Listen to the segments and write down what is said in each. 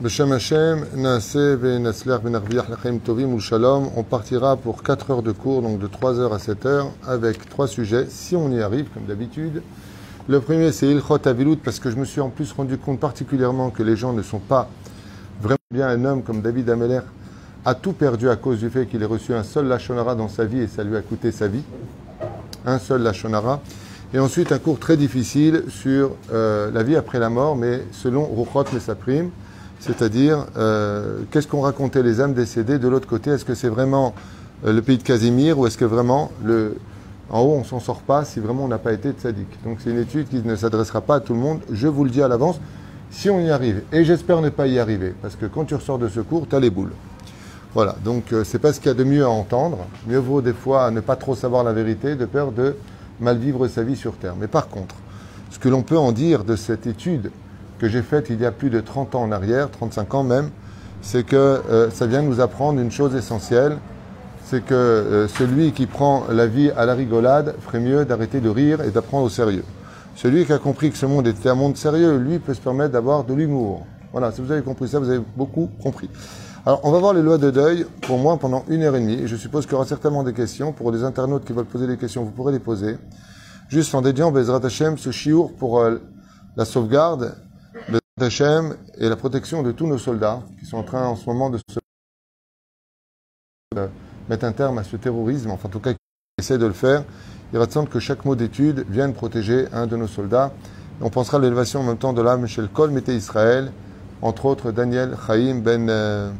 Beshem Hashem, l'chaim tovim shalom. On partira pour 4 heures de cours, donc de 3 heures à 7 heures, avec trois sujets, si on y arrive, comme d'habitude. Le premier, c'est Ilchot Avilut, parce que je me suis en plus rendu compte particulièrement que les gens ne sont pas vraiment bien. Un homme comme David Ameler a tout perdu à cause du fait qu'il ait reçu un seul Lachonara dans sa vie et ça lui a coûté sa vie. Un seul Lachonara. Et ensuite, un cours très difficile sur euh, la vie après la mort, mais selon Ruchot Mesaprim. C'est-à-dire, euh, qu'est-ce qu'ont raconté les âmes décédées de l'autre côté? Est-ce que c'est vraiment euh, le pays de Casimir ou est-ce que vraiment, le, en haut, on s'en sort pas si vraiment on n'a pas été tzaddik Donc c'est une étude qui ne s'adressera pas à tout le monde. Je vous le dis à l'avance, si on y arrive. Et j'espère ne pas y arriver, parce que quand tu ressors de ce cours, tu as les boules. Voilà, donc euh, c'est pas ce qu'il y a de mieux à entendre. Mieux vaut des fois ne pas trop savoir la vérité, de peur de mal vivre sa vie sur Terre. Mais par contre, ce que l'on peut en dire de cette étude que j'ai faite il y a plus de 30 ans en arrière, 35 ans même, c'est que euh, ça vient nous apprendre une chose essentielle, c'est que euh, celui qui prend la vie à la rigolade ferait mieux d'arrêter de rire et d'apprendre au sérieux. Celui qui a compris que ce monde était un monde sérieux, lui, peut se permettre d'avoir de l'humour. Voilà, si vous avez compris ça, vous avez beaucoup compris. Alors, on va voir les lois de deuil, pour moi, pendant une heure et demie. Je suppose qu'il y aura certainement des questions. Pour les internautes qui veulent poser des questions, vous pourrez les poser. Juste en dédiant Bezrat Hashem, ce chiour pour euh, la sauvegarde Hachem et la protection de tous nos soldats qui sont en train en ce moment de se mettre un terme à ce terrorisme, enfin en tout cas qui essaie de le faire. Il va de que chaque mot d'étude vienne protéger un de nos soldats. on pensera à l'élévation en même temps de l'âme Michel Kol Mété Israël, entre autres Daniel Chaim Ben, euh,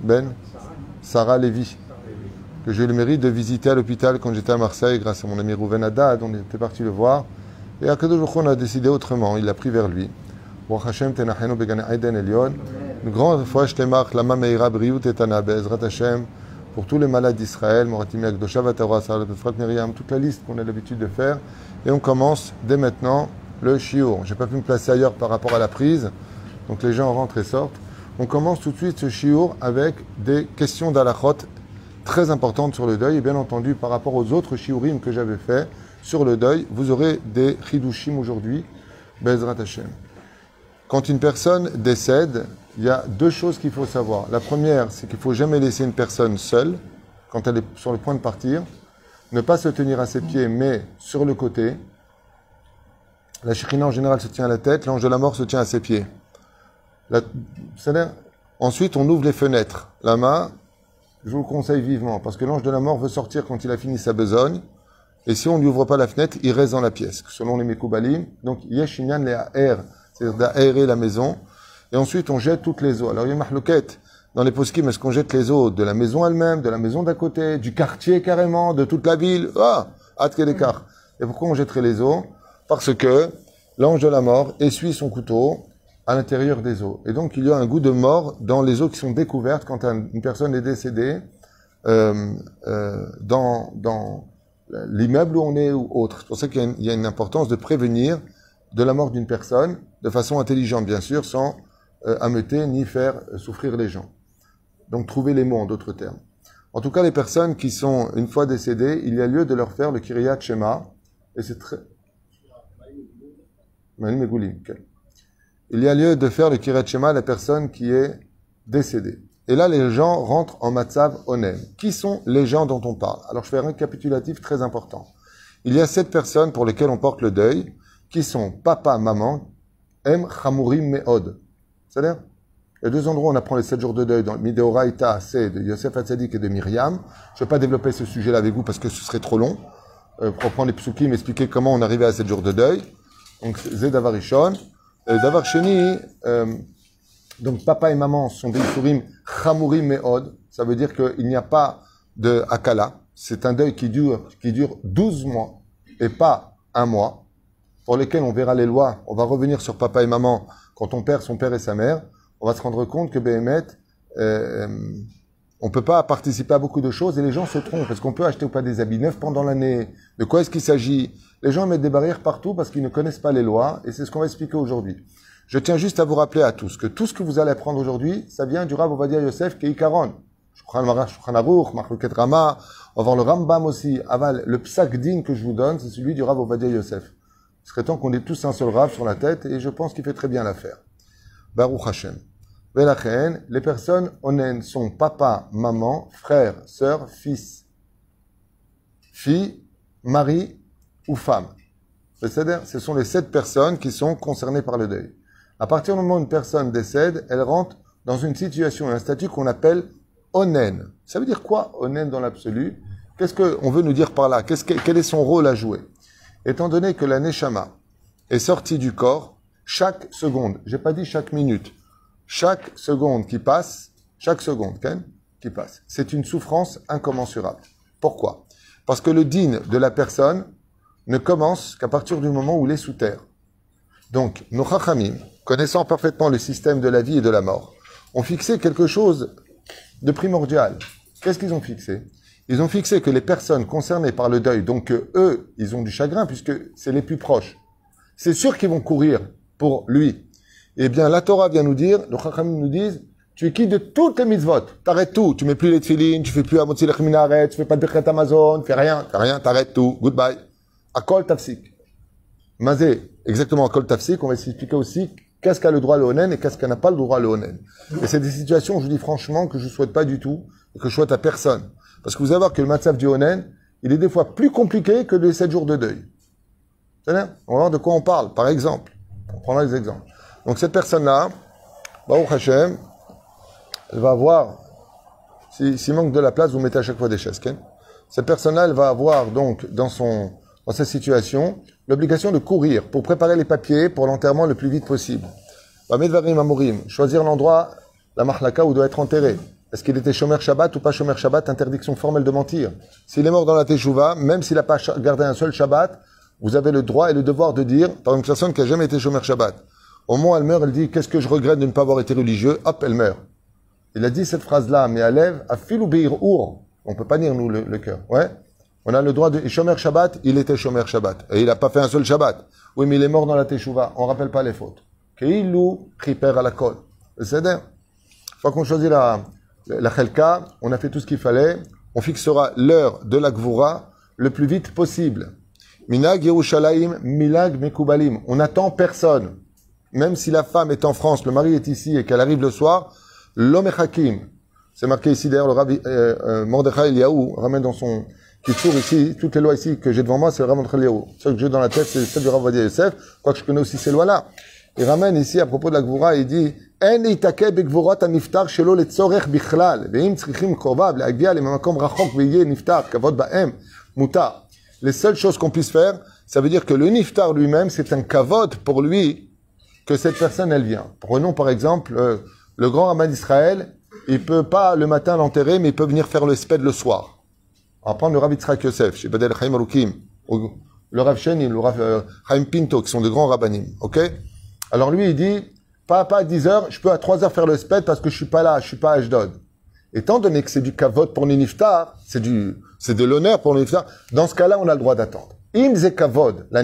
ben Sarah Lévy, que j'ai eu le mérite de visiter à l'hôpital quand j'étais à Marseille grâce à mon ami Rouven Haddad, on était parti le voir. Et Akadosh a décidé autrement, il l'a pris vers lui. Une grande fois, je t'émarque la Mameira Briut et Tana Bezrat Hashem pour tous les malades d'Israël, Moratimi Akdosha Vatara Sarat Miriam, toute la liste qu'on a l'habitude de faire. Et on commence dès maintenant le shiur. J'ai pas pu me placer ailleurs par rapport à la prise, donc les gens rentrent et sortent. On commence tout de suite ce shiur avec des questions d'alachot très importantes sur le deuil. Et bien entendu, par rapport aux autres shiurim que j'avais fait sur le deuil, vous aurez des chidushim aujourd'hui, Bezrat Hashem. Quand une personne décède, il y a deux choses qu'il faut savoir. La première, c'est qu'il ne faut jamais laisser une personne seule quand elle est sur le point de partir. Ne pas se tenir à ses pieds, mais sur le côté. La chérina en général se tient à la tête, l'ange de la mort se tient à ses pieds. Ensuite, on ouvre les fenêtres. La main, je vous le conseille vivement, parce que l'ange de la mort veut sortir quand il a fini sa besogne. Et si on ne lui ouvre pas la fenêtre, il reste dans la pièce, selon les Mekoubalim. Donc, Yeshinyan le Aer c'est-à-dire d'aérer la maison. Et ensuite, on jette toutes les eaux. Alors, il y a une dans les poskim, est-ce qu'on jette les eaux de la maison elle-même, de la maison d'à côté, du quartier carrément, de toute la ville? Ah l'écart. Et pourquoi on jetterait les eaux? Parce que l'ange de la mort essuie son couteau à l'intérieur des eaux. Et donc, il y a un goût de mort dans les eaux qui sont découvertes quand une personne est décédée euh, euh, dans, dans l'immeuble où on est ou autre. C'est pour ça qu'il y, a une importance de prévenir de la mort d'une personne de façon intelligente, bien sûr, sans euh, ameuter ni faire souffrir les gens. Donc trouver les mots en d'autres termes. En tout cas, les personnes qui sont une fois décédées, il y a lieu de leur faire le Kiryat Shema, et c'est très... Il y a lieu de faire le Kiryat Shema à la personne qui est décédée. Et là, les gens rentrent en Matzav Onem. Qui sont les gens dont on parle? Alors, je fais un récapitulatif très important. Il y a sept personnes pour lesquelles on porte le deuil, qui sont papa, maman, Em Chamurim Meod. C'est-à-dire, il y a deux endroits où on apprend les sept jours de deuil, dans le Mideoraita, c'est de Yosef Hatzadik et de Myriam. Je ne vais pas développer ce sujet-là avec vous parce que ce serait trop long. Euh, pour prendre les psukim, expliquer comment on arrivait à sept jours de deuil. Donc, c'est Davarishon. Davar Sheni, euh, donc papa et maman sont des Isurim Chamurim Meod. Ça veut dire qu'il n'y a pas de Akala. C'est un deuil qui dure, qui dure 12 mois et pas un mois pour lesquels on verra les lois, on va revenir sur papa et maman, quand on perd son père et sa mère, on va se rendre compte que Béhémet, euh, on peut pas participer à beaucoup de choses et les gens se trompent. Est-ce qu'on peut acheter ou pas des habits neufs pendant l'année De quoi est-ce qu'il s'agit? Les gens mettent des barrières partout parce qu'ils ne connaissent pas les lois et c'est ce qu'on va expliquer aujourd'hui. Je tiens juste à vous rappeler à tous que tout ce que vous allez apprendre aujourd'hui, ça vient du Rav Ovadia Yosef qui est Ikaron. On va voir le Rambam aussi. Aval, le psak din que je vous donne, c'est celui du Rav Ovadia Yosef. Il serait temps qu'on ait tous un seul rave sur la tête et je pense qu'il fait très bien l'affaire. Baruch Hashem. Velachen, les personnes onen sont papa, maman, frère, sœur, fils, fille, mari ou femme. C'est-à-dire, ce sont les sept personnes qui sont concernées par le deuil. À partir du moment où une personne décède, elle rentre dans une situation, un statut qu'on appelle onen. Ça veut dire quoi, onen dans l'absolu? Qu'est-ce qu'on veut nous dire par là? Quel est son rôle à jouer? Étant donné que la neshama est sortie du corps, chaque seconde, j'ai pas dit chaque minute, chaque seconde qui passe, chaque seconde qui passe, c'est une souffrance incommensurable. Pourquoi? Parce que le din de la personne ne commence qu'à partir du moment où il est sous terre. Donc, nos chachamim, connaissant parfaitement le système de la vie et de la mort, ont fixé quelque chose de primordial. Qu'est-ce qu'ils ont fixé? Ils ont fixé que les personnes concernées par le deuil, donc eux, ils ont du chagrin puisque c'est les plus proches. C'est sûr qu'ils vont courir pour lui. Eh bien, la Torah vient nous dire, nos chachamim nous disent, tu es qui de toutes les mitzvot? T'arrêtes tout. Tu mets plus les tefillin, tu fais plus Amotzi Lechiminaret, tu fais pas de Birkat Amazon, tu fais rien, tu rien, t'arrêtes tout. Goodbye. Akol tafsik. Mazé, exactement Akol tafsik, on va s'expliquer aussi qu'est-ce qu'a le droit le onen et qu'est-ce qu'a n'a pas le droit le onen. Et c'est des situations, je vous dis franchement, que je souhaite pas du tout et que je souhaite à personne. Parce que vous allez voir que le matzaf du onen, il est des fois plus compliqué que les sept jours de deuil. On va voir de quoi on parle, par exemple. On prendra des exemples. Donc cette personne-là, Baruch Hashem, elle va avoir, s'il manque de la place, vous mettez à chaque fois des chaises. Cette personne-là, elle va avoir donc dans son dans cette situation l'obligation de courir pour préparer les papiers pour l'enterrement le plus vite possible. Choisir l'endroit, la marlaka où doit être enterré. Est-ce qu'il était Shomer Shabbat ou pas Shomer Shabbat? Interdiction formelle de mentir. S'il est mort dans la Teshuvah, même s'il n'a pas gardé un seul Shabbat, vous avez le droit et le devoir de dire, par une personne qui a jamais été Shomer Shabbat, au moment où elle meurt, elle dit, qu'est-ce que je regrette de ne pas avoir été religieux? Hop, elle meurt. Il a dit cette phrase-là, mais à lève, à fil ou our. On peut pas dire, nous, le, cœur. Ouais? On a le droit de Shomer Shabbat, il était Shomer Shabbat. Et il n'a pas fait un seul Shabbat. Oui, mais il est mort dans la Teshuvah. On rappelle pas les fautes. Keilou, Kriper à la colle. C'est Une fois qu'on choisit la, la Chelka, on a fait tout ce qu'il fallait. On fixera l'heure de la Gvura le plus vite possible. Minag Yerushalayim, Milag Mekubalim. On n'attend personne. Même si la femme est en France, le mari est ici et qu'elle arrive le soir, l'homme. C'est marqué ici d'ailleurs, le rabbi euh, euh, Mordechai Eliaou ramène dans son tourne ici, toutes les lois ici que j'ai devant moi, c'est le rabbi Mordechai Eliaou. Ce que j'ai dans la tête, c'est celle du rabbi Yosef, quoique je connais aussi ces lois-là. Il ramène ici à propos de la Gvura, il dit En itake begvurat הנפטר שלו לצורך בכלל, ואם צריכים קרוביו להגיע למקום רחוק ויהיה נפטר, כבוד בהם, מותר. Les seules choses qu'on puisse faire, ça veut dire que le niftar lui-même, c'est un kavod pour lui que cette personne, elle vient. Prenons par exemple euh, le grand rabbin d'Israël, il peut pas le matin l'enterrer, mais il peut venir faire le sped le soir. On va prendre le Rav Yitzhak Yosef, chez Badel Chaim Alukim, le Rav Sheni, le Rav euh, Chaim Pinto, qui sont de grands rabbinim. Ok? Alors lui, il dit, pas, pas à 10 heures, je peux à 3 heures faire le sped parce que je suis pas là, je suis pas à Ashdod. Étant donné que c'est du kavod pour le niftar, c'est du, c'est de l'honneur pour le niftar, dans ce cas-là, on a le droit d'attendre. Im ze kavod, la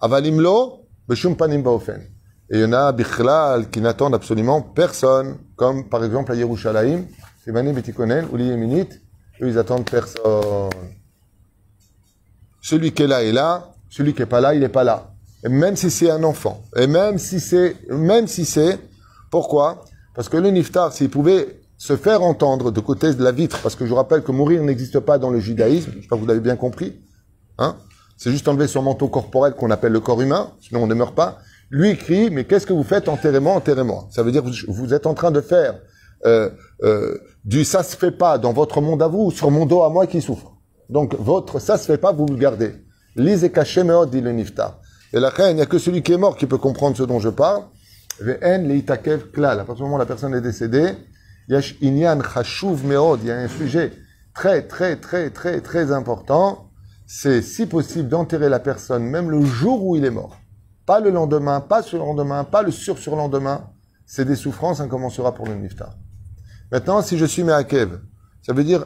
avalimlo, beshum panim baofen. Et il y en a, bichlal, qui n'attendent absolument personne, comme par exemple à Yerushalayim, c'est Bani Betikonen, ou les Yéménites, ils attendent personne. Celui qui est là est là, celui qui est pas là, il est pas là. Et même si c'est un enfant, et même si c'est, même si c'est, pourquoi? Parce que le niftar, s'il pouvait se faire entendre de côté de la vitre, parce que je vous rappelle que mourir n'existe pas dans le judaïsme, je sais pas vous l'avez bien compris, hein? C'est juste enlever son manteau corporel qu'on appelle le corps humain, sinon on ne meurt pas. Lui crie, mais qu'est-ce que vous faites Enterrez-moi, enterrez-moi. Ça veut dire que vous êtes en train de faire euh, euh, du ça se fait pas dans votre monde à vous, sur mon dos à moi qui souffre. Donc votre ça se fait pas, vous le gardez. Lisez caché meod, dit le nifta. Et la reine, il n'y a que celui qui est mort qui peut comprendre ce dont je parle. leitakev klal. À partir du moment où la personne est décédée, yash inyan chashuv meod. Il y a un sujet très, très, très, très, très important. C'est si possible d'enterrer la personne même le jour où il est mort. Pas le lendemain, pas sur le lendemain, pas le sur-sur-lendemain. C'est des souffrances, ça commencera pour le niftar. Maintenant, si je suis Meakev, ça veut dire,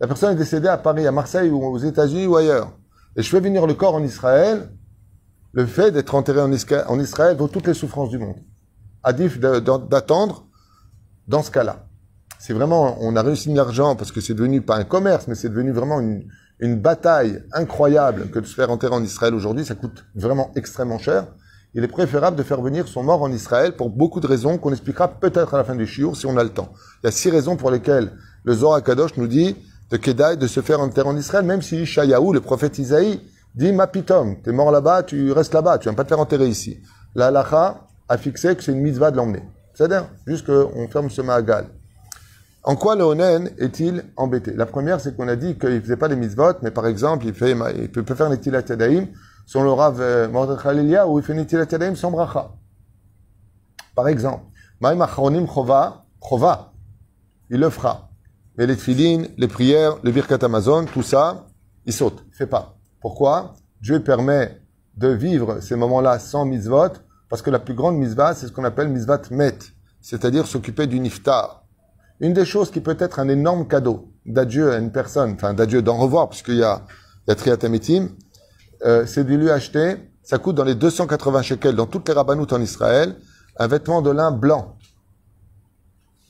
la personne est décédée à Paris, à Marseille, ou aux États-Unis, ou ailleurs. Et je fais venir le corps en Israël, le fait d'être enterré en Israël vaut toutes les souffrances du monde. Adif d'attendre dans ce cas-là. C'est vraiment, on a réussi de l'argent parce que c'est devenu pas un commerce, mais c'est devenu vraiment une, une bataille incroyable que de se faire enterrer en Israël aujourd'hui. Ça coûte vraiment extrêmement cher. Il est préférable de faire venir son mort en Israël pour beaucoup de raisons qu'on expliquera peut-être à la fin du shiur si on a le temps. Il y a six raisons pour lesquelles le Zohar Kadosh nous dit de Kedai de se faire enterrer en Israël, même si Shayahu, le prophète Isaïe, dit Ma pitom, t'es mort là-bas, tu restes là-bas, tu vas pas te faire enterrer ici. La halacha a fixé que c'est une mitzvah de l'emmener. C'est-à-dire, juste qu'on ferme ce maagal. En quoi le Onen est-il embêté? La première, c'est qu'on a dit qu'il ne faisait pas les mitzvot, mais par exemple, il, fait, il peut, faire Netilat Yadayim sur le Rav euh, Mordechai où il sans bracha. Par exemple, Maïm Achronim Chova, Chova, il le fera. Mais les tfilines, les prières, le birkat Amazon, tout ça, il saute, il fait pas. Pourquoi? Dieu permet de vivre ces moments-là sans mitzvot, parce que la plus grande mitzvah, c'est ce qu'on appelle mitzvot met, c'est-à-dire s'occuper du niftar. Une des choses qui peut être un énorme cadeau d'adieu à une personne, enfin d'adieu, d'en revoir, puisqu'il y a, il euh, c'est de lui acheter, ça coûte dans les 280 shekels, dans toutes les rabbanoutes en Israël, un vêtement de lin blanc.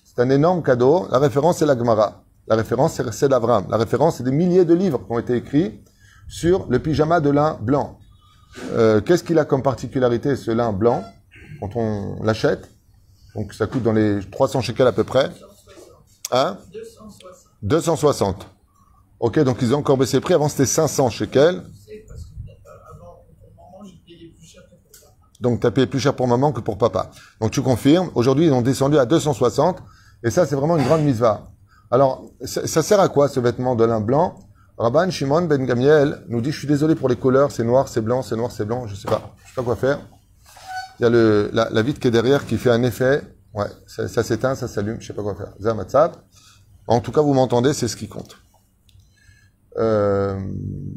C'est un énorme cadeau. La référence, c'est la Gemara. La référence, c'est l'Avram. La référence, c'est des milliers de livres qui ont été écrits sur le pyjama de lin blanc. Euh, Qu'est-ce qu'il a comme particularité, ce lin blanc, quand on l'achète? Donc, ça coûte dans les 300 shekels à peu près. Hein? 260. 260. Ok, donc ils ont encore baissé le prix. Avant, c'était 500 shekels. Donc, tu as payé plus cher pour maman que pour papa. Donc, tu confirmes. Aujourd'hui, ils ont descendu à 260. Et ça, c'est vraiment une grande misva. Alors, ça, sert à quoi, ce vêtement de lin blanc? Rabban Shimon Ben Gamiel nous dit, je suis désolé pour les couleurs, c'est noir, c'est blanc, c'est noir, c'est blanc, je sais pas. Je sais pas quoi faire. Il y a le, la, la vitre qui est derrière qui fait un effet Ouais, ça, ça s'éteint, ça s'allume, je sais pas quoi faire. Zamatzab. En tout cas, vous m'entendez, c'est ce qui compte. Euh,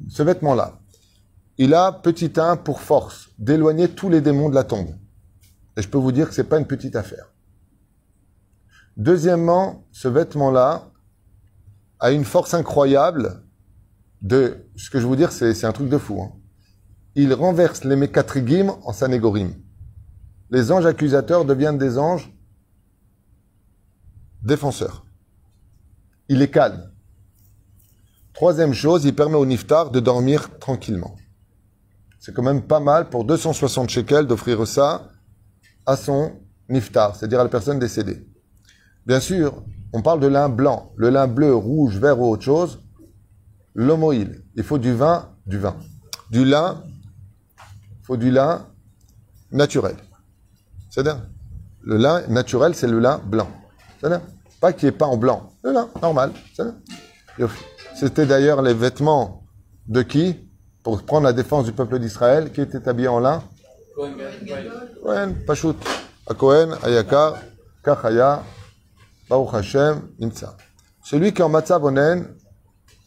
ce vêtement-là, il a petit 1 pour force d'éloigner tous les démons de la tombe. Et je peux vous dire que c'est pas une petite affaire. Deuxièmement, ce vêtement-là a une force incroyable de, ce que je vous dire, c'est un truc de fou. Hein. Il renverse les mécatrigim en sanégorim. Les anges accusateurs deviennent des anges défenseur. Il est calme. Troisième chose, il permet au niftar de dormir tranquillement. C'est quand même pas mal pour 260 shekels d'offrir ça à son niftar, c'est-à-dire à la personne décédée. Bien sûr, on parle de lin blanc. Le lin bleu, rouge, vert ou autre chose, l'homoïl. Il faut du vin, du vin. Du lin, il faut du lin naturel. C'est-à-dire, le lin naturel, c'est le lin blanc. C'est-à-dire, pas qui est pas en blanc. Non, non, normal. C'était d'ailleurs les vêtements de qui? Pour prendre la défense du peuple d'Israël, qui était habillé en lin Cohen, Pachout. À Cohen, Ayakar, Kachaya, Baruch Hashem, Nimtza. Celui qui est en Matzav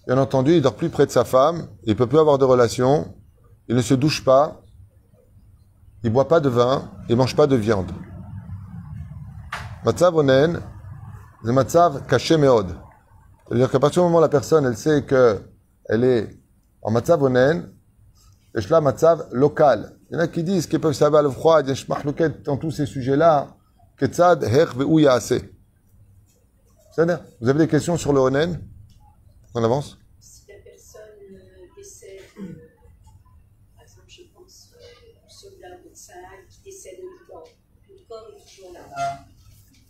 bien entendu, il dort plus près de sa femme, il peut plus avoir de relations, il ne se douche pas, il boit pas de vin, il mange pas de viande. Matzav c'est matzav caché meod. C'est-à-dire qu'à partir du moment où la personne, elle sait qu'elle est en matzav onen, et là matzav local. Il y en a qui disent qu'ils peuvent savoir le froid, il y a dans tous ces sujets-là, ketzad her ve'ou yaase. C'est-à-dire, vous avez des questions sur le onen On avance Si la personne décède, par exemple, je pense au soldat de Tsahal qui décède au Liban, le corps est toujours là.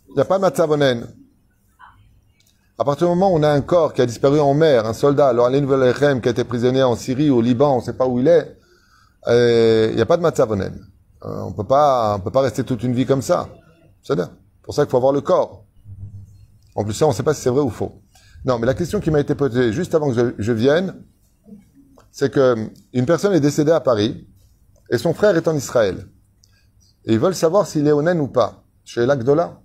Il n'y a pas de matzav onen. À partir du moment où on a un corps qui a disparu en mer, un soldat, alors Alain Velechem qui a été prisonnier en Syrie, au Liban, on ne sait pas où il est, il euh, n'y a pas de matzavonen. Euh, on peut pas, peut pas rester toute une vie comme ça. C'est pour ça qu'il faut avoir le corps. En plus, ça, on ne sait pas si c'est vrai ou faux. Non, mais la question qui m'a été posée juste avant que je, vienne, c'est que une personne est décédée à Paris et son frère est en Israël. Et ils veulent savoir s'il est onen ou pas. Chez l'Agdola.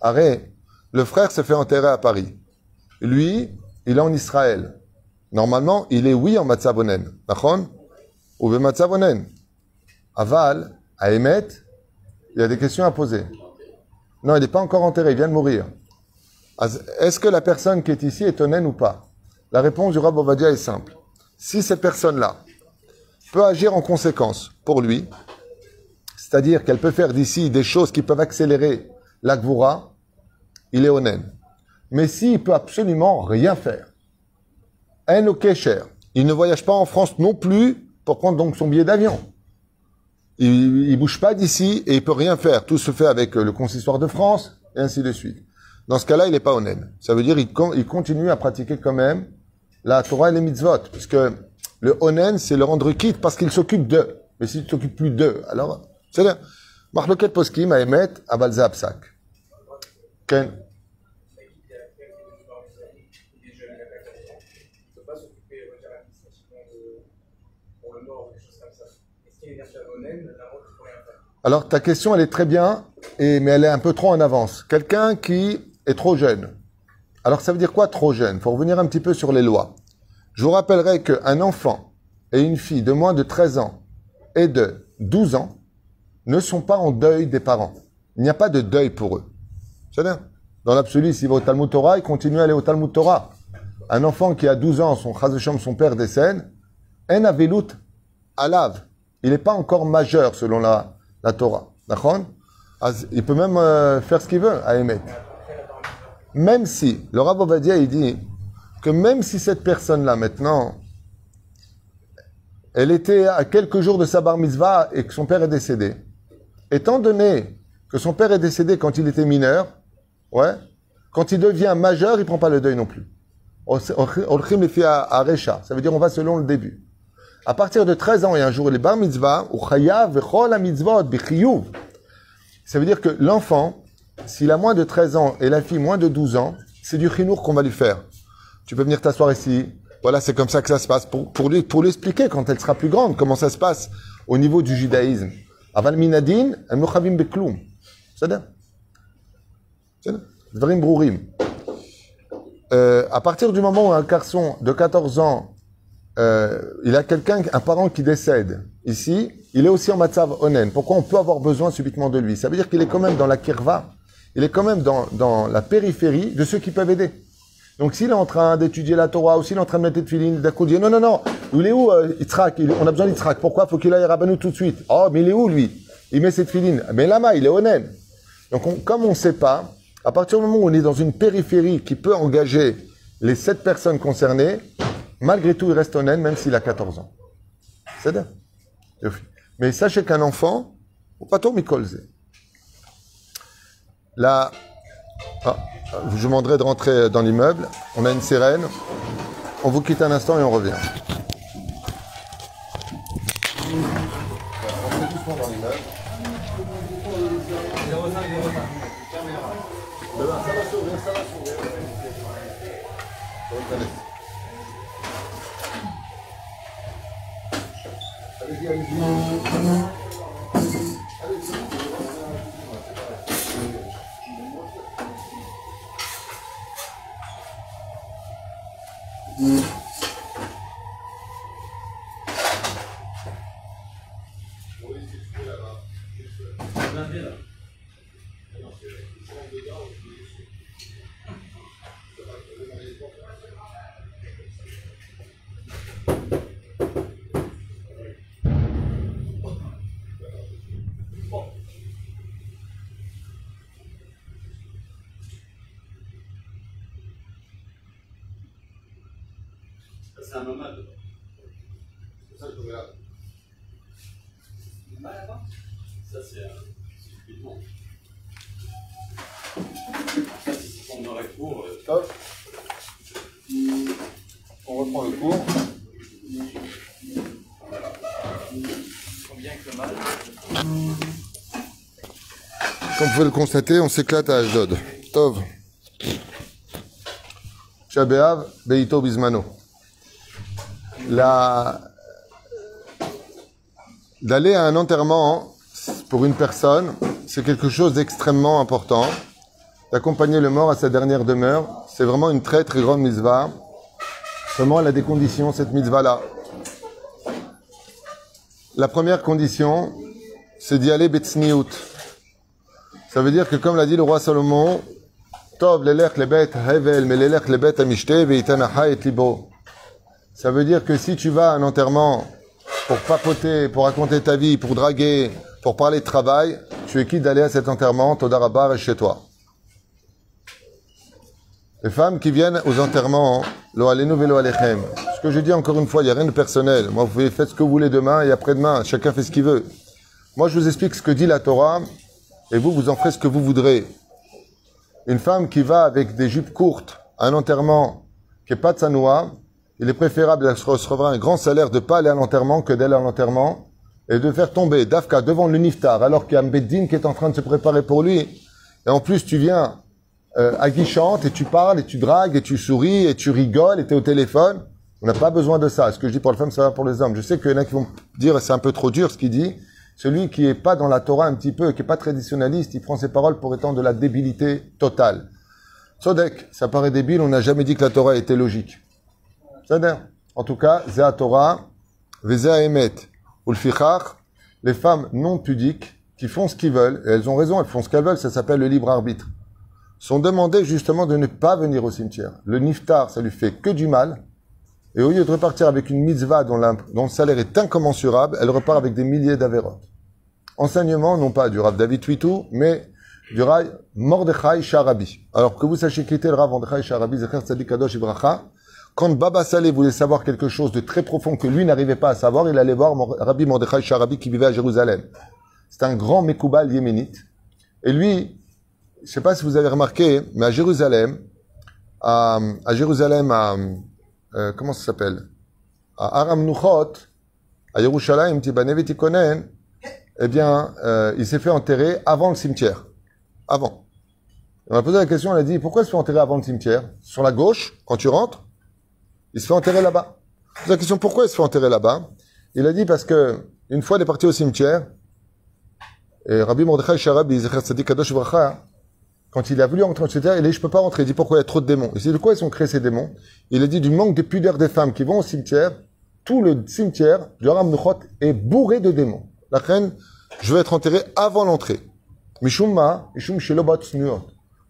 Arrête. Le frère se fait enterrer à Paris. Lui, il est en Israël. Normalement, il est oui en Matzabonen. D'accord? Ou Matzabonen. Aval, à Emet, il y a des questions à poser. Non, il n'est pas encore enterré, il vient de mourir. Est-ce que la personne qui est ici est onen ou pas? La réponse du Rav Ovadia est simple. Si cette personne-là peut agir en conséquence pour lui, c'est-à-dire qu'elle peut faire d'ici des choses qui peuvent accélérer l'Akvura, il est onen. Mais s'il peut absolument rien faire, un cher, il ne voyage pas en France non plus pour prendre donc son billet d'avion. Il, il bouge pas d'ici et il peut rien faire. Tout se fait avec le consistoire de France et ainsi de suite. Dans ce cas-là, il n'est pas onen. Ça veut dire il, il continue à pratiquer quand même la Torah et les mitzvot. Parce que le onen, c'est le rendre quitte parce qu'il s'occupe d'eux. Mais s'il ne s'occupe plus d'eux, alors... C'est-à-dire, Marloket Poskim à Emet, à Balza Psak. Ken des jeunes attaquants. Il ne peut pas s'occuper on va dire, administrativement de, pour le mort ou des choses comme ça. Est-ce qu'il y a une affaire honnête, la route, il faut rien faire Alors ta question, elle est très bien, et, mais elle est un peu trop en avance. Quelqu'un qui est trop jeune. Alors ça veut dire quoi trop jeune? Faut revenir un petit peu sur les lois. Je vous rappellerai qu'un enfant et une fille de moins de 13 ans et de 12 ans ne sont pas en deuil des parents. Il n'y a pas de deuil pour eux. C'est-à-dire, dans l'absolu, s'il va au Talmud Torah, il continue à aller au Talmud Torah. Un enfant qui a 12 ans, son chambre, son père décède, en avelut alav. Il n'est pas encore majeur selon la, la Torah. D'accord? Il peut même euh, faire ce qu'il veut à Emet. Même si, le Rav Ovadia, il dit que même si cette personne-là, maintenant, elle était à quelques jours de sa bar mitzvah et que son père est décédé, étant donné que son père est décédé quand il était mineur, ouais, quand il devient majeur, il prend pas le deuil non plus. Ça veut dire on va selon le début. À partir de 13 ans et un jour, les bar mitzvah, ou vechol mitzvot, Ça veut dire que l'enfant, s'il a moins de 13 ans et la fille moins de 12 ans, c'est du chinour qu'on va lui faire. Tu peux venir t'asseoir ici. Voilà, c'est comme ça que ça se passe. Pour, pour, lui, pour lui expliquer quand elle sera plus grande, comment ça se passe au niveau du judaïsme. Aval minadin, mochavim bekloum. C'est-à-dire Dvarim brourim. Euh, à partir du moment où un garçon de 14 ans euh, il a quelqu'un, un parent qui décède ici, il est aussi en matzav onen. Pourquoi on peut avoir besoin subitement de lui? Ça veut dire qu'il est quand même dans la kirva, il est quand même dans, dans la périphérie de ceux qui peuvent aider. Donc s'il est en train d'étudier la Torah ou s'il est en train de mettre des filines, d'un non, non, non, il est où euh, Il- On a besoin d'Yitzhak. Pourquoi? Faut qu'il aille à Rabbanou tout de suite Oh, mais il est où lui? Il met cette filine. Mais là-bas, il est onen. Donc on- comme on ne sait pas, à partir du moment où on est dans une périphérie qui peut engager les sept personnes concernées, malgré tout, il reste onen même s'il a 14 ans. C'est bien. Mais sachez qu'un enfant, ou pas mikolze. Là, ah, je vous demanderai de rentrer dans l'immeuble. On a une sirène. On vous quitte un instant et on revient. C'est pouvez le constater, on s'éclate à Ashdod. Tov. Shabeav, Beito Bismano. La... D'aller à un enterrement pour une personne, c'est quelque chose d'extrêmement important. D'accompagner le mort à sa dernière demeure, c'est vraiment une très très grande mitzvah. Seulement, elle a des conditions, cette mitzvah-là. La première condition, c'est d'y aller betsniout. Ça veut dire que, comme l'a dit le roi Salomon, Tov lebet hevel, mais lebet et libo. Ça veut dire que si tu vas à un enterrement pour papoter, pour raconter ta vie, pour draguer, pour parler de travail, tu es quitte d'aller à cet enterrement, Todarabar est chez toi. Les femmes qui viennent aux enterrements, lo alenu velo alechem. Ce que je dis encore une fois, il n'y a rien de personnel. Moi, vous faire ce que vous voulez demain et après-demain. Chacun fait ce qu'il veut. Moi, je vous explique ce que dit la Torah, et vous, vous en ferez ce que vous voudrez. Une femme qui va avec des jupes courtes à un enterrement qui n'est pas de sanoua, il est préférable de recevoir un grand salaire de pas aller à l'enterrement que d'aller à l'enterrement et de faire tomber Dafka devant le niftar alors qu'il y a un qui est en train de se préparer pour lui. Et en plus, tu viens euh, aguichante et tu parles et tu dragues et tu souris et tu rigoles et tu es au téléphone. On n'a pas besoin de ça. Ce que je dis pour les femmes, ça va pour les hommes? Je sais qu'il y en a qui vont dire c'est un peu trop dur ce qu'il dit. Celui qui est pas dans la Torah un petit peu, qui est pas traditionnaliste, il prend ses paroles pour étant de la débilité totale. Sodek, ça paraît débile, on n'a jamais dit que la Torah était logique. C'est-à-dire, en tout cas, Zéa Torah, Vezéa Emet, Ulfichach, les femmes non pudiques qui font ce qu'ils veulent, et elles ont raison, elles font ce qu'elles veulent, ça s'appelle le libre arbitre, sont demandées justement de ne pas venir au cimetière. Le niftar, ça lui fait que du mal, et au lieu de repartir avec une mitzvah dont, le salaire est incommensurable, elle repart avec des milliers d'avérotes. Enseignement, non pas du Rav David Twitou, mais du Rav Mordechai Sharabi. Alors que vous sachiez qui était le Rav Mordechai Sharabi, Zecher Tzadik Kadosh Ibracha, quand Baba Saleh voulait savoir quelque chose de très profond que lui n'arrivait pas à savoir, il allait voir Rabbi Mordechai Sharabi qui vivait à Jérusalem. C'est un grand Mekoubal yéménite. Et lui, je sais pas si vous avez remarqué, mais à Jérusalem, à, à Jérusalem, à, euh, comment ça s'appelle? À Aram Nuchot, à Yerushalayim, Tibanevet Tikonen, eh bien, euh, il s'est fait enterrer avant le cimetière. Avant. On a posé la question, on a dit, pourquoi il se fait enterrer avant le cimetière? Sur la gauche, quand tu rentres, il se fait enterrer là-bas. On la question, pourquoi il se fait enterrer là-bas? Il a dit parce que, une fois il est parti au cimetière, et Rabbi Mordechai Zecher Tzadik Kadosh Bracha, quand il a voulu rentrer au cimetière, il a dit, je peux pas rentrer. Il dit, pourquoi il y a trop de démons? Il dit, de quoi ils ont créé ces démons? Il a dit, du manque de pudeur des femmes qui vont au cimetière, tout le cimetière du Haram Nuchot est bourré de démons. La reine, je vais être enterré avant l'entrée. Mishumma, Mishum Snuot.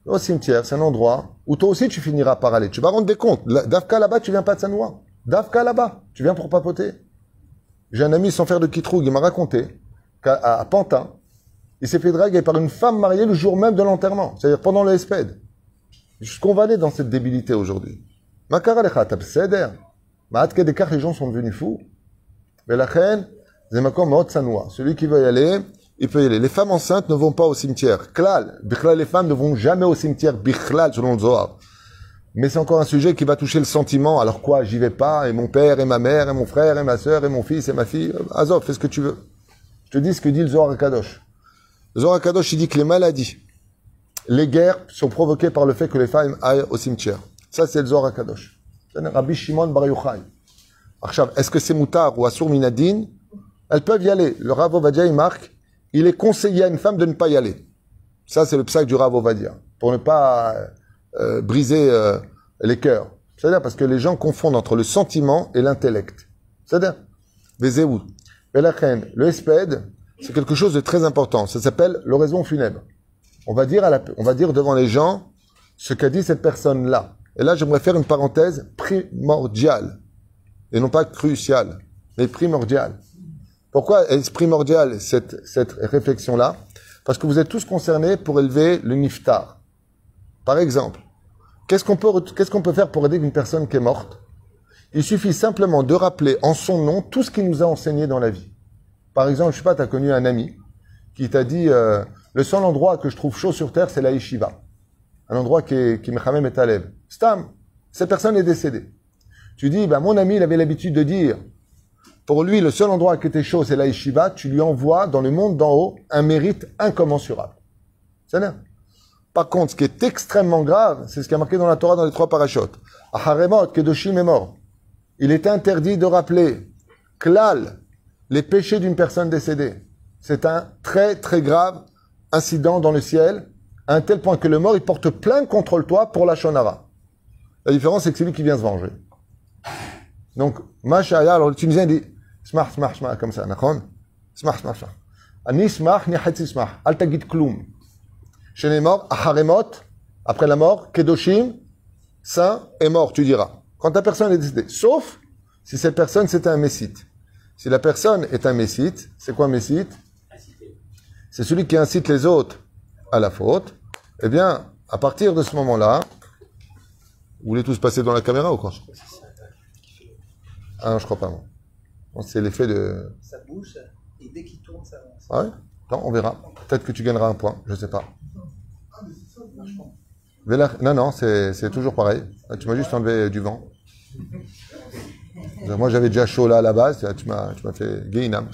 Au cimetière, c'est un endroit où toi aussi tu finiras par aller. Tu vas rendre des comptes. Dafka là-bas, tu viens pas de Sanoua. Dafka là-bas, tu viens pour papoter. J'ai un ami sans faire de kitroug, il m'a raconté qu'à Pantin, il s'est fait draguer par une femme mariée le jour même de l'enterrement, c'est-à-dire pendant le espède. Jusqu'on va aller dans cette débilité aujourd'hui? Les gens sont devenus fous. Mais la reine. Celui qui veut y aller, il peut y aller. Les femmes enceintes ne vont pas au cimetière. Klal, bichlal, les femmes ne vont jamais au cimetière, bichlal, selon le Zohar. Mais c'est encore un sujet qui va toucher le sentiment. Alors quoi, j'y vais pas, et mon père, et ma mère, et mon frère, et ma sœur, et mon fils, et ma fille? Azov, fais ce que tu veux. Je te dis ce que dit le Zohar Kadosh. Zohar Kadosh, il dit que les maladies, les guerres sont provoquées par le fait que les femmes aillent au cimetière. Ça, c'est le Zohar Kadosh. Rabbi Shimon Bar Yochai. Est-ce que c'est moutar ou assour minadine Elles peuvent y aller. Le Rav Ovadia, il marque, il est conseillé à une femme de ne pas y aller. Ça, c'est le psaque du Rav Ovadia. Pour ne pas euh, briser euh, les cœurs. C'est-à-dire parce que les gens confondent entre le sentiment et l'intellect. C'est-à-dire, le espède, c'est quelque chose de très important. Ça s'appelle l'oraison funèbre. On va dire à la, on va dire devant les gens ce qu'a dit cette personne-là. Et là, j'aimerais faire une parenthèse primordiale. Et non pas cruciale, mais primordiale. Pourquoi est-ce primordial cette, cette réflexion-là? Parce que vous êtes tous concernés pour élever le niftar. Par exemple, qu'est-ce qu'on peut, qu'est-ce qu'on peut faire pour aider une personne qui est morte? Il suffit simplement de rappeler en son nom tout ce qu'il nous a enseigné dans la vie. Par exemple, je sais pas, tu as connu un ami qui t'a dit euh, le seul endroit que je trouve chaud sur terre, c'est la. Un endroit qui est qui mechamem et alev. Stam, cette personne est décédée. Tu dis, ben, mon ami, il avait l'habitude de dire, pour lui, le seul endroit qui était chaud, c'est la. Tu lui envoies dans le monde d'en haut un mérite incommensurable. C'est. Par contre, ce qui est extrêmement grave, c'est ce qui est marqué dans la Torah dans les trois parachutes. Aharemot, Kedoshim est mort. Il est interdit de rappeler, klal, les péchés d'une personne décédée. C'est un très très grave incident dans le ciel, à un tel point que le mort, il porte plainte contre toi pour la shonara. La différence, c'est que c'est lui qui vient se venger. Donc, Mashaya, alors le Tunisien dit, smah, smah, smah, comme ça, d'accord Smah, smah, smah. Ani smah, ni hatzi smah. Al tagit kloum. Chez les morts, aharemot, après la mort, kedoshim, saint est mort, tu diras. Quand la personne est décédée. Sauf si cette personne, c'est un messite. Si la personne est un messite, c'est quoi un messite C'est celui qui incite les autres à la faute. Eh bien, à partir de ce moment-là, vous voulez tous passer dans la caméra ou quoi? Ah non, je crois pas, moi. Bon, C'est l'effet de... Ça bouge, Et dès qu'il tourne, ça avance. Ah ouais? Attends, on verra. Peut-être que tu gagneras un point, je sais pas. Vélach- Non, non, c'est c'est toujours pareil. Ah, Tu m'as juste enlevé du vent. Moi, j'avais déjà chaud là à la base. Tu m'as tu m'as fait Gainam.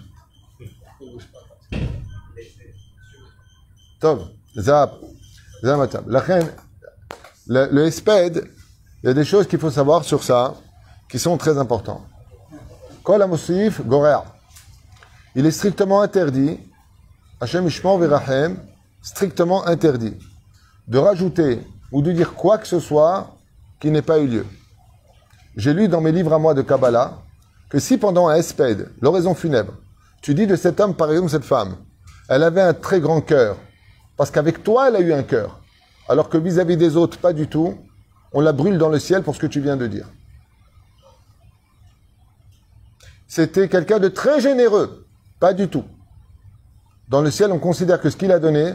Tov, Zap, Zamatab. Lachen, le, le Esped, il y a des choses qu'il faut savoir sur ça qui sont très importantes. Kol Amosif Gorea. Il est strictement interdit, Hachem Ishmael strictement interdit, de rajouter ou de dire quoi que ce soit qui n'ait pas eu lieu. J'ai lu dans mes livres à moi de Kabbalah que si pendant un espède, l'oraison funèbre, tu dis de cet homme, par exemple cette femme, elle avait un très grand cœur, parce qu'avec toi, elle a eu un cœur, alors que vis-à-vis des autres, pas du tout, on la brûle dans le ciel pour ce que tu viens de dire. C'était quelqu'un de très généreux, pas du tout. Dans le ciel, on considère que ce qu'il a donné,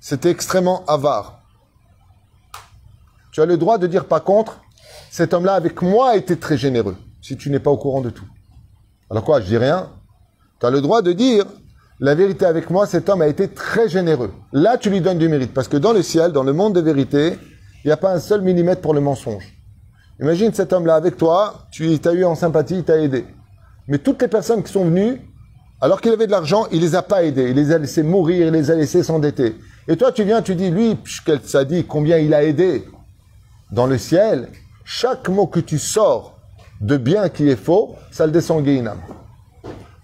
c'était extrêmement avare. Tu as le droit de dire par contre, cet homme-là avec moi a été très généreux, si tu n'es pas au courant de tout. Alors quoi, je dis rien. Tu as le droit de dire, la vérité avec moi, cet homme a été très généreux. Là, tu lui donnes du mérite, parce que dans le ciel, dans le monde de vérité, il n'y a pas un seul millimètre pour le mensonge. Imagine cet homme-là avec toi, tu t'as eu en sympathie, il t'a aidé. Mais toutes les personnes qui sont venues, alors qu'il avait de l'argent, il les a pas aidés, il les a laissés mourir, il les a laissés s'endetter. Et toi, tu viens, tu dis, lui, quel sadique, combien il a aidé. Dans le ciel, chaque mot que tu sors de bien qui est faux, ça le descend Guéinam.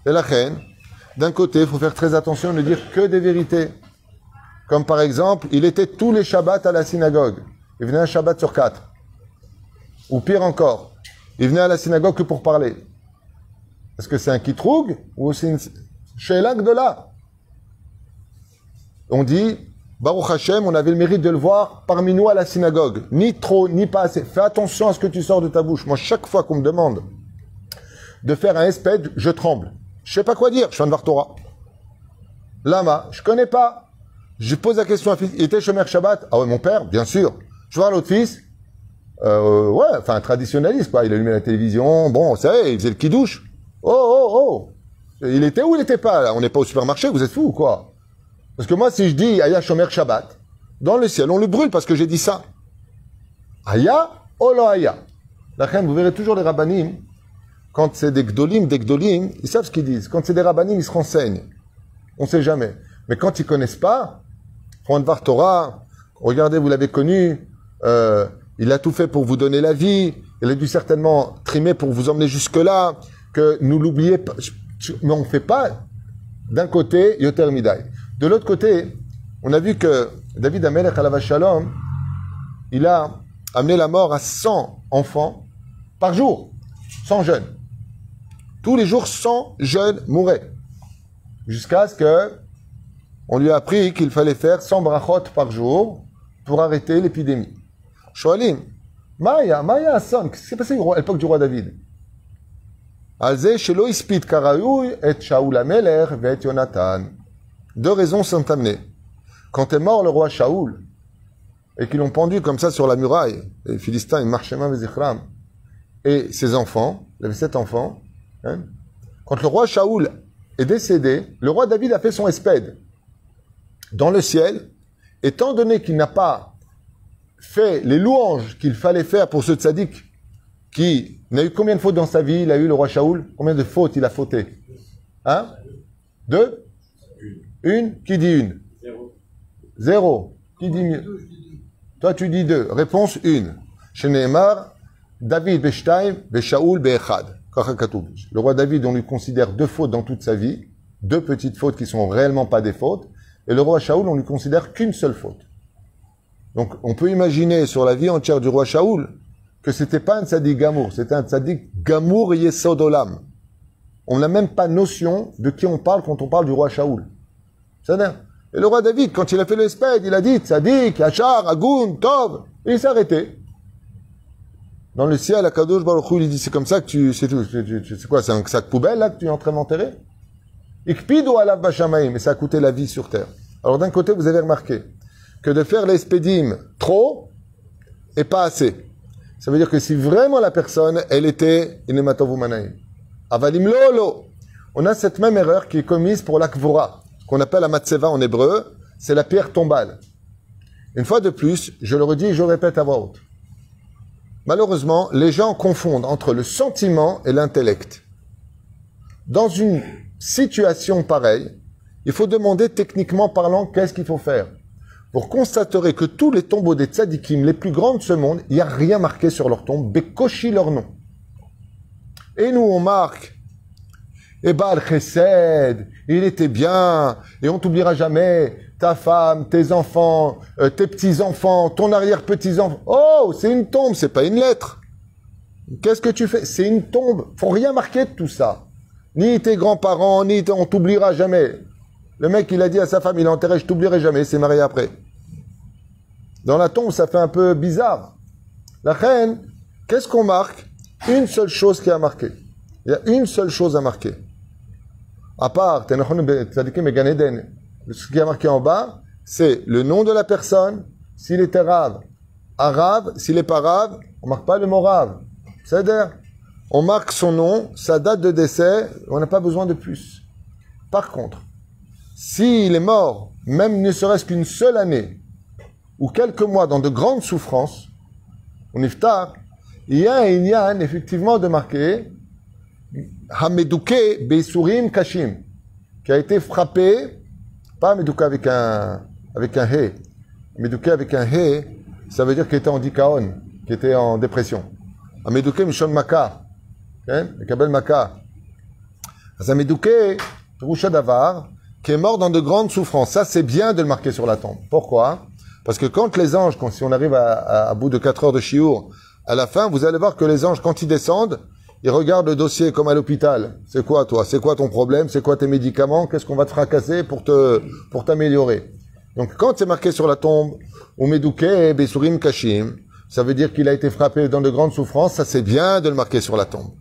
Et la reine, d'un côté, il faut faire très attention de ne dire que des vérités. Comme par exemple, il était tous les Shabbats à la synagogue. Il venait un Shabbat sur quatre. Ou pire encore, il venait à la synagogue que pour parler. Est-ce que c'est un kitroug ou c'est une shelag de là? On dit, Baruch Hashem, on avait le mérite de le voir parmi nous à la synagogue. Ni trop, ni pas assez. Fais attention à ce que tu sors de ta bouche. Moi, chaque fois qu'on me demande de faire un espède, je tremble. Je sais pas quoi dire. Je suis un Vartora. Lama, je connais pas. Je pose la question à fils. Il était Shomer Shabbat. Ah ouais, mon père, bien sûr. Je vois l'autre fils. Euh, ouais, enfin, traditionnaliste, quoi. Il allumait la télévision. Bon, vous savez, il faisait le kidouche. Oh, oh, oh. Il était où il était pas, là? On n'est pas au supermarché, vous êtes fous ou quoi? Parce que moi, si je dis Aya Shomer Shabbat, dans le ciel, on le brûle parce que j'ai dit ça. Aya, Olo Aya. La reine, vous verrez toujours les rabbinim, quand c'est des gdolim, des gdolim, ils savent ce qu'ils disent. Quand c'est des rabbinim, ils se renseignent. On sait jamais. Mais quand ils connaissent pas, Juan Var Torah, regardez, vous l'avez connu, euh, il a tout fait pour vous donner la vie, il a dû certainement trimer pour vous emmener jusque-là, que nous l'oubliez pas. Mais on ne fait pas d'un côté Yoter Midai. De l'autre côté, on a vu que David Amelech Alav Shalom, il a amené la mort à 100 enfants par jour, 100 jeunes. Tous les jours, 100 jeunes mouraient. Jusqu'à ce que on lui a appris qu'il fallait faire 100 brachot par jour pour arrêter l'épidémie. Shoalim, Maya, Maya Hassan, qu'est-ce qui s'est passé à l'époque du roi David? Alze shelo ispit karaoui et Shaul Ameler et Jonathan. Deux raisons sont amenées. Quand est mort le roi Shaoul, et qu'ils l'ont pendu comme ça sur la muraille, les Philistins, ils marchaient même Zichram, et ses enfants, il avait sept enfants, hein, quand le roi Shaoul est décédé, le roi David a fait son espède dans le ciel, étant donné qu'il n'a pas fait les louanges qu'il fallait faire pour ce tzaddik qui n'a eu combien de fautes dans sa vie Il a eu le roi Shaoul Combien de fautes il a fauté Hein? Deux? Une Qui dit une? Zéro. Zéro. Qui dit mieux? Toi, tu dis deux. Réponse une. Chez Nehemar, David Beshtaim, Beshaoul Beechad. Le roi David, on lui considère deux fautes dans toute sa vie, deux petites fautes qui sont réellement pas des fautes, et le roi Shaoul, on lui considère qu'une seule faute. Donc, on peut imaginer sur la vie entière du roi Shaoul que c'était pas un tzaddik gamour, c'était un tzaddik gamour yesodolam. On n'a même pas notion de qui on parle quand on parle du roi Shaoul. Et le roi David, quand il a fait le spade, il a dit tzaddik, Yachar, Agun, Tov, et il s'est arrêté. Dans le ciel, à Kadosh Baruch Hu, il dit c'est comme ça que tu, c'est quoi, c'est un sac poubelle là que tu es en train d'enterrer? Ikpidu alav bashamaim, et ça a coûté la vie sur terre. Alors d'un côté, vous avez remarqué que de faire les spédim trop et pas assez. Ça veut dire que si vraiment la personne, elle était. Avalim lolo. On a cette même erreur qui est commise pour l'akvora, qu'on appelle la en hébreu, c'est la pierre tombale. Une fois de plus, je le redis et je le répète à voix haute. Malheureusement, les gens confondent entre le sentiment et l'intellect. Dans une situation pareille, il faut demander techniquement parlant qu'est-ce qu'il faut faire. Vous constaterez que tous les tombeaux des tzadikim les plus grands de ce monde, il n'y a rien marqué sur leur tombe, Bekoshi leur nom. Et nous, on marque, et Baal Chesed, il était bien, et on t'oubliera jamais, ta femme, tes enfants, euh, tes petits-enfants, ton arrière-petits-enfants. Oh, c'est une tombe, c'est pas une lettre. Qu'est-ce que tu fais? C'est une tombe. Faut rien marquer de tout ça. Ni tes grands-parents, ni on t'oubliera jamais. Le mec, il a dit à sa femme, il a enterré, je t'oublierai jamais, il s'est marié après. Dans la tombe, ça fait un peu bizarre. La reine, qu'est-ce qu'on marque? Une seule chose qui a marqué. Il y a une seule chose à marquer. À part, ce qui a marqué en bas, c'est le nom de la personne, s'il était rave. Arabe, s'il n'est pas rave, on marque pas le mot rave. C'est-à-dire, on marque son nom, sa date de décès, on n'a pas besoin de plus. Par contre, s'il est mort, même ne serait-ce qu'une seule année, ou quelques mois dans de grandes souffrances, on iftar, il y a un effectivement, de marquer Hamedouke Beisurim Kashim, qui a été frappé, pas Hamedouke avec un, avec un He, avec un He, ça veut dire qu'il était en dikaon, qu'il était en dépression. Hamedouke Mishon Maka, hein, le Kabel Maka. Hamedouke Roucha Davar, qui est mort dans de grandes souffrances. Ça, c'est bien de le marquer sur la tombe. Pourquoi? Parce que quand les anges, quand, si on arrive à, bout de 4 heures de chiour, à la fin, vous allez voir que les anges, quand ils descendent, ils regardent le dossier comme à l'hôpital. C'est quoi, toi? C'est quoi ton problème? C'est quoi tes médicaments? Qu'est-ce qu'on va te fracasser pour te pour t'améliorer? Donc, quand c'est marqué sur la tombe, ou Medouké, Besurim Kashim, ça veut dire qu'il a été frappé dans de grandes souffrances. Ça, c'est bien de le marquer sur la tombe.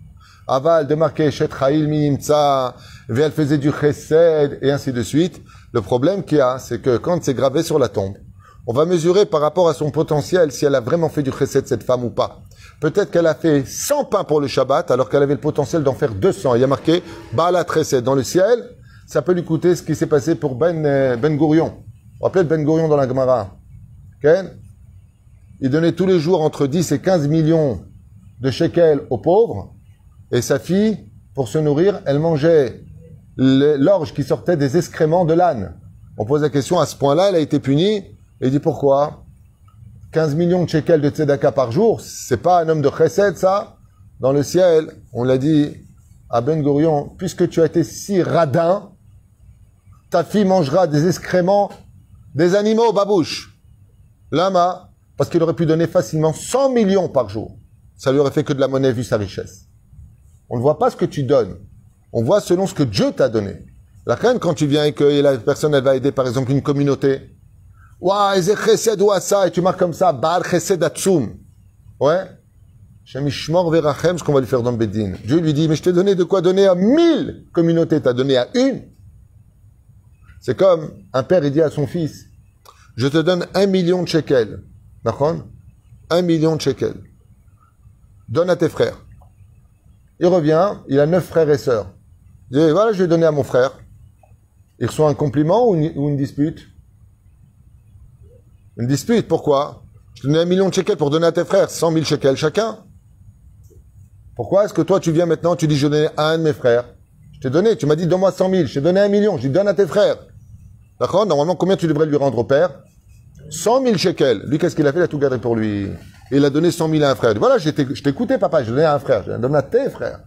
Aval de marquer Shet Minimtsa, elle faisait du chesed, et ainsi de suite. Le problème qu'il y a, c'est que quand c'est gravé sur la tombe, on va mesurer par rapport à son potentiel si elle a vraiment fait du chesed, cette femme ou pas. Peut-être qu'elle a fait 100 pains pour le Shabbat, alors qu'elle avait le potentiel d'en faire 200. Il y a marqué Baalat chesed dans le ciel. Ça peut lui coûter ce qui s'est passé pour Ben, euh, ben Gourion. Vous rappelez Ben Gourion dans la Gemara? Ken? Il donnait tous les jours entre 10 et 15 millions de shekels aux pauvres. Et sa fille, pour se nourrir, elle mangeait l'orge qui sortait des excréments de l'âne. On pose la question, à ce point-là, elle a été punie. Et il dit pourquoi? 15 millions de shekels de tzedaka par jour, c'est pas un homme de chesed, ça Dans le ciel, on l'a dit à Ben Gurion, puisque tu as été si radin, ta fille mangera des excréments des animaux, babouche. Lama, parce qu'il aurait pu donner facilement 100 millions par jour. Ça lui aurait fait que de la monnaie vu sa richesse. On ne voit pas ce que tu donnes. On voit selon ce que Dieu t'a donné. La reine, quand tu viens et que la personne, elle va aider, par exemple, une communauté. Et tu marques comme ça, Baal chesed atsum. Ouais. Shem ishmor verachem, ce qu'on va lui faire dans le Bedin. Dieu lui dit, mais je t'ai donné de quoi donner à mille communautés, t'as donné à une. C'est comme un père, il dit à son fils, je te donne un million de shekels. D'accord? Un million de shekels. Donne à tes frères. Il revient, il a neuf frères et sœurs. Il dit, voilà, je vais donner à mon frère. Il reçoit un compliment ou une dispute? Une dispute, pourquoi? Je te donne un million de shekels pour donner à tes frères, 100 000 shekels chacun. Pourquoi est-ce que toi, tu viens maintenant, tu dis, je donne à un de mes frères? Je t'ai donné, tu m'as dit, donne-moi 100 000, je t'ai donné un million, je dis, donne à tes frères. D'accord? Normalement, combien tu devrais lui rendre au père? 100 000 shekels. Lui, qu'est-ce qu'il a fait? Il a tout gardé pour lui. Et il a donné 100 000 à un frère. Voilà, je t'ai écouté, papa, je donné à un frère. Je donne à tes frères.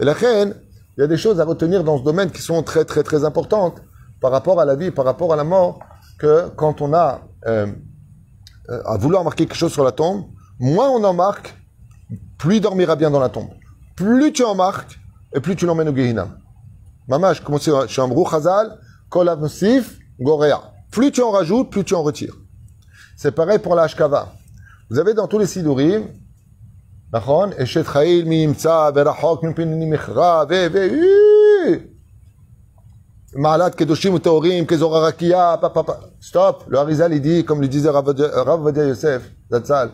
Et la reine, il y a des choses à retenir dans ce domaine qui sont très, très, très importantes par rapport à la vie, par rapport à la mort, que quand on a euh, euh, à vouloir marquer quelque chose sur la tombe, moins on en marque, plus il dormira bien dans la tombe. Plus tu en marques, et plus tu l'emmènes au Gehinam. Maman, je commençais chez Amrou Chazal, Kolamsif, Gorea. Plus tu en rajoutes, plus tu en retires. C'est pareil pour la Ashkava. Vous avez dans tous les Sidurim, Nachon, Eshet Mimtsa, Mimpin, Nimichra, Ve, Ve, Kedoshim Teorim, papa. Stop. Le Harizal, il dit, comme le disait Rav Vadia Yosef, Zatzal,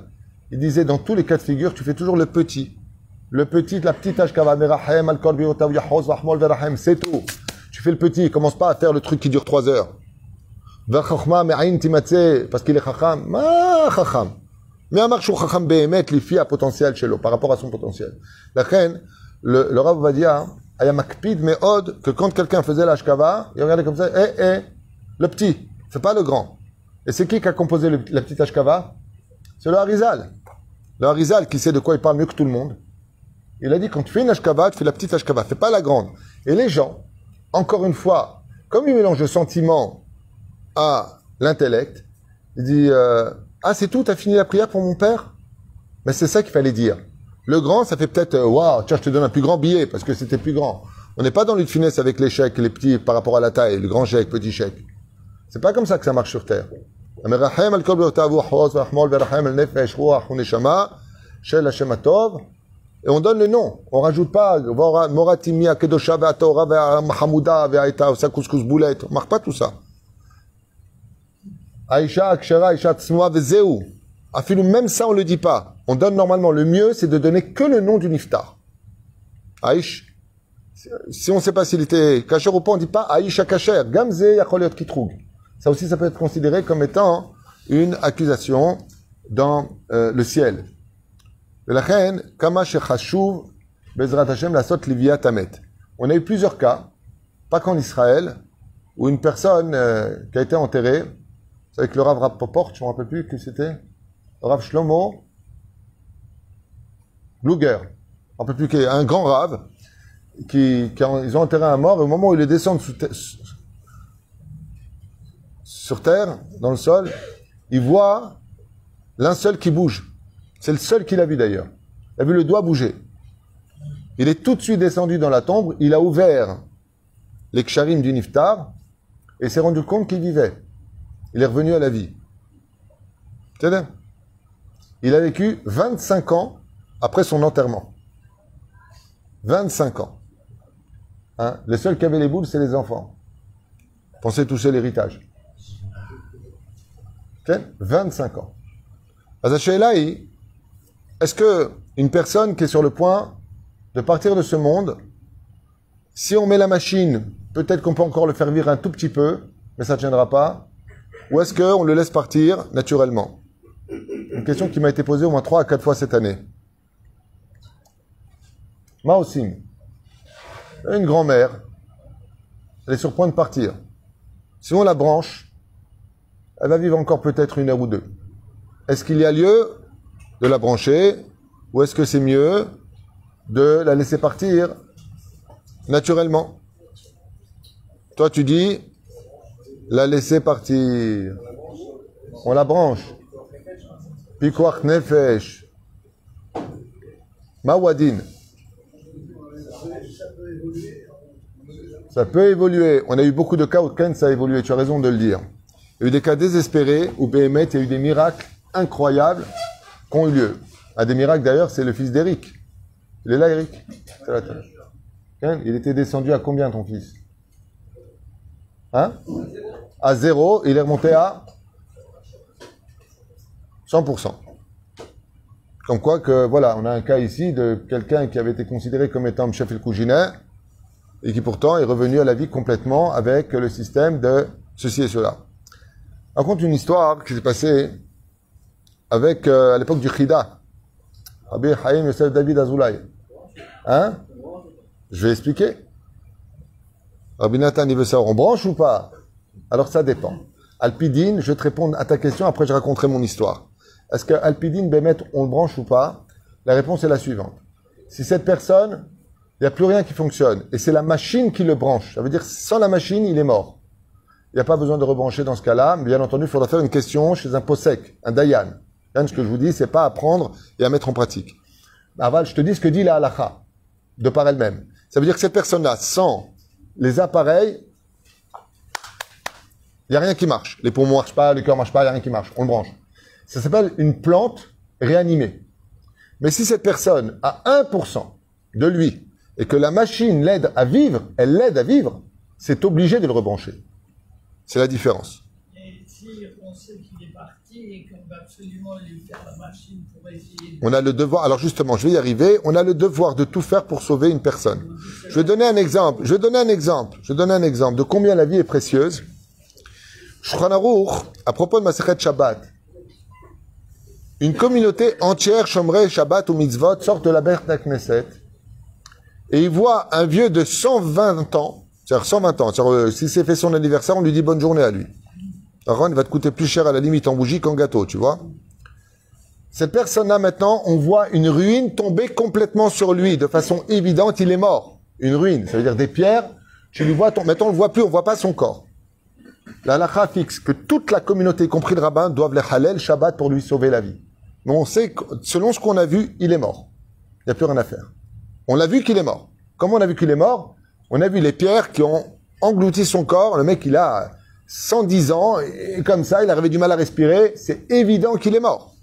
il disait, dans tous les cas de figure, tu fais toujours le petit. Le petit, la petite Ashkava, Merahem, Alkor, Biotav, Yahoz, Rahmol, Verahem, c'est tout. Tu fais le petit, commence pas à faire le truc qui dure trois heures. Verchachma, Me'ain, Timatse, parce qu'il est Chacham. Ma, Chacham. Mais Amar Shou Chacham, Behemet, les filles à potentiel chez l'eau, par rapport à son potentiel. La reine, le, le Rav Vadia, Makpid, Me'od, que quand quelqu'un faisait l'Ashkava, il regardait comme ça, eh, eh, le petit, c'est pas le grand. Et c'est qui qui a composé la petite Ashkava C'est le Harizal. Le Harizal qui sait de quoi il parle mieux que tout le monde. Il a dit quand tu fais une tu fais la petite Ashkava, fais pas la grande. Et les gens, encore une fois, comme ils mélangent le sentiment à l'intellect, il dit euh, Ah, c'est tout, t'as fini la prière pour mon père? Mais c'est ça qu'il fallait dire. Le grand, ça fait peut-être, euh, waouh, tiens, je te donne un plus grand billet parce que c'était plus grand. On n'est pas dans l'une finesse avec les chèques, les petits par rapport à la taille, le grand chèque, petit chèque. C'est pas comme ça que ça marche sur terre. Et on donne le nom. On rajoute pas, Moratimia, Kedosha, Torah, Mahamouda, Veaita, Sakouskus Boulet. On marque pas tout ça. Aïcha, Akshara, Aïcha, Tsnoa, Vezeu. Même ça, on le dit pas on donne normalement le mieux, c'est de donner que le nom du niftar. Aïch. Si on ne sait pas s'il était kacher ou pas, on ne dit pas Aïch à kacher. Gamze yacholiot kitrug. Ça aussi, ça peut être considéré comme étant une accusation dans euh, le ciel. On a eu plusieurs cas, pas qu'en Israël, où une personne euh, qui a été enterrée, c'est avec le Rav Rappoport, je ne me rappelle plus qui c'était, le Rav Shlomo, ne me rappelle plus qui, un grand Rav, qui, ils ont enterré un mort, et au moment où il est descendu sous te- sur terre, dans le sol, il voit l'un seul qui bouge. C'est le seul qu'il a vu d'ailleurs. Il a vu le doigt bouger. Il est tout de suite descendu dans la tombe, il a ouvert les ksharim du niftar et s'est rendu compte qu'il vivait. Il est revenu à la vie. Il a vécu 25 ans après son enterrement. 25 ans. Hein? Les seuls qui avaient les boules, c'est les enfants. Pensez toucher l'héritage. 25 ans. Est-ce que une personne qui est sur le point de partir de ce monde, si on met la machine, peut-être qu'on peut encore le faire vivre un tout petit peu, mais ça ne tiendra pas. Ou est-ce qu'on le laisse partir naturellement? Une question qui m'a été posée au moins 3 à 4 fois cette année. Maosim, une grand-mère, elle est sur le point de partir. Si on la branche, elle va vivre encore peut-être une heure ou deux. Est-ce qu'il y a lieu de la brancher ou est-ce que c'est mieux de la laisser partir naturellement? Toi, tu dis la laisser partir. On la branche. Pikuach nefesh. Mawadin. Ça peut évoluer. On a eu beaucoup de cas où Ken, ça a évolué. Tu as raison de le dire. Il y a eu des cas désespérés où Béhémet, il y a eu des miracles incroyables qui ont eu lieu. Un des miracles d'ailleurs, c'est le fils d'Éric. Il est là, Eric Ken, Il était descendu à combien ton fils? Hein? À zéro, il est remonté à 100%. Comme quoi que, voilà, on a un cas ici de quelqu'un qui avait été considéré comme étant chef el couginet et qui pourtant est revenu à la vie complètement avec le système de ceci et cela. Par contre, une histoire qui s'est passée avec, euh, à l'époque du Khida, Rabbi Haïm Yosef David Azoulay. Hein? Je vais expliquer. Rabbi Nathan, il veut savoir, on branche ou pas? Alors ça dépend. Alpidine, je vais te répondre à ta question, après je raconterai mon histoire. Est-ce que Alpidine, Bémet, on le branche ou pas? La réponse est la suivante. Si cette personne, il n'y a plus rien qui fonctionne, et c'est la machine qui le branche, ça veut dire sans la machine, il est mort. Il n'y a pas besoin de rebrancher dans ce cas-là, bien entendu, il faudra faire une question chez un posek, un dayan. Ce que je vous dis, c'est pas à prendre et à mettre en pratique. Aval, je te dis ce que dit la halakha, de par elle-même. Ça veut dire que cette personne-là, sans les appareils, il n'y a rien qui marche. Les poumons ne marchent pas, le cœur ne marche pas, il n'y a rien qui marche. On le branche. Ça s'appelle une plante réanimée. Mais si cette personne a 1% de lui et que la machine l'aide à vivre, elle l'aide à vivre, c'est obligé de le rebrancher. C'est la différence. Et si qu'on sait qu'il est parti et qu'on va absolument lui faire la machine pour essayer de... On a le devoir, alors justement, je vais y arriver, on a le devoir de tout faire pour sauver une personne. Je vais donner un exemple, je vais donner un exemple, je vais donner un exemple de combien la vie est précieuse. Shulchan à propos de Masechet Shabbat, une communauté entière, Shomrei, Shabbat ou Mitzvot, sort de la Beth Knesset et il voit un vieux de 120 ans, c'est-à-dire 120 ans, c'est-à-dire, euh, si c'est fait son anniversaire, on lui dit bonne journée à lui. Aaron il va te coûter plus cher à la limite en bougie qu'en gâteau, tu vois. Cette personne-là, maintenant, on voit une ruine tomber complètement sur lui, de façon évidente, il est mort. Une ruine, ça veut dire des pierres, tu lui vois, ton... maintenant on le voit plus, on voit pas son corps. La halakha fixe que toute la communauté, y compris le rabbin, doivent les halal Shabbat pour lui sauver la vie. Mais on sait que, selon ce qu'on a vu, il est mort. Il n'y a plus rien à faire. On l'a vu qu'il est mort. Comment on a vu qu'il est mort On a vu les pierres qui ont englouti son corps. Le mec, il a 110 ans, et comme ça, il avait du mal à respirer. C'est évident qu'il est mort.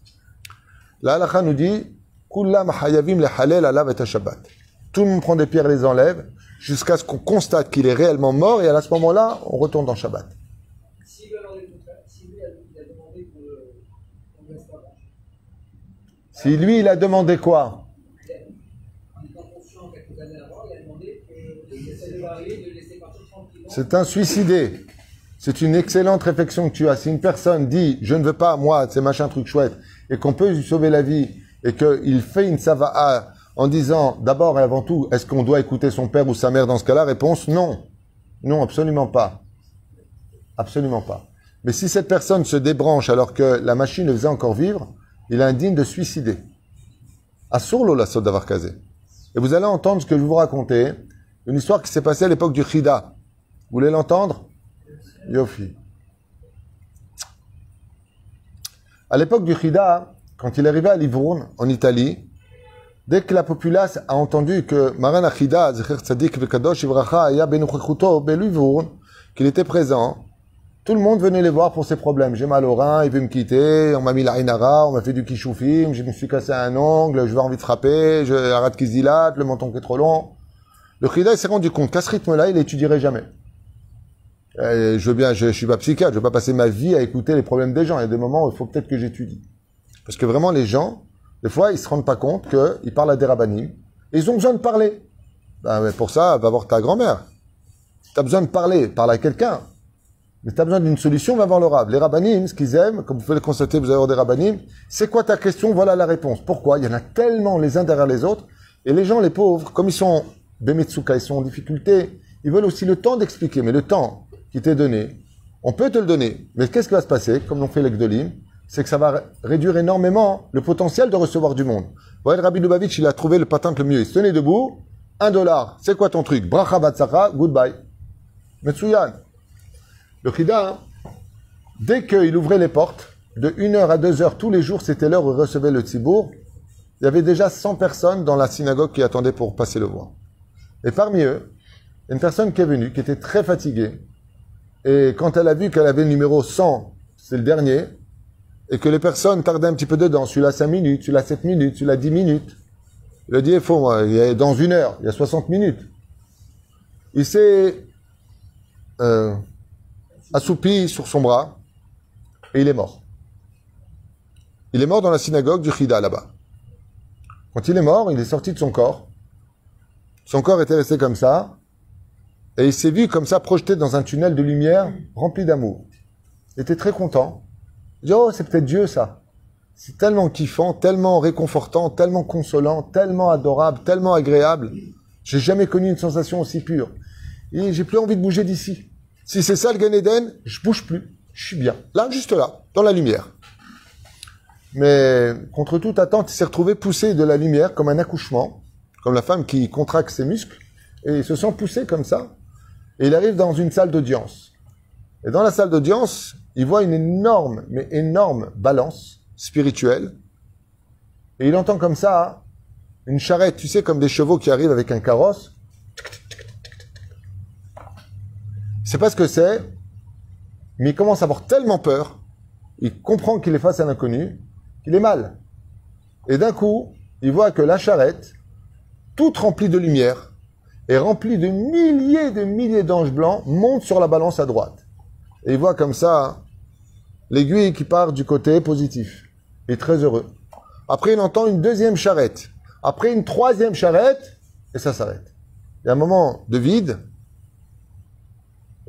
La halakha nous dit. Tout le monde prend des pierres et les enlève, jusqu'à ce qu'on constate qu'il est réellement mort, et à ce moment-là, on retourne dans Shabbat. Si lui a, il a demandé qu'on C'est un suicidé. C'est une excellente réflexion que tu as. Si une personne dit, je ne veux pas, moi, c'est machin truc chouette, et qu'on peut lui sauver la vie, et qu'il fait une sava'a en disant, d'abord et avant tout, est-ce qu'on doit écouter son père ou sa mère dans ce cas-là? Réponse, non. Non, absolument pas. Absolument pas. Mais si cette personne se débranche alors que la machine le faisait encore vivre, il est indigne de suicider. Assourlo la saute d'avoir casé. Et vous allez entendre ce que je vais vous raconter, une histoire qui s'est passée à l'époque du Khida. Vous voulez l'entendre? Yofi. À l'époque du Khida, quand il est arrivé à Livourne, en Italie, dès que la populace a entendu que Maran Achida, Zecher Tzadik Vekadosh Aya Benuchachuto, Belivourne, qu'il était présent, tout le monde venait les voir pour ses problèmes. J'ai mal au rein, il veut me quitter, on m'a mis la Ainara, on m'a fait du kishoufim, je me suis cassé un ongle, je vais envie de frapper, je arrête dilate, le menton qui est trop long. Le Khida s'est rendu compte qu'à ce rythme-là, il étudierait jamais. Euh, je veux bien, je, je suis pas psychiatre, je veux pas passer ma vie à écouter les problèmes des gens. Il y a des moments où il faut peut-être que j'étudie. Parce que vraiment, les gens, des fois, ils se rendent pas compte qu'ils parlent à des rabbinim, ils ont besoin de parler. Ben, mais pour ça, va voir ta grand-mère. Tu as besoin de parler, parle à quelqu'un. Mais tu as besoin d'une solution, va voir le rab. Les rabbinim, ce qu'ils aiment, comme vous pouvez le constater, vous allez voir des rabbinim, c'est quoi ta question? Voilà la réponse. Pourquoi? Il y en a tellement les uns derrière les autres. Et les gens, les pauvres, comme ils sont bemetsuka, ils sont en difficulté, ils veulent aussi le temps d'expliquer. Mais le temps qui donné, on peut te le donner. Mais qu'est-ce qui va se passer, comme l'ont fait les Gdolim C'est que ça va réduire énormément le potentiel de recevoir du monde. Voyez, Rabbi Lubavitch, il a trouvé le patin le mieux. Il se tenait debout, un dollar, c'est quoi ton truc? Bracha batzaka, goodbye. Metsuyan. Le Khida, dès qu'il ouvrait les portes, de 1h à 2h tous les jours, c'était l'heure où il recevait le tzibour, il y avait déjà 100 personnes dans la synagogue qui attendaient pour passer le voir. Et parmi eux, une personne qui est venue, qui était très fatiguée, et quand elle a vu qu'elle avait le numéro 100, c'est le dernier, et que les personnes tardaient un petit peu dedans, celui-là 5 minutes, celui-là 7 minutes, celui-là 10 minutes, il a dit, il faut, dans une heure, il y a 60 minutes. Il s'est euh, assoupi sur son bras, et il est mort. Il est mort dans la synagogue du Khida, là-bas. Quand il est mort, il est sorti de son corps. Son corps était resté comme ça, et il s'est vu comme ça projeté dans un tunnel de lumière rempli d'amour. Il était très content. Il dit, oh, c'est peut-être Dieu, ça. C'est tellement kiffant, tellement réconfortant, tellement consolant, tellement adorable, tellement agréable. J'ai jamais connu une sensation aussi pure. Et j'ai plus envie de bouger d'ici. Si c'est ça le Gan Eden, je bouge plus. Je suis bien. Là, juste là, dans la lumière. Mais contre toute attente, il s'est retrouvé poussé de la lumière comme un accouchement, comme la femme qui contracte ses muscles, et il se sent poussé comme ça. Et il arrive dans une salle d'audience. Et dans la salle d'audience, il voit une énorme, mais énorme balance spirituelle. Et il entend comme ça une charrette, tu sais, comme des chevaux qui arrivent avec un carrosse. Il sait pas ce que c'est, mais il commence à avoir tellement peur, il comprend qu'il est face à l'inconnu, qu'il est mal. Et d'un coup, il voit que la charrette, toute remplie de lumière, et remplie de milliers de milliers d'anges blancs, monte sur la balance à droite. Et il voit comme ça l'aiguille qui part du côté positif. Il est très heureux. Après, il entend une deuxième charrette. Après, une troisième charrette, et ça s'arrête. Il y a un moment de vide.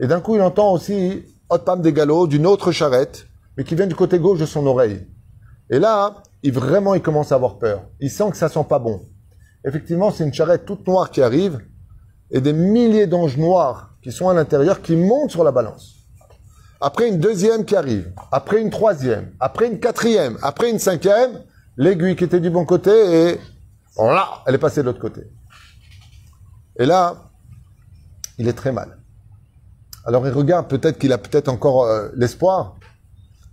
Et d'un coup, il entend aussi Otpam des galops d'une autre charrette, mais qui vient du côté gauche de son oreille. Et là, il vraiment, il commence à avoir peur. Il sent que ça sent pas bon. Effectivement, c'est une charrette toute noire qui arrive, et des milliers d'anges noirs qui sont à l'intérieur, qui montent sur la balance. Après une deuxième qui arrive, après une troisième, après une quatrième, après une cinquième, l'aiguille qui était du bon côté et là, elle est passée de l'autre côté. Et là, il est très mal. Alors il regarde, peut-être qu'il a peut-être encore euh, l'espoir.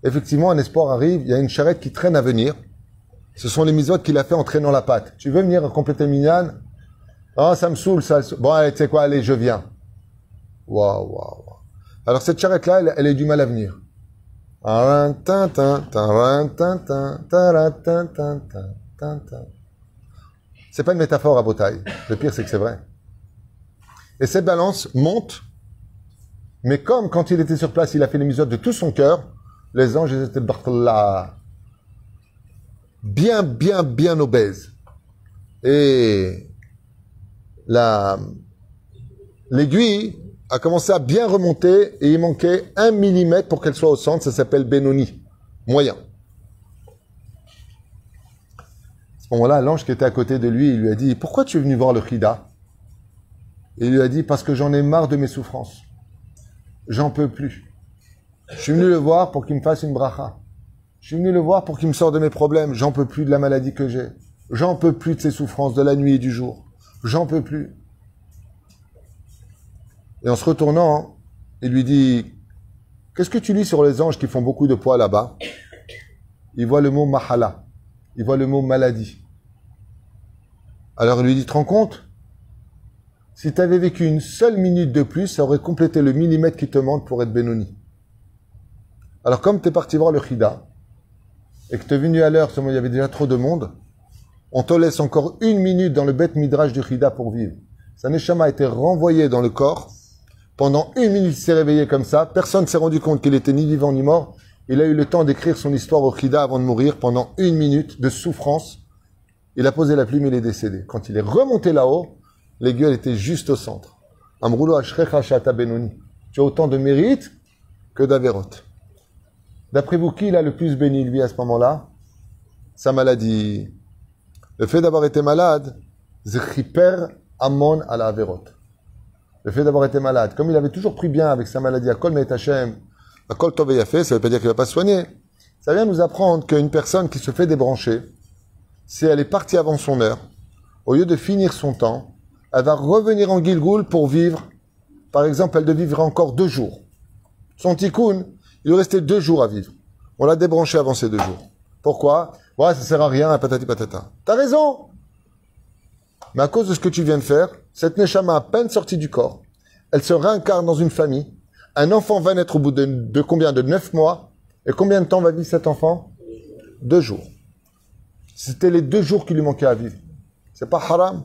Effectivement, un espoir arrive, il y a une charrette qui traîne à venir. Ce sont les misotes qu'il a fait en traînant la patte. Tu veux venir compléter Minyan? Ah, ça me saoule, ça. Bon, allez, tu sais quoi, allez, je viens. Waouh, waouh, waouh. Alors cette charrette-là, elle, elle est du mal à venir. C'est pas une métaphore à Botaille. Le pire, c'est que c'est vrai. Et cette balance monte, mais comme quand il était sur place, il a fait les misotes de tout son cœur, les anges étaient là, bien, bien, bien obèses. Et la l'aiguille a commencé à bien remonter et il manquait un millimètre pour qu'elle soit au centre. Ça s'appelle Benoni, moyen. À ce moment-là, l'ange qui était à côté de lui, il lui a dit Pourquoi tu es venu voir le Khida il lui a dit Parce que j'en ai marre de mes souffrances. J'en peux plus. Je suis venu le voir pour qu'il me fasse une bracha. Je suis venu le voir pour qu'il me sorte de mes problèmes. J'en peux plus de la maladie que j'ai. J'en peux plus de ses souffrances de la nuit et du jour. J'en peux plus. Et en se retournant, il lui dit, qu'est-ce que tu lis sur les anges qui font beaucoup de poids là-bas? Il voit le mot mahala. Il voit le mot maladie. Alors il lui dit, te rends compte? Si tu avais vécu une seule minute de plus, ça aurait complété le millimètre qui te manque pour être Benoni. Alors comme tu es parti voir le Khida, et que tu es venu à l'heure, seulement il y avait déjà trop de monde, on te laisse encore une minute dans le bête midrash du Khida pour vivre. Sa neshama a été renvoyé dans le corps, pendant une minute, il s'est réveillé comme ça. Personne ne s'est rendu compte qu'il était ni vivant ni mort. Il a eu le temps d'écrire son histoire au Khida avant de mourir pendant une minute de souffrance. Il a posé la plume, il est décédé. Quand il est remonté là-haut, l'aiguille était juste au centre. Amroulo Benoni. Tu as autant de mérite que d'Averot. D'après vous, qui l'a le plus béni, lui, à ce moment-là? Sa maladie. Le fait d'avoir été malade, Amon à la Averot le fait d'avoir été malade, comme il avait toujours pris bien avec sa maladie, à Kol Meitachem, à Kol Tov ça ne veut pas dire qu'il ne va pas se soigner. Ça vient nous apprendre qu'une personne qui se fait débrancher, si elle est partie avant son heure, au lieu de finir son temps, elle va revenir en Gilgoul pour vivre. Par exemple, elle devait vivre encore deux jours. Son tikkun, il lui restait deux jours à vivre. On l'a débranché avant ces deux jours. Pourquoi? Ouais, ça sert à rien, patati patata. T'as raison Mais à cause de ce que tu viens de faire, cette Neshama, à peine sortie du corps, elle se réincarne dans une famille. Un enfant va naître au bout de, combien De neuf mois? Et combien de temps va vivre cet enfant? Deux jours. C'était les deux jours qui lui manquaient à vivre. C'est pas haram.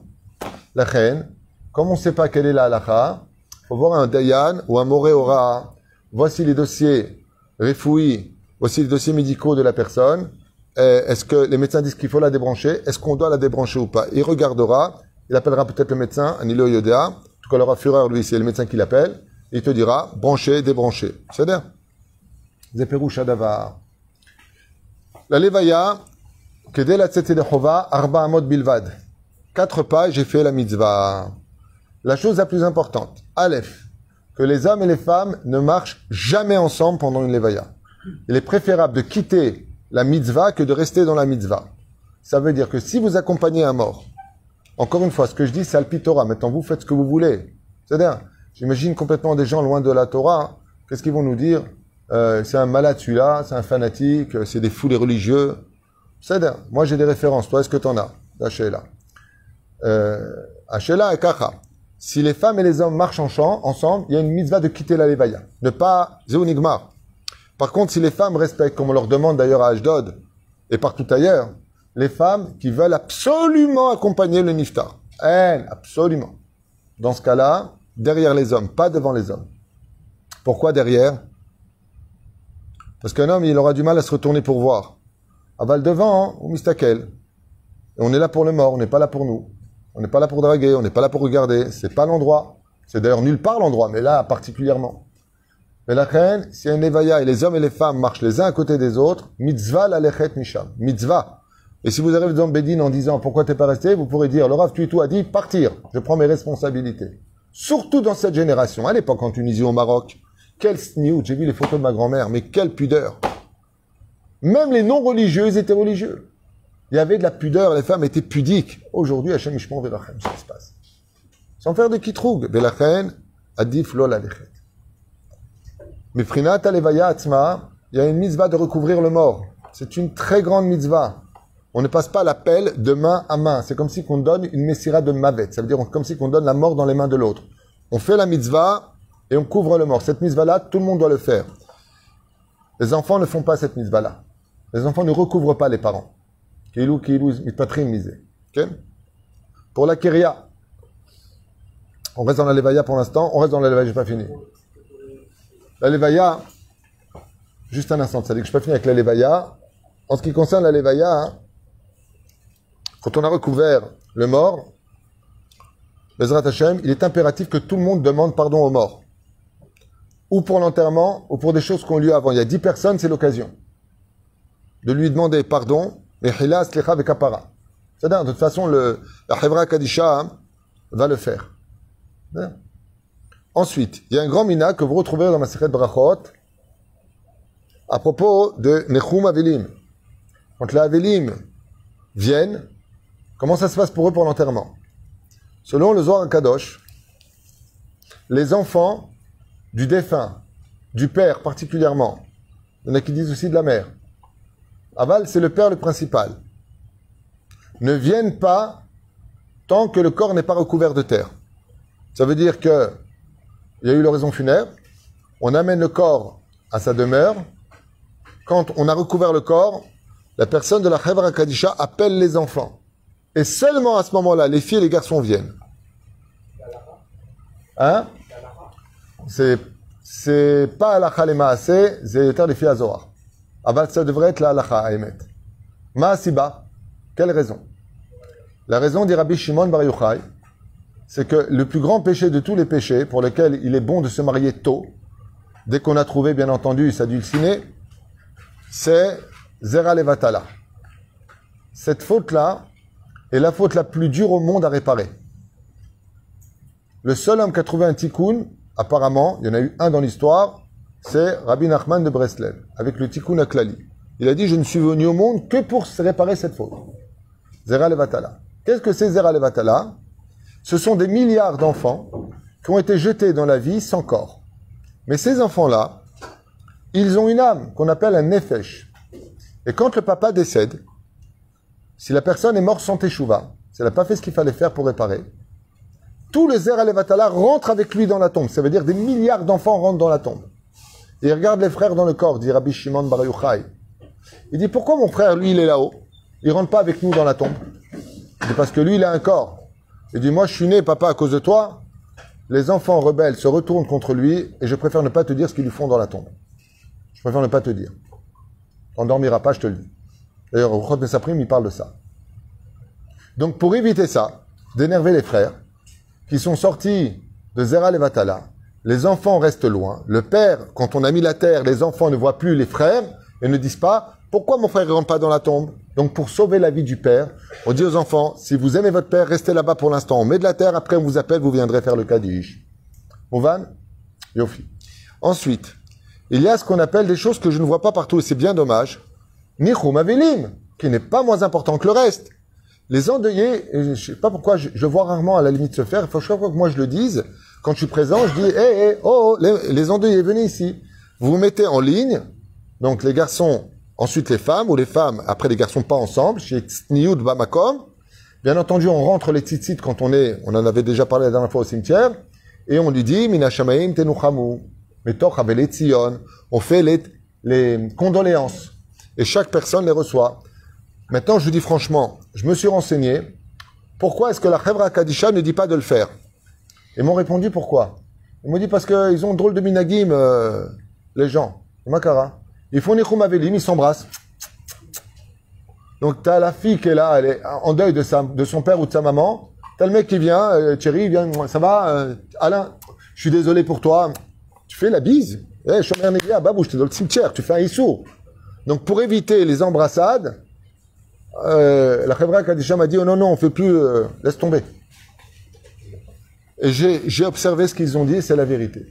La reine, comme on ne sait pas quelle est la halakha, faut voir un dayan ou un moréora. Voici les dossiers réfouis, voici les dossiers médicaux de la personne. Est-ce que les médecins disent qu'il faut la débrancher? Est-ce qu'on doit la débrancher ou pas? Il regardera il appellera peut-être le médecin, Anilo Yodea. En tout cas, l'aura fureur, lui, c'est le médecin qui l'appelle. Il te dira, brancher, débrancher. C'est-à-dire, Zeperu Shadavar. La Levaya, Kedel de Chova, Arba Amod Bilvad. Quatre pages, j'ai fait la mitzvah. La chose la plus importante, Aleph, que les hommes et les femmes ne marchent jamais ensemble pendant une Levaya. Il est préférable de quitter la mitzvah que de rester dans la mitzvah. Ça veut dire que si vous accompagnez un mort, encore une fois, ce que je dis, c'est Alpitora. Maintenant, vous faites ce que vous voulez. C'est-à-dire, j'imagine complètement des gens loin de la Torah. Qu'est-ce qu'ils vont nous dire? Euh, C'est un malade celui-là, c'est un fanatique, c'est des fous, les religieux. C'est-à-dire, moi j'ai des références. Toi, est-ce que tu en as? Hachela. Euh, et Kacha. Si les femmes et les hommes marchent en champ, ensemble, il y a une mitzvah de quitter la levaya. Ne pas Zéunigmar. Par contre, si les femmes respectent, comme on leur demande d'ailleurs à Ashdod et partout ailleurs, les femmes qui veulent absolument accompagner le niftar. Elles, absolument. Dans ce cas-là, derrière les hommes, pas devant les hommes. Pourquoi derrière? Parce qu'un homme, il aura du mal à se retourner pour voir. Aval devant, hein, ou mistakel. Et on est là pour le mort, on n'est pas là pour nous. On n'est pas là pour draguer, on n'est pas là pour regarder. C'est pas l'endroit. C'est d'ailleurs nulle part l'endroit, mais là particulièrement. Mais la reine, si un Evaya et les hommes et les femmes marchent les uns à côté des autres, mitzvah la lechet. Mitzvah. Et si vous arrivez dans Bédine en disant pourquoi t'es pas resté, vous pourrez dire le Rav Tuitou a dit partir. Je prends mes responsabilités. Surtout dans cette génération. À l'époque en Tunisie, au Maroc. Quel sniout. J'ai vu les photos de ma grand-mère, mais quelle pudeur. Même les non-religieux étaient religieux. Il y avait de la pudeur, les femmes étaient pudiques. Aujourd'hui, Hachem Ishmon Velachem, qui se passe. Sans faire de kitroug. Velachem, adif lol alechet. Mais Prinat Alevaya Atzma, il y a une mitzvah de recouvrir le mort. C'est une très grande mitzvah. On ne passe pas l'appel de main à main. C'est comme si qu'on donne une messira de mavet. Ça veut dire comme si qu'on donne la mort dans les mains de l'autre. On fait la mitzvah et on couvre le mort. Cette mitzvah-là, tout le monde doit le faire. Les enfants ne font pas cette mitzvah-là. Les enfants ne recouvrent pas les parents. Kilou, kilou, mitpatrim, misé. Pour la keria, on reste dans la levaya pour l'instant. On reste dans la levaya, j'ai pas fini. La levaya, juste un instant, ça dit que je pas fini avec la levaya. En ce qui concerne la levaya, hein, quand on a recouvert le mort, Bezrat Hashem, il est impératif que tout le monde demande pardon aux morts. Ou pour l'enterrement, ou pour des choses qu'on lui a avant. Il y a dix personnes, c'est l'occasion. De lui demander pardon, et hilas, lecha, kapara. C'est-à-dire, de toute façon, le, la Hevra Kadisha hein, va le faire. Ensuite, il y a un grand mina que vous retrouvez dans ma Sechet Brachot à propos de Nechum Avelim. Quand les Avelim viennent, comment ça se passe pour eux pour l'enterrement? Selon le Zohar Kadosh, les enfants du défunt, du père particulièrement, il y en a qui disent aussi de la mère, Aval, c'est le père le principal, ne viennent pas tant que le corps n'est pas recouvert de terre. Ça veut dire que il y a eu l'oraison funèbre, on amène le corps à sa demeure. Quand on a recouvert le corps, la personne de la Khevra Kadisha appelle les enfants. Et seulement à ce moment-là, les filles et les garçons viennent. Hein? C'est c'est pas alacha les maaseh, c'est les filles à Zohar. Aval, ça devrait être la à Emet. Maasiba, quelle raison? La raison dit Rabbi Shimon Bar Yochai, c'est que le plus grand péché de tous les péchés, pour lesquels il est bon de se marier tôt, dès qu'on a trouvé, bien entendu, sa dulcinée, c'est Zera Levatala. Cette faute-là est la faute la plus dure au monde à réparer. Le seul homme qui a trouvé un tikkun, apparemment, il y en a eu un dans l'histoire, c'est Rabbi Nachman de Breslev, avec le tikkun Aklali. Il a dit, je ne suis venu au monde que pour réparer cette faute. Zera Levatala. Qu'est-ce que c'est Zera Levatala? Ce sont des milliards d'enfants qui ont été jetés dans la vie sans corps. Mais ces enfants-là, ils ont une âme qu'on appelle un nefesh. Et quand le papa décède, si la personne est morte sans teshuva, si elle n'a pas fait ce qu'il fallait faire pour réparer, tous les Zera Levatala rentrent avec lui dans la tombe. Ça veut dire des milliards d'enfants rentrent dans la tombe. Et il regarde les frères dans le corps, dit Rabbi Shimon Bar Yochai. Il dit, pourquoi mon frère, lui, il est là-haut? Il rentre pas avec nous dans la tombe. Dit, parce que lui, il a un corps. Il dit, moi, je suis né, papa, à cause de toi. Les enfants rebelles se retournent contre lui et je préfère ne pas te dire ce qu'ils lui font dans la tombe. Je préfère ne pas te dire. On dormira pas, je te le dis. D'ailleurs, au il parle de ça. Donc, pour éviter ça, d'énerver les frères, qui sont sortis de Zera Levatala, les enfants restent loin. Le père, quand on a mis la terre, les enfants ne voient plus les frères et ne disent pas pourquoi mon frère ne rentre pas dans la tombe? Donc pour sauver la vie du père, on dit aux enfants si vous aimez votre père, restez là-bas pour l'instant. On met de la terre, après on vous appelle, vous viendrez faire le kaddish. Mouvan Yofi. Ensuite, il y a ce qu'on appelle des choses que je ne vois pas partout et c'est bien dommage. Nichum qui n'est pas moins important que le reste. Les endeuillés, je ne sais pas pourquoi, je, vois rarement à la limite se faire, il faut que moi je le dise, quand je suis présent, je dis, hé, hé, oh, les, les endeuillés, venez ici. Vous vous mettez en ligne, donc les garçons, ensuite les femmes, ou les femmes, après les garçons pas ensemble, chez Tsnioud Bamakom. Bien entendu, on rentre les tzitzit quand on est, on en avait déjà parlé la dernière fois au cimetière, et on lui dit, Mina Shamaim Tenuchamu, Metoch Tzion. On fait les, condoléances. Et chaque personne les reçoit. Maintenant, je vous dis franchement, je me suis renseigné, pourquoi est-ce que la Chevra Kadisha ne dit pas de le faire? Ils m'ont répondu pourquoi? Ils m'ont dit parce qu'ils ont drôle de minagim, euh, les gens. Makara. Ils font Nichum Avelim, ils s'embrassent. Donc, tu as la fille qui est là, elle est en deuil de, son père ou de sa maman. Tu as le mec qui vient, euh, Thierry, il vient, ça va, euh, Alain, je suis désolé pour toi. Tu fais la bise. Eh, Shomer Negia, babou, j'étais dans le cimetière, tu fais un issou. Donc, pour éviter les embrassades, euh, la Khevra Kadisha m'a dit, oh non, non, on fait plus, laisse tomber. Et j'ai observé ce qu'ils ont dit, c'est la vérité.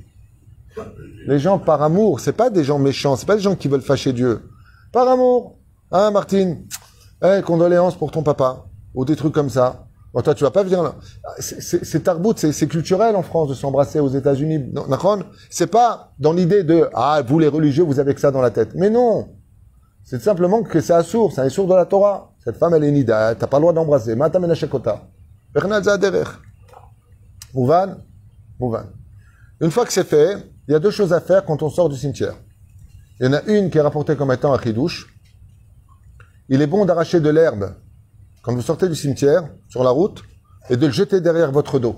Les gens par amour, c'est pas des gens méchants, c'est pas des gens qui veulent fâcher Dieu. Par amour. Hein, Martine? Eh, condoléances pour ton papa. Ou des trucs comme ça. Bon, toi, tu vas pas venir là. C'est- tarbout, c'est culturel en France de s'embrasser aux États-Unis. C'est pas dans l'idée de, ah, vous les religieux, vous avez que ça dans la tête. Mais non. C'est simplement que c'est assourd, c'est un sourd de la Torah. Cette femme, elle est nida, t'as pas le droit d'embrasser. Mata menachekota. Bernard Zaderer. Mouvan? Mouvan. Une fois que c'est fait, il y a deux choses à faire quand on sort du cimetière. Il y en a une qui est rapportée comme étant un chidouche. Il est bon d'arracher de l'herbe quand vous sortez du cimetière, sur la route, et de le jeter derrière votre dos.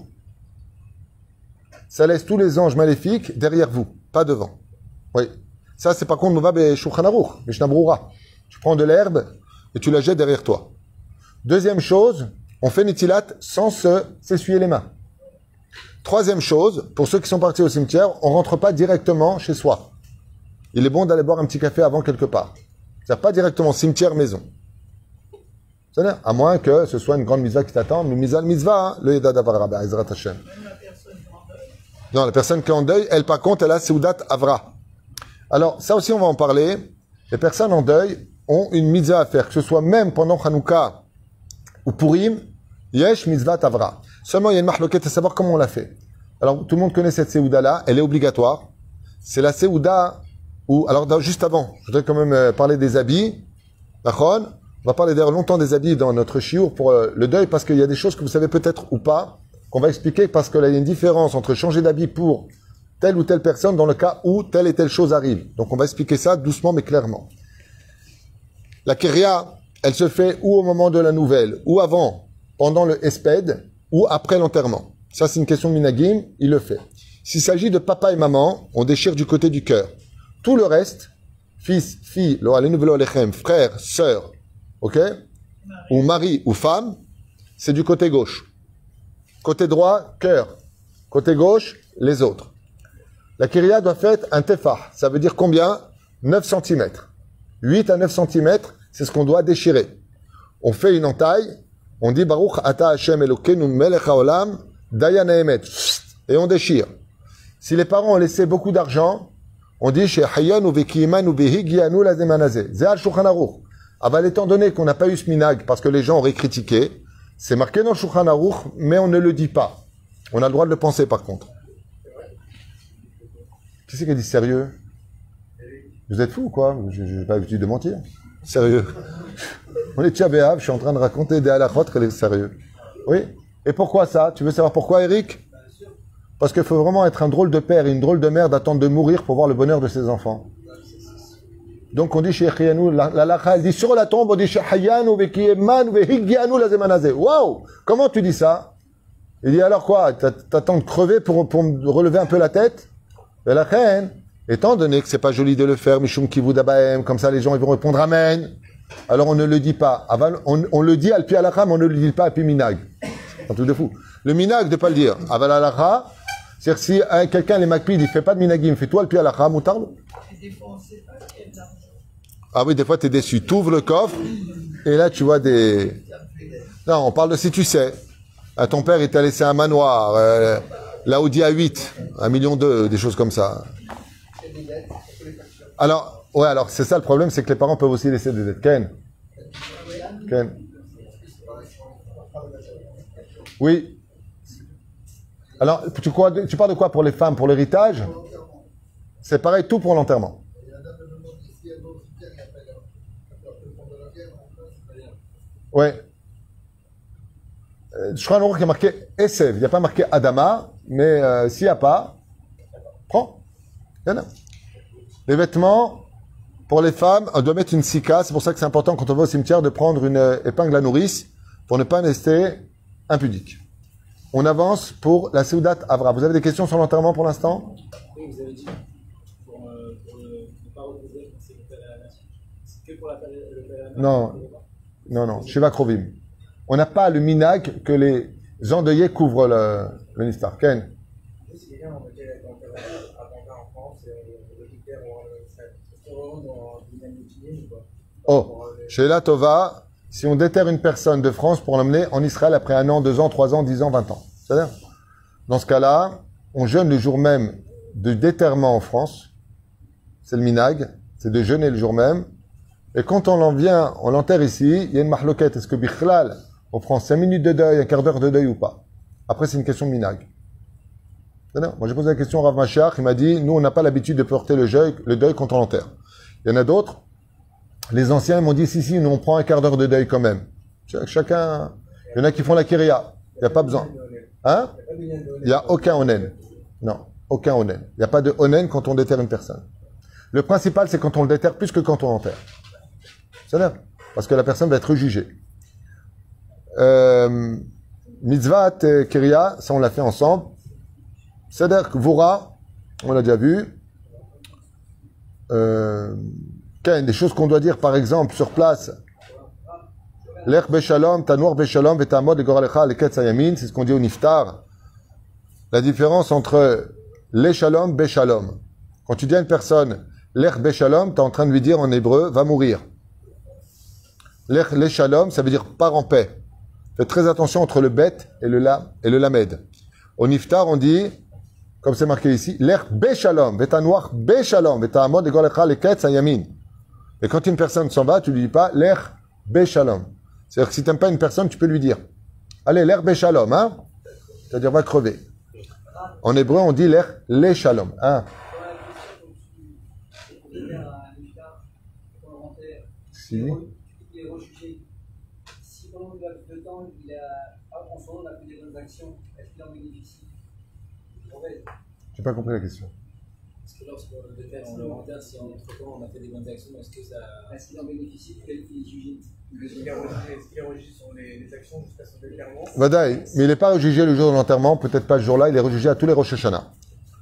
Ça laisse tous les anges maléfiques derrière vous, pas devant. Oui. Ça, c'est par contre, Mouva be Shulchan Mishnah. Tu prends de l'herbe et tu la jettes derrière toi. Deuxième chose, on fait Nitilat sans se s'essuyer les mains. Troisième chose, pour ceux qui sont partis au cimetière, on rentre pas directement chez soi. Il est bon d'aller boire un petit café avant quelque part. C'est pas directement cimetière maison. C'est-à-dire, à moins que ce soit une grande mitzvah qui t'attend, mais mitzvah, mitzvah, hein, le yeda davar rabba, Ezrat Hashem. Non, la personne qui est en deuil, elle par contre, elle a Seudat Avra. Alors, ça aussi, on va en parler. Les personnes en deuil ont une mitzvah à faire, que ce soit même pendant Hanouka ou Purim, Yesh Mitzvah Avra. Seulement, il y a une marloquette à savoir comment on l'a fait. Alors, tout le monde connaît cette Seouda-là, elle est obligatoire. C'est la Seouda où, alors, juste avant, je voudrais quand même euh, parler des habits. On va parler d'ailleurs longtemps des habits dans notre chiour pour euh, le deuil parce qu'il y a des choses que vous savez peut-être ou pas, qu'on va expliquer parce qu'il y a une différence entre changer d'habit pour telle ou telle personne dans le cas où telle et telle chose arrive. Donc on va expliquer ça doucement mais clairement. La kéria, elle se fait ou au moment de la nouvelle, ou avant, pendant le esped, ou après l'enterrement. Ça c'est une question de minagim, il le fait. S'il s'agit de papa et maman, on déchire du côté du cœur. Tout le reste, fils, fille, frère, sœur, ok? Ou mari ou femme, c'est du côté gauche. Côté droit, cœur. Côté gauche, les autres. La kiria doit faire un tefah. Ça veut dire combien? 9 cm. 8 à 9 cm, c'est ce qu'on doit déchirer. On fait une entaille, on dit Baruch ata Hashem Elokeinu melech haolam dayan. Et on déchire. Si les parents ont laissé beaucoup d'argent, on dit chez Hayan ou Vekiman ou Behigianu la zemanazé. Zé al Shulchan Aruch. Aval étant donné qu'on n'a pas eu ce minag parce que les gens auraient critiqué, c'est marqué dans Shulchan Aruch, mais on ne le dit pas. On a le droit de le penser par contre. Qui c'est qui a dit sérieux? Vous êtes fou ou quoi? Je n'ai pas l'habitude de mentir. Sérieux. On est tchabéab, je suis en train de raconter des halakhot qu'elle est sérieux. Oui Et pourquoi ça? Tu veux savoir pourquoi, Eric? Parce qu'il faut vraiment être un drôle de père et une drôle de mère d'attendre de mourir pour voir le bonheur de ses enfants. Donc on dit chez Chiyanou, la la lacha, elle dit sur la tombe, on dit chez Hayanou, Vekiyeman, Vehigianou, la zemanazé. Waouh Comment tu dis ça? Il dit alors quoi? T'a- T'attends de crever pour, pour me relever un peu la tête? La reine, étant donné que c'est pas joli de le faire, Mishum Kivud Abahem, comme ça les gens vont répondre Amen. Alors on ne le dit pas. On, on le dit al pi alakha, mais on ne le dit pas al pi minag. C'est un truc de fou. Le minag, de pas le dire. Aval alakha, c'est-à-dire si hein, quelqu'un les makpid, il fait pas de minagim, fais-toi al pi alakha, moutarde. Ah oui, des fois, tu es déçu. Tu ouvres le coffre et là, tu vois des... Non, on parle de si tu sais. Ah, ton père, il t'a laissé un manoir, euh, la Audi A8, un million deux, des choses comme ça. Alors, ouais, alors c'est ça le problème, c'est que les parents peuvent aussi laisser des dettes. Ken Ken Oui. Alors, tu, tu parles de quoi pour les femmes Pour l'héritage? C'est pareil, tout pour l'enterrement. Ouais. Euh, Je crois un qui a marqué Esev. Il n'y a pas marqué Adama, mais euh, s'il n'y a pas, prends. Il y en a. Les vêtements, pour les femmes, on doit mettre une sika. C'est pour ça que c'est important quand on va au cimetière de prendre une euh, épingle à nourrice pour ne pas rester impudique. On avance pour la Seudat Avra. Vous avez des questions sur l'enterrement pour l'instant? Oui, vous avez dit pour, euh, pour le- ne pas c'est père pour la le. Non. Non, non, Shiva Krovim. On n'a pas le minag que les endeuillés couvrent le, le Nistar. Ken Oh, chez la Tova, si on déterre une personne de France pour l'emmener en Israël après un an, deux ans, trois ans, dix ans, vingt ans. C'est-à-dire Dans ce cas-là, on jeûne le jour même du déterrement en France. C'est le minag, c'est de jeûner le jour même. Et quand on l'en vient, on l'enterre ici, il y a une marloquette. Est-ce que Bichlal, on prend cinq minutes de deuil, un quart d'heure de deuil ou pas? Après, c'est une question de minag. Moi, j'ai posé la question au Rav Machar, il m'a dit, nous, on n'a pas l'habitude de porter le le deuil quand on l'enterre. Il y en a d'autres, les anciens m'ont dit, si, si, nous, on prend un quart d'heure de deuil quand même. Ch- Chacun, il y en a qui font la kiria. Il n'y a pas besoin. Hein? Il n'y a aucun onen. Non, aucun onen. Il n'y a pas de onen quand on déterre une personne. Le principal, c'est quand on le déterre plus que quand on l'enterre. C'est là. Parce que la personne va être jugée. Euh, mitzvah et kiria, ça on l'a fait ensemble. C'est-à-dire que Vora, on l'a déjà vu. Euh, des choses qu'on doit dire, par exemple, sur place. L'ech beshalom, tanour beshalom, le goralecha, le ketz ayamin, c'est ce qu'on dit au niftar. La différence entre les shalom, beshalom. Quand tu dis à une personne, l'ech beshalom, tu es en train de lui dire en hébreu, va mourir. L'ech les shalom, ça veut dire part en paix. Faites très attention entre le bet et le la et le lamed. Au niftar, on dit, comme c'est marqué ici, vetamod, le goralecha, le ketz ayamin. Et quand une personne s'en va, tu lui dis pas l'ech beshalom. C'est-à-dire que si tu n'aimes pas une personne, tu peux lui dire Allez, l'ech beshalom, hein C'est-à-dire va crever. En hébreu, on dit l'ech les shalom. Hein Si. Pendant le temps, il a, bonnes actions, est-ce qu'il. J'ai pas compris la question. Parce que lorsqu'on déterre en volontaire, si en entre-temps on a fait des bonnes actions, est-ce que ça. Est-ce qu'il en bénéficie fait qu'il est jugé Est-ce qu'il est rejugé- rejugé sur les, les actions jusqu'à son Vadaï, mais il n'est pas jugé le jour de l'enterrement, peut-être pas ce jour-là, il est rejugé à tous les Rosh Hashanah.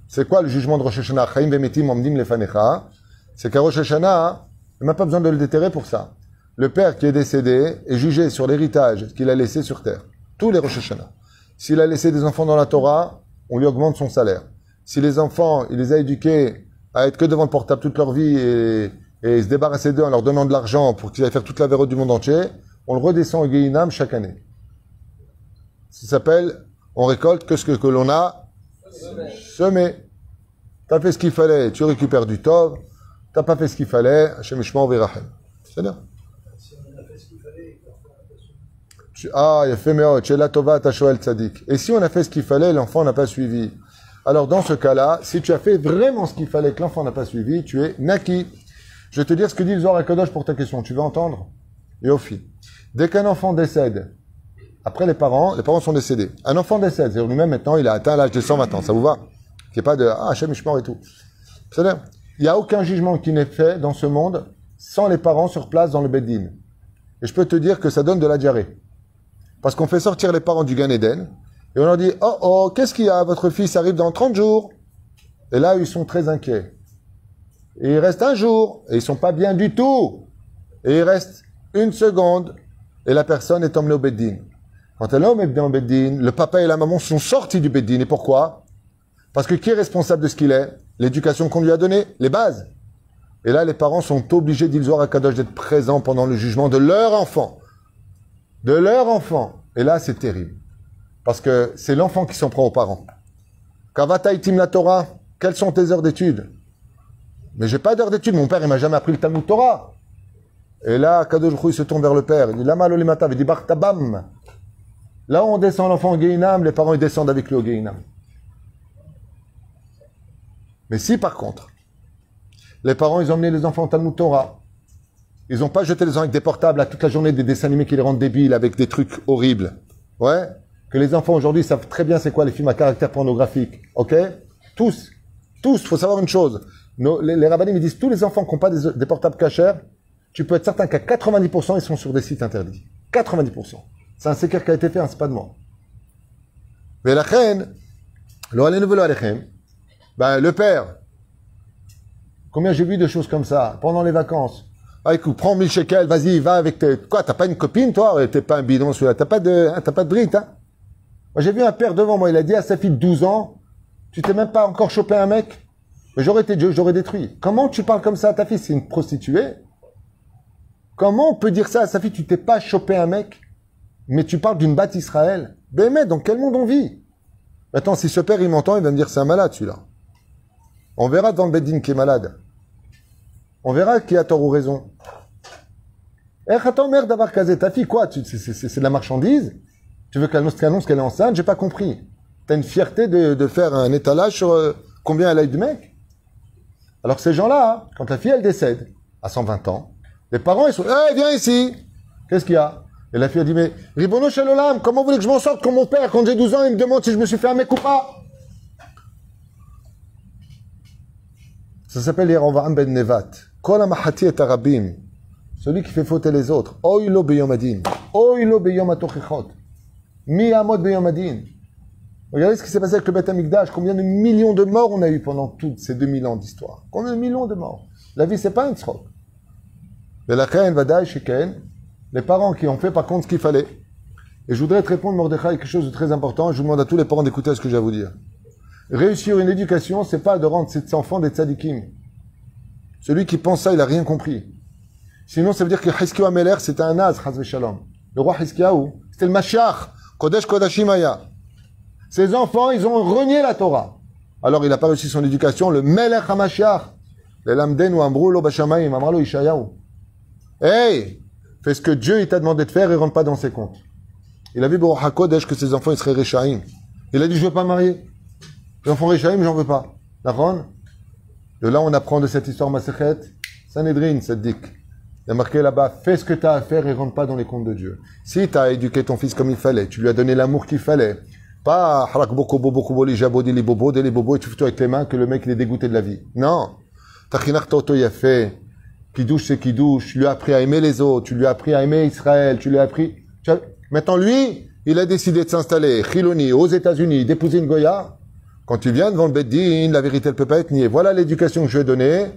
C'est quoi le jugement de Rosh Hashanah? Chaim vemetim omdim lefanecha. C'est qu'à Rosh Hashanah, il n'a pas besoin de le déterrer pour ça. Le père qui est décédé est jugé sur l'héritage qu'il a laissé sur terre. Tous les Rosh Hashanah. S'il a laissé des enfants dans la Torah, on lui augmente son salaire. Si les enfants, il les a éduqués à être que devant le portable toute leur vie et, se débarrasser d'eux en leur donnant de l'argent pour qu'ils aillent faire toute la vérote du monde entier, on le redescend au Gehinam chaque année. Ça s'appelle, on récolte que ce que, l'on a semé. T'as fait ce qu'il fallait, tu récupères du tov. T'as pas fait ce qu'il fallait, Hashem Ishmael Virachem. C'est bien. Tu- Ah, il a fait Meot, chez la Tova, Tzadik. Et si on a fait ce qu'il fallait, l'enfant n'a pas suivi. Alors, dans ce cas-là, si tu as fait vraiment ce qu'il fallait que l'enfant n'a pas suivi, tu es Naki. Je vais te dire ce que dit Zohar pour ta question. Tu veux entendre? Yofi. Dès qu'un enfant décède, après les parents, les parents sont décédés. Un enfant décède, c'est-à-dire lui-même maintenant, il a atteint l'âge de 120 ans. Ça vous va? Il n'y a pas de Ah, Hachem Ishmael et tout. C'est-à-dire, il n'y a aucun jugement qui n'est fait dans ce monde sans les parents sur place dans le Beddin. Et je peux te dire que ça donne de la diarrhée. Parce qu'on fait sortir les parents du Gan Eden et on leur dit Oh oh, qu'est-ce qu'il y a? Votre fils arrive dans 30 jours. Et là, ils sont très inquiets. Et il reste un jour et ils sont pas bien du tout. Et il reste une seconde et la personne est emmenée au Beddin. Quand elle est emmenée au Beddin, le papa et la maman sont sortis du Beddin. Et pourquoi? Parce que qui est responsable de ce qu'il est? L'éducation qu'on lui a donnée, les bases. Et là, les parents sont obligés, Zohar à Kadosh, d'être présents pendant le jugement de leur enfant. De leur enfant. Et là, c'est terrible. Parce que c'est l'enfant qui s'en prend aux parents. Kavataitim la Torah, quelles sont tes heures d'études? Mais j'ai pas d'heures d'études, mon père, il m'a jamais appris le Talmud Torah. Et là, Kadosh il se tourne vers le père. Il dit, Lama lolimata, il dit, Bartabam. Là on descend l'enfant au Gehinam, les parents, ils descendent avec lui au Gehinam. Mais si, par contre, les parents, ils ont emmené les enfants au Talmud Torah, ils n'ont pas jeté les enfants avec des portables à toute la journée, des dessins animés qui les rendent débiles avec des trucs horribles. Ouais Que les enfants aujourd'hui savent très bien c'est quoi les films à caractère pornographique. Ok? Tous. Tous. faut savoir une chose. Les, les ils disent tous les enfants qui n'ont pas des, portables cachers, tu peux être certain qu'à 90%, ils sont sur des sites interdits. 90%. C'est un séquer qui a été fait, c'est pas de moi. Mais la reine, ben, le père, combien j'ai vu de choses comme ça pendant les vacances. Ah, écoute, prends 1000 shekels, vas-y, va avec tes... Quoi, t'as pas une copine, toi? Ouais, T'es pas un bidon, celui-là. T'as pas de, hein, t'as pas de brite, hein? Moi, j'ai vu un père devant moi, il a dit à sa fille de 12 ans, tu t'es même pas encore chopé un mec? J'aurais été j'aurais détruit. Comment tu parles comme ça à ta fille? C'est une prostituée Comment on peut dire ça à sa fille? Tu t'es pas chopé un mec, mais tu parles d'une batte Israël Ben, mais dans quel monde on vit? Attends, si ce père, il m'entend, il va me dire, c'est un malade, celui-là. On verra devant le Beddin qui est malade. On verra qui a tort ou raison. Eh, d'avoir casé ta fille, quoi c'est- de la marchandise? Tu veux qu'elle annonce, qu'elle est enceinte? J'ai pas compris. T'as une fierté de, faire un étalage sur euh, combien elle a eu de mecs? Alors ces gens-là, hein, quand la fille, elle décède, à 120 ans, les parents, ils sont, eh, viens ici Qu'est-ce qu'il y a? Et la fille a dit, mais, Ribono Shalolam, comment voulez que je m'en sorte quand mon père, quand j'ai 12 ans, il me demande si je me suis fait un mec ou pas? Ça s'appelle Yerovam ben Nevat. Kol amahati et arabim. Celui qui fait fauter les autres. Oilo beyom adin. Oilo beyom atochichot. Mi amod beyom adin. Regardez ce qui s'est passé avec le Beth Amikdash. Combien de millions de morts on a eu pendant toutes ces 2000 ans d'histoire. Combien de millions de morts. La vie, c'est pas un tzrok. Les parents qui ont fait par contre ce qu'il fallait. Et je voudrais te répondre, Mordechai, quelque chose de très important. Je vous demande à tous les parents d'écouter ce que j'ai à vous dire. Réussir une éducation, c'est pas de rendre ses enfants des tzadikim. Celui qui pense ça, il a rien compris. Sinon, ça veut dire que Hiskiyahu Ameler, c'était un Chaz Shalom. Le roi Hiskiyahu, c'était le Mashiach, Kodesh Kodashim Aya. Ses enfants, ils ont renié la Torah. Alors, il n'a pas réussi son éducation, le Melech HaMashiach. Le Lamden ou Ambrou lo Bashamayim, Amralo Ishayahu. Hey! Fais ce que Dieu, t'a demandé de faire et rentre pas dans ses comptes. Il a vu Baruch HaKodesh que ses enfants, ils seraient Réchaïm. Il a dit, je veux pas marier. Les enfants Réchaïm, j'en veux pas. D'accord? De là, on apprend de cette histoire Masechet, Sanhedrin, Saddik. Il y a marqué là-bas, fais ce que tu as à faire et rentre pas dans les comptes de Dieu. Si tu as éduqué ton fils comme il fallait, tu lui as donné l'amour qu'il fallait, pas harak boko bobo bobo li jabo li bobo li bobo et tu fais tout avec les mains que le mec il est dégoûté de la vie. Non. Tachinach toto il a fait. Qui douche c'est qui douche. Tu lui as appris à aimer les autres. Tu lui as appris à aimer Israël. Tu lui as appris. Maintenant lui, il a décidé de s'installer, Chiloni, aux États-Unis, d'épouser une Goya. Quand tu viens devant le Beddin, la vérité elle peut pas être niée. Voilà l'éducation que je lui ai donnée.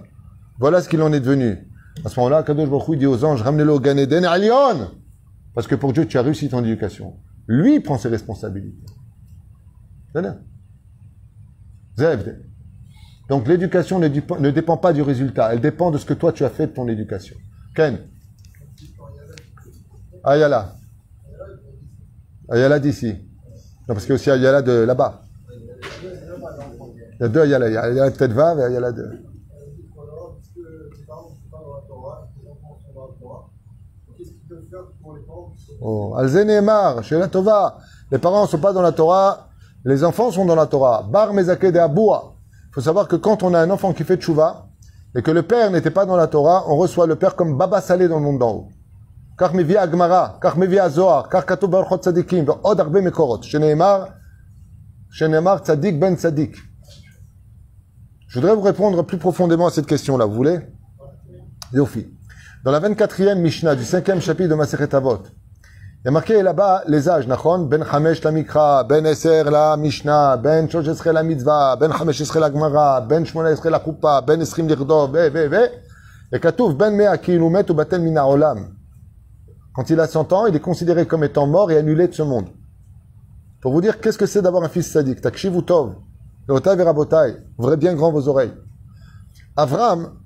Voilà ce qu'il en est devenu. À ce moment-là, Kadosh Baruch dit aux anges, ramenez-le au Gan Eden à Lyon. Parce que pour Dieu, tu as réussi ton éducation. Lui prend ses responsabilités. Donc l'éducation ne, dépend- ne dépend pas du résultat, elle dépend de ce que toi tu as fait de ton éducation. Ken Ayala. Ayala d'ici. Non, parce qu'il y a aussi Ayala de là-bas. Y a deux Ayala. Il y a Ayala de Tedvav et Ayala de... Oh, Alze Nehemar, chez la Tova. Les parents ne sont pas dans la Torah, les enfants sont dans la Torah. Bar Mezake de Aboua. Il faut savoir que quand on a un enfant qui fait tchouva, et que le père n'était pas dans la Torah, on reçoit le père comme Baba Salé dans le monde d'en haut. Mevi Zohar, car katou baruchot tzadikim, ve'od arbe mekorot. Sheneemar, Sheneemar tzadik ben tzadik. Je voudrais vous répondre plus profondément à cette question-là, vous voulez? Yofi. Dans la 24e Mishnah du 5e chapitre de Masechet Avot, il y a marqué là-bas les âges, Nachon, Ben Hamesh la Mikra, Ben Eser la Ben la Mitzvah, Ben Hamesh Esre la Gemara, Ben Shmona Esre la Ben Esrim Lirdov, ve, ve, ve. Et Katouf, Ben Mea Kilumet ou Mina Olam. Quand il a 100 ans, il est considéré comme étant mort et annulé de ce monde. Pour vous dire, qu'est-ce que c'est d'avoir un fils sadique? Takshiv ou Tov, Leotav et Rabotai, ouvrez bien grand vos oreilles. Avram,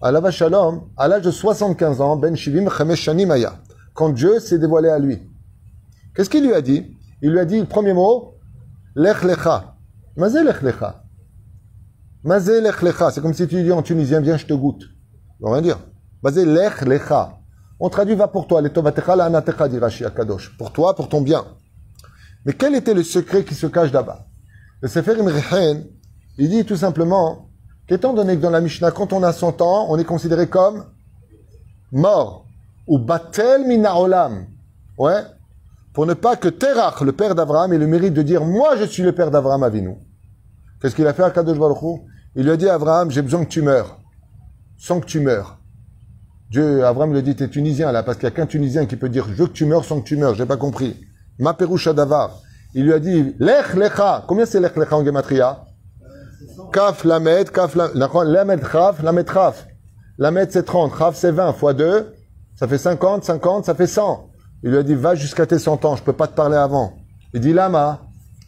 à l'Ava Shalom, à l'âge de 75 ans, Ben Shivim Chamesh Shanim Aya, quand Dieu s'est dévoilé à lui. Qu'est-ce qu'il lui a dit? Il lui a dit le premier mot, Lech Lecha. Mazé Lech Lecha. Mazé Lech Lecha. C'est comme si tu dis en tunisien, viens, je te goûte. Ça veut rien dire. Mazé Lech Lecha. On traduit va pour toi, Letovatecha la anatecha, dit Akadosh. Pour toi, pour ton bien. Mais quel était le secret qui se cache là-bas? Le Sefer Imrehen, il dit tout simplement qu'étant donné que dans la Mishnah, quand on a 100 ans, on est considéré comme mort. Ou batel minaolam. Ouais. Pour ne pas que Terach, le père d'Abraham, ait le mérite de dire Moi, je suis le père d'Abraham Avinu. Qu'est-ce qu'il a fait à Kadosh Il lui a dit Abraham J'ai besoin que tu meurs. Sans que tu meurs. Dieu, Abraham le dit T'es tunisien là, parce qu'il n'y a qu'un tunisien qui peut dire Je veux que tu meurs sans que tu meurs. J'ai pas compris. Ma davar. Il lui a dit Lech lecha. Combien c'est lech lecha en gematria Kaf lamed, kaf lamed, chaf, lamed chaf. Lamed c'est 30, Rav c'est 20, fois 2, ça fait 50, 50, ça fait 100. Il lui a dit, va jusqu'à tes 100 ans, je peux pas te parler avant. Il dit, Lama,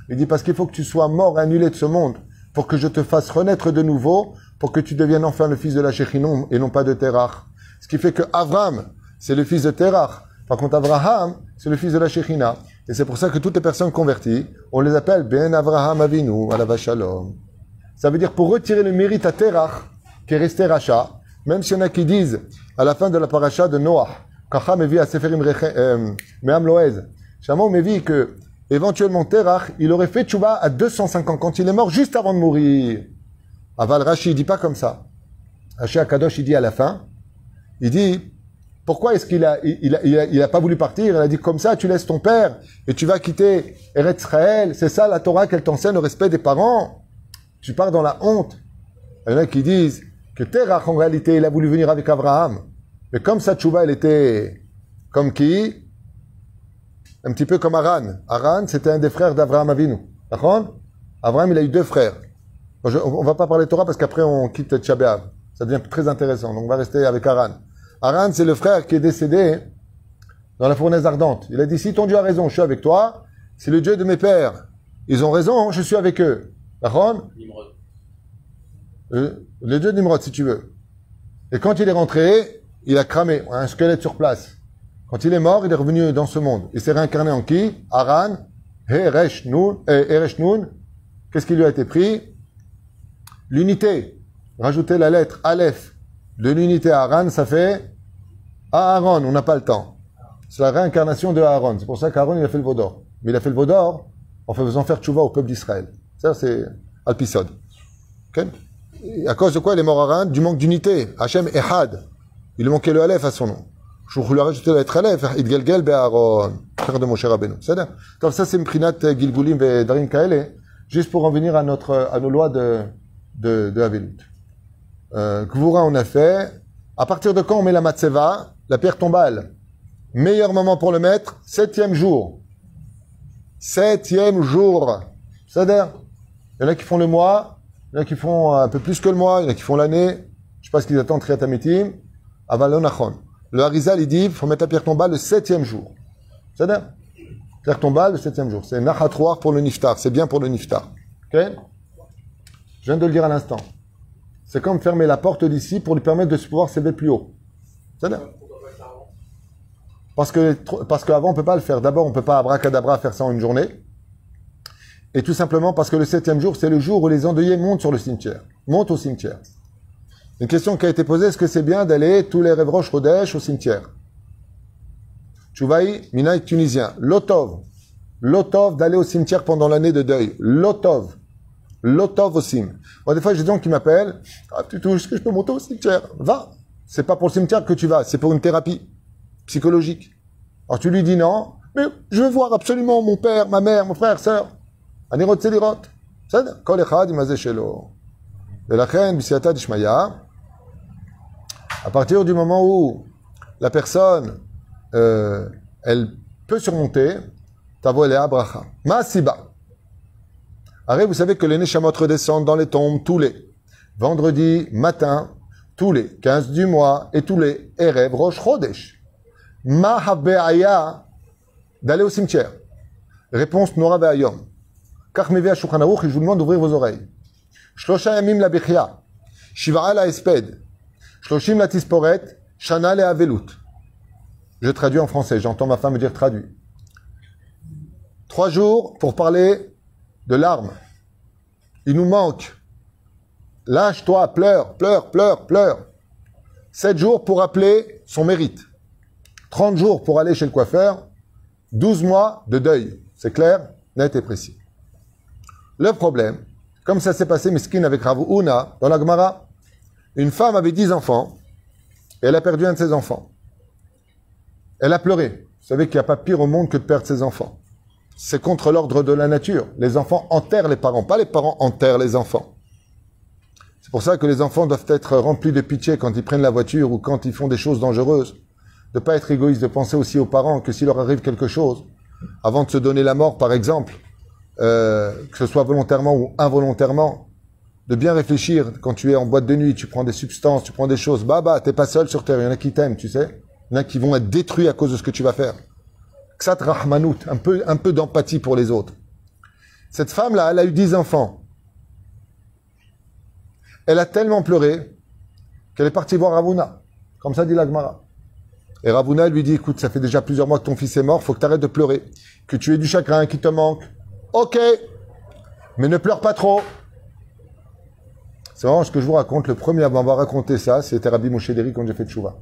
il dit, parce qu'il faut que tu sois mort, annulé de ce monde, pour que je te fasse renaître de nouveau, pour que tu deviennes enfin le fils de la Shekhinom et non pas de Terach. Ce qui fait que Avram, c'est le fils de Terach. Par contre, Abraham, c'est le fils de la Shekhinah. Et c'est pour ça que toutes les personnes converties, on les appelle Ben Avraham Avinu, Alava Shalom. Ça veut dire pour retirer le mérite à Terach, qui est resté Racha, même s'il y en a qui disent, à la fin de la paracha de Noah, Kacha me vit à Seferim euh, Loez, Shama me vit que, éventuellement Terach, il aurait fait tchouba à 250 quand il est mort, juste avant de mourir. Aval Rashi, il dit pas comme ça. Rashi Akadosh, il dit à la fin, il dit, pourquoi est-ce qu'il a, il, il a, pas voulu partir? Il a dit, comme ça, tu laisses ton père et tu vas quitter Eretz Israël. C'est ça la Torah qu'elle t'enseigne, le respect des parents. Tu pars dans la honte. Il y en a qui disent que Terach, en réalité, il a voulu venir avec Abraham. Mais comme sa tchouba, elle était comme qui? Un petit peu comme Aran. Aran, c'était un des frères d'Abraham Avinu. D'accord? Abraham, il a eu deux frères. On va pas parler Torah parce qu'après on quitte Tchabéav. Ça devient très intéressant. Donc on va rester avec Aran. Aran, c'est le frère qui est décédé dans la fournaise ardente. Il a dit, si ton Dieu a raison, je suis avec toi. C'est le Dieu de mes pères. Ils ont raison, je suis avec eux. D'accord? Nimrod. Euh, Le Dieu de Nimrod, si tu veux. Et quand il est rentré, il a cramé un squelette sur place. Quand il est mort, il est revenu dans ce monde. Il s'est réincarné en qui? Aran, Eresh Nun, euh. Qu'est-ce qui lui a été pris? L'unité. Rajouter la lettre Aleph de l'unité à Aran, ça fait Aaron, on n'a pas le temps. C'est la réincarnation de Aaron. C'est pour ça qu'Aaron, il a fait le Vaudor. Mais il a fait le Vaudor en faisant faire tchouva au peuple d'Israël. Ça, c'est Alpisod. Ok? Et à cause de quoi il est mort Aaron Du manque d'unité. Hachem Ehad. Il manquait le Aleph à son nom. Je lui ai rajouté la lettre Aleph. Idgelgel Be'Aaron. Frère de Moshe Rabbeinu. Comme ça, c'est Mprinat Gilgulim et Darim Kaele. Juste pour en venir à notre, à nos lois de, de, de. Euh, on a fait. À partir de quand on met la matzeva, la pierre tombale Meilleur moment pour le mettre, septième jour. Septième jour. C'est-à-dire, il y en a qui font le mois, il y en a qui font un peu plus que le mois, il y en a qui font l'année. Je sais pas ce qu'ils attendent, Triatamitim. Avalonachon. Le Harizal, il dit, il faut mettre la pierre tombale le septième jour. C'est-à-dire, pierre tombale le septième jour. C'est nachatroir pour le niftar. C'est bien pour le niftar. Ok? Je viens de le dire à l'instant. C'est comme fermer la porte d'ici pour lui permettre de se pouvoir s'élever plus haut. C'est-à-dire, parce que parce qu'avant on peut pas le faire. D'abord on peut pas abracadabra faire ça en une journée. Et tout simplement parce que le septième jour c'est le jour où les endeuillés montent sur le cimetière, montent au cimetière. Une question qui a été posée est-ce que c'est bien d'aller tous les rêves roches Rodèche au cimetière? Chouvaï, Minaï tunisien, Lotov, Lotov d'aller au cimetière pendant l'année de deuil, Lotov, Lotov au cim. Des fois j'ai des gens qui m'appellent, ah tu touches, est-ce que je peux monter au cimetière? Va. C'est pas pour le cimetière que tu vas, c'est pour une thérapie psychologique. Alors tu lui dis non, mais je veux voir absolument mon père, ma mère, mon frère, sœur. Anirot Selirot. À partir du moment où la personne, euh, elle peut surmonter, Tavolea Bracha. Masiba. Arrête, vous savez que les Neshamot redescendent dans les tombes tous les vendredis matin, tous les 15 du mois et tous les Erev Rosh Chodesh. Ma d'aller au cimetière. Réponse Nora Be'ayom. Kach mevi Shulchan Aruch, et je vous demande d'ouvrir vos oreilles. Shlosha yamim la bechia. La esped. Shloshim la tisporet. Shana le avelut. Je traduis en français, j'entends ma femme me dire traduit. Trois jours pour parler de larmes. Il nous manque. Lâche-toi, pleure, pleure, pleure, pleure. Sept jours pour appeler son mérite. 30 jours pour aller chez le coiffeur. 12 mois de deuil. C'est clair, net et précis. Le problème, comme ça s'est passé, Miskin, avec Rav Una, dans la Gemara, une femme avait 10 enfants, et elle a perdu un de ses enfants. Elle a pleuré. Vous savez qu'il n'y a pas pire au monde que de perdre ses enfants. C'est contre l'ordre de la nature. Les enfants enterrent les parents, pas les parents enterrent les enfants. C'est pour ça que les enfants doivent être remplis de pitié quand ils prennent la voiture ou quand ils font des choses dangereuses. De pas être égoïste, de penser aussi aux parents que s'il leur arrive quelque chose, avant de se donner la mort, par exemple, euh, que ce soit volontairement ou involontairement, de bien réfléchir quand tu es en boîte de nuit, tu prends des substances, tu prends des choses. Bah, bah, t'es pas seul sur terre. Il y en a qui t'aiment, tu sais. Il y en a qui vont être détruits à cause de ce que tu vas faire. Ksat rahmanout, un peu, d'empathie pour les autres. Cette femme-là, elle a eu dix enfants. Elle a tellement pleuré qu'elle est partie voir Ravuna. Comme ça dit l'Agmara. Et Ravuna lui dit, écoute, ça fait déjà plusieurs mois que ton fils est mort, faut que tu arrêtes de pleurer. Que tu aies du chagrin, qui te manque. Ok, mais ne pleure pas trop. C'est vraiment ce que je vous raconte. Le premier à m'avoir raconté ça, c'était Rabbi Moshe quand j'ai fait Tchouva.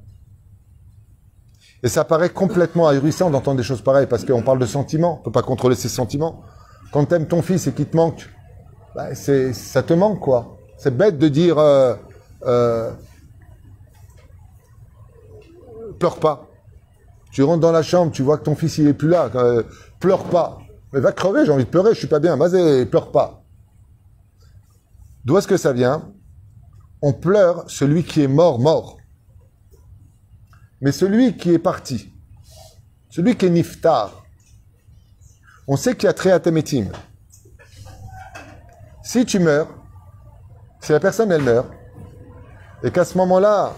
Et ça paraît complètement ahurissant d'entendre des choses pareilles, parce qu'on parle de sentiments, on peut pas contrôler ses sentiments. Quand tu aimes ton fils et qu'il te manque, bah, ça te manque, quoi. C'est bête de dire, euh, euh, pleure pas. Tu rentres dans la chambre, tu vois que ton fils, il est plus là, euh, pleure pas. Mais va crever, j'ai envie de pleurer, je suis pas bien, vas-y, pleure pas. D'où est-ce que ça vient? On pleure celui qui est mort, mort. Mais celui qui est parti, celui qui est niftar, on sait qu'il y a très atémétim. Si tu meurs, si la personne elle meurt, et qu'à ce moment-là,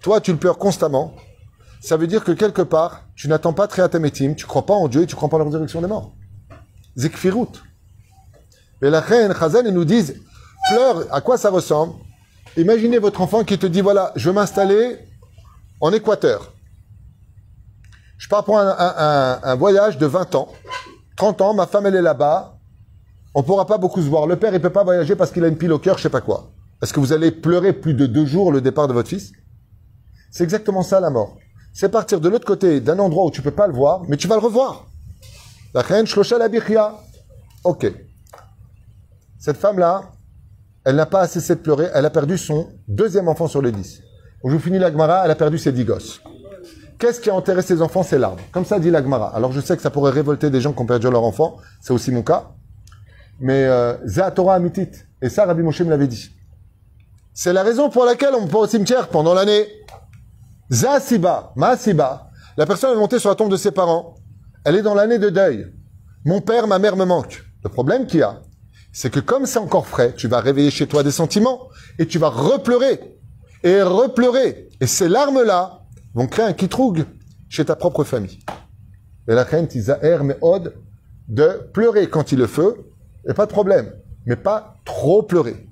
toi tu le pleures constamment, ça veut dire que quelque part, tu n'attends pas très atémétim, tu crois pas en Dieu et tu crois pas en la résurrection des morts. Zikfirut. Et la reine ils nous disent, pleure, à quoi ça ressemble? Imaginez votre enfant qui te dit, voilà, je veux m'installer en Équateur. Je pars pour un, voyage de 20 ans. 30 ans, ma femme elle est là-bas. On pourra pas beaucoup se voir. Le père il peut pas voyager parce qu'il a une pile au cœur, je sais pas quoi. Est-ce que vous allez pleurer plus de deux jours le départ de votre fils? C'est exactement ça la mort. C'est partir de l'autre côté d'un endroit où tu peux pas le voir, mais tu vas le revoir. La la. Ok. Cette femme-là, elle n'a pas cessé de pleurer. Elle a perdu son deuxième enfant sur les dix. Donc, je vous finis l'Agmara, elle a perdu ses dix gosses. Qu'est-ce qui a enterré ses enfants? C'est l'arbre. Comme ça dit l'Agmara. Alors je sais que ça pourrait révolter des gens qui ont perdu leur enfant. C'est aussi mon cas. Mais euh, Zéa Torah Amitit. Et ça, Rabbi Moshe me l'avait dit. C'est la raison pour laquelle on va au cimetière pendant l'année. Zéa Siba, Ma Siba. La personne est montée sur la tombe de ses parents. Elle est dans l'année de deuil. Mon père, ma mère me manquent. Le problème qu'il y a, c'est que comme c'est encore frais, tu vas réveiller chez toi des sentiments et tu vas repleurer et repleurer. Et ces larmes-là vont créer un kitroug chez ta propre famille. Et la reine Tisaer Meod de pleurer quand il le fait, et pas de problème. Mais pas trop pleurer.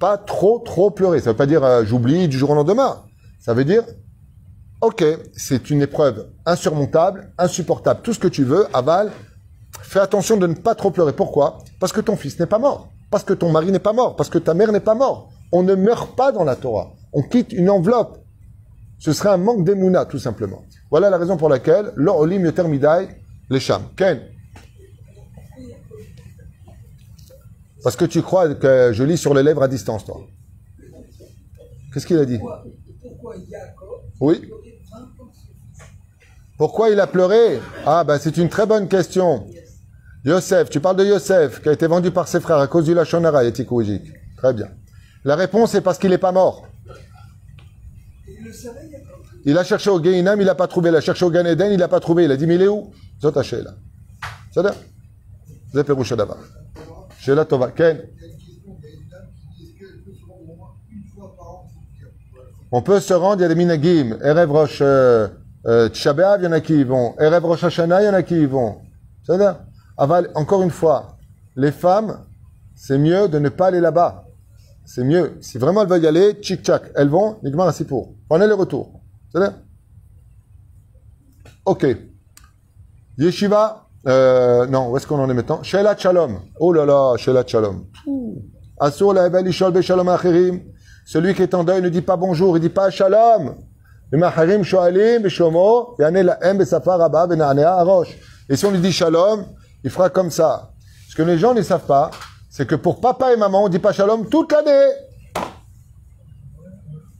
Pas trop, trop pleurer. Ça veut pas dire euh, j'oublie du jour au lendemain. Ça veut dire, ok, c'est une épreuve insurmontable, insupportable, tout ce que tu veux, aval. Fais attention de ne pas trop pleurer. Pourquoi? Parce que ton fils n'est pas mort. Parce que ton mari n'est pas mort. Parce que ta mère n'est pas mort. On ne meurt pas dans la Torah. On quitte une enveloppe. Ce serait un manque d'émouna, tout simplement. Voilà la raison pour laquelle, l'olim yoter midai, les chams. Ken Parce que tu crois que je lis sur les lèvres à distance, toi. Qu'est-ce qu'il a dit? Pourquoi, pourquoi Jacob Oui. Pleurait 20 ans Pourquoi il a pleuré Ah, ben c'est une très bonne question. Yosef, tu parles de Yosef, qui a été vendu par ses frères à cause du Lachonara. Très bien. La réponse est parce qu'il n'est pas mort. Il a cherché au Gainam, il n'a pas trouvé. Il a cherché au Gan il n'a pas trouvé. Il a dit, mais il est où Zot là. C'est ça C'est Pérouche d'abord. Sheila Tova. Ken On peut se rendre, il y a des minagim. Erev Rosh euh, B'Av, il y en a qui y vont. Erev Rosh il y en a qui y vont. C'est-à-dire, encore une fois, les femmes, c'est mieux de ne pas aller là-bas. C'est mieux. Si vraiment elles veulent y aller, tchic-tchac, elles vont, Nigmar Asipour. Prenez le retour. C'est-à-dire Ok. Yeshiva, euh, non, où est-ce qu'on en est maintenant? Shelat Shalom. Oh là là, Shelat Shalom. Asur la Ebel Ishol Beshalom Achirim. Celui qui est en deuil ne dit pas bonjour, il dit pas Shalom. Et si on lui dit Shalom, il fera comme ça. Ce que les gens ne savent pas, c'est que pour papa et maman, on dit pas Shalom toute l'année.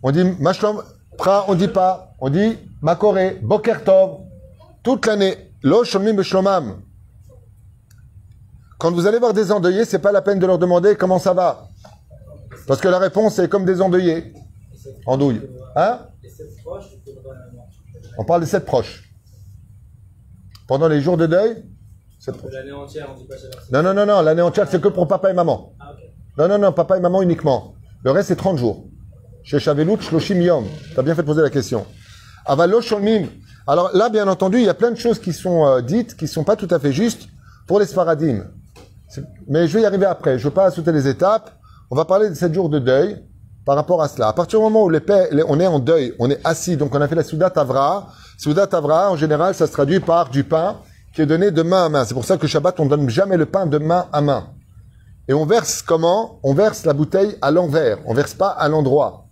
On dit Mashlom, Pra, on dit pas. On dit Makore, Boker Tov, toute l'année. Lo Shomim Beshlomam. Quand vous allez voir des endeuillés, c'est pas la peine de leur demander comment ça va. Parce que la réponse est comme des endeuillés. En douille. Hein? On parle des sept proches. Pendant les jours de deuil, sept proches. L'année entière, on dit pas ça. Non, non, non, non, l'année entière, c'est que pour papa et maman. Ah. Non, non, non, papa et maman uniquement. Le reste, c'est 30 jours. Chez Shavelut, Shloshim Yom. T'as bien fait de poser la question. Avalo Sholmim. Alors là, bien entendu, il y a plein de choses qui sont euh, dites, qui sont pas tout à fait justes pour les Sfaradim. Mais je vais y arriver après. Je veux pas sauter les étapes. On va parler de 7 jours de deuil par rapport à cela. À partir du moment où les on est en deuil, on est assis, donc on a fait la Souda Tavra. Souda Tavra, en général, ça se traduit par du pain qui est donné de main à main. C'est pour ça que Shabbat, on donne jamais le pain de main à main. Et on verse comment? On verse la bouteille à l'envers. On verse pas à l'endroit.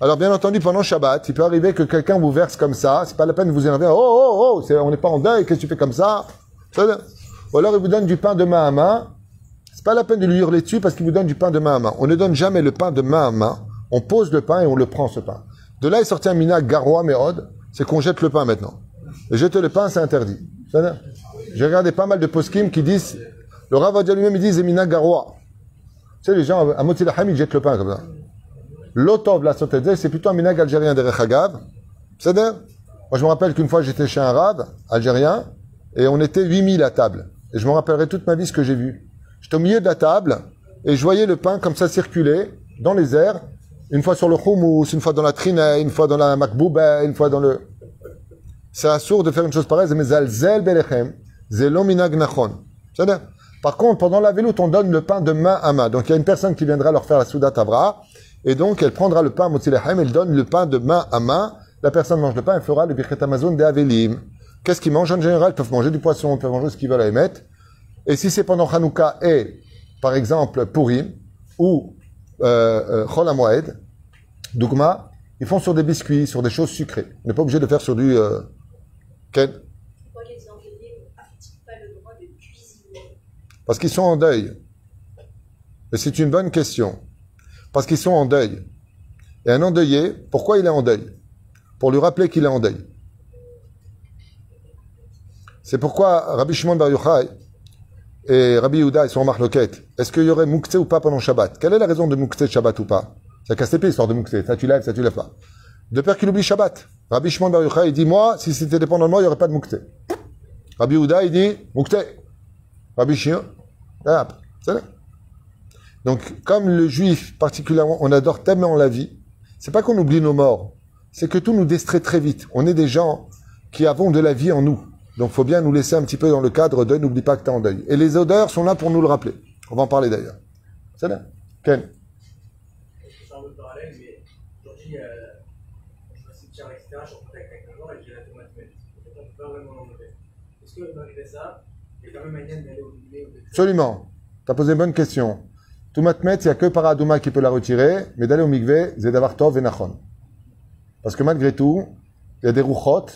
Alors bien entendu, pendant Shabbat, il peut arriver que quelqu'un vous verse comme ça. C'est pas la peine de vous énerver. Oh oh oh, on n'est pas en deuil. Qu'est-ce que tu fais comme ça. Ou alors il vous donne du pain de main à main. C'est pas la peine de lui hurler dessus parce qu'il vous donne du pain de main à main. On ne donne jamais le pain de main à main. On pose le pain et on le prend ce pain. De là est sorti un mina garoua méhod, c'est qu'on jette le pain maintenant. Et jeter le pain, c'est interdit. J'ai regardé pas mal de poskim qui disent, le Rav lui-même, il dit, c'est mina garoua. Tu sais, les gens, à Moti Laham, ils jettent le pain comme ça. L'otov, la c'est plutôt un minag algérien de Rechagav. C'est Moi, je me rappelle qu'une fois, j'étais chez un rave algérien et on était 8000 à table. Et je me rappellerai toute ma vie ce que j'ai vu. J'étais au milieu de la table et je voyais le pain comme ça circuler dans les airs, une fois sur le houmous, une fois dans la trina, une fois dans la makbouba, une fois dans le... C'est assourd de faire une chose pareille, mais zalzel belechem, zelo minag nachon. C'est-à-dire, Par contre, pendant la veloute, on donne le pain de main à main. Donc, il y a une personne qui viendra leur faire la souda tavra, et donc, elle prendra le pain motilehem, elle donne le pain de main à main. La personne mange le pain, elle fera le birket amazon de avelim. Qu'est-ce qu'ils mangent en général? Ils peuvent manger du poisson, ils peuvent manger ce qu'ils veulent à émettre. Et si c'est pendant Hanouka et, par exemple, Purim, ou euh, euh, HaMoed, Dougma, ils font sur des biscuits, sur des choses sucrées. On n'est pas obligé de faire sur du... Euh, Ken Pourquoi les Anglais n'ont pas le droit de cuisiner? Parce qu'ils sont en deuil. Et c'est une bonne question. Parce qu'ils sont en deuil. Et un endeuillé, pourquoi il est en deuil? Pour lui rappeler qu'il est en deuil. C'est pourquoi Rabbi Shimon Bar Yochai et Rabbi Yehuda, ils sont en marloquette. Est-ce qu'il y aurait Mouktsé ou pas pendant Shabbat? Quelle est la raison de Mouktsé Shabbat ou pas? Ça casse les pieds, l'histoire de Mouktsé. Ça tu lèves, ça tu lèves pas. De peur qu'il oublie Shabbat. Rabbi Shimon Bar Yochai, il dit, moi, si c'était dépendant de moi, il n'y aurait pas de Mouktsé. Rabbi Yehuda, il dit, Mouktsé. Rabbi Shimon, ah. Donc, comme le juif, particulièrement, on adore tellement la vie, c'est pas qu'on oublie nos morts, c'est que tout nous distrait très vite. On est des gens qui avons de la vie en nous. Donc, faut bien nous laisser un petit peu dans le cadre de n'oublie pas que tu es en deuil. Et les odeurs sont là pour nous le rappeler. On va en parler d'ailleurs. C'est là. Ken. Fais un autre parallèle, mais aujourd'hui, euh, je vais au cimetière, etc., je suis en contact avec la mort et j'ai la tomate humaine. Donc, on ne peut pas vraiment l'enlever. Est-ce que malgré ça, il y a quand même moyen d'aller au milieu Absolument. Tu as posé une bonne question. Tout matmet, il n'y a que Paradouma qui peut la retirer, mais d'aller au mikvé, c'est d'avoir tov et nachon. Parce que malgré tout, il y a des rouchot,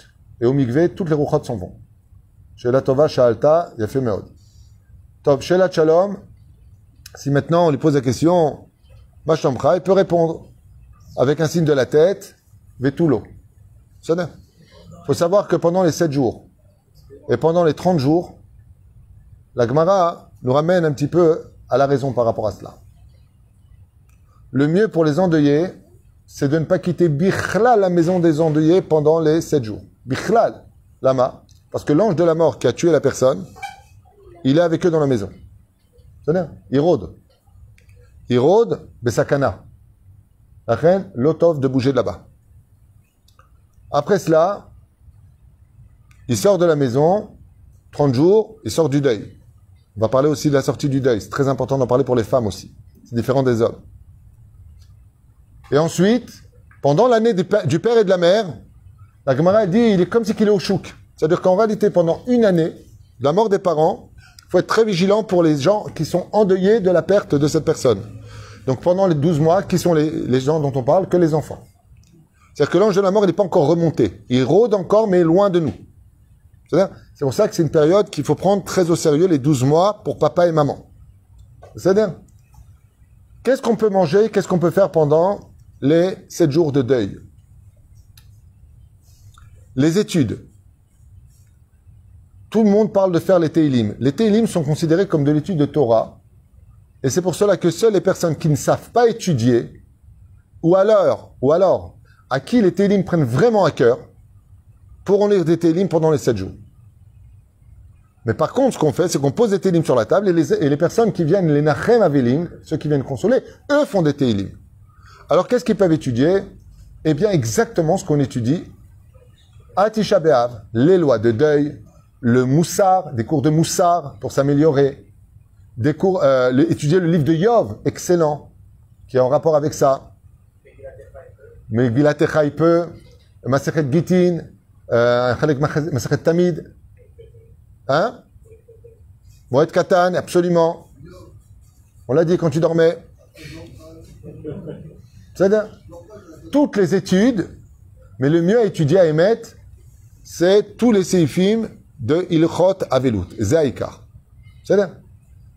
et au mikvé, toutes les rouchot s'en vont. Chez la tova, Shaalta, il y a fait meod. Tov, chez la shalom, si maintenant on lui pose la question, Machamcha, il peut répondre avec un signe de la tête, Vetulo. Il faut savoir que pendant les 7 jours et pendant les 30 jours, la Gemara nous ramène un petit peu à la raison par rapport à cela. Le mieux pour les endeuillés, c'est de ne pas quitter Bichlal, la maison des endeuillés, pendant les 7 jours. Bichlal, lama, parce que l'ange de la mort qui a tué la personne, il est avec eux dans la maison. Il rôde. Il rôde, Besakana. La reine, l'otov de bouger de là-bas. Après cela, il sort de la maison, 30 jours, il sort du deuil. On va parler aussi de la sortie du deuil. C'est très important d'en parler pour les femmes aussi. C'est différent des hommes. Et ensuite, pendant l'année du père et de la mère, la Gemara dit il est comme si qu'il est au chouk. C'est-à-dire qu'en réalité, pendant une année, la mort des parents, il faut être très vigilant pour les gens qui sont endeuillés de la perte de cette personne. Donc pendant les 12 mois, qui sont les, gens dont on parle? Que les enfants. C'est-à-dire que l'ange de la mort, il n'est pas encore remonté. Il rôde encore, mais loin de nous. C'est pour ça que c'est une période qu'il faut prendre très au sérieux, les 12 mois, pour papa et maman. C'est-à-dire, qu'est-ce qu'on peut manger, qu'est-ce qu'on peut faire pendant les 7 jours de deuil? Les études. Tout le monde parle de faire les Teilim. Les Teilim sont considérés comme de l'étude de Torah. Et c'est pour cela que seules les personnes qui ne savent pas étudier, ou alors, ou alors, à qui les Teilim prennent vraiment à cœur, pourront lire des Teilim pendant les 7 jours. Mais par contre, ce qu'on fait, c'est qu'on pose des télim sur la table et les, personnes qui viennent, les nachem avelim, ceux qui viennent consoler, eux font des télim. Alors qu'est-ce qu'ils peuvent étudier? Eh bien, exactement ce qu'on étudie à Tisha les lois de deuil, le moussard, des cours de moussard pour s'améliorer, euh, étudier le livre de Yov, excellent, qui est en rapport avec ça. Il peut, Masechet Gitin, euh, Chalek Masechet Tamid, hein? Moed Katan, absolument. On l'a dit quand tu dormais. Toutes les études, mais le mieux à étudier à émettre, c'est tous les séifim de Ilchot Avelut, Zaïkar. C'est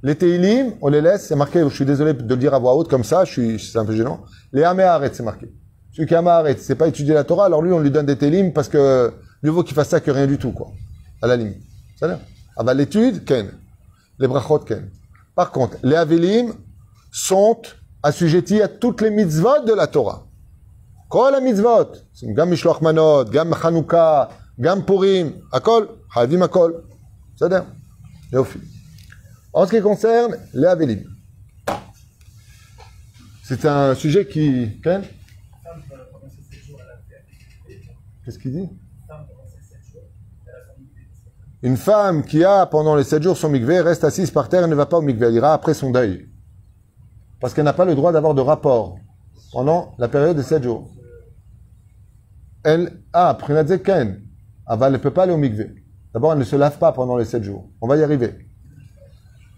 Les Teilim, on les laisse, c'est marqué, je suis désolé de le dire à voix haute comme ça, c'est un peu gênant. Les Améharet, c'est marqué. Celui qui Améharet, c'est pas étudier la Torah, alors lui, on lui donne des Teilim parce que mieux vaut qu'il fasse ça que rien du tout, quoi. À la limite. C'est Ah bah l'étude, Ken. Les Brachot, Ken. Par contre, les Avelim sont assujettis à toutes les mitzvot de la Torah. Kol mitzvot. C'est Gam Mishloch Manot, Gam Chanukah, גם פורים, הכל, חייבים הכל. בסדר? יופי. En ce qui concerne les Avelim, c'est un sujet qui... Ken Femme, euh, pendant ces 7 jours, elle a fait activité. Qu'est-ce qu'il dit Femme, pendant ces 7 jours, elle a fait activité. Une femme qui a pendant les sept jours son mikvé reste assise par terre et ne va pas au mikvé. Elle ira après son deuil. Parce qu'elle n'a pas le droit d'avoir de rapport pendant la période de sept jours. Elle a, prinadze ken, Aval, ne peut pas aller au mikvé. D'abord, elle ne se lave pas pendant les sept jours. On va y arriver.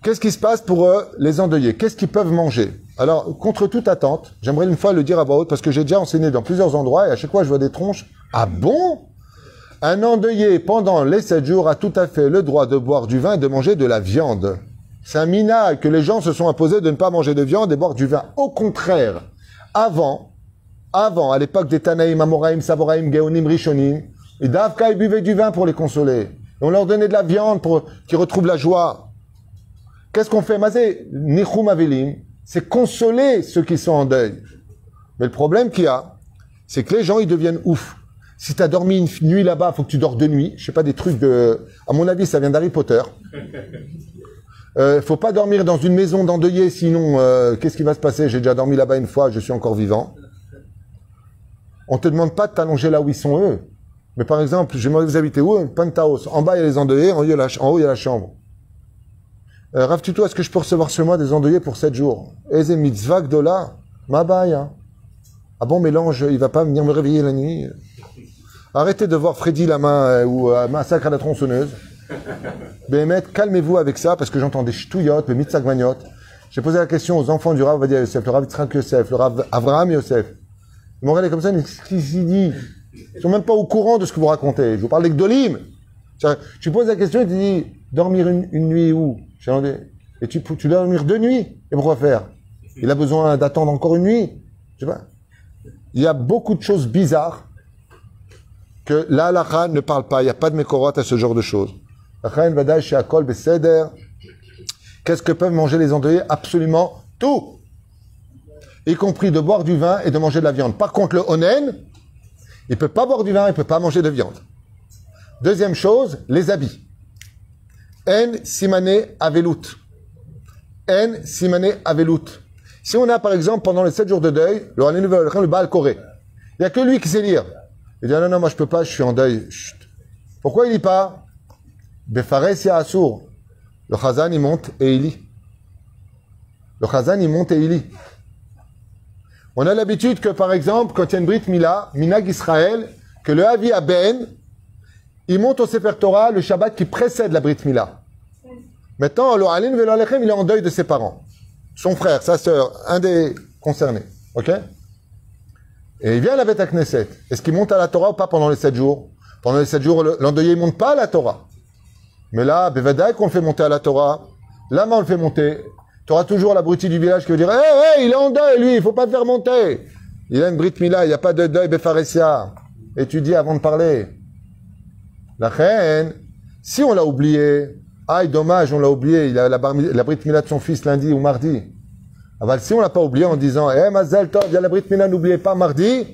Qu'est-ce qui se passe pour eux, les endeuillés? Qu'est-ce qu'ils peuvent manger? Alors, contre toute attente, j'aimerais une fois le dire à voix haute parce que j'ai déjà enseigné dans plusieurs endroits et à chaque fois je vois des tronches. Ah bon? Un endeuillé pendant les sept jours a tout à fait le droit de boire du vin et de manger de la viande. C'est un minage que les gens se sont imposés de ne pas manger de viande et boire du vin. Au contraire, avant, avant, à l'époque des Tanaïm, Amoraïm, Savoraïm, Géonim, Rishonim, et Davka, ils buvaient du vin pour les consoler. Et on leur donnait de la viande pour qu'ils retrouvent la joie. Qu'est-ce qu'on fait Mazé, Nichum Avelim, c'est consoler ceux qui sont en deuil. Mais le problème qu'il y a, c'est que les gens, ils deviennent ouf. Si tu as dormi une nuit là-bas, faut que tu dors deux nuits. Je sais pas, des trucs de... À mon avis, ça vient d'Harry Potter. Euh, faut pas dormir dans une maison d'endeuillés, sinon, euh, qu'est-ce qui va se passer? J'ai déjà dormi là-bas une fois, je suis encore vivant. On te demande pas de t'allonger là où ils sont eux. Mais par exemple, que vous habitez où? Penthouse. En bas, il y a les endeuillés, en haut, il y a la, ch- en haut, il y a la chambre. Euh, Rav Tuto, est-ce que je peux recevoir chez moi des endeuillés pour sept jours? Eze mitzvah gdola Ma baille, hein. Ah bon, mélange, il va pas venir me réveiller la nuit? Arrêtez de voir Freddy la main euh, ou euh, massacre à la tronçonneuse. Béhémet, calmez-vous avec ça parce que j'entends des ch'touillottes, des mitzagmaniot. J'ai posé la question aux enfants du Rav Vadia Yosef, le Rav Yitzhak Yosef, le Rav Avraham Yosef. Ils m'ont regardé comme ça, mais qu'est-ce qu'il dit Ils sont même pas au courant de ce que vous racontez. Je vous parle d'Egdolim. Tu poses la question et tu dis, dormir une, nuit où? Et tu, tu dois dormir deux nuits? Et pourquoi faire? Il a besoin d'attendre encore une nuit? Je sais. Il y a beaucoup de choses bizarres que la halakha ne parle pas. Il n'y a pas de mékorot à ce genre de choses. Qu'est-ce que peuvent manger les endeuillés? Absolument tout. Y compris de boire du vin et de manger de la viande. Par contre, le onen, il peut pas boire du vin, il peut pas manger de viande. Deuxième chose, les habits. En simane avelut. En simane avelut. Si on a, par exemple, pendant les sept jours de deuil, le le Baal Koré, il n'y a que lui qui sait lire. Il dit, ah non, non, moi je peux pas, je suis en deuil. Pourquoi il lit pas? Befares ya. Le Chazan, il monte et il lit. Le Chazan, il monte et il lit. On a l'habitude que, par exemple, quand il y a une Brit Mila, Minag Israël, que le Avi Aben, il monte au Sefer Torah le Shabbat qui précède la Brit Mila. Maintenant, le Alin il est en deuil de ses parents. Son frère, sa sœur, un des concernés. Ok? Et il vient à la Beth Knesset. Est-ce qu'il monte à la Torah ou pas pendant les sept jours? Pendant les sept jours, le- l'endeuillé ne monte pas à la Torah. Mais là, Bevadaï qu'on le fait monter à la Torah. Là, on le fait monter. Tu auras toujours l'abruti du village qui va dire Hé, hé, il est en deuil, lui, il faut pas le faire monter. Il a une Brit Mila, il n'y a pas de deuil, Befaresia. Étudie avant de parler. La reine, si on l'a oublié, aïe, dommage, on l'a oublié, il a la, bar- Mila de son fils lundi ou mardi. Aval, si on l'a pas oublié en disant, eh, Mazel Tov, il y a la Brit Mila, n'oubliez pas mardi,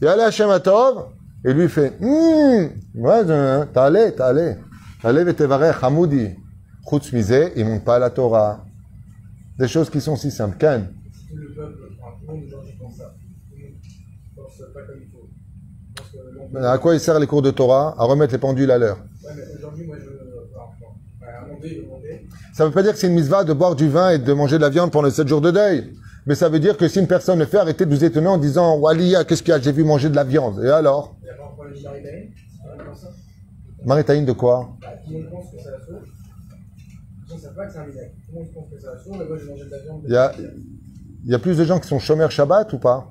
il y a la Hashem Tov, et lui il fait, hum, ouais, euh, t'as allé, t'as allé. Tevarech, Hamoudi. Chutz misé, ils montent pas à la Torah. Des choses qui sont si simples. Tout le peuple, À quoi ils servent les cours de Torah À remettre les pendules à l'heure. Ouais, je. Ça veut pas dire que c'est une mitzvah de boire du vin et de manger de la viande pendant les sept jours de deuil. Mais ça veut dire que si une personne le fait, arrêtez de vous étonner en disant Waliya, qu'est-ce qu'il y a J'ai vu manger de la viande. Et alors Il n'y a pas un problème d'arrivée. C'est vrai comme ça? Maritaïne de quoi? Bah, c'est un. Tout le monde pense que c'est mais moi, j'ai mangé de la viande. Il y a, il y a plus de gens qui sont chômeurs Shabbat ou pas?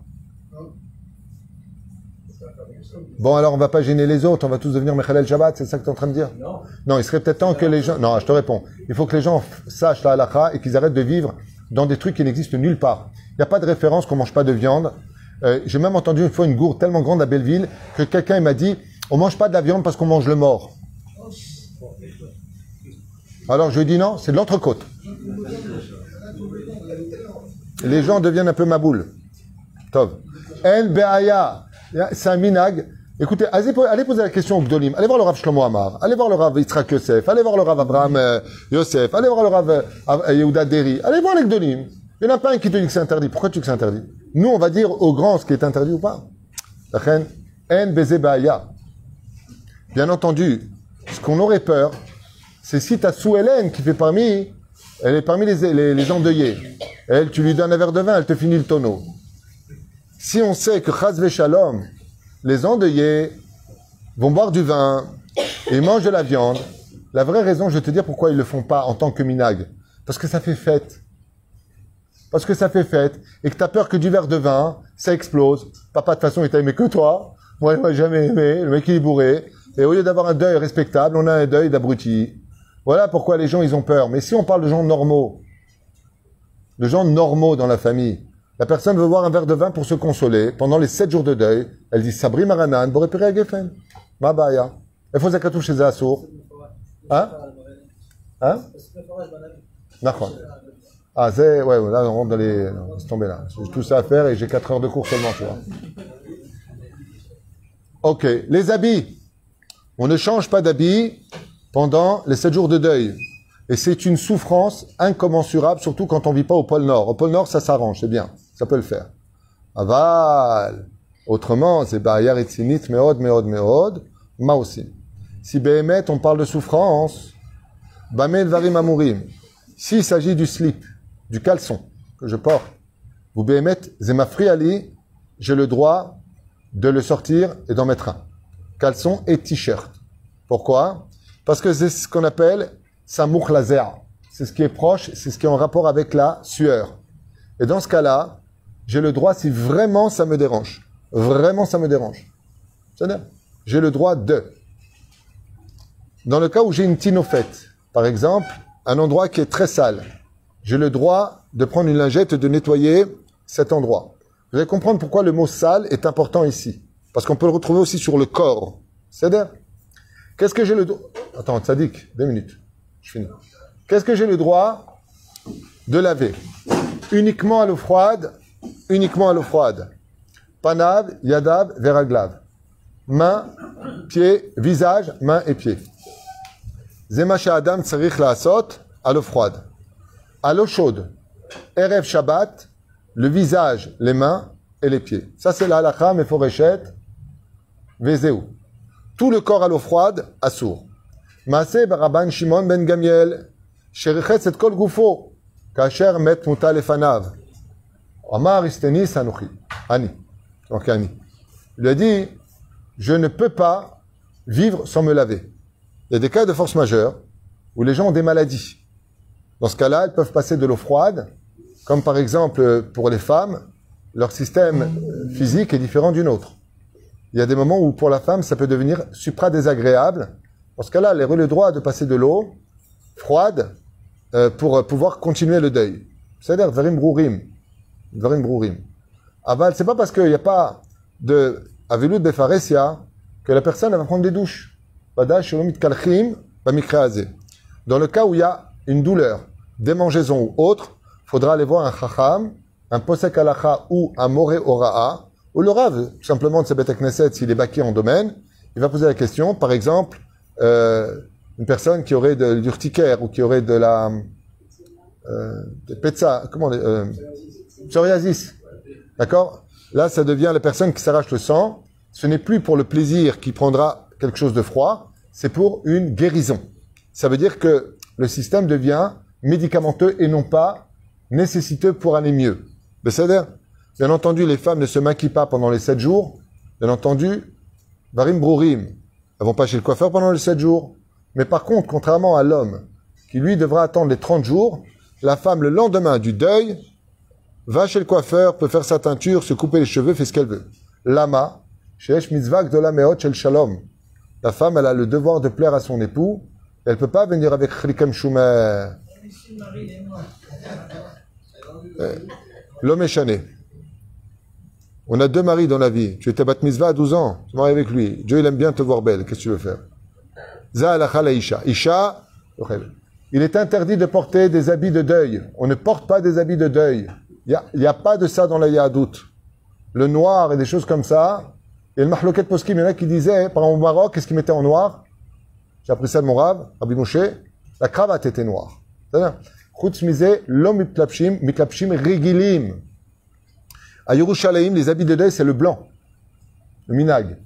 Choses. Bon, alors on va pas gêner les autres, on va tous devenir Mechalel Shabbat, c'est ça que tu es en train de dire? Non. Non, il serait peut-être temps que les gens... Non, je te réponds. Il faut que les gens sachent la halakha et qu'ils arrêtent de vivre dans des trucs qui n'existent nulle part. Il n'y a pas de référence qu'on mange pas de viande. Euh, J'ai même entendu une fois une gourde tellement grande à Belleville que quelqu'un m'a dit on mange pas de la viande parce qu'on mange le mort. Alors je lui dit non, c'est de l'entrecôte. Les gens deviennent un peu maboule. Tov. El Be'aya. C'est un minag. Écoutez, allez, po- allez poser la question au Gdolim. Allez voir le Rav Shlomo Amar. Allez voir le Rav Yitzhak Yosef. Allez voir le Rav Abraham euh, Yosef. Allez voir le Rav euh, Yehuda Deri. Allez voir les Gdolim. Il n'y en a pas un qui te dit que c'est interdit. Pourquoi tu dis que c'est interdit? Nous, on va dire aux grands ce qui est interdit ou pas. La reine, En. Bien entendu, ce qu'on aurait peur, c'est si ta sous Hélène qui fait parmi, elle est parmi les, les, endeuillés. Elle, tu lui donnes un verre de vin, elle te finit le tonneau. Si on sait que Chaz Shalom, les endeuillés vont boire du vin et mangent de la viande, la vraie raison, je vais te dire pourquoi ils le font pas en tant que minag. Parce que ça fait fête. Parce que ça fait fête et que tu as peur que du verre de vin, ça explose. Papa, de toute façon, il t'a aimé que toi. Moi, il m'a jamais aimé. Le mec, il est bourré. Et au lieu d'avoir un deuil respectable, on a un deuil d'abruti. Voilà pourquoi les gens, ils ont peur. Mais si on parle de gens normaux, de gens normaux dans la famille, la personne veut boire un verre de vin pour se consoler pendant les sept jours de deuil. Elle dit Sabri Maranan, Borepere Gefen. Ma baya. Il faut zakatou chez Assour. Hein? Hein? D'accord. Ah, c'est, ouais, là, on rentre dans les, laisse tomber là. J'ai tout ça à faire et j'ai 4 heures de cours seulement, tu vois. Ok. Les habits. On ne change pas d'habits pendant les 7 jours de deuil. Et c'est une souffrance incommensurable, surtout quand on vit pas au pôle Nord. Au pôle Nord, ça s'arrange, c'est bien. Ça peut le faire. Aval. Autrement, c'est Bayar et Tzinit, Meod, Meod, Meod. Ma aussi. Si Behemet, on parle de souffrance, Bamed Varim Amurim. S'il s'agit du slip, du caleçon que je porte, vous Behemet, Zemafri Ali, j'ai le droit de le sortir et d'en mettre un. Caleçon et t-shirt. Pourquoi? Parce que c'est ce qu'on appelle Samour laser. C'est ce qui est proche, c'est ce qui est en rapport avec la sueur. Et dans ce cas-là, j'ai le droit si vraiment ça me dérange. Vraiment ça me dérange. C'est-à-dire, j'ai le droit de. Dans le cas où j'ai une tinophète, par exemple, un endroit qui est très sale, j'ai le droit de prendre une lingette et de nettoyer cet endroit. Vous allez comprendre pourquoi le mot sale est important ici. Parce qu'on peut le retrouver aussi sur le corps. C'est-à-dire, qu'est-ce que j'ai le droit... De laver? Uniquement à l'eau froide, uniquement à l'eau froide. Panav, yadav, veraglav. Main, pied, visage, main et pied. Zema Adam tsarich laasot à l'eau froide. À l'eau chaude. Erev Shabbat, le visage, les mains et les pieds. Ça c'est la halakha, meforeshet, vezeu. Tout le corps à l'eau froide, assour. Maase baraban Shimon ben Gamiel, et kol gufo, kasher met muta lefanav. Amar isteni sanuchi. Ani. Donc Ani. Il a dit, je ne peux pas vivre sans me laver. Il y a des cas de force majeure où les gens ont des maladies. Dans ce cas-là, elles peuvent passer de l'eau froide, comme par exemple pour les femmes, leur système physique est différent d'une autre. Il y a des moments où pour la femme, ça peut devenir supra-désagréable. Dans ce cas-là, elle aurait le droit de passer de l'eau froide euh, pour euh, pouvoir continuer le deuil. C'est-à-dire, Dvarim Brourim. Dvarim Brourim. Aval, c'est pas parce qu'il n'y a pas de Avilut Befaresia que la personne va prendre des douches. Dans le cas où il y a une douleur, démangeaison ou autre, faudra aller voir un chacham, un posek alacha ou un moré ora'a, ou le rave, tout simplement de Sebet Knesset, s'il est baqué en domaine, il va poser la question, par exemple, euh, Une personne qui aurait de l'urticaire ou qui aurait de la euh, de pezza, comment on dit, euh, psoriasis. D'accord? Là, ça devient la personne qui s'arrache le sang. Ce n'est plus pour le plaisir qui prendra quelque chose de froid, c'est pour une guérison. Ça veut dire que le système devient médicamenteux et non pas nécessiteux pour aller mieux. C'est-à-dire, bien entendu, les femmes ne se maquillent pas pendant les sept jours. Bien entendu, Barim Brourim, elles vont pas chez le coiffeur pendant les sept jours. Mais par contre, contrairement à l'homme, qui lui devra attendre les 30 jours, la femme, le lendemain du deuil, va chez le coiffeur, peut faire sa teinture, se couper les cheveux, fait ce qu'elle veut. Lama, sheesh mitzvah de la shel shalom. La femme, elle a le devoir de plaire à son époux. Elle peut pas venir avec chrikem shumer. Moi. L'homme est chané. On a deux maris dans la vie. Tu étais bat mitzvah à 12 ans. Tu maries avec lui. Dieu, il aime bien te voir belle. Qu'est-ce que tu veux faire? Za alacha la isha. Isha, il est interdit de porter des habits de deuil. On ne porte pas des habits de deuil. Il n'y a, a pas de ça dans la Yahadout. Le noir et des choses comme ça. Et le mahloket poskim, il y en a qui disaient, par exemple au Maroc, qu'est-ce qu'ils mettaient en noir? J'ai appris ça de mon rave, Rabbi Moshe. La cravate était noire. C'est-à-dire, l'homme mitlapshim, mitlapshim regilim. À Yerushalayim, les habits de deuil, c'est le blanc. Le minag.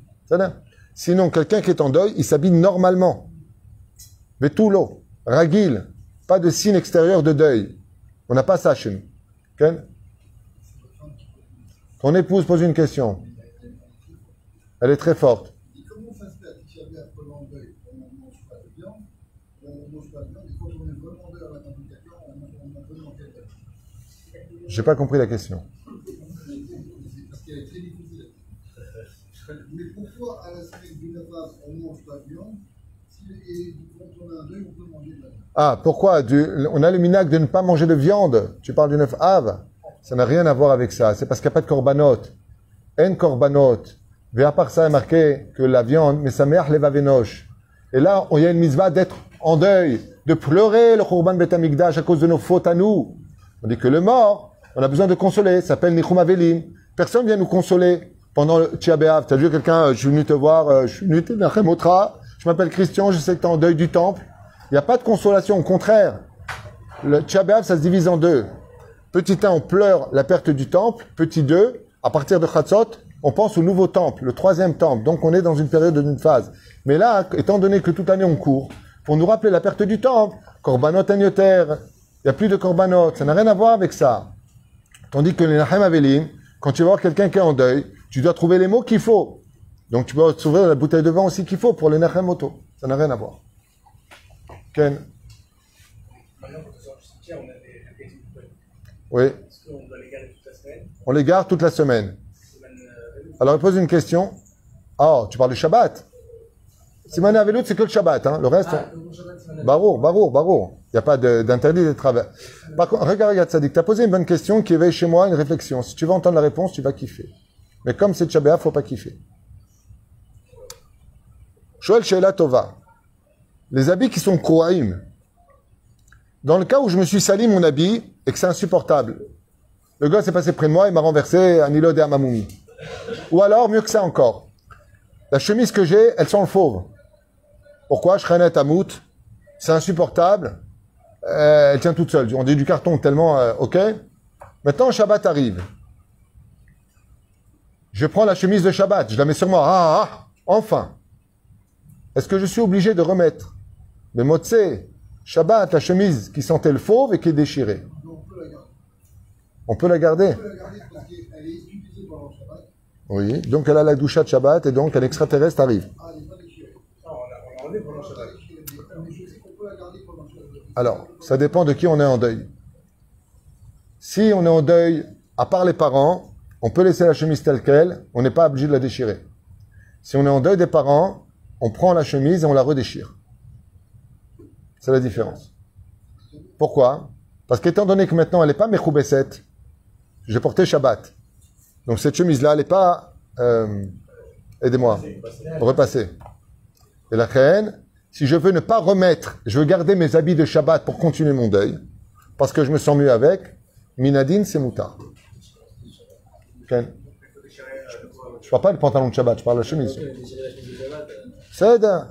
Sinon, quelqu'un qui est en deuil, il s'habille normalement. Mais tout l'eau, ragil, pas de signe extérieur de deuil. On n'a pas ça chez Ton épouse pose une question. Elle est très forte. J'ai pas compris la question. À la semaine du 9 avril, on ne mange pas de viande, Ah, pourquoi du- On a le minac de ne pas manger de viande. Tu parles du 9 Av. Ça n'a rien à voir avec ça. C'est parce qu'il n'y a pas de korbanot. En korbanot. Mais à part ça, il est marqué que la viande, mais sa mère les vavenosh. Et là, il y a une mitzvah d'être en deuil, de pleurer le korban betamikdash à cause de nos fautes à nous. On dit que le mort, on a besoin de consoler. Ça s'appelle Nichum Avelim. Personne vient nous consoler pendant le B'Av. T'as vu quelqu'un, euh, je suis venu te voir, euh, je suis venu te je m'appelle Christian, je sais que tu es en deuil du temple. Il n'y a pas de consolation, au contraire. Le Tia B'Av, ça se divise en deux. Petit 1, on pleure la perte du temple. Petit 2, à partir de Chatzot, on pense au nouveau temple, le troisième temple. Donc on est dans une période d'une phase. Mais là, étant donné que toute l'année on court, pour nous rappeler la perte du temple, Korbanot Agnoter, il n'y a plus de Korbanot, ça n'a rien à voir avec ça. Tandis que les Nahem Avelim, quand tu vas voir quelqu'un qui est en deuil, tu dois trouver les mots qu'il faut. Donc tu peux trouver la bouteille de vin aussi qu'il faut pour les Nahem Auto. Ça n'a rien à voir. Ken Par exemple, quand on sort du cimetière, on a des des petits poubelles. Oui. Est-ce qu'on doit les garder toute la semaine On les garde toute la semaine. Alors, il pose une question. Ah, tu parles du Shabbat. Simone Avelout, c'est que le Shabbat. Hein. Le reste, Ah, madame. Barour, barour, barour. Il n'y a pas de- d'interdit de travail. Par contre, regarde, regarde, Sadik, tu as posé une bonne question qui éveille chez moi une réflexion. Si tu veux entendre la réponse, tu vas kiffer. Mais comme c'est Shabbat, faut pas kiffer. Shoel Sheila Tova. Les habits qui sont Kouaïm. Dans le cas où je me suis sali mon habit et que c'est insupportable, le gars s'est passé près de moi et m'a renversé un îlot de Hamamoumi. Ou alors, mieux que ça encore, la chemise que j'ai, elle sent le fauve. Pourquoi? Je à mout. C'est insupportable. Euh, elle tient toute seule. On dit du carton tellement... euh, ok Maintenant, Shabbat arrive. Je prends la chemise de Shabbat. Je la mets sur moi. Ah, ah, enfin. Est-ce que je suis obligé de remettre le motse Shabbat, la chemise qui sentait le fauve et qui est déchirée? On peut la garder. On peut la garder. Oui. Donc elle a la doucha de Shabbat et donc un extraterrestre arrive. Ah, elle n'est pas déchirée. Mais mais. Alors, ça dépend de qui on est en deuil. Si on est en deuil, à part les parents, on peut laisser la chemise telle qu'elle, on n'est pas obligé de la déchirer. Si on est en deuil des parents, on prend la chemise et on la redéchire. C'est la différence. Pourquoi? Parce qu'étant donné que maintenant elle n'est pas Mechoubeset, j'ai porté Shabbat. Donc cette chemise-là, elle n'est pas, euh, aidez-moi, repassée. Et la reine, si je veux ne pas remettre, je veux garder mes habits de Shabbat pour continuer mon deuil, parce que je me sens mieux avec, Minadine, c'est moutard. Poids. Je parle pas du pantalon de Shabbat, je parle de la chemise. Parce que j'ai déchiré la chemise de Shabbat, euh,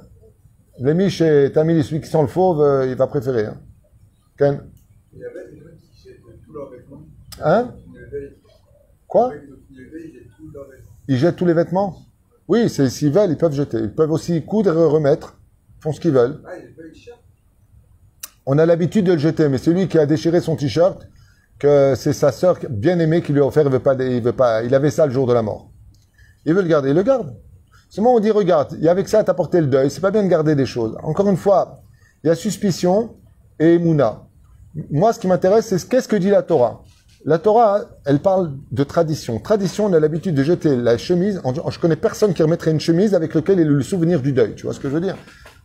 C'est Les miches et Tamil, celui qui sent le fauve, euh, il va préférer. Hein. Ken. Hein? Quoi? Ils jettent tous les vêtements? Oui, s'ils veulent, ils peuvent jeter. Ils peuvent aussi coudre et remettre. Ils font ce qu'ils veulent. Ah. On a l'habitude de le jeter, mais celui qui a déchiré son t-shirt, que c'est sa sœur bien aimée qui lui a offert, il veut pas, il veut pas, il avait ça le jour de la mort. Il veut le garder, il le garde. Seulement on dit, regarde, et avec ça t'as porté le deuil, c'est pas bien de garder des choses. Encore une fois, il y a suspicion et mouna. Moi, ce qui m'intéresse, c'est ce- qu'est-ce que dit la Torah? La Torah, elle parle de tradition. Tradition, on a l'habitude de jeter la chemise. Je connais personne qui remettrait une chemise avec laquelle il le souvenir du deuil. Tu vois ce que je veux dire?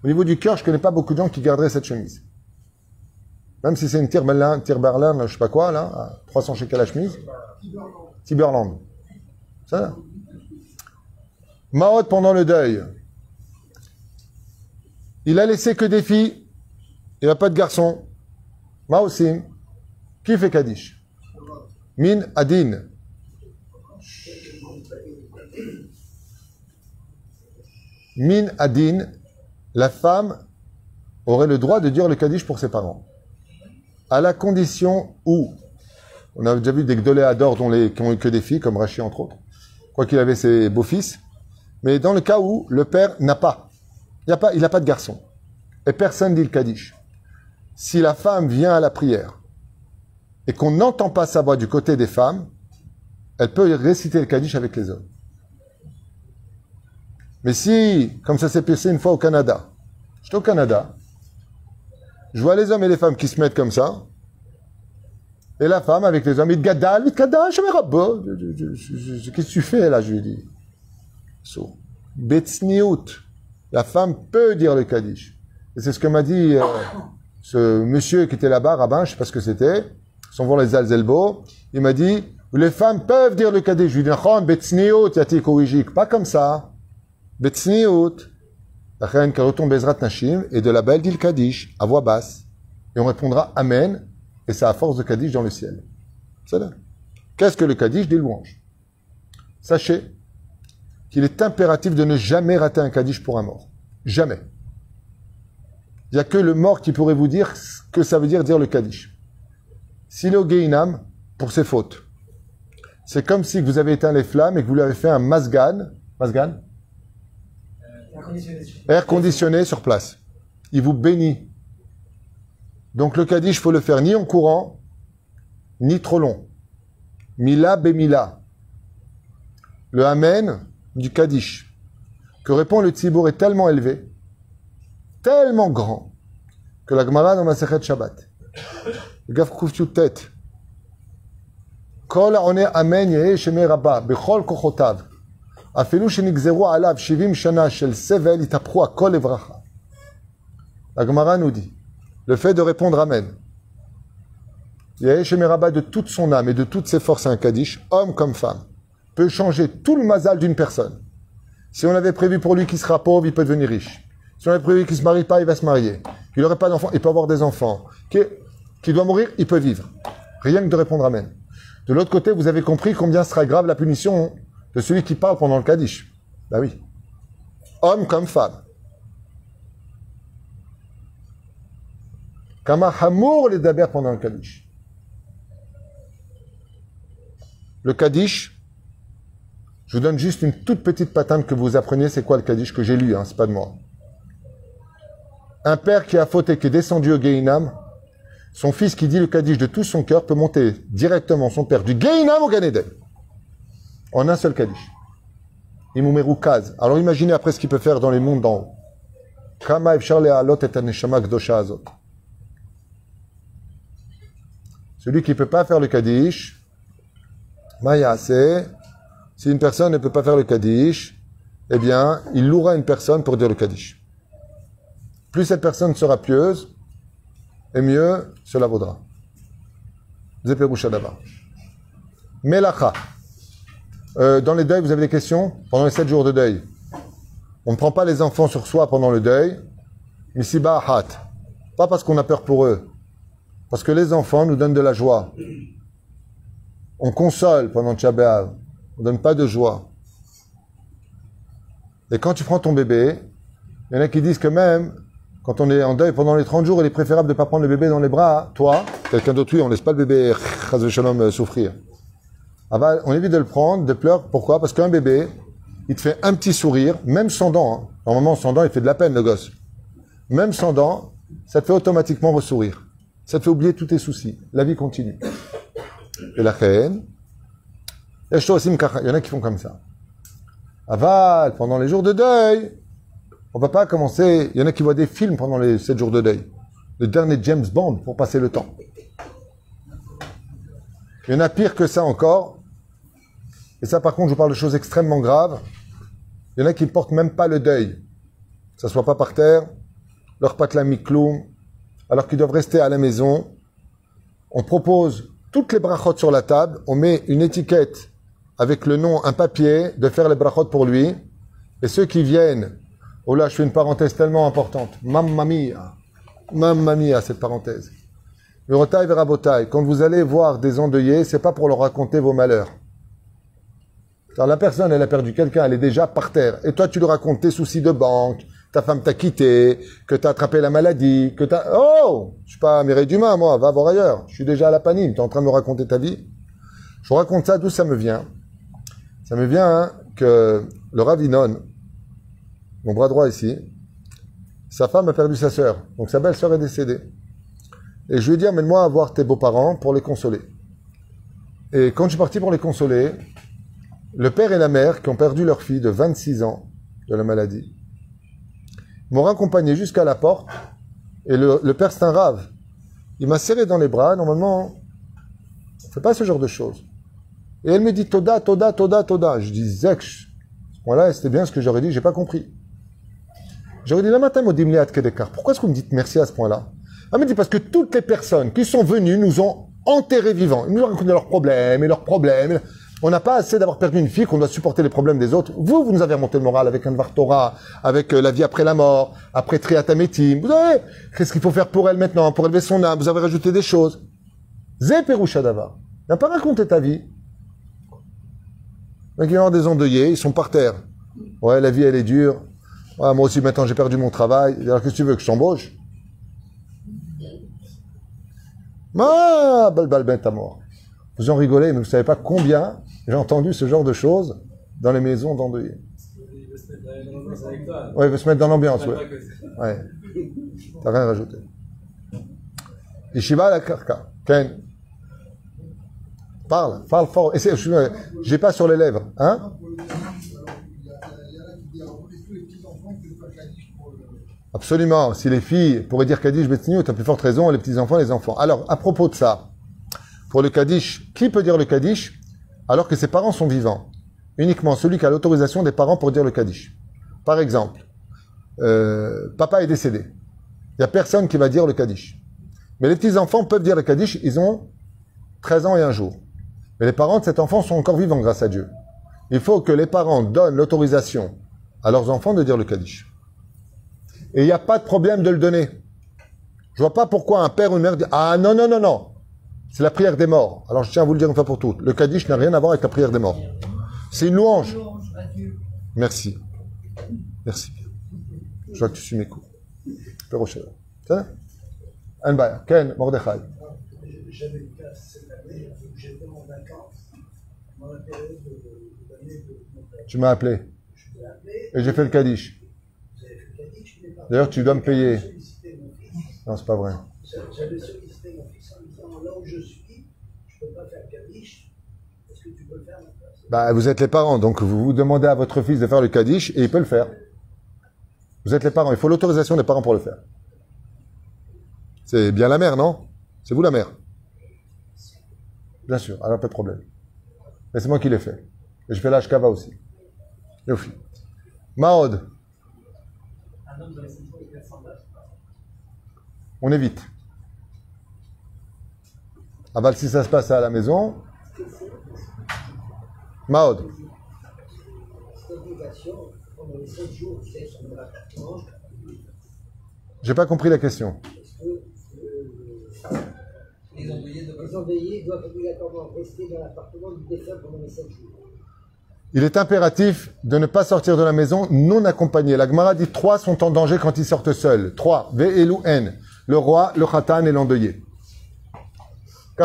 Au niveau du cœur, je connais pas beaucoup de gens qui garderaient cette chemise. Même si c'est une tire Berlin, tire Berlin, je sais pas quoi, là, à 300 shekels la chemise. Tiberland. Ça. Mahot pendant le deuil. Il a laissé que des filles. Il n'y a pas de garçons. Maosim. Qui fait Kaddish? Min Adin. Min Adin, la femme aurait le droit de dire le Kaddish pour ses parents. À la condition où, on a déjà vu des Gdoléadors dont les, qui ont eu que des filles, comme Rachid entre autres, quoi qu'il avait ses beaux-fils, mais dans le cas où le père n'a pas, il n'a pas, pas de garçon, et personne dit le Kaddish. Si la femme vient à la prière et qu'on n'entend pas sa voix du côté des femmes, elle peut réciter le Kaddish avec les hommes. Mais si, comme ça s'est passé une fois au Canada, j'étais au Canada, je vois les hommes et les femmes qui se mettent comme ça, et la femme avec les hommes, il gadal, il gadal, je me. Qu'est-ce que tu fais là, je lui dis. So. Betsniout. La femme peut dire le Kaddish. Et c'est ce que m'a dit euh, ce monsieur qui était là-bas, rabbin, je sais pas ce que c'était, sans voir les Alzelbo. Il m'a dit, les femmes peuvent dire le Kaddish. Je lui dis. Pas comme ça. Betsniout. Et de la belle dit le Kaddish, à voix basse. Et on répondra Amen, et c'est à force de Kaddish dans le ciel. C'est là. Qu'est-ce que le Kaddish Des louanges. Sachez qu'il est impératif de ne jamais rater un Kaddish pour un mort. Jamais. Il n'y a que le mort qui pourrait vous dire ce que ça veut dire dire le Kaddish. S'il est au Geinam, pour ses fautes, c'est comme si vous avez éteint les flammes et que vous lui avez fait un masgan, masgan, air conditionné sur place. Il vous bénit. Donc le Kaddish, faut le faire ni en courant, ni trop long. Mila Bemila. Le Amen du Kaddish, que répond le Tzibour, est tellement élevé, tellement grand, que la Gemara dans Masechet Shabbat, le Gaf tête, Kol Amen Rabba, Bechol Kochotav, אפילו שנגזרו עליו 70 שנה של סבל, התהפכו הכל לברכה. La Gemara nous dit, le fait de répondre Amen, Yahesh Merabah de toute son âme et de toutes ses forces à un Kaddish, homme comme femme, peut changer tout le mazal d'une personne. Si on avait prévu pour lui qu'il sera pauvre, il peut devenir riche. Si on avait prévu qu'il ne se marie pas, il va se marier. Qu'il n'aurait pas d'enfants, il peut avoir des enfants. Qu'il qu'il doit mourir, il peut vivre. Rien que de répondre Amen. De l'autre côté, vous avez compris combien sera grave la punition de celui qui parle pendant le Kaddish. Bah oui. Homme comme femme. Kama hamour les daber pendant le Kaddish. Le Kaddish, je vous donne juste une toute petite patente que vous appreniez, c'est quoi le Kaddish que j'ai lu, hein, c'est pas de moi. Un père qui a fauté, qui est descendu au Geinam, son fils qui dit le Kaddish de tout son cœur peut monter directement son père du Geinam au Gan Eden en un seul Kaddish. Imumeru Kaz. Alors imaginez après ce qu'il peut faire dans les mondes d'en haut. Et. Celui qui ne peut pas faire le Kaddish, Maya, si une personne ne peut pas faire le Kaddish, eh bien, il louera une personne pour dire le Kaddish. Plus cette personne sera pieuse, et mieux cela vaudra. Melacha. Euh, dans les deuils, vous avez des questions Pendant les sept jours de deuil. On ne prend pas les enfants sur soi pendant le deuil. Misiba hat. Pas parce qu'on a peur pour eux. Parce que les enfants nous donnent de la joie. On console pendant Tchabéav. On ne donne pas de joie. Et quand tu prends ton bébé, Il y en a qui disent que même quand on est en deuil pendant les 30 jours, il est préférable de ne pas prendre le bébé dans les bras. Toi, quelqu'un d'autre, oui, on laisse pas le bébé euh, souffrir. Ah bah, on évite de le prendre, de pleurer. Pourquoi? Parce qu'un bébé, il te fait un petit sourire, même sans dents. hein. Normalement, sans dents, il fait de la peine, le gosse. Même sans dents, ça te fait automatiquement ressourire. Ça te fait oublier tous tes soucis. La vie continue. Et la haine. Il y en a qui font comme ça. Aval, pendant les jours de deuil, on va pas commencer. Il y en a qui voient des films pendant les 7 jours de deuil. Le dernier James Bond pour passer le temps. Il y en a pire que ça encore. Et ça, par contre, je vous parle de choses extrêmement graves. Il y en a qui ne portent même pas le deuil. Ça soit pas par terre, leur patla mikloum, alors qu'ils doivent rester à la maison. On propose toutes les brachot sur la table. On met une étiquette avec le nom, un papier, de faire les brachot pour lui. Et ceux qui viennent, oh là, je fais une parenthèse tellement importante. Mamma mia. Mamma mia, cette parenthèse. Verotai verabotai. Quand vous allez voir des endeuillés, c'est pas pour leur raconter vos malheurs. La personne, elle a perdu quelqu'un, elle est déjà par terre. Et toi, tu lui racontes tes soucis de banque, ta femme t'a quitté, que t'as attrapé la maladie, que t'as... Oh Je suis pas Mireille Dumas, moi, va voir ailleurs. Je suis déjà à la panine, t'es en train de me raconter ta vie. Je vous raconte ça, d'où ça me vient Ça me vient hein, que le Ravinon, mon bras droit ici, sa femme a perdu sa sœur. Donc sa belle-sœur est décédée. Et je lui ai dit, amène-moi à voir tes beaux-parents pour les consoler. Et quand je suis parti pour les consoler, le père et la mère, qui ont perdu leur fille de 26 ans de la maladie, m'ont raccompagné jusqu'à la porte. Et le, père, c'est un rave. Il m'a serré dans les bras. Normalement, on ne fait pas ce genre de choses. Et elle me dit Toda, Toda, Toda, Toda. Je dis Zeksh. Voilà, c'était bien ce que j'aurais dit, j'ai pas compris. J'aurais dit la matin, Leat Kedekar. Pourquoi est-ce que vous me dites merci à ce point-là? Elle me dit parce que toutes les personnes qui sont venues nous ont enterrés vivants. Ils nous ont raconté leurs problèmes et leurs problèmes. On n'a pas assez d'avoir perdu une fille qu'on doit supporter les problèmes des autres. Vous, vous nous avez remonté le moral avec un Torah, avec euh, la vie après la mort, après Triatametim. Vous savez, qu'est-ce qu'il faut faire pour elle maintenant, pour élever son âme? Vous avez rajouté des choses. Zé Perouchadava. Il n'a pas raconté ta vie. Il y a des endeuillés, ils sont par terre. Ouais, la vie, elle est dure. Ouais, moi aussi, maintenant, j'ai perdu mon travail. Alors, qu'est-ce que tu veux que je t'embauche? Ah, bal bal à mort. Vous en rigolez, mais vous savez pas combien j'ai entendu ce genre de choses dans les maisons d'endeuillés. Ouais, il veut se mettre dans l'ambiance, Pas ouais. T'as rien rajouté. Yeshiva la karka. Ken. Parle, parle fort. Je- J'ai pas sur les lèvres, hein? Absolument. Si les filles pourraient dire Kaddish Betsignou, t'as plus forte raison, les petits-enfants, les enfants. Alors, à propos de ça, pour le Kaddish, qui peut dire le Kaddish alors que ses parents sont vivants Uniquement celui qui a l'autorisation des parents pour dire le Kaddish. Par exemple, euh, papa est décédé. Il n'y a personne qui va dire le Kaddish. Mais les petits-enfants peuvent dire le Kaddish, ils ont 13 ans et un jour. Mais les parents de cet enfant sont encore vivants grâce à Dieu. Il faut que les parents donnent l'autorisation à leurs enfants de dire le Kaddish. Et il n'y a pas de problème de le donner. Je vois pas pourquoi un père ou une mère dit Ah non, non, non, non. C'est la prière des morts. Alors je tiens à vous le dire une fois pour toutes. Le Kaddish n'a rien à voir avec la prière des morts. C'est une louange. Merci. Merci. Je vois que tu suis mes cours. Anbaya. Ken, Mordechai. J'avais une classe cette année, j'étais en vacances, dans la période de, de l'année de mon père. Tu m'as appelé. Je t'ai appelé, Et j'ai fait le Kaddish. vous avez fait le Kaddish, mais par D'ailleurs, tu dois me payer. Non, c'est pas vrai. j'avais sollicité là où je suis, je ne peux pas faire Kaddish, est-ce que tu peux le faire Bah, vous êtes les parents, donc vous vous demandez à votre fils de faire le Kaddish et il peut le faire. Vous êtes les parents, il faut l'autorisation des parents pour le faire. C'est bien la mère, non? C'est vous la mère Bien sûr, alors pas de problème. Mais c'est moi qui l'ai fait. Et je fais l'Ashkava aussi. Maod, saisons est 400 balles. on évite. Ah bah, si ça se passe à la maison. Maod. Cette obligation, pendant les 7 jours, tu sais, sur mon appartement, J'ai pas compris la question. est-ce que Les endeuillés doivent obligatoirement rester dans l'appartement du défunt pendant les 7 jours il est impératif de ne pas sortir de la maison non accompagné. La Gemara dit trois sont en danger quand ils sortent seuls. Trois. Ve'elu en. Le roi, le khatan et l'endeuillé.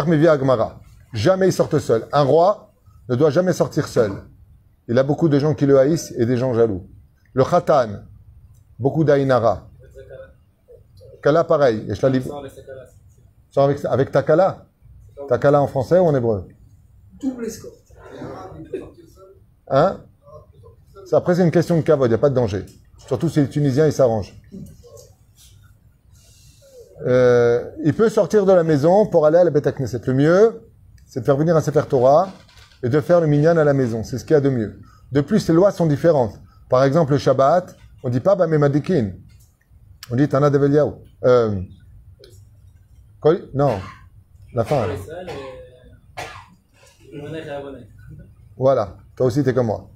Gemara. Jamais ils sortent seuls. Un roi ne doit jamais sortir seul. Il a beaucoup de gens qui le haïssent et des gens jaloux. Le khatan, beaucoup d'Ainara. Kala, pareil. Et je la livre. Sans avec, avec Takala. Takala en français ou en hébreu? Double escorte. Hein? Après, c'est une question de cavode, il n'y a pas de danger. Surtout si les Tunisiens, ils s'arrangent. Euh, il peut sortir de la maison pour aller à la Beth Knesset. Le mieux, c'est de faire venir un Sefer Torah et de faire le minyan à la maison. C'est ce qu'il y a de mieux. De plus, les lois sont différentes. Par exemple, le Shabbat, on dit pas Bamemadikin. On dit Tana Develiaou. Euh, non, la fin. abonné. Voilà, toi aussi, tu es comme moi.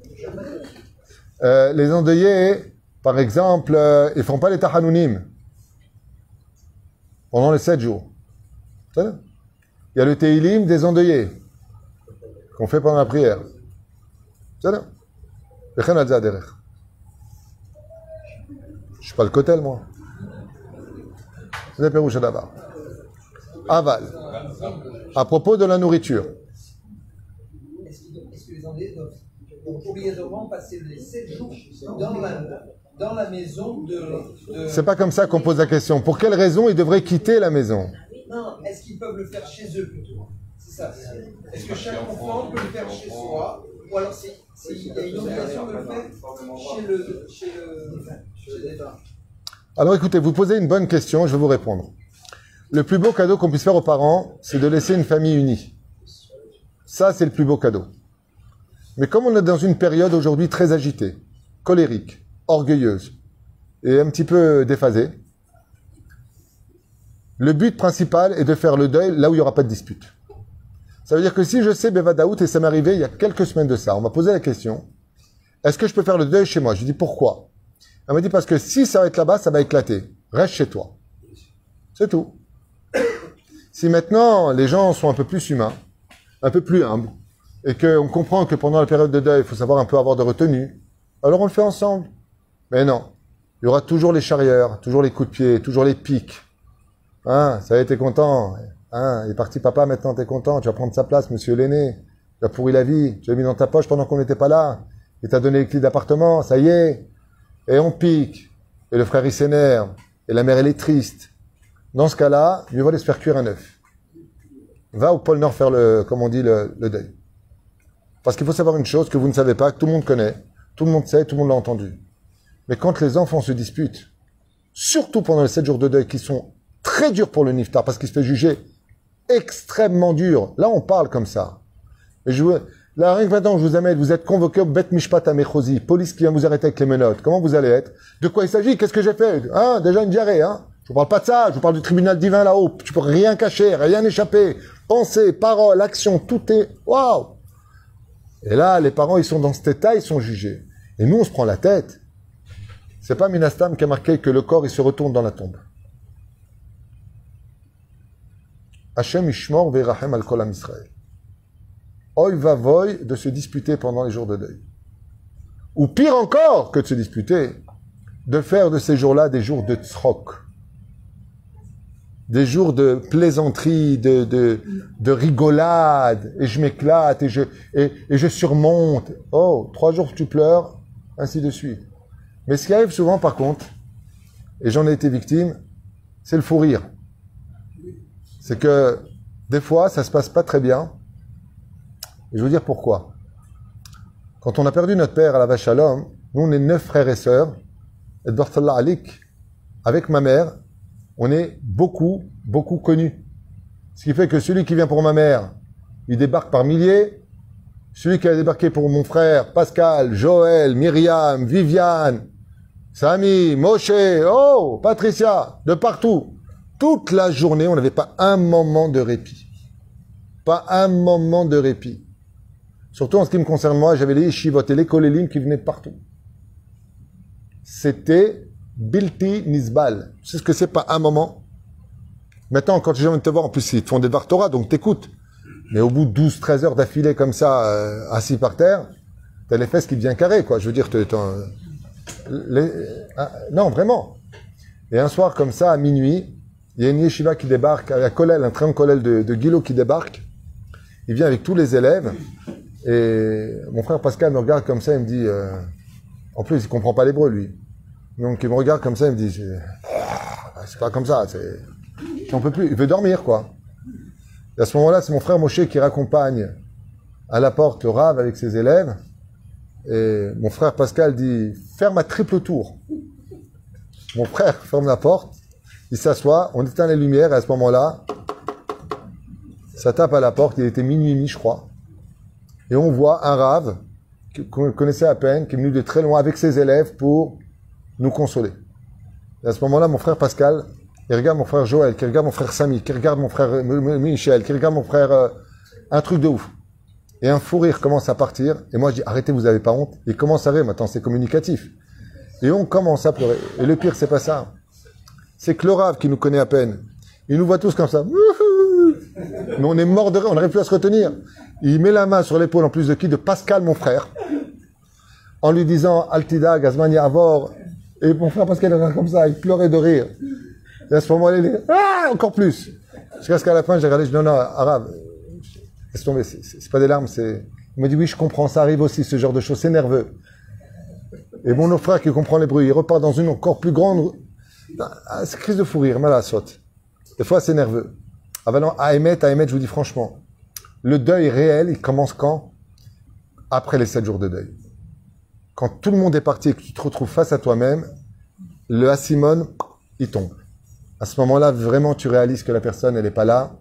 Euh, les endeuillés, par exemple, euh, ils font pas les tahanounim pendant les sept jours. Il y a le Teilim des endeuillés qu'on fait pendant la prière. Je ne suis pas le cotel, moi. C'est la Pérouche. Aval. À propos de la nourriture. Est-ce que les endeuillés doivent obligatoirement passer les sept jours dans la dans la maison de. de- C'est pas comme ça qu'on pose la question. Pour quelle raison ils devraient quitter la maison? Non, est-ce qu'ils peuvent le faire chez eux plutôt? C'est ça. Est-ce que chaque enfant peut le faire chez soi? Ou alors c'est- il y a une obligation de le faire chez le. Chez le. Chez l'État Alors écoutez, vous posez une bonne question, je vais vous répondre. Le plus beau cadeau qu'on puisse faire aux parents, c'est de laisser une famille unie. Ça, c'est le plus beau cadeau. Mais comme on est dans une période aujourd'hui très agitée, colérique, orgueilleuse et un petit peu déphasée, le but principal est de faire le deuil là où il n'y aura pas de dispute. Ça veut dire que si je sais Bevadaout, et ça m'est arrivé il y a quelques semaines de ça, on m'a posé la question, est-ce que je peux faire le deuil chez moi? Je lui dis pourquoi? Elle m'a dit parce que si ça va être là-bas, ça va éclater. Reste chez toi. C'est tout. Si maintenant les gens sont un peu plus humains, un peu plus humbles, et qu'on comprend que pendant la période de deuil, il faut savoir un peu avoir de retenue, alors on le fait ensemble. Mais non. Il y aura toujours les charrières, toujours les coups de pied, toujours les pics. Hein, ça y est, t'es content. Hein, il est parti papa, maintenant t'es content, tu vas prendre sa place, monsieur l'aîné. Tu as pourri la vie, tu l'as mis dans ta poche pendant qu'on n'était pas là. Il t'a donné les clés d'appartement, ça y est. Et on pique. Et le frère il s'énerve. Et la mère elle est triste. Dans ce cas-là, mieux vaut se faire cuire un œuf. Va au pôle Nord faire le, comme on dit, le, le deuil. Parce qu'il faut savoir une chose que vous ne savez pas, que tout le monde connaît, tout le monde sait, tout le monde l'a entendu. Mais quand les enfants se disputent, surtout pendant les sept jours de deuil qui sont très durs pour le niftar, parce qu'il se fait juger extrêmement dur. Là, on parle comme ça. Je là, rien que maintenant, je vous amène, vous êtes convoqué au Bet Mishpat à Mechosi, police qui vient vous arrêter avec les menottes. Comment vous allez être? De quoi il s'agit? Qu'est-ce que j'ai fait? Hein? Déjà une diarrhée, hein? Je vous parle pas de ça, je vous parle du tribunal divin là-haut. Tu peux rien cacher, rien échapper. Pensée, parole, action, tout est... Waouh Et là, les parents, ils sont dans cet état, ils sont jugés. Et nous, on se prend la tête. C'est pas Minastam qui a marqué que le corps, il se retourne dans la tombe. Hachem Ishmor Verachem al Kolam Israël. Oy va voy de se disputer pendant les jours de deuil. Ou pire encore que de se disputer, de faire de ces jours-là des jours de tzrok. Des jours de plaisanterie, de, de, de rigolade, et je m'éclate, et je, et je surmonte. Oh, trois jours tu pleures, ainsi de suite. Mais ce qui arrive souvent, par contre, et j'en ai été victime, c'est le fou rire. C'est que des fois, ça se passe pas très bien. Et je vais vous dire pourquoi. Quand on a perdu notre père à la vache à l'homme, nous on est neuf frères et sœurs, et Barthallah Alik, avec ma mère, on est beaucoup, beaucoup connus. Ce qui fait que celui qui vient pour ma mère, il débarque par milliers. Celui qui a débarqué pour mon frère, Pascal, Joël, Myriam, Viviane, Samy, Moshe, oh, Patricia, de partout. Toute la journée, on n'avait pas un moment de répit. Pas un moment de répit. Surtout en ce qui me concerne moi, j'avais les yeshivot et les kolélim qui venaient de partout. C'était Bilti Nisbal. Tu sais ce que c'est pas un moment? Maintenant, quand les gens viennent te voir, en plus, ils te font des Torah, donc t'écoutes. Mais au bout de 12, 13 heures d'affilée comme ça, euh, assis par terre, T'as les fesses qui deviennent carrées, quoi. Je veux dire, t'es- t'en- les- ah, non, vraiment. Et un soir comme ça, à minuit, il y a une yeshiva qui débarque, un collèle, un train collèle de, de Guilo qui débarque. Il vient avec tous les élèves. Et mon frère Pascal me regarde comme ça, il me dit, euh, en plus, il comprend pas l'hébreu, lui. Donc, il me regarde comme ça, il me dit, c'est pas comme ça, c'est, j'en peux plus. Il veut dormir, quoi. À ce moment-là, c'est mon frère Moshe qui raccompagne à la porte le rave avec ses élèves. Et mon frère Pascal dit, ferme à triple tour. Mon frère ferme la porte, il s'assoit, on éteint les lumières, et à ce moment-là, ça tape à la porte, il était minuit et demi, je crois. Et on voit un rave qu'on connaissait à peine, qui est venu de très loin avec ses élèves pour nous consoler. Et à ce moment-là, mon frère Pascal, il regarde mon frère Joël, qui regarde mon frère Samy, qui regarde mon frère Michel, qui regarde mon frère... euh, un truc de ouf. Et un fou rire commence à partir. Et moi, je dis, arrêtez, vous avez pas honte. Il commence à rire. Maintenant, c'est communicatif. Et on commence à pleurer. Et le pire, c'est pas ça. C'est que qui nous connaît à peine, il nous voit tous comme ça. Mais on est mort de rire, on n'arrive plus à se retenir. Il met la main sur l'épaule, en plus de qui De Pascal, mon frère. En lui disant, Altida, Gazmani Avor. Et mon frère Pascal, regarde comme ça, il pleurait de rire. Et à ce moment-là, il dit, ah, encore plus. Jusqu'à ce qu'à la fin, j'ai regardé, je dis, non, non, arabe, laisse tomber, c'est- pas des larmes, c'est... Il m'a dit, oui, je comprends, ça arrive aussi, ce genre de choses, c'est nerveux. Et mon frère qui comprend les bruits, il repart dans une encore plus grande... Ah, c'est crise de fou rire, mal à saute. Des fois, c'est nerveux. Ah ben non, à émettre, à émettre, je vous dis franchement, le deuil réel, il commence quand? Après les sept jours de deuil. Quand tout le monde est parti et que tu te retrouves face à toi-même, le asimone, il tombe. À ce moment-là, vraiment, tu réalises que la personne, elle n'est pas là,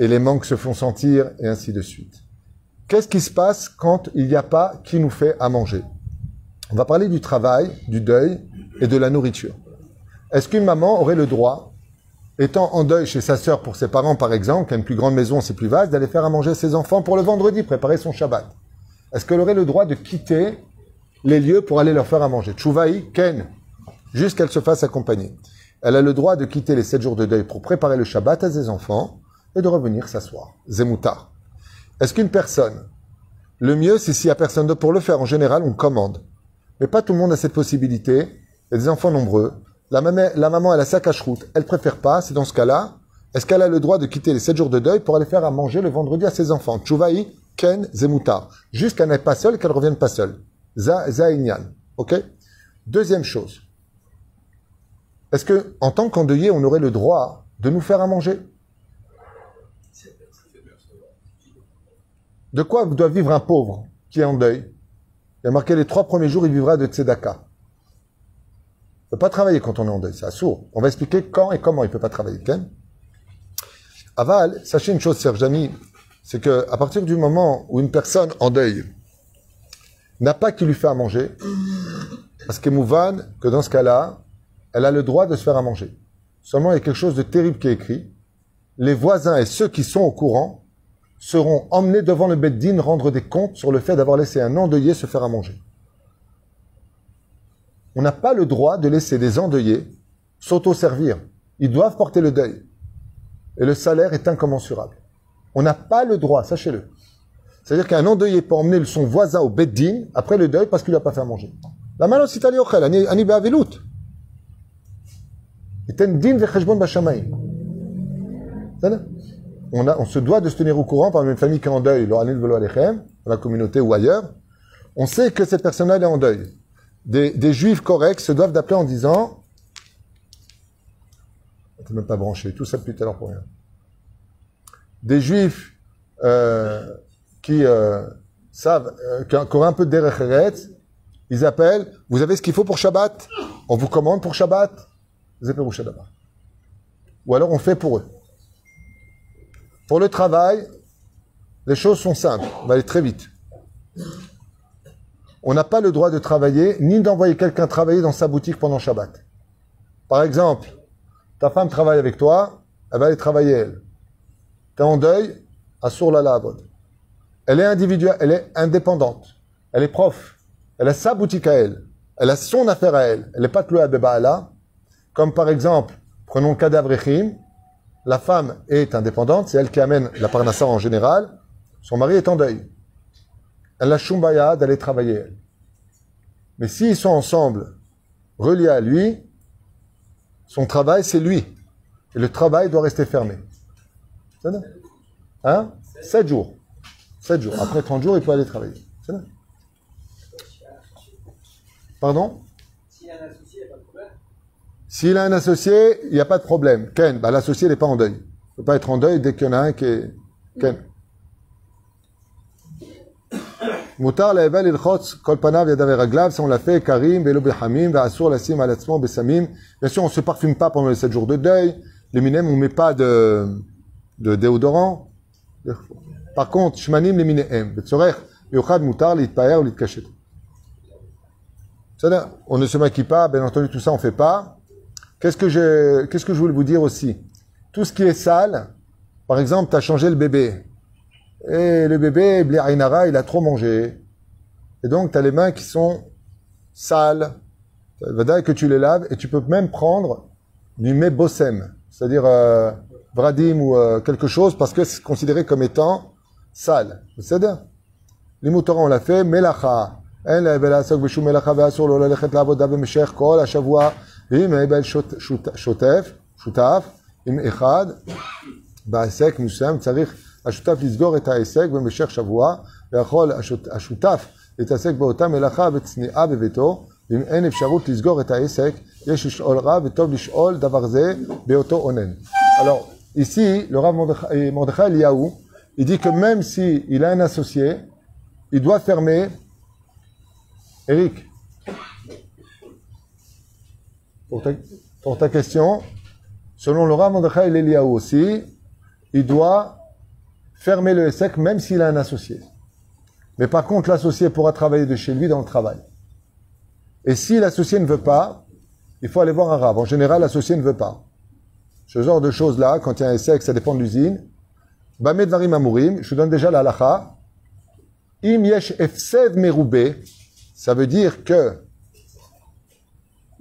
et les manques se font sentir, et ainsi de suite. Qu'est-ce qui se passe quand il n'y a pas qui nous fait à manger? On va parler du travail, du deuil et de la nourriture. Est-ce qu'une maman aurait le droit, étant en deuil chez sa sœur pour ses parents par exemple, qui a une plus grande maison, c'est plus vaste, d'aller faire à manger ses enfants pour le vendredi, préparer son Shabbat? Est-ce qu'elle aurait le droit de quitter les lieux pour aller leur faire à manger? Tchouvaï, Ken, jusqu'à qu'elle se fasse accompagner. Elle a le droit de quitter les sept jours de deuil pour préparer le Shabbat à ses enfants et de revenir s'asseoir. Zemoutar. Est-ce qu'une personne, le mieux c'est s'il n'y a personne d'autre pour le faire, en général on commande. Mais pas tout le monde a cette possibilité. Il y a des enfants nombreux. La maman, elle a sa cache-route. Elle préfère pas. C'est dans ce cas-là. Est-ce qu'elle a le droit de quitter les sept jours de deuil pour aller faire à manger le vendredi à ses enfants? Tchouvaï, Ken, Zemoutar. Jusqu'à n'être pas seule qu'elle revienne pas seule. Za, Zainyan. Ok? Deuxième chose. Est-ce que, en tant qu'endeuillé, on aurait le droit de nous faire à manger De quoi doit vivre un pauvre qui est en deuil? Il a marqué les trois premiers jours, il vivra de tzedaka. Il ne peut pas travailler quand on est en deuil, c'est assourd. On va expliquer quand et comment il ne peut pas travailler. Ken Aval, sachez une chose, Serge Ami, c'est que à partir du moment où une personne en deuil n'a pas qui lui fait à manger, parce que Mouvan, que dans ce cas-là, elle a le droit de se faire à manger. Seulement, il y a quelque chose de terrible qui est écrit. Les voisins et ceux qui sont au courant seront emmenés devant le Beddin rendre des comptes sur le fait d'avoir laissé un endeuillé se faire à manger. On n'a pas le droit de laisser des endeuillés s'auto-servir. Ils doivent porter le deuil. Et le salaire est incommensurable. On n'a pas le droit, sachez-le. C'est-à-dire qu'un endeuillé peut emmener son voisin au Beddin après le deuil parce qu'il lui a pas fait à manger. La manos itali ochel, ani. ייתן דין וחשבון בשמיים. בסדר? On, a, on se doit de se tenir au courant par une famille qui est en deuil, lo anil velo alechem, dans la communauté ou ailleurs. On sait que cette personne-là elle est en deuil. Des, des juifs corrects se doivent d'appeler en disant T'es même pas branché, tout ça depuis tout à l'heure pour rien. Des juifs euh, qui euh, savent, euh, qui, ont, qui ont un peu de derech ils appellent Vous avez ce qu'il faut pour Shabbat On vous commande pour Shabbat Ou alors on fait pour eux. Pour le travail, les choses sont simples. On va aller très vite. On n'a pas le droit de travailler, ni d'envoyer quelqu'un travailler dans sa boutique pendant Shabbat. Par exemple, ta femme travaille avec toi, elle va aller travailler elle. Tu es en deuil, assure la labode. Elle est individuelle, elle est indépendante. Elle est prof. Elle a sa boutique à elle. Elle a son affaire à elle. Elle n'est pas clouée à Beba comme par exemple, prenons le cas la femme est indépendante, c'est elle qui amène la parnassa en général, son mari est en deuil. elle a Shumbaya d'aller travailler elle. Mais s'ils sont ensemble, reliés à lui, son travail, c'est lui. Et le travail doit rester fermé. Hein? 7 jours. 7 jours. Après 30 jours, il peut aller travailler. Pardon S'il y a un associé, il n'y a pas de problème. S'il a un associé, il n'y a pas de problème. Ken, bah, l'associé n'est pas en deuil. Il ne peut pas être en deuil dès qu'il y en a un qui est Ken. Moutar le'evel ilchotz kol panav yadav ça on l'a fait, karim, velo behamim, ve'asur lasim alatzmo besamim. Bien sûr, on ne se parfume pas pendant les 7 jours de deuil. Les minem, on ne met pas de, de déodorant. Par contre, shmanim les minem, betzorech, yochad moutar litpaer ou litkachet. On ne se maquille pas, bien entendu, tout ça, on ne fait pas. Qu'est-ce que je, qu'est-ce que je voulais vous dire aussi? Tout ce qui est sale, par exemple, tu as changé le bébé. Et le bébé, Bli Ainara, il a trop mangé. Et donc, tu as les mains qui sont sales. Vadaï que tu les laves et tu peux même prendre du mets bossem, c'est-à-dire euh, vradim ou euh, quelque chose parce que c'est considéré comme étant sale. C'est-à-dire, les moutons on l'a fait, melacha. אין להבל לעסוק בשום מלאכה ואסור לו ללכת לעבודה במשך כל השבוע ואם ההבל שוט- שוט- שוטף, שותף עם אחד בעסק מסוים צריך השותף לסגור את העסק במשך שבוע ויכול השות- השותף להתעסק באותה מלאכה בצניעה בביתו ואם אין אפשרות לסגור את העסק יש לשאול רב וטוב לשאול דבר זה באותו אונן. Alors ici le Rav Mordechai Mordechai Eliyahu il dit que même si il a un associé il doit fermer Eric, pour ta, question, selon le Rav Mordechai et l'Eliaou aussi, il doit fermer le SEC même s'il a un associé. Mais par contre, l'associé pourra travailler de chez lui dans le travail. Et si l'associé ne veut pas, il faut aller voir un Rav. En général, l'associé ne veut pas. Ce genre de choses-là, quand il y a un SEC, ça dépend de l'usine. Bamed Varim Amurim, je vous donne déjà la halacha. Im efsed ça veut dire que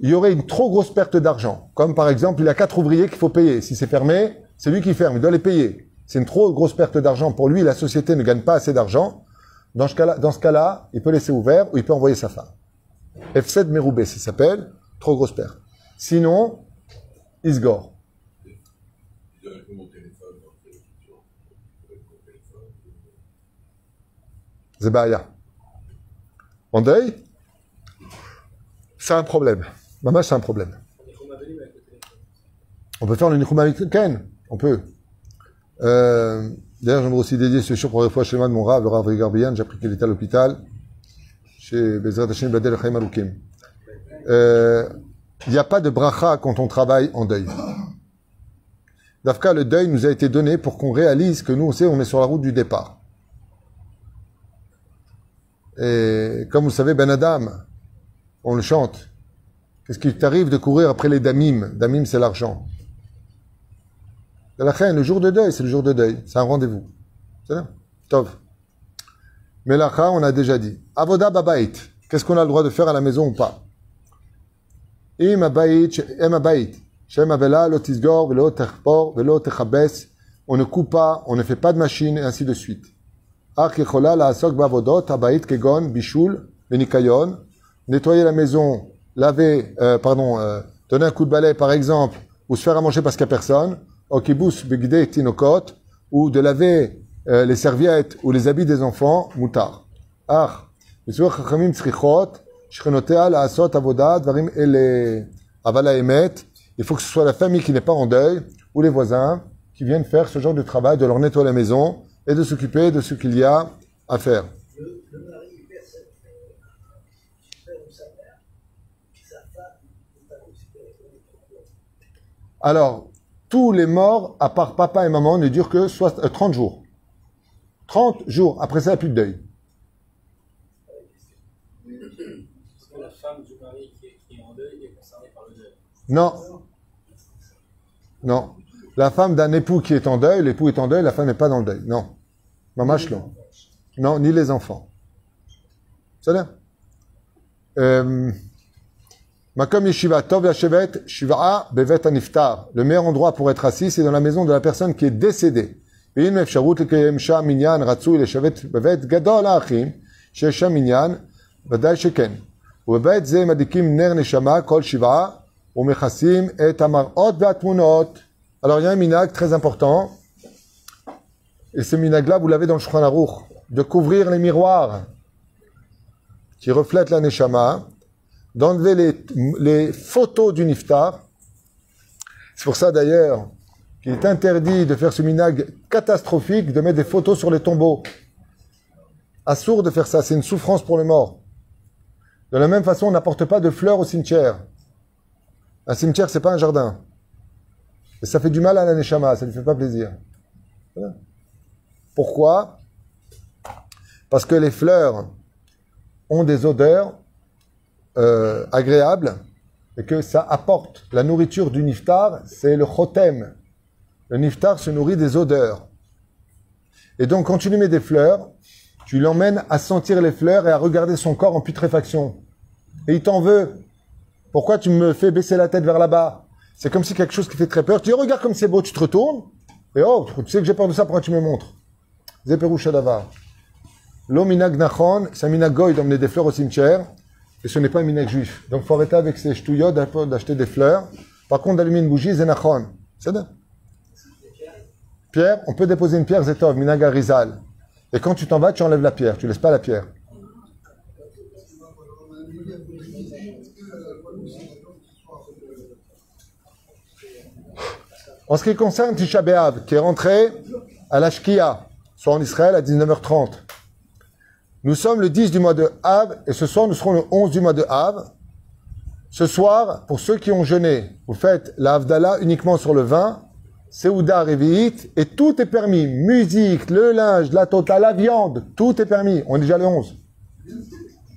il y aurait une trop grosse perte d'argent. Comme par exemple, il y a quatre ouvriers qu'il faut payer. Si c'est fermé, c'est lui qui ferme, il doit les payer. C'est une trop grosse perte d'argent pour lui, la société ne gagne pas assez d'argent. Dans ce cas-là, il peut laisser ouvert ou il peut envoyer sa femme. F7 Meroubé, ça s'appelle, trop grosse perte. Sinon, Isgor. Il doit répondre au téléphone, dans le téléphone. Il doit répondre au téléphone. Zebaya. En deuil, c'est un problème. Maman, c'est un problème. On peut faire le Nichum avec. On peut. Euh, D'ailleurs, j'aimerais aussi dédier ce jour pour la fois chez moi de mon Rav, le Rav Rigarbian. J'ai appris qu'il était à l'hôpital. Chez Bezrat Hashem Badel Chaim Alukim. Euh, Il n'y a pas de bracha quand on travaille en deuil. Dafka, le deuil nous a été donné pour qu'on réalise que nous, on sait, on est sur la route du départ. Et comme vous savez, Ben Adam, on le chante. Est-ce qu'il t'arrive de courir après les damim Damim, c'est l'argent. Le jour de deuil, c'est le jour de deuil. C'est un rendez-vous. C'est là. Tov. On a déjà dit. Avoda babait. Qu'est-ce qu'on a le droit de faire à la maison ou pas? On ne coupe pas, on ne fait pas de machine, et ainsi de suite. La bavodot, kegon. Nettoyer la maison laver, euh, pardon, euh, donner un coup de balai par exemple, ou se faire à manger parce qu'il n'y a personne, au kibbutz begdei tinokot, ou de laver euh, les serviettes ou les habits des enfants, moutar. אך מסוג חכמים צריכות שכנותיה לעשות עבודה, דברים אלה. אבל האמת, il faut que ce soit la famille qui n'est pas en deuil, ou les voisins, qui viennent faire ce genre de travail, de leur nettoyer la maison, et de s'occuper de ce qu'il y a à faire. Le, le Alors, tous les morts, à part papa et maman, ne durent que soix- euh, 30 jours. 30 jours. Après ça, il n'y a plus de deuil. Est-ce que la femme du mari qui est, qui est en deuil est concernée par le deuil? Non. Non. La femme d'un époux qui est en deuil, l'époux est en deuil, la femme n'est pas dans le deuil. Non. Mamash non. Non, ni les enfants. C'est là. Euh, Makom yeshiva tov yashevet shiva bevet aniftar. Le meilleur endroit pour être assis, c'est dans la maison de la personne qui est décédée. ואם אפשרות לקיים שם מניין רצוי לשבת בבית גדול האחים, שיש שם עניין, ודאי שכן. ובבית זה מדליקים נר נשמה כל שבעה, ומכסים את המראות והתמונות. Alors il y a un minag très important, et ce minag-là, vous l'avez dans le Shulchan Aruch, de couvrir les miroirs qui reflètent la neshama, d'enlever les, photos du niftar. C'est pour ça d'ailleurs qu'il est interdit de faire ce minag catastrophique, de mettre des photos sur les tombeaux. Assourd de faire ça, c'est une souffrance pour les morts. De la même façon, on n'apporte pas de fleurs au cimetière. Un cimetière, c'est pas un jardin. Et ça fait du mal à la neshama, ça ne lui fait pas plaisir. Pourquoi? Parce que les fleurs ont des odeurs euh, agréables et que ça apporte la nourriture du niftar, c'est le chotem. Le niftar se nourrit des odeurs. Et donc, quand tu lui mets des fleurs, tu l'emmènes à sentir les fleurs et à regarder son corps en putréfaction. Et il t'en veut. Pourquoi tu me fais baisser la tête vers là-bas? C'est comme si quelque chose qui fait très peur. Tu dis, oh, regarde comme c'est beau, tu te retournes. Et oh, tu sais que j'ai peur de ça, pourquoi tu me montres? Zeperoucha davar. L'ominag nachon, c'est un d'emmener des fleurs au cimetière. Et ce n'est pas un minag juif. Donc, faut arrêter avec ces ch'touillots d'acheter des fleurs. Par contre, d'allumer une bougie, c'est nachon. C'est ça Pierre, on peut déposer une pierre, zetov, minag arizal. Et quand tu t'en vas, tu enlèves la pierre. Tu laisses pas la pierre. En ce qui concerne Tisha B'Av, qui est rentré à la Shkia, soit en Israël à 19h30. Nous sommes le 10 du mois de Av, et ce soir nous serons le 11 du mois de Av. Ce soir, pour ceux qui ont jeûné, vous faites la Havdalah uniquement sur le vin, Seouda Revi'it, et tout est permis. Musique, le linge, la totale, la viande, tout est permis. On est déjà le 11.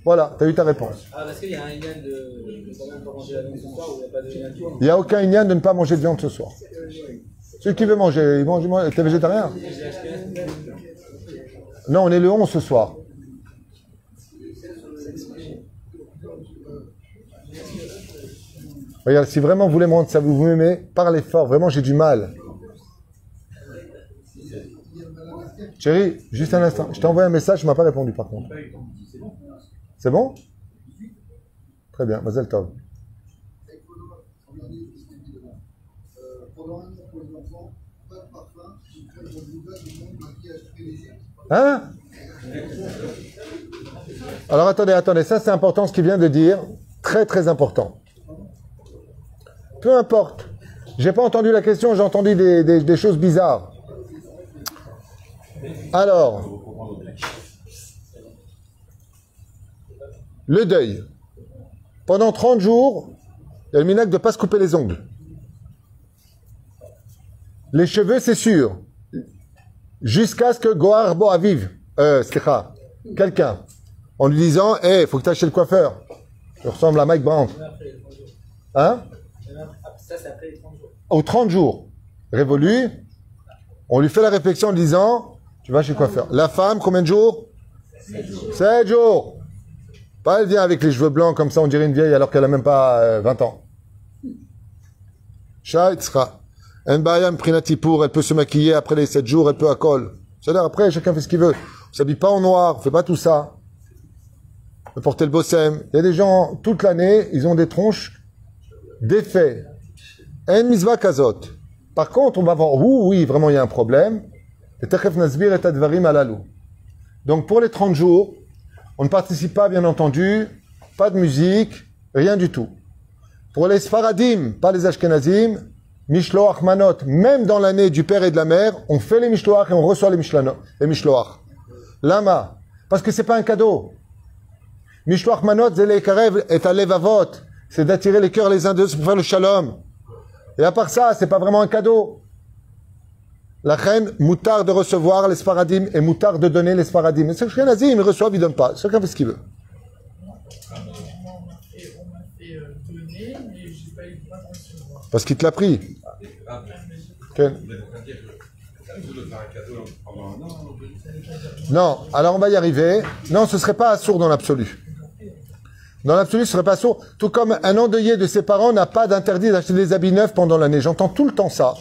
Voilà, tu as eu ta réponse. Ah, parce qu'il y a un de même pas manger la viande ce soir ou il n'y a pas de lien Il n'y a aucun lien de ne pas manger de viande ce soir. Celui qui veut manger, il mange, il mange- t'es végétarien? Non, on est le 11 ce soir. Regarde, si vraiment vous voulez me rendre ça, vous m'aimez, parlez fort. Vraiment, j'ai du mal. Chérie, juste un instant. Je t'ai envoyé un message, tu m'as pas répondu par contre. C'est bon? Très bien, Mazel Tov. Hein? Alors attendez, attendez, ça c'est important ce qu'il vient de dire, très très important. Peu importe, j'ai pas entendu la question, j'ai entendu des, choses bizarres. Alors, le deuil. Pendant 30 jours, il y a le minac de ne pas se couper les ongles. Les cheveux, c'est sûr jusqu'à ce que Gohar Boaviv, euh, quelqu'un, en lui disant, hé, faut que tu chez le coiffeur. Tu ressembles à Mike Brown. Hein? Ça, c'est après les 30 jours. Aux 30 jours, révolu, on lui fait la réflexion en disant, tu vas chez le coiffeur. La femme, combien de jours? 7 jours. Pas elle vient avec les cheveux blancs comme ça, on dirait une vieille alors qu'elle a même pas euh, 20 ans. Shait sera. En bayam prinati pour, elle peut se maquiller après les 7 jours, elle peut à col. C'est-à-dire après, chacun fait ce qu'il veut. On s'habille pas en noir, on fait pas tout ça. On peut porter le bossem. Il y a des gens, toute l'année, ils ont des tronches défaits. En misva kazot. Par contre, on va voir, oui, oui, vraiment, il y a un problème. Et nasbir et advarim alalou. Donc, pour les 30 jours, on ne participe pas, bien entendu, pas de musique, rien du tout. Pour les Sfaradim, pas les Ashkenazim, Mishloach Manot, même dans l'année du père et de la mère, on fait les Mishloach et on reçoit les, les Mishloach. Lama, parce que c'est pas un cadeau. Mishloach Manot, Zele Karev est à c'est d'attirer les cœurs les uns des autres pour faire le shalom. Et à part ça, c'est pas vraiment un cadeau. La reine, moutard de recevoir les Sfaradim et moutard de donner les Sfaradim. Mais c'est Ashkenazim, ils reçoivent, ils donnent pas. Chacun fait ce qu'il veut. Parce qu'il te l'a pris. Que Non, alors on va y arriver. Non, ce serait pas sourd dans l'absolu. Dans l'absolu, ce serait pas sourd. Tout comme un endeuillé de ses parents n'a pas d'interdit d'acheter des habits neufs pendant l'année. J'entends tout le temps ça.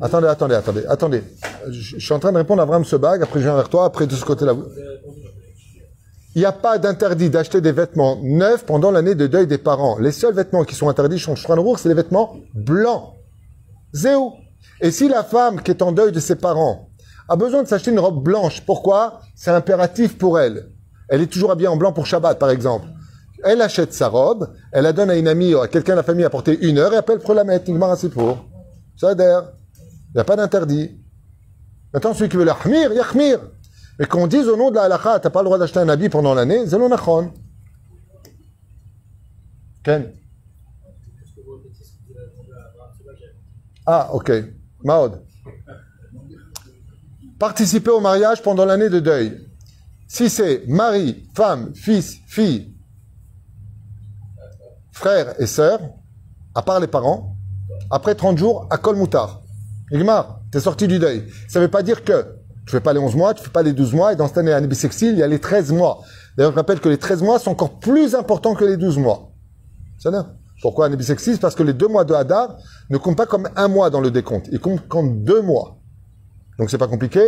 Attendez, attendez, attendez, attendez. je suis en train de répondre à Abraham Sebag, après je viens vers toi, après de ce côté-là. Il n'y a pas d'interdit d'acheter des vêtements neufs pendant l'année de deuil des parents. Les seuls vêtements qui sont interdits chez Shulchan c'est les vêtements blancs. Zéo. Et si la femme qui est en deuil de ses parents a besoin de s'acheter une robe blanche, pourquoi? C'est impératif pour elle. Elle est toujours habillée en blanc pour Shabbat, par exemple. Elle achète sa robe, elle la donne à une amie ou à quelqu'un de la famille à porter une heure et après elle peut la mettre. Nigmar pour. Ça adhère. Il n'y a pas d'interdit. Maintenant, celui qui veut l'ahmir, yahmir. Mais qu'on dise au nom de la halakha, t'as pas le droit d'acheter un habit pendant l'année, c'est l'onachon. Ken Ah, ok. Maud. Participer au mariage pendant l'année de deuil. Si c'est mari, femme, fils, fille, frère et sœur, à part les parents, après 30 jours, à Kol Moutar. Igmar, t'es sorti du deuil. Ça veut pas dire que tu fais pas les 11 mois, tu fais pas les 12 mois, et dans cette année année bissextile, il y a les 13 mois. D'ailleurs, je rappelle que les 13 mois sont encore plus importants que les 12 mois. Ça va Pourquoi bissextile Parce que les deux mois de Hadar ne comptent pas comme un mois dans le décompte. Ils comptent comme deux mois. Donc c'est pas compliqué.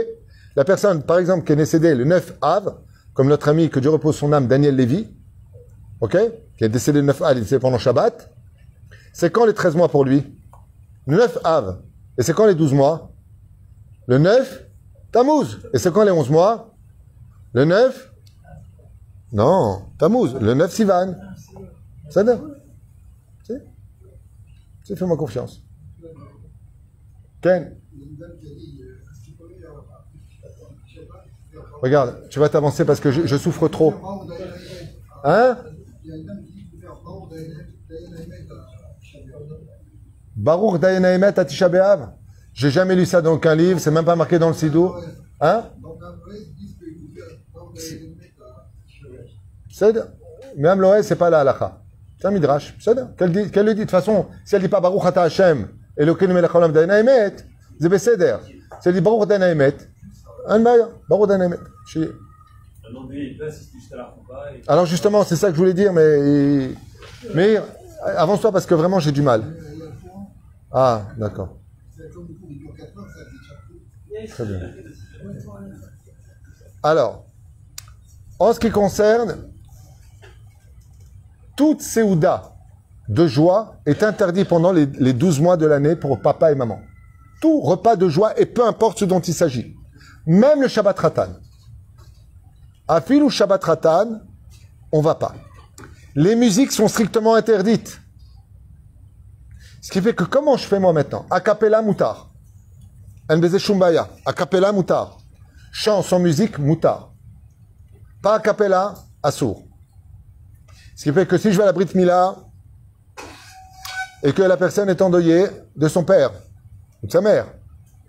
La personne, par exemple, qui est décédée le 9 Av, comme notre ami, que Dieu repose son âme, Daniel Lévy, ok Qui est décédé le 9 Av, il est décédé pendant Shabbat. C'est quand les 13 mois pour lui? Le 9 Av. Et c'est quand les 12 mois? Le 9 Tammuz. Et c'est quand les 11 mois? Le 9 Non, Tammuz. Le 9 Sivan. Ça donne Si, fais-moi confiance. Ken Il y a une dame qui a dit euh, est-ce qu'il peut y avoir Je sais pas. Regarde, tu vas t'avancer parce que je, souffre trop. Hein? Baruch Dayanet à Tisha J'ai jamais lu ça dans aucun livre, c'est même pas marqué dans le Sidour. Hein? C'est Même l'Oé, c'est pas la halakha. C'est un midrash. C'est Qu'elle qu'elle le dit. De toute façon, si elle dit pas Baruch Ata Hashem, Elokeinu melech haolam dayana emet, c'est beseder. Si elle dit Baruch dayana Alors justement, c'est ça que je voulais dire, mais... Mais avance-toi parce que vraiment j'ai du mal. Ah, d'accord. C'est comme le cours, il dure 4 heures, ça dit chaque Très bien. Alors, en ce qui concerne toute séouda de joie est interdit pendant les, les 12 mois de l'année pour papa et maman. Tout repas de joie et peu importe ce dont il s'agit. Même le Shabbat Ratan. À ou Shabbat Ratan, on va pas. Les musiques sont strictement interdites. Ce qui fait que comment je fais moi maintenant? A cappella moutar. NBZ Shumbaya. A cappella. Chant sans musique moutar. Pas a cappella, assour. Ce qui fait que si je vais à la Brit Mila et que la personne est endeuillée de son père ou de sa mère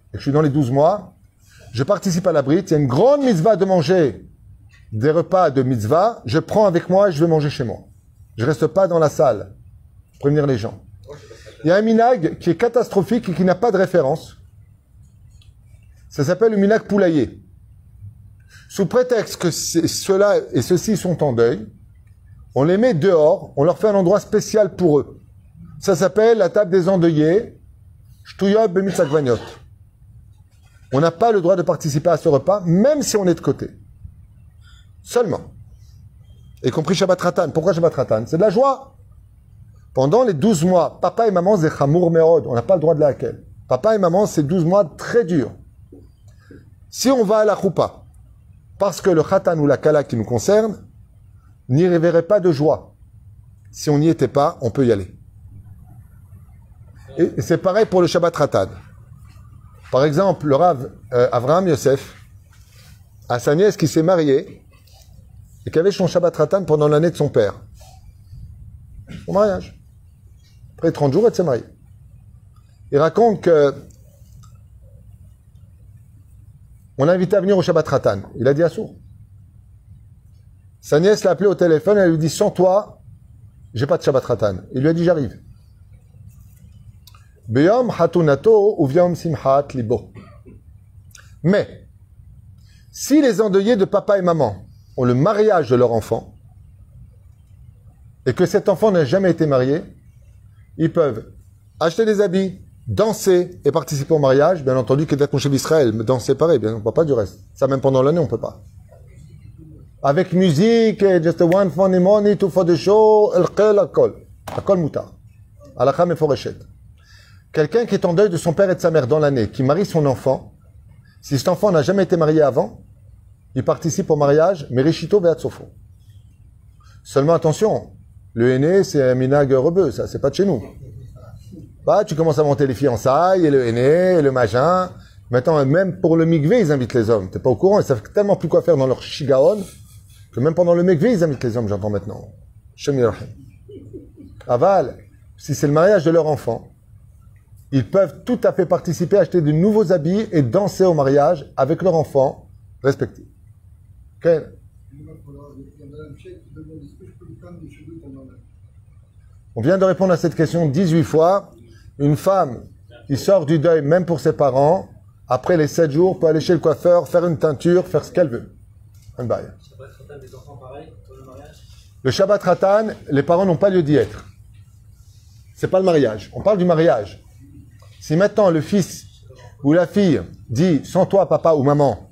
et que je suis dans les 12 mois, je participe à la Brit, il y a une grande mitzvah de manger des repas de mitzvah, je prends avec moi et je vais manger chez moi. Je reste pas dans la salle. Prévenir les gens. Il y a un minag qui est catastrophique et qui n'a pas de référence. Ça s'appelle le minag poulailler. Sous prétexte que ceux-là et ceux-ci sont en deuil, on les met dehors, on leur fait un endroit spécial pour eux. Ça s'appelle la table des endeuillés. On n'a pas le droit de participer à ce repas, même si on est de côté. Seulement. Y compris Shabbat Ratan. Pourquoi Shabbat Ratan? C'est de la joie. Pendant les 12 mois, papa et maman, c'est Chamour Merod. On n'a pas le droit de laquelle. Papa et maman, c'est 12 mois très durs. Si on va à la choupa, parce que le Khatan ou la Kala qui nous concerne, n'y révérait pas de joie. Si on n'y était pas, on peut y aller. Et c'est pareil pour le Shabbat Ratan. Par exemple, le Rav euh, Avraham Yosef a sa nièce qui s'est mariée et qui avait son Shabbat Ratan pendant l'année de son père. Son mariage. Après 30 jours, elle s'est mariée. Il raconte que on l'a invité à venir au Shabbat Ratan. Il a dit à sourd. Sa nièce l'a appelé au téléphone et elle lui dit Sans toi, j'ai pas de Shabbat Ratan. Il lui a dit J'arrive. Beyom hatunato uviom simhat libo. Mais, si les endeuillés de papa et maman ont le mariage de leur enfant, et que cet enfant n'a jamais été marié, ils peuvent acheter des habits, danser et participer au mariage, bien entendu, que d'être chez Israël, mais danser pareil, bien, on ne peut pas du reste. Ça, même pendant l'année, on peut pas. Avec musique, et just one funny money, two for the show, el-qel, al-kol. Al-kol mutar. Alakha meforeshet. Quelqu'un qui est en deuil de son père et de sa mère dans l'année, qui marie son enfant, si cet enfant n'a jamais été marié avant, il participe au mariage, mais Rishito Beatsofo. Seulement attention, le aîné, c'est un minag rebeu, ça, c'est pas de chez nous. Bah, tu commences à monter les fiançailles, et le aîné, et le machin. Maintenant, même pour le migvé, ils invitent les hommes. T'es pas au courant, ils savent tellement plus quoi faire dans leur shigaon, que même pendant le migvé, ils invitent les hommes, j'entends maintenant. Aval, si c'est le mariage de leur enfant, ils peuvent tout à fait participer, acheter de nouveaux habits et danser au mariage avec leur enfant respectif. Ok Il y a Madame Cheikh qui demande est-ce que je peux lui prendre les cheveux pendant la. On vient de répondre à cette question 18 fois. Une femme qui sort du deuil, même pour ses parents, après les 7 jours, peut aller chez le coiffeur, faire une teinture, faire ce qu'elle veut. Un bail. Le Shabbat Ratan, les parents n'ont pas lieu d'y être. C'est pas le mariage. On parle du mariage. Si maintenant le fils ou la fille dit sans toi papa ou maman,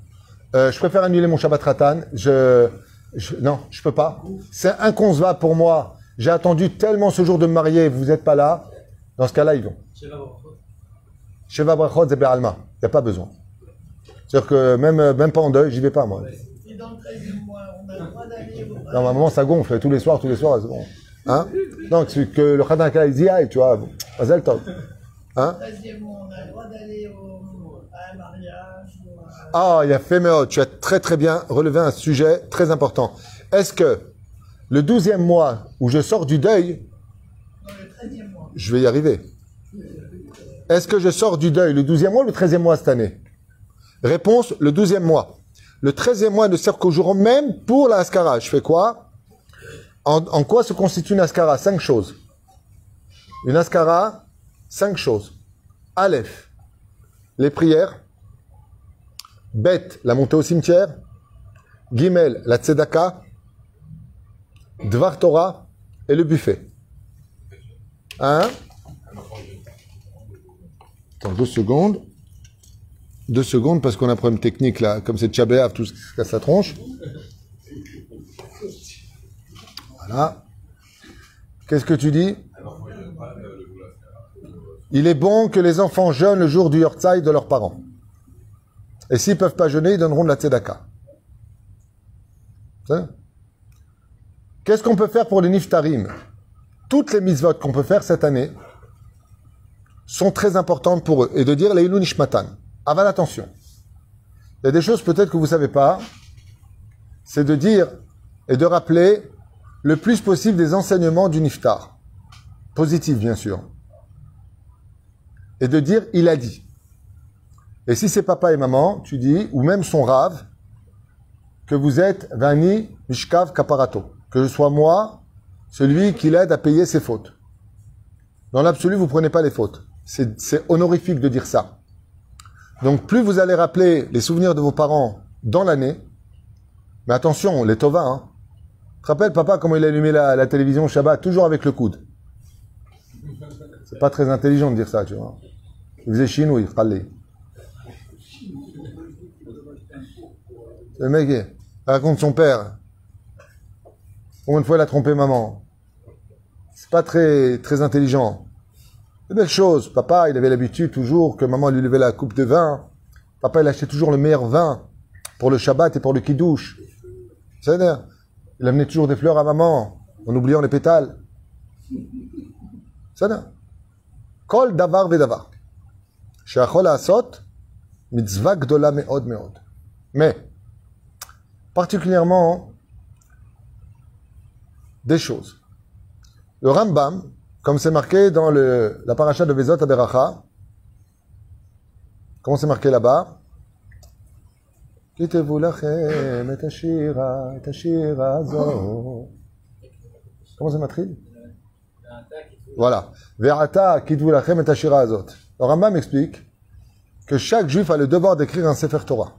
euh, je préfère annuler mon Shabbat Ratan, je, je- non, je peux pas. C'est inconcevable pour moi. J'ai attendu tellement ce jour de me marier, vous n'êtes pas là. Dans ce cas-là, ils vont. Sheva Brachot. Sheva Brachot Zebe Alma. Il n'y a pas besoin. C'est-à-dire que même, même pas en deuil, j'y vais pas moi. Et dans le 13e mois, on a le droit d'aller au Non, ma maman, ça gonfle tous les soirs, tous les soirs, c'est bon. Hein? Donc, c'est que le Khatan il dit, aïe, tu vois, bon, Mazel Tov. Hein? 13e mois, on a le droit d'aller au- à un mariage ou à... Ah, il y a Féméo, tu as très très bien relevé un sujet très important. Est-ce que le douzième mois où je sors du deuil, dans le 13e mois. je vais y arriver Est-ce que je sors du deuil le douzième mois ou le treizième mois cette année? Réponse, le douzième mois. Le treizième mois ne sert qu'au jour même pour la Ascara. Je fais quoi? En, en quoi se constitue une Ascara Cinq choses. Une Ascara, cinq choses. Aleph, les prières. Bet, la montée au cimetière. Gimel, la tzedaka. Dvar Torah et le buffet. Hein Attends, deux secondes. Deux secondes, parce qu'on a un problème technique là. Comme c'est Tchabéav, tout se casse la tronche. Voilà. Qu'est-ce que tu dis? Il est bon que les enfants jeûnent le jour du Yortzai de leurs parents. Et s'ils peuvent pas jeûner, ils donneront de la tzedaka. Ça Qu'est-ce qu'on peut faire pour les niftarim? Toutes les mitzvot qu'on peut faire cette année sont très importantes pour eux. Et de dire les nishmatan. Aval attention. Il y a des choses peut-être que vous savez pas. C'est de dire et de rappeler le plus possible des enseignements du niftar. Positif, bien sûr. Et de dire il a dit. Et si c'est papa et maman, tu dis, ou même son rave, que vous êtes Vani Mishkav Kaparato. Que je sois moi, celui qui l'aide à payer ses fautes. Dans l'absolu, vous prenez pas les fautes. C'est honorifique de dire ça. Donc, plus vous allez rappeler les souvenirs de vos parents dans l'année, mais attention, les Tova, hein. Tu te rappelles, papa, comment il allumait la, la télévision Shabbat, toujours avec le coude. C'est pas très intelligent de dire ça, tu vois. Il faisait chinois, il fallait. Le mec, raconte son père. Combien de fois il a trompé maman C'est pas très, très intelligent. C'est belle chose. Papa, il avait l'habitude toujours que maman lui levait la coupe de vin. Papa, il achetait toujours le meilleur vin pour le Shabbat et pour le Kiddush. C'est-à-dire, il amenait toujours des fleurs à maman, en oubliant les pétales. C'est-à-dire, Kol davar vedavar. Sheachol asot, mitzvah gdola meod meod. Mais, particulièrement, des choses. Le Rambam, comme c'est marqué dans le, la paracha de Vezot Aberacha, comment c'est marqué là-bas כתבו לכם את השירה, את השיר הזו. Comment ça m'attrille Voilà. Ve'ata kitvu lachem et hashira azot. Le Rambam explique que chaque juif a le devoir d'écrire un Sefer Torah.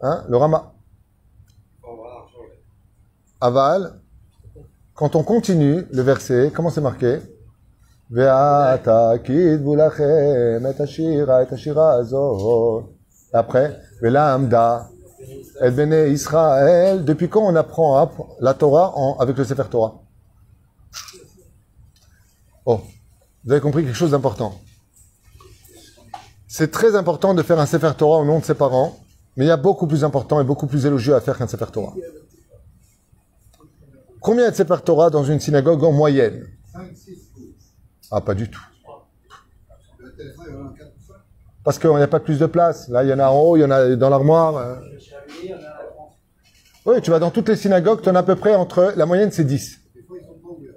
Hein? Le Rama. Aval. Quand on continue le verset, comment c'est marqué? Après, Depuis quand on apprend hein, la Torah avec le Sefer Torah? Oh, vous avez compris quelque chose d'important. C'est très important de faire un Sefer Torah au nom de ses parents, mais il y a beaucoup plus important et beaucoup plus élogieux à faire qu'un Sefer Torah. Combien de Sefer Torah dans une synagogue en moyenne? 5, 6, Ah, pas du tout. le téléphone, il y en a 4 ou 5. Parce qu'il n'y a pas plus de place. Là, il y en a en haut, il y en a dans l'armoire. Oui, tu vas dans toutes les synagogues, tu en as à peu près entre. La moyenne, c'est 10. Des fois, ils sont pas ouverts.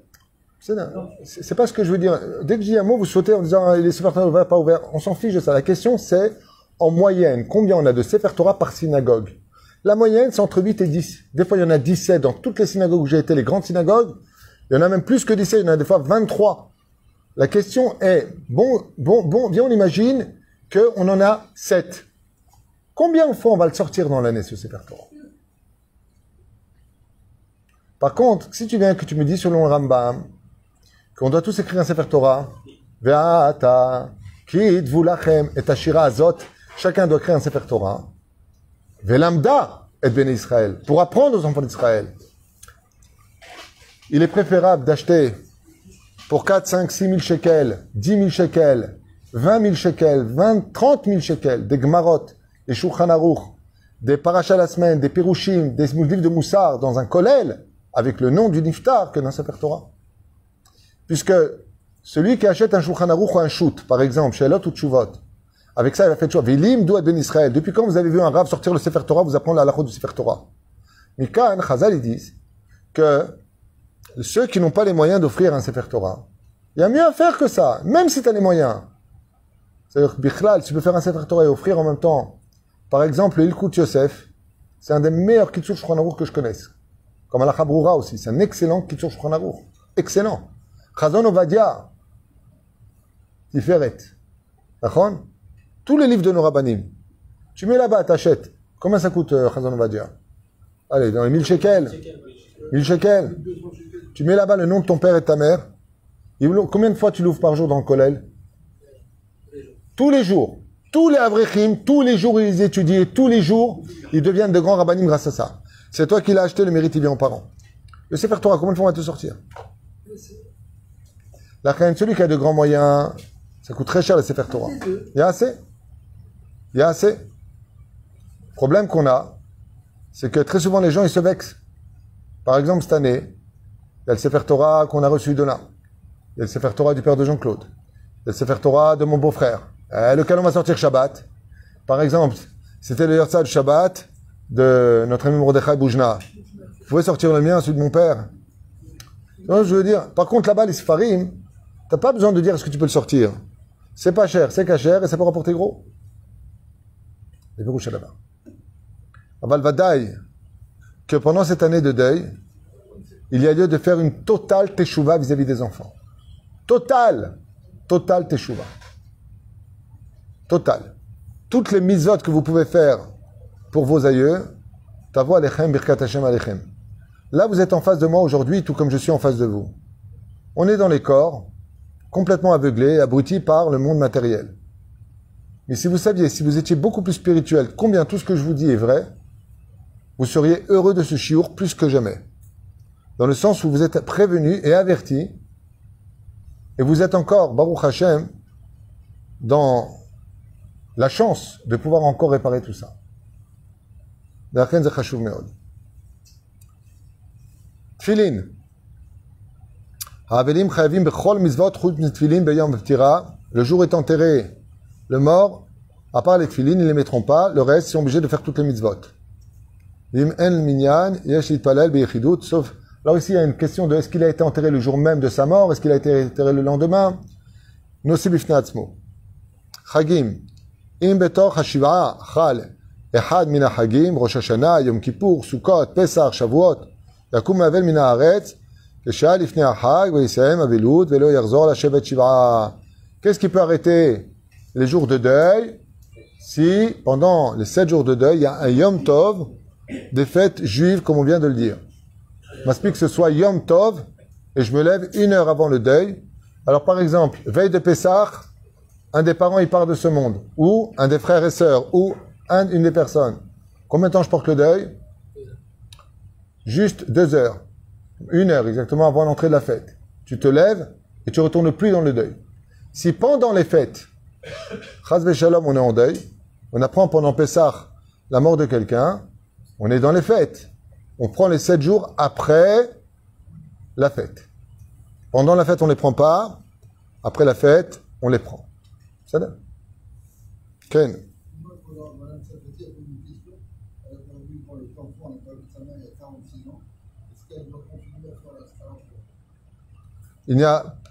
C'est pas ce que je veux dire. Dès que je dis un mot, vous sautez en disant ah, les Sefer Torah ouverts, pas ouverts. On s'en fiche de ça. La question, c'est en moyenne, combien on a de Sefer par synagogue? La moyenne, c'est entre 8 et 10. Des fois, il y en a 17 dans toutes les synagogues où j'ai été, les grandes synagogues. Il y en a même plus que 17, il y en a des fois 23. La question est, bon, bon, bon, viens, on imagine qu'on en a 7. Combien de fois on va le sortir dans l'année, ce Sefer Par contre, si tu viens que tu me dis selon le Rambam, qu'on doit tous écrire un Sefer Torah, et Azot, chacun doit écrire un Sefer Torah, Ve'lamda, et Béné Israël, pour apprendre aux enfants d'Israël. Il est préférable d'acheter pour 4, 5, 6 000 shekels, 10 000 shekels, 20 000 shekels, 20, 30 000 shekels, des Gmarot, des Shulchan des Parashah la des Pirushim, des livres de Moussar dans un kollel, avec le nom du Niftar que dans Sefer Torah. Puisque celui qui achète un Shulchan Aruch ou un shoot, par exemple, chez Elot ou Tshuvot, avec ça, il a fait choix. Vilim ben Israël? Depuis quand vous avez vu un rave sortir le Sefer Torah, vous apprendre la halakha du Sefer Torah? Mikan, Chazal, ils disent que ceux qui n'ont pas les moyens d'offrir un Sefer Torah, il y a mieux à faire que ça, même si tu as les moyens. C'est-à-dire que Bichlal, tu peux faire un Sefer Torah et offrir en même temps. Par exemple, le Ilkut Yosef, c'est un des meilleurs Kitsur Shulchan que je connaisse. Comme al Broura aussi, c'est un excellent Kitsur Shulchan. Excellent. Chazon Ovadia, Tiferet. D'accord? Tous les livres de nos rabbanim. Tu mets là-bas, t'achètes. Combien ça coûte, euh, Ovadia? Allez, dans les 1000 shekels. 1000 shekels. Tu mets là-bas le nom de ton père et de ta mère. Combien de fois tu l'ouvres par jour dans le kollel? Tous les jours. Tous les avrechim, tous les jours ils étudient, tous les jours ils deviennent de grands rabbinim grâce à ça. C'est toi qui l'as acheté, le mérite il vient aux parents. Le Sefer Torah, combien de fois on va te sortir? La reine, celui qui a de grands moyens, ça coûte très cher le Sefer Torah. Il y a assez Il y a assez Le problème qu'on a, c'est que très souvent les gens ils se vexent. Par exemple, cette année, il y a le Sefer Torah qu'on a reçu de là. Il y a le Sefer Torah du père de Jean-Claude. Il y a le Sefer Torah de mon beau-frère, euh, lequel on va sortir Shabbat? Par exemple, c'était le du Shabbat de notre ami Mordechai Boujna. Vous pouvez sortir le mien, celui de mon père. Je veux dire? Par contre, là-bas, les Sfarim, t'as pas besoin de dire est-ce que tu peux le sortir. C'est pas cher, c'est cachère et ça peut rapporter gros. Les Pérouches là-bas. Aval Vadaï, que pendant cette année de deuil, il y a lieu de faire une totale teshuva vis-à-vis des enfants. Totale. Totale teshuva. Totale. Toutes les mitzvot que vous pouvez faire pour vos aïeux, tavo alechem birkat Hashem alechem. Là, vous êtes en face de moi aujourd'hui, tout comme je suis en face de vous. On est dans les corps, complètement aveuglé, abruti par le monde matériel. Mais si vous saviez, si vous étiez beaucoup plus spirituel, combien tout ce que je vous dis est vrai, vous seriez heureux de ce chiour plus que jamais. Dans le sens où vous êtes prévenu et averti, et vous êtes encore, Baruch Hashem, dans la chance de pouvoir encore réparer tout ça. Tfilin. זה חשוב מאוד. תפילין. האבלים חייבים בכל מצוות חוץ מתפילין ביום הפטירה. Le jour est enterré. Le mort, à part les tfilines, ils ne les mettront pas. Le reste, ils sont obligés de faire toutes les mitzvot. Im en minyan, yesh litpalel beyechidut, sauf... Alors ici, il y a une question de est-ce qu'il a été enterré le jour même de sa mort Est-ce qu'il a été enterré le lendemain Nossi bifnei atzmo. Chagim. Im betor hashiv'a chal. אחד מן החגים, ראש השנה, יום כיפור, סוכות, פסח, שבועות, יקום האבל מן הארץ, Qu'est-ce qui peut arrêter les jours de deuil? Si pendant les sept jours de deuil, il y a un Yom Tov des fêtes juives, comme on vient de le dire M'explique que ce soit Yom Tov et je me lève une heure avant le deuil. Alors par exemple, veille de Pessah, un des parents il part de ce monde, ou un des frères et sœurs, ou une des personnes. Combien de temps je porte le deuil? Juste deux heures. Une heure exactement avant l'entrée de la fête. Tu te lèves et tu retournes plus dans le deuil. Si pendant les fêtes, Shalom, on est en deuil, on apprend pendant Pessah la mort de quelqu'un, on est dans les fêtes. On prend les sept jours après la fête. Pendant la fête, on ne les prend pas. Après la fête, on les prend. Ça donne. Ken. Moi, pour la- Madame Sabatier a posé une question. Elle a perdu quand le tampon n'a pas vu sa mère il y a 46 ans. Est-ce qu'elle doit continuer à faire la star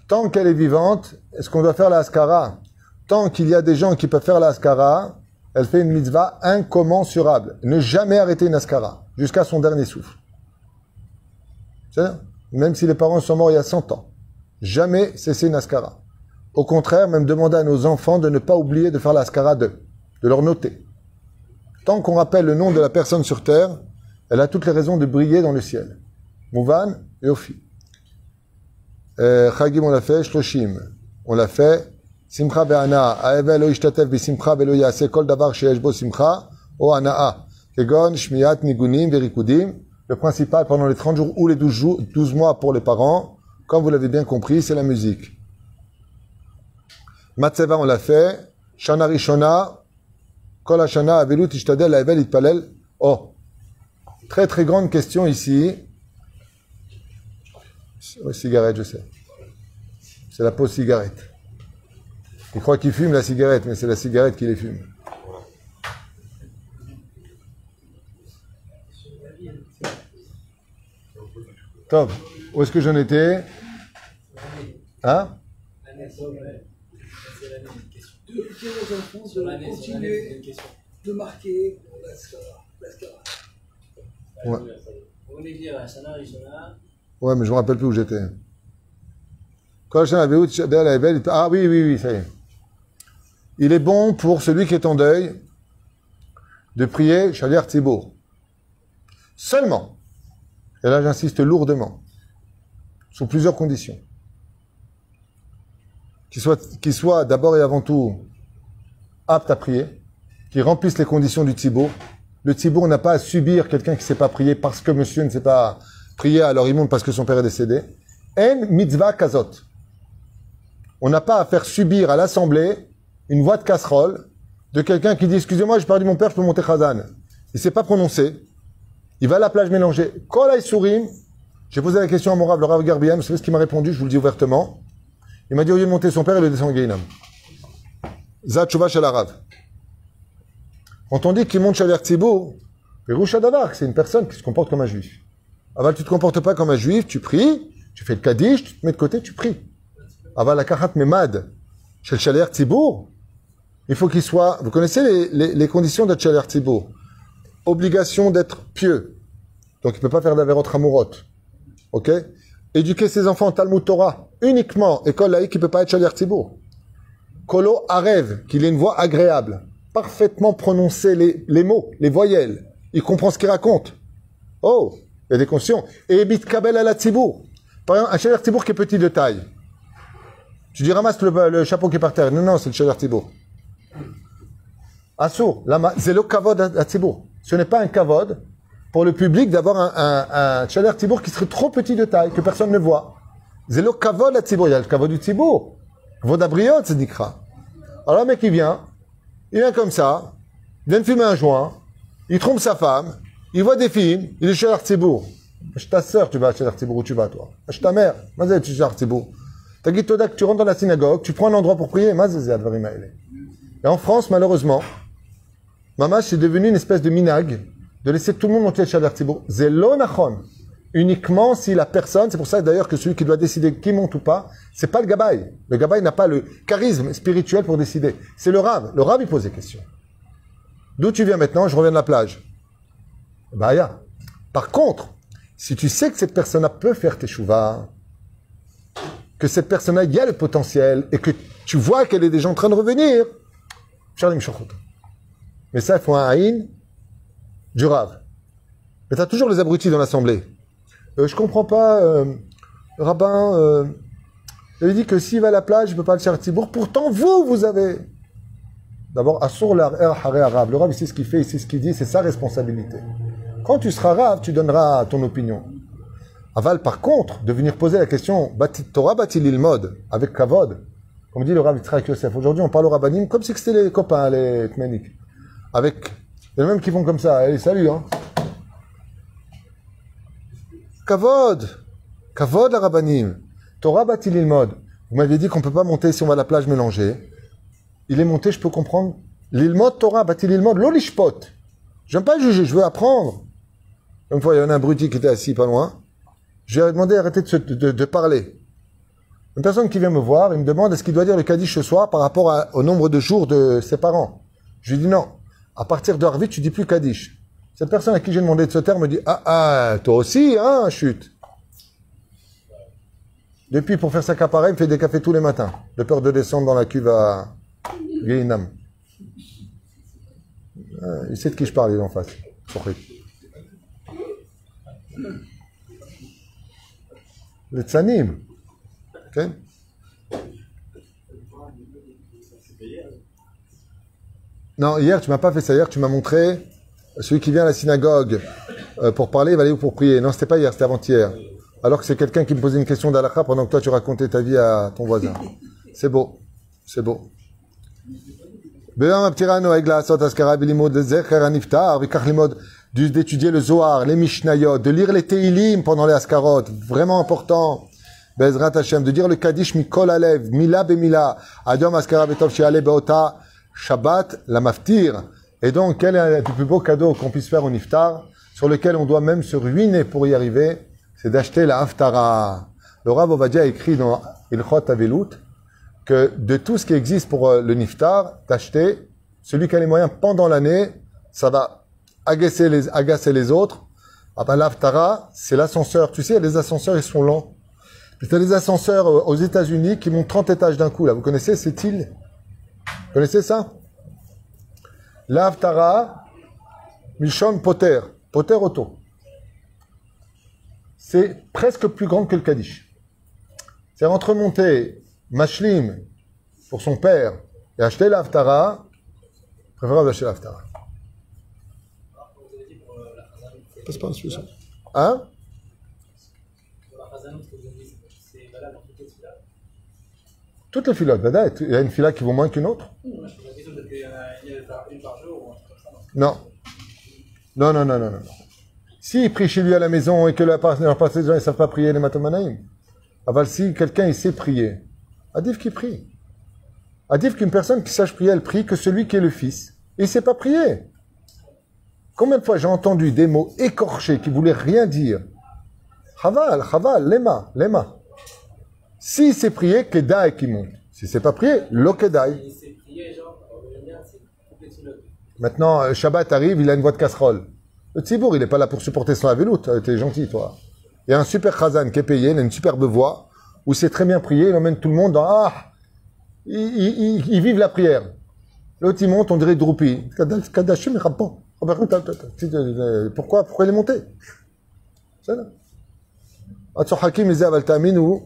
Tant qu'elle est vivante, est-ce qu'on doit faire la askara Tant qu'il y a des gens qui peuvent faire la askara, elle fait une mitzvah incommensurable. Ne jamais arrêter une askara, jusqu'à son dernier souffle. Même si les parents sont morts il y a 100 ans. Jamais cesser une askara. Au contraire, même demander à nos enfants de ne pas oublier de faire la askara d'eux, de leur noter. Tant qu'on rappelle le nom de la personne sur terre, elle a toutes les raisons de briller dans le ciel. Mouvan et Ophi. Euh, Chagim, on l'a fait. Shloshim, on l'a fait. Simcha be'ana. Aevel lo ishtatev besimcha velo yaseh kol davar sheyesh bo simcha o ana'a. Kegon, shmiyat, nigunim, verikudim. Le principal pendant les 30 jours ou les 12, jours, 12 mois pour les parents, comme vous l'avez bien compris, c'est la musique. Matzeva, on l'a fait. Shana Rishona. Kol Hashana avelut ishtadel aevel itpalel. Oh. Très très grande question ici. Oui, cigarette, je sais. C'est la pause cigarette. Il croit qu'il fume la cigarette, mais c'est la cigarette qui les fume. Top. Où est-ce que j'en étais Hein. De marquer. Ouais. Vous voulez dire Shana Rishona, Ouais, mais je me rappelle plus où j'étais. Ah oui, oui, oui, ça y est. Il est bon pour celui qui est en deuil de prier Shaliar Tzibour. Seulement, et là j'insiste lourdement, sous plusieurs conditions. Qu'il soit, qu'il soit d'abord et avant tout apte à prier, qu'il remplisse les conditions du Tzibour. Le Tzibour n'a pas à subir quelqu'un qui ne sait pas prier parce que monsieur ne sait pas prier, alors il monte parce que son père est décédé. En mitzvah kazot. On n'a pas à faire subir à l'assemblée une voix de casserole de quelqu'un qui dit Excusez-moi, j'ai perdu mon père, je peux monter Khazan. Il ne sait pas prononcer. Il va à la plage mélanger. Kol Sourim. J'ai posé la question à mon rave, le rave Garbiam. Vous ce qu'il m'a répondu Je vous le dis ouvertement. Il m'a dit Au lieu de monter son père, il le descend en Gainam. Zat Chouva Shel Arav. Quand on dit qu'il monte Peroucha Davar, c'est une personne qui se comporte comme un juif. Aval, tu te comportes pas comme un juif, tu pries, tu fais le kaddish, tu te mets de côté, tu pries. Aval, la karat memad, chez le Shalir Tzibour, il faut qu'il soit, vous connaissez les, conditions d'être Shalir Tzibour? Obligation d'être pieux. Donc il peut pas faire d'averot ramourot. Ok? Éduquer ses enfants en Talmud Torah, uniquement, école laïque, il peut pas être Shalir Tzibour. Kolo Arev, qu'il ait une voix agréable, parfaitement prononcer les mots, les voyelles. Il comprend ce qu'il raconte. Oh, il y a des conscients. Et Kabel à la Tzibour. Par exemple, un Shalir Tzibour qui est petit de taille. Tu dis ramasse le, le chapeau qui est par terre. Non, non, c'est le Shalir Tzibour. Assour, c'est le kavod à Tzibour. Ce n'est pas un kavod pour le public d'avoir un, un, un Tzibour qui serait trop petit de taille, que personne ne voit. C'est le kavod à Tzibour. Il y a le kavod du Tzibour. Vodabriot, c'est Dikra. Alors le mec, il vient, il vient comme ça, il vient de fumer un joint, il trompe sa femme, il voit des films, il est chez Artibourg. Je ta sœur, tu vas chez Artibourg, où tu vas, toi Je ta mère, Mazé, tu es chez Artibourg. T'as dit, tu rentres dans la synagogue, tu prends un endroit pour prier. Et en France, malheureusement, Maman, c'est devenu une espèce de minag de laisser tout le monde monter chez Artibourg. Zelo nachon. Uniquement si la personne, c'est pour ça d'ailleurs que celui qui doit décider qui monte ou pas, c'est pas le gabaï. Le gabaï n'a pas le charisme spirituel pour décider. C'est le rave. Le rave, il pose des questions. D'où tu viens maintenant? Je reviens de la plage. Bah, ya. Par contre, si tu sais que cette personne-là peut faire tes chouvas, que cette personne-là, il y a le potentiel, et que tu vois qu'elle est déjà en train de revenir. Mais ça, il faut un haïn du rave. Mais tu as toujours les abrutis dans l'assemblée. Euh, je comprends pas, euh, rabbin, euh, Il dit que s'il va à la plage, il ne peut pas le faire Tibour. Pourtant, vous, vous avez. D'abord, Assur l'ar haré arabe. Le rab, il sait ce qu'il fait, il sait ce qu'il dit, c'est sa responsabilité. Quand tu seras rave, tu donneras ton opinion. Aval, par contre, de venir poser la question, Torah bat-il il mode avec Kavod? Comme dit le Rav Yitzhak Yosef. Aujourd'hui, on parle au Rabbanim comme si c'était les copains, les Kmenik. Avec, il y en a même qui vont comme ça. Allez, salut, hein. Kavod Kavod, la Rabbanim. Torah bat-il il mode? Vous m'avez dit qu'on peut pas monter si on va à la plage mélanger. Il est monté, je peux comprendre. L'ilmod Torah bat-il il mode? L'olishpot. J'aime pas juger, je veux apprendre. Une fois, il y en a un qui était assis pas loin. Je lui ai demandé d'arrêter de, se- parler. Une personne qui vient me voir, il me demande est-ce qu'il doit dire le Kaddish ce soir par rapport au nombre de jours de ses parents. Je lui dis non. À partir de Harvit, tu dis plus Kaddish. Cette personne à qui j'ai demandé de ce terme me dit ah ah toi aussi hein chute. Depuis pour faire sa capareille, il me fait des cafés tous les matins, de peur de descendre dans la cuve à Guéinam. Ah, il sait de qui je parle, il est en face. Le tsanim. Ok Non, hier, tu m'as pas fait ça. Hier, tu m'as montré celui qui vient à la synagogue euh, pour parler, il va aller où pour prier. Non, c'était pas hier, c'était avant-hier. Alors que c'est quelqu'un qui me posait une question d'Alakha pendant que toi, tu racontais ta vie à ton voisin. C'est beau. C'est beau. ביום הפטירה נוהג לעשות אזכרה בלימוד זכר הנפטר, וכך ללמוד du- d'étudier le Zohar, les Mishnayot, de lire les Teilim pendant les Askarot, vraiment important. Bezrat Hashem, de dire le Kaddish mikol alev, mila bemila, adom askara betov sheale beota, Shabbat, la maftir. Et donc, quel est le plus beau cadeau qu'on puisse faire au Niftar, sur lequel on doit même se ruiner pour y arriver, c'est d'acheter la Haftara. Le Rav Ovadia a écrit dans Ilchot Avelut, que de tout ce qui existe pour euh, le niftar, d'acheter, celui qui a les moyens pendant l'année, ça va agacer les, agacer les autres. Ah ben, l'Aftara, c'est l'ascenseur. Tu sais, les ascenseurs, ils sont lents. T'as des ascenseurs euh, aux États-Unis qui montent 30 étages d'un coup, là. Vous connaissez cette île? Vous connaissez ça? L'Aftara, Mishon Potter. Potter Auto. C'est presque plus grand que le Kaddish. C'est entre monter Mashlim pour son père et acheter l'Aftara, préférable d'acheter l'Aftara. Les filas. Toutes les filotes, Vada, il y a une fila qui vaut moins qu'une autre? Ça. non Non. Non, non, non, non. S'il prie chez lui à la maison et que leur partie des gens ne savent pas prier les matomanaïm, aval si quelqu'un il sait prier, Adif qui prie. Adif qu'une personne qui sache prier, elle prie que celui qui est le fils. Il ne sait pas prier. Combien de fois j'ai entendu des mots écorchés qui voulaient rien dire? Chaval, chaval, lema, lema. S'il sait prier, kedai qui monte. S'il ne sait pas prier, lo kedai. C'est prié, c'est. Maintenant, euh, Shabbat arrive, il a une voix de casserole. Le Tzibour, il n'est pas là pour supporter son avéloute. Euh, T'es gentil, toi. Il y a un super Khazan qui est payé, il a une superbe voix, où c'est très bien prié, il emmène tout le monde dans Ah Ils, vivent la prière. L'autre, il monte, on dirait Droupi. Kadashim, Rabban. Pourquoi Pourquoi il est monté C'est là. Atzor Hakim, il dit, Aval Ta'aminu,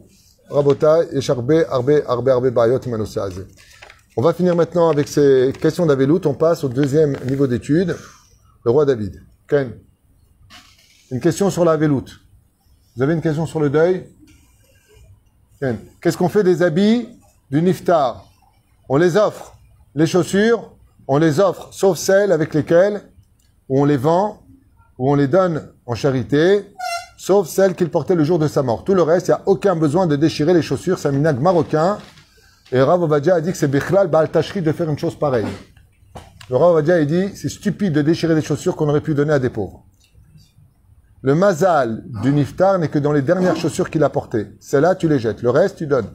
Rabotai, יש הרבה, הרבה, הרבה, הרבה בעיות עם הנושא הזה. On va finir maintenant avec ces questions d'Avelout. On passe au deuxième niveau d'étude, le roi David. Ken, une question sur l'Avelout. Vous avez une question sur le deuil Ken, qu'est-ce qu'on fait des habits du Niftar On les offre. Les chaussures, on les offre, sauf celles avec lesquelles où on les vend, où on les donne en charité, sauf celles qu'il portait le jour de sa mort. Tout le reste, il n'y a aucun besoin de déchirer les chaussures. C'est un marocain. Et Rav Ovadia a dit que c'est Bichlal Baal Tashri de faire une chose pareille. Le Rav Ovadia, il dit, c'est stupide de déchirer des chaussures qu'on aurait pu donner à des pauvres. Le mazal du niftar n'est que dans les dernières chaussures qu'il a portées. Celles-là, tu les jettes. Le reste, tu donnes.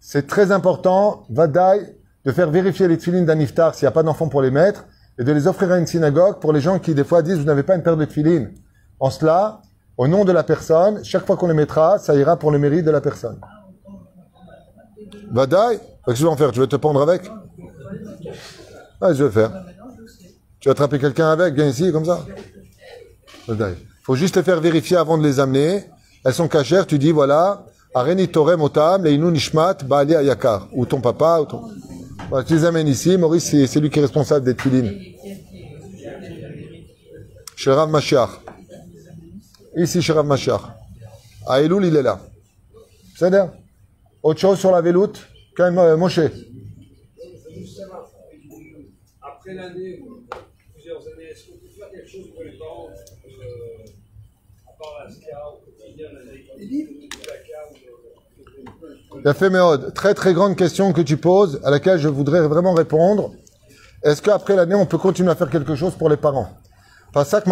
C'est très important, Vadaï, de faire vérifier les tefilines d'un niftar s'il n'y a pas d'enfant pour les mettre et de les offrir à une synagogue pour les gens qui, des fois, disent, vous n'avez pas une paire de tefilines. En cela, au nom de la personne, chaque fois qu'on les mettra, ça ira pour le mérite de la personne. Vadaï, qu'est-ce que je vais en faire Tu veux te pendre avec Ah, je vais faire. Tu vas attraper quelqu'un avec, viens ici, comme ça Vadaï. faut juste les faire vérifier avant de les amener. Elles sont cachères, tu dis voilà, Areni Torem Otam, Leinu Nishmat, Baali Ayakar. Ou ton papa, ou ton. Voilà, tu les amènes ici. Maurice, c'est lui qui est responsable des tulines. Chez Rav Mashiach. Ici, chez Rav Mashiach. À Elul, il est là. C'est dire Autre chose sur la véloute Quand même, euh, Moshe. Après l'année, ou plusieurs années, est-ce qu'on peut faire quelque chose pour les parents euh, à part la ska au quotidien, la ou Il a. Très très grande question que tu poses, à laquelle je voudrais vraiment répondre. Est-ce qu'après l'année, on peut continuer à faire quelque chose pour les parents? Pasak.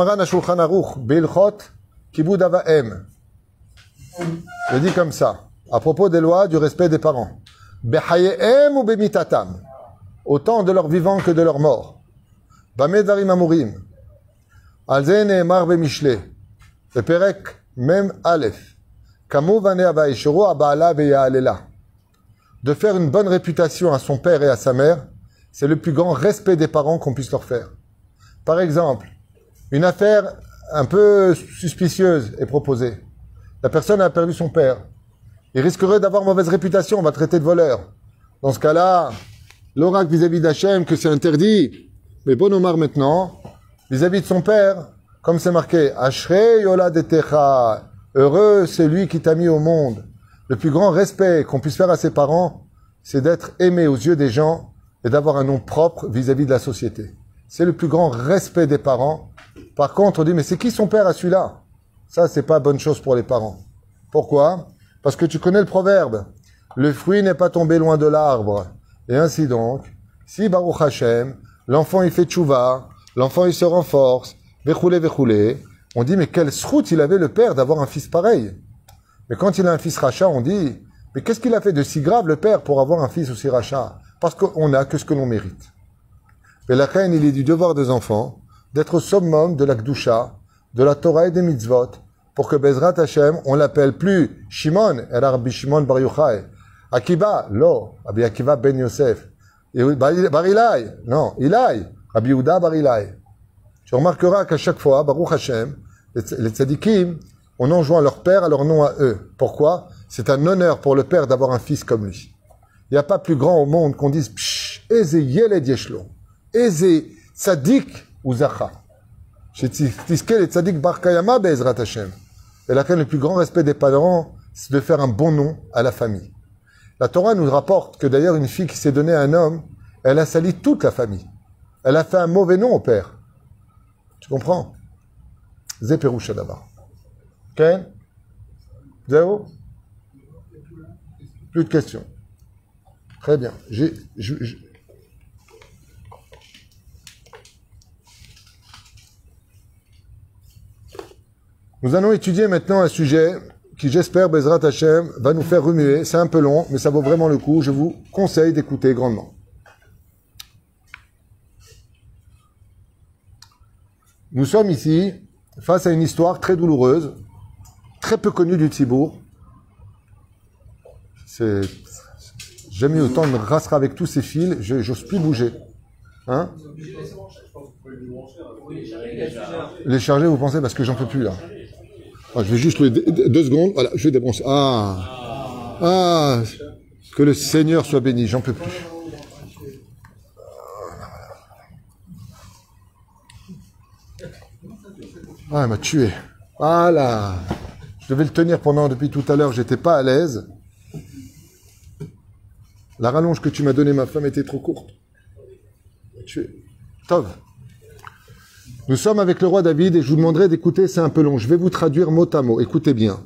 Je dis comme ça, à propos des lois du respect des parents. Behayeem ou Bemitatam? Autant de leur vivant que de leur mort. Bamedarim Amurim. Alze Neemar Bemishle. Beperek Mem Aleph. De faire une bonne réputation à son père et à sa mère, c'est le plus grand respect des parents qu'on puisse leur faire. Par exemple, une affaire un peu suspicieuse est proposée. La personne a perdu son père. Il risquerait d'avoir mauvaise réputation, on va traiter de voleur. Dans ce cas-là, l'oracle vis-à-vis d'Hachem que c'est interdit. Mais bon Omar maintenant, vis-à-vis de son père, comme c'est marqué, Ashrei Yola Detecha, heureux c'est lui qui t'a mis au monde. Le plus grand respect qu'on puisse faire à ses parents, c'est d'être aimé aux yeux des gens et d'avoir un nom propre vis-à-vis de la société. C'est le plus grand respect des parents. Par contre, on dit, mais c'est qui son père à celui-là? Ça, c'est pas bonne chose pour les parents. Pourquoi? Parce que tu connais le proverbe. Le fruit n'est pas tombé loin de l'arbre. Et ainsi donc, si Baruch Hashem, l'enfant il fait tchouva, l'enfant il se renforce, vechoulé, vechoulé, on dit, mais quel srout il avait le père d'avoir un fils pareil. Mais quand il a un fils rachat, on dit, mais qu'est-ce qu'il a fait de si grave le père pour avoir un fils aussi rachat? Parce qu'on n'a que ce que l'on mérite. Mais la reine, il est du devoir des enfants d'être au summum de la Gdusha, de la Torah et des mitzvot, pour que Bezrat Hashem, on l'appelle plus Shimon, el Rabbi Shimon Bar Yochai. Akiba, lo, Rabbi Akiva ben Yosef. Bar Ilai, non, Ilai, Rabbi Yehuda Bar Ilai. Tu remarqueras qu'à chaque fois, Baruch Hashem, les tzadikim, on enjoint leur père à leur nom à eux. Pourquoi? C'est un honneur pour le père d'avoir un fils comme lui. Il n'y a pas plus grand au monde qu'on dise Psh, Eze Yele Dieshlo, Eze Tzadik ou Zacha. Chez et Tzadik Barkayama Bezrat Hashem. Et le plus grand respect des parents, c'est de faire un bon nom à la famille. La Torah nous rapporte que d'ailleurs une fille qui s'est donnée à un homme, elle a sali toute la famille. Elle a fait un mauvais nom au père. Tu comprends? Zéperoucha d'abord. Ok Zéo. Plus de questions. Très bien. Nous allons étudier maintenant un sujet qui, j'espère, Bezrat Hachem, va nous faire remuer. C'est un peu long, mais ça vaut vraiment le coup. Je vous conseille d'écouter grandement. Nous sommes ici face à une histoire très douloureuse, très peu connue du Tzibourg. C'est... J'ai mis autant de me rassera avec tous ces fils, j'ose plus bouger. Hein Les charger, vous pensez Parce que j'en peux plus là. Ah, je vais juste le deux secondes. Voilà, je vais débrancher. Ah, ah, que le Seigneur soit béni. J'en peux plus. Ah, il m'a tué. Voilà. Je devais le tenir pendant depuis tout à l'heure. J'étais pas à l'aise. La rallonge que tu m'as donnée, ma femme, était trop courte. Tué. Tov. Nous sommes avec le roi David et je vous demanderai d'écouter, c'est un peu long. Je vais vous traduire mot à mot. Écoutez bien.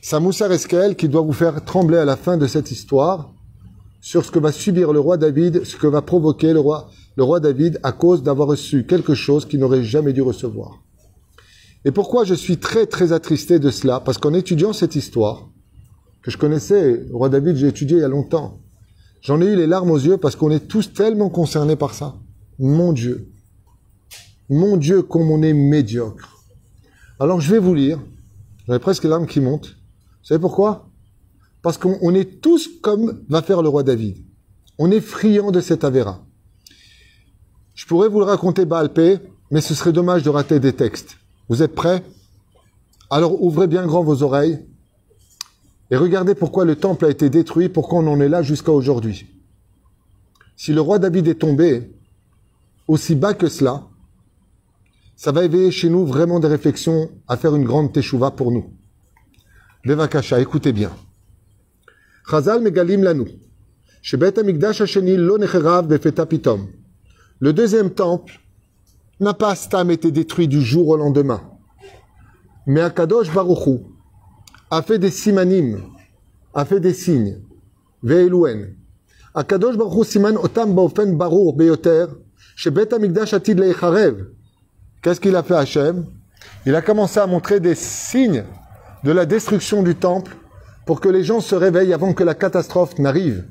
C'est Moussa Eskel qui doit vous faire trembler à la fin de cette histoire sur ce que va subir le roi David, ce que va provoquer le roi, le roi David à cause d'avoir reçu quelque chose qu'il n'aurait jamais dû recevoir. Et pourquoi je suis très très attristé de cela? Parce qu'en étudiant cette histoire, que je connaissais, le roi David, j'ai étudié il y a longtemps, j'en ai eu les larmes aux yeux parce qu'on est tous tellement concernés par ça. Mon Dieu. Mon Dieu, comme on est médiocre. Alors je vais vous lire. J'avais presque les larmes qui montent. Vous savez pourquoi? Parce qu'on on est tous comme va faire le roi David. On est friand de cet Avéra. Je pourrais vous le raconter Baalpé, mais ce serait dommage de rater des textes. Vous êtes prêts? Alors ouvrez bien grand vos oreilles et regardez pourquoi le temple a été détruit, pourquoi on en est là jusqu'à aujourd'hui. Si le roi David est tombé aussi bas que cela, ça va éveiller chez nous vraiment des réflexions à faire une grande teshuva pour nous. Bevakasha, écoutez bien. Chazal megalim pitom. Le deuxième temple n'a pas stam été détruit du jour au lendemain. Mais Akadosh Baruchu a fait des simanim, a fait des signes. Ve'eluen. Akadosh Baruchu siman otam baofen barur beyoter. Shebet amigdash atid leicharev. Qu'est-ce qu'il a fait Hachem? Il a commencé à montrer des signes de la destruction du temple pour que les gens se réveillent avant que la catastrophe n'arrive.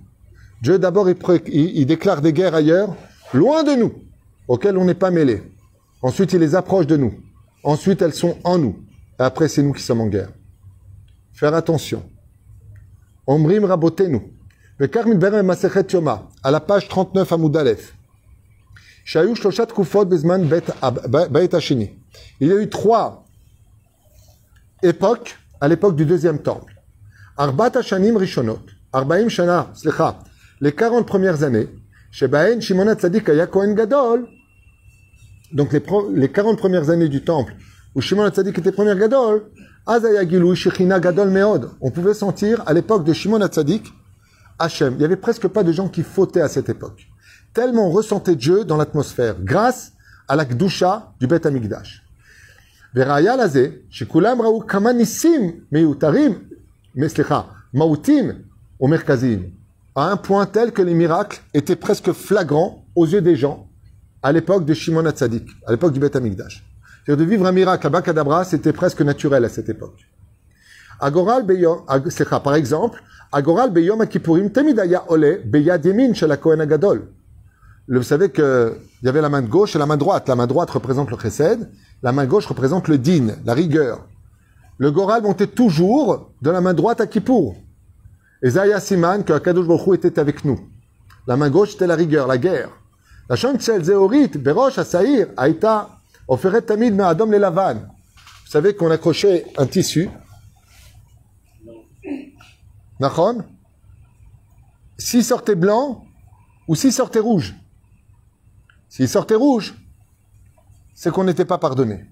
Dieu d'abord il déclare des guerres ailleurs, loin de nous, auxquelles on n'est pas mêlé. Ensuite, il les approche de nous. Ensuite, elles sont en nous. Et après, c'est nous qui sommes en guerre. Faire attention. Omrim rabotenu. Le Karmil Berem Masechet Yoma, à la page 39 à Moudalef. Shayu Shloshat Kufot Bezman. Il y a eu trois époques à l'époque du deuxième temple. Arbat Hashanim Rishonot. Arbaim Shana, Slecha. Les 40 premières années. Shebaen Shimon Hatzadik Aya Gadol. Donc les, les 40 premières années du temple, où Shimon Hatzadik était premier Gadol, Azaya Gilou Gadol Meod. On pouvait sentir à l'époque de Shimon Hatzadik, Hachem. Il y avait presque pas de gens qui fautaient à cette époque. Tellement on ressentait Dieu dans l'atmosphère, grâce à la Gdusha du Bet Amigdash. Veraya Lazé, Shekulam Raou Kamanissim Meutarim, Meslecha, Mautim, au Merkazim. À un point tel que les miracles étaient presque flagrants aux yeux des gens à l'époque de Shimon Hatzadik, à l'époque du Bet Amigdash. C'est-à-dire de vivre un miracle à Bakadabra, c'était presque naturel à cette époque. Agoral Beyom, par exemple, Agoral Beyom Akipurim, Temidaya Ole, Beyad Yemin Agadol. Vous savez qu'il y avait la main gauche et la main droite. La main droite représente le chesed, la main gauche représente le din, la rigueur. Le Goral montait toujours de la main droite à Kippour. Et Zaya Siman, que Akadosh Baruch était avec nous. La main gauche, c'était la rigueur, la guerre. La Zéorit, Berosh, Aïta, Oferet Tamid, Me'adam, les Lavan. Vous savez qu'on accrochait un tissu. Nachon? S'il sortait blanc ou s'il sortait rouge? S'il sortait rouge, c'est qu'on n'était pas pardonné.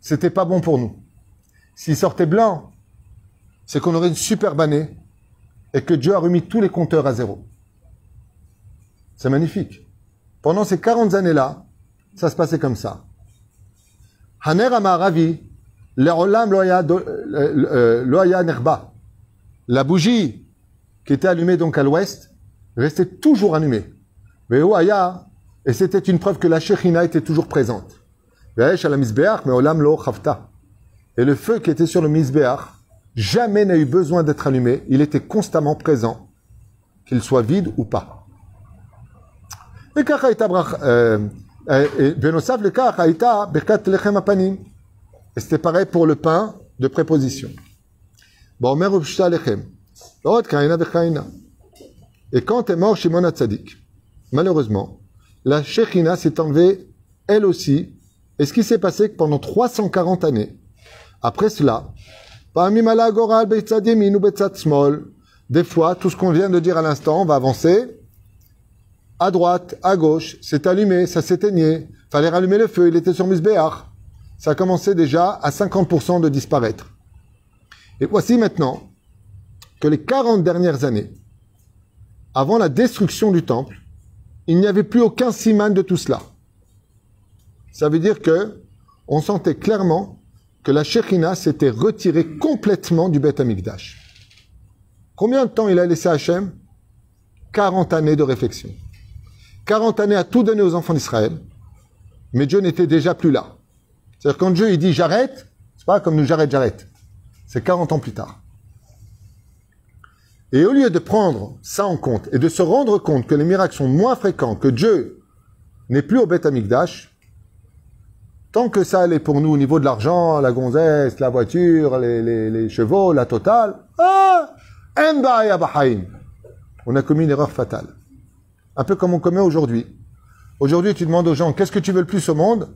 C'était pas bon pour nous. S'il sortait blanc, c'est qu'on aurait une superbe année et que Dieu a remis tous les compteurs à zéro. C'est magnifique. Pendant ces 40 années-là, ça se passait comme ça. Haner Amaravi, l'olam loya nerba. La bougie qui était allumée donc à l'ouest restait toujours allumée. Mais et c'était une preuve que la Shechina était toujours présente. Et le feu qui était sur le Mizbeach, jamais n'a eu besoin d'être allumé, il était constamment présent, qu'il soit vide ou pas. Et c'était pareil pour le pain de préposition. Et quand est mort Shimon Hatzadik, malheureusement, la Shechina s'est enlevée elle aussi. Et ce qui s'est passé que pendant 340 années, après cela, des fois, tout ce qu'on vient de dire à l'instant, on va avancer, à droite, à gauche, c'est allumé, ça s'éteignait. Fallait rallumer le feu, il était sur Misbéach. Ça a commencé déjà à 50% de disparaître. Et voici maintenant que les 40 dernières années, avant la destruction du temple, il n'y avait plus aucun siman de tout cela. Ça veut dire que on sentait clairement que la Shekhina s'était retirée complètement du Beth Amikdash. Combien de temps il a laissé Hachem? 40 années de réflexion. 40 années à tout donner aux enfants d'Israël, mais Dieu n'était déjà plus là. C'est-à-dire quand Dieu il dit j'arrête, c'est pas comme nous j'arrête, j'arrête. C'est 40 ans plus tard. Et au lieu de prendre ça en compte et de se rendre compte que les miracles sont moins fréquents, que Dieu n'est plus au Beth Amikdash, tant que ça allait pour nous au niveau de l'argent, la gonzesse, la voiture, les, les chevaux, la totale, ah, on a commis une erreur fatale. Un peu comme on commet aujourd'hui. Aujourd'hui, tu demandes aux gens, qu'est-ce que tu veux le plus au monde?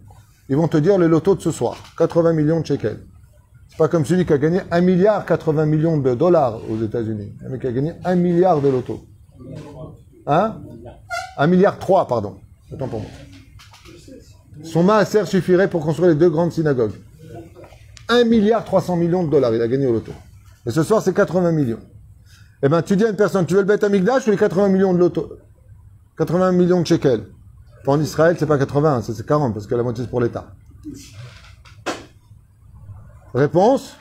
Ils vont te dire le loto de ce soir, 80 millions de shekels. C'est pas comme celui qui a gagné 1 milliard 80 millions de dollars aux États-Unis. Un mec qui a gagné 1 milliard de loto. Hein? 1 milliard 3, pardon. Attends pour moi. Son maaser suffirait pour construire les deux grandes synagogues. 1 milliard 300 millions de dollars, il a gagné au loto. Et ce soir, c'est 80 millions. Eh ben, tu dis à une personne, tu veux le bête Amigdash ou les 80 millions de loto 80 millions de shekels. En Israël, c'est pas 80, ça, c'est 40, parce que la moitié c'est pour l'État. Réponse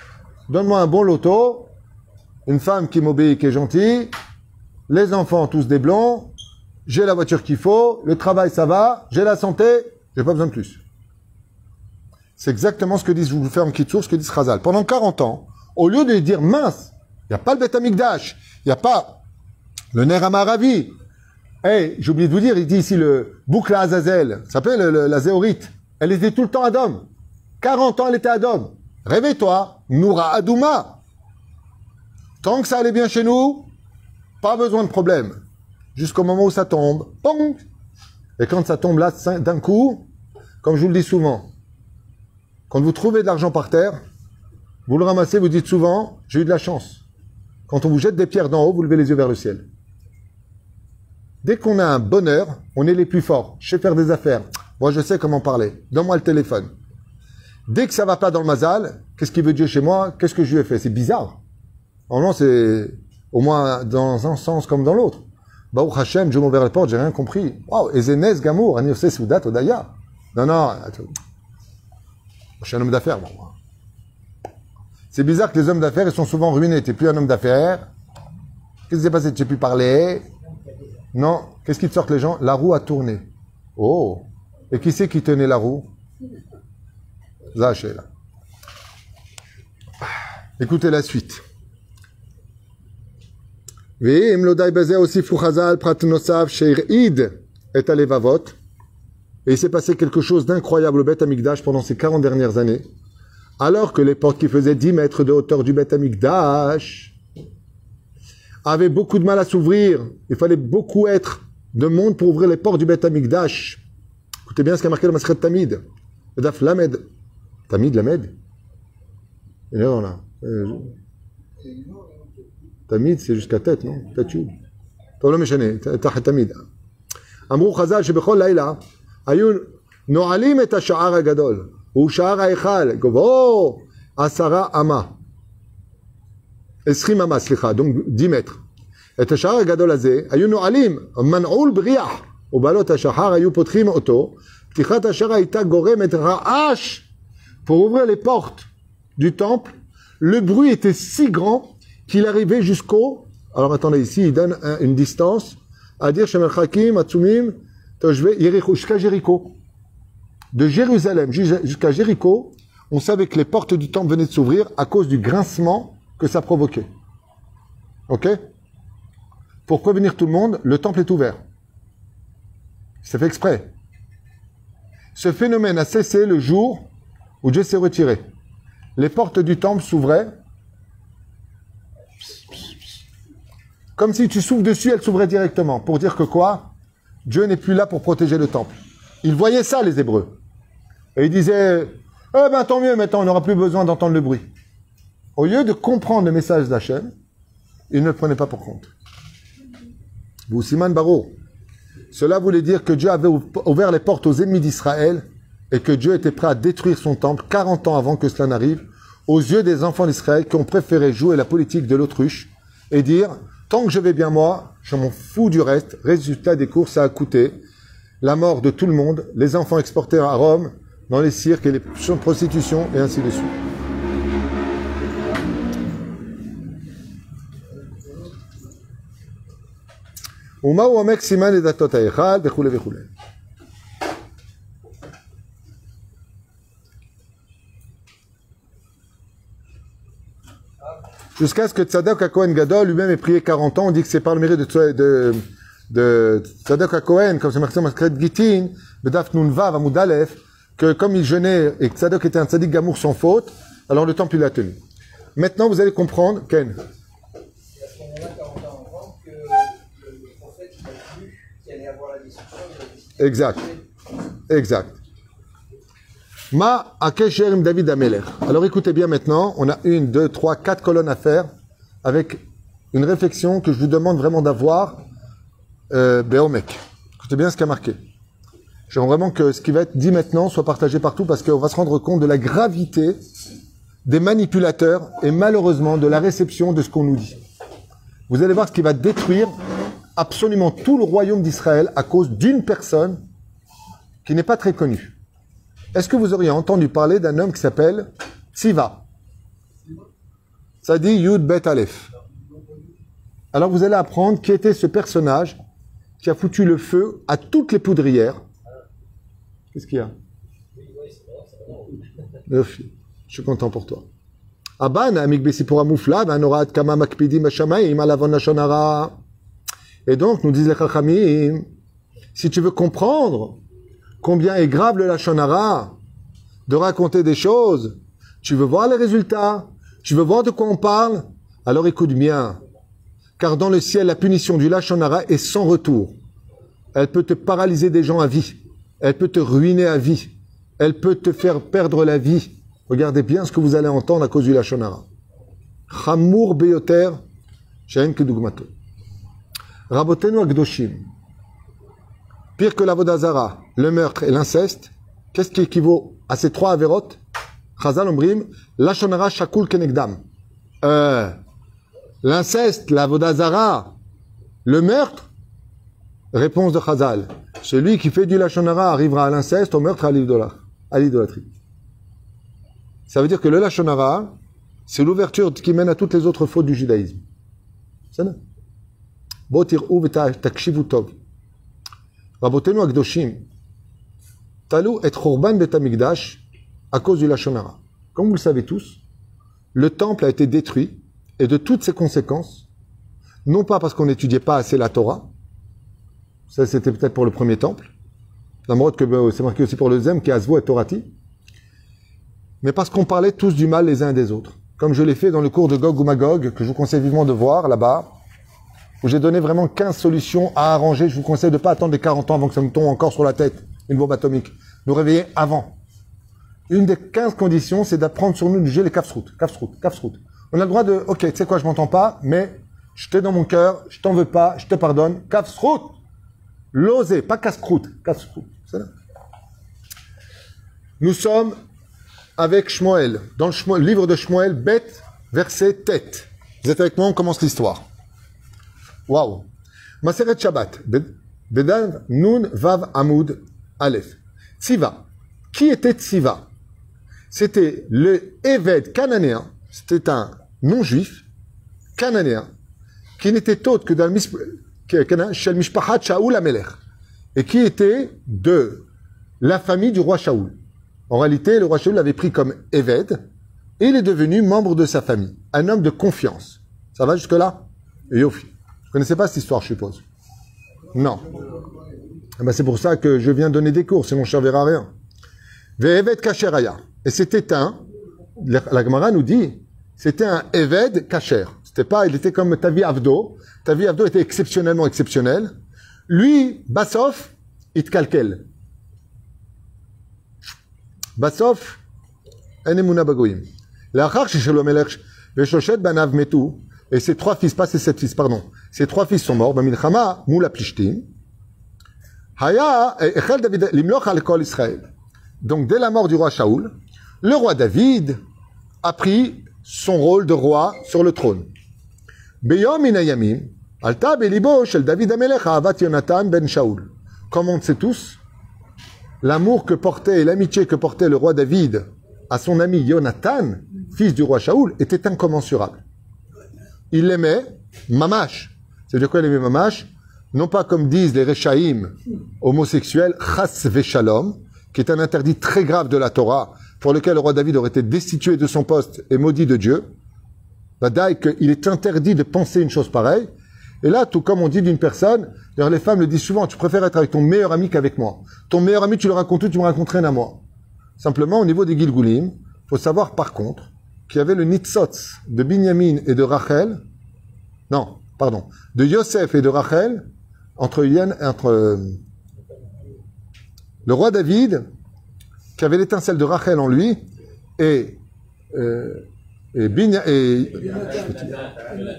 Donne-moi un bon loto, une femme qui m'obéit, qui est gentille, les enfants tous des blonds, j'ai la voiture qu'il faut, le travail ça va, j'ai la santé, j'ai pas besoin de plus. C'est exactement ce que disent, je vous en kitsour, ce que dit Razal. Pendant 40 ans, au lieu de dire mince, il n'y a pas le Beth Amikdash, il n'y a pas le Ner Amaravi. Hey, j'ai oublié de vous dire, il dit ici le boucle à Azazel, ça s'appelle le- le- la zéorite. Elle était tout le temps à Dom. 40 ans, elle était à Dom. Réveille-toi, Noura Adouma. Tant que ça allait bien chez nous, pas besoin de problème. Jusqu'au moment où ça tombe, pong Et quand ça tombe là, d'un coup, comme je vous le dis souvent, quand vous trouvez de l'argent par terre, vous le ramassez, vous dites souvent, j'ai eu de la chance. Quand on vous jette des pierres d'en haut, vous levez les yeux vers le ciel. Dès qu'on a un bonheur, on est les plus forts. Je sais faire des affaires. Moi, je sais comment parler. Donne-moi le téléphone. Dès que ça va pas dans le mazal, qu'est-ce qu'il veut Dieu chez moi? Qu'est-ce que je lui ai fait? C'est bizarre. Normalement, c'est au moins dans un sens comme dans l'autre. Baruch Hashem, Dieu m'a ouvert la porte, j'ai rien compris. Waouh, Ezenez Gamour, Aniosé Soudat Odaya. Non, non, je suis un homme d'affaires, moi. C'est bizarre que les hommes d'affaires, ils sont souvent ruinés. T'es plus un homme d'affaires. Qu'est-ce qui s'est passé? Tu sais plus parler. Non. Qu'est-ce qui te sort les gens? La roue a tourné. Oh. Et qui c'est qui tenait la roue? Zaché, là. Écoutez la suite. ואם לא די בזה הוסיפו חז"ל פרט נוסף שהרעיד את הלבבות. Et il s'est passé quelque chose d'incroyable au Beth Amikdash pendant ces 40 dernières années. Alors que les portes qui faisaient 10 mètres de hauteur du Beth Amikdash avaient beaucoup de mal à s'ouvrir. Il fallait beaucoup être de monde pour ouvrir les portes du Beth Amikdash. Écoutez bien ce qu'a marqué le Masret Tamid. Le Daf Lamed. Tamid, Lamed Une erreur là. Euh, תמיד c'est jusqu'à tête, non תת י'. טוב, לא משנה, תחת תמיד. אמרו חז"ל שבכל לילה היו נועלים את השער הגדול, הוא שער ההיכל, גובהו עשרה אמה. עשרים אמה, סליחה, donc 10 מטר. את השער הגדול הזה היו נועלים, מנעול בריח, ובעלות השחר היו פותחים אותו. פתיחת השער הייתה גורמת רעש pour ouvrir les portes du temple. Le bruit était si grand qu'il arrivait jusqu'au. Alors attendez, ici, il donne un- une distance à dire Shem Hakim, Atsumim, jusqu'à Jéricho. De Jérusalem jus- jusqu'à Jéricho, on savait que les portes du temple venaient de s'ouvrir à cause du grincement que ça provoquait. Ok? Pour prévenir tout le monde, le temple est ouvert. C'est fait exprès. Ce phénomène a cessé le jour où Dieu s'est retiré. Les portes du temple s'ouvraient Comme si tu souffles dessus, elle s'ouvrait directement. Pour dire que quoi? Dieu n'est plus là pour protéger le temple. Ils voyaient ça, les Hébreux. Et ils disaient, eh ben tant mieux, maintenant on n'aura plus besoin d'entendre le bruit. Au lieu de comprendre le message d'Hachem, ils ne le prenaient pas pour compte. Vous, Siman Baro, cela voulait dire que Dieu avait ouvert les portes aux ennemis d'Israël et que Dieu était prêt à détruire son temple 40 ans avant que cela n'arrive, aux yeux des enfants d'Israël qui ont préféré jouer la politique de l'autruche et dire tant que je vais bien moi, je m'en fous du reste. Résultat des courses, ça a coûté la mort de tout le monde, les enfants exportés à Rome, dans les cirques et les champs de prostitution, et ainsi de suite. ומהו עומק סימן לדתות ההיכל וכולי וכולי. Jusqu'à ce que Tzadok à Cohen Gadol lui-même ait prié 40 ans, on dit que c'est par le mérite de, de, de Tzadok comme c'est marqué dans Maskret Gitin, Bedaf Nun Vav Amud Aleph, que comme il jeûnait et que Tzadok était un Tzadik Gamour sans faute, alors le temple il l'a tenu. Maintenant vous allez comprendre, Ken, C'est à ce moment-là, 40 ans avant, que le, le prophète il a vu qu'il allait avoir la destruction. il a décidé de Exact. Exact. Ma Akesher David Ameler. Alors écoutez bien maintenant, on a une, deux, trois, quatre colonnes à faire avec une réflexion que je vous demande vraiment d'avoir. Euh. Écoutez bien ce qui a marqué. J'aimerais vraiment que ce qui va être dit maintenant soit partagé partout parce qu'on va se rendre compte de la gravité des manipulateurs et malheureusement de la réception de ce qu'on nous dit. Vous allez voir ce qui va détruire absolument tout le royaume d'Israël à cause d'une personne qui n'est pas très connue. Est-ce que vous auriez entendu parler d'un homme qui s'appelle Tziva Ça dit Yud Bet Aleph. Alors vous allez apprendre qui était ce personnage qui a foutu le feu à toutes les poudrières. Qu'est-ce qu'il y a? Je suis content pour toi. Et donc, nous disent les Chachamim, si tu veux comprendre combien est grave le Lachon hara, de raconter des choses, tu veux voir les résultats, tu veux voir de quoi on parle, alors écoute bien. Car dans le ciel, la punition du Lachon hara est sans retour. Elle peut te paralyser des gens à vie. Elle peut te ruiner à vie. Elle peut te faire perdre la vie. Regardez bien ce que vous allez entendre à cause du Lachon hara. Chamour beyoter, she'en kedugmato. Rabotenu Agdoshim. Pire que la Vodazara, le meurtre et l'inceste, qu'est-ce qui équivaut à ces trois avérotes Chazal Ombrim, Lachonara Shakul Kenegdam. Euh, l'inceste, la Vodazara, le meurtre? Réponse de Chazal. Celui qui fait du Lachonara arrivera à l'inceste, au meurtre, à l'idolâtrie. Ça veut dire que le Lachonara, c'est l'ouverture qui mène à toutes les autres fautes du judaïsme. C'est ça Akdoshim, Talou à cause du Lachonara. Comme vous le savez tous, le temple a été détruit et de toutes ses conséquences, non pas parce qu'on n'étudiait pas assez la Torah, ça c'était peut-être pour le premier temple, la que euh, c'est marqué aussi pour le deuxième, qui est Azvo et Torati, mais parce qu'on parlait tous du mal les uns des autres. Comme je l'ai fait dans le cours de Gog ou Magog, que je vous conseille vivement de voir là-bas, où j'ai donné vraiment 15 solutions à arranger. Je vous conseille de ne pas attendre les 40 ans avant que ça me tombe encore sur la tête, une bombe atomique. Nous réveiller avant. Une des 15 conditions, c'est d'apprendre sur nous de gérer les kafsrout. On a le droit de, ok, tu sais quoi, je m'entends pas, mais je t'ai dans mon cœur, je t'en veux pas, je te pardonne, kafsrout. L'oser, pas kafsrout, kafsrout. Nous sommes avec Shmuel, dans le, livre de Shmuel, bête, verset tête. Vous êtes avec moi, on commence l'histoire. Waouh. Maseret Shabbat. Bedan Nun Vav Amoud Aleph. Tziva. Qui était Tziva C'était le Eved cananéen. C'était un non-juif cananéen qui n'était autre que dans le Amelech et qui était de la famille du roi Shaoul. En réalité, le roi Shaoul l'avait pris comme Eved et il est devenu membre de sa famille, un homme de confiance. Ça va jusque-là? Yofi. Connaissez pas cette histoire, je suppose Non. Eh ben, c'est pour ça que je viens donner des cours, sinon je ne servirai à rien. Ve'eved kasheraya. Et c'était un, la Gemara nous dit, c'était un Eved kasher. C'était pas, il était comme Tavi Avdo. Tavi Avdo était exceptionnellement exceptionnel. Lui, Bassof, calquel. Bassof, enemuna bagoyim. L'achar sheshelom elech, veshoshet banav metu, et ses trois fils, pas ses sept fils, pardon. Ses trois fils sont morts. Bamilchama, moula plishtim. Haya, echel David, limloch al Israël. Donc, dès la mort du roi Shaoul, le roi David a pris son rôle de roi sur le trône. Beyom inayamim, alta belibo shel David amelech avat Yonatan ben Shaoul. Comme on le sait tous, l'amour que portait et l'amitié que portait le roi David à son ami Yonatan, fils du roi Shaoul, était incommensurable il l'aimait mamash. C'est-à-dire quoi il aimait mamash Non pas comme disent les Rechaïm homosexuels, chas veshalom, qui est un interdit très grave de la Torah, pour lequel le roi David aurait été destitué de son poste et maudit de Dieu. Badaï, qu'il est interdit de penser une chose pareille. Et là, tout comme on dit d'une personne, d'ailleurs les femmes le disent souvent, tu préfères être avec ton meilleur ami qu'avec moi. Ton meilleur ami, tu le racontes tout, tu me racontes rien à moi. Simplement, au niveau des Gilgulim, faut savoir par contre qu'il y avait le Nitzotz de Binyamin et de Rachel, non, pardon, de Yosef et de Rachel, entre, entre euh, le roi David, qui avait l'étincelle de Rachel en lui, et, euh, et, et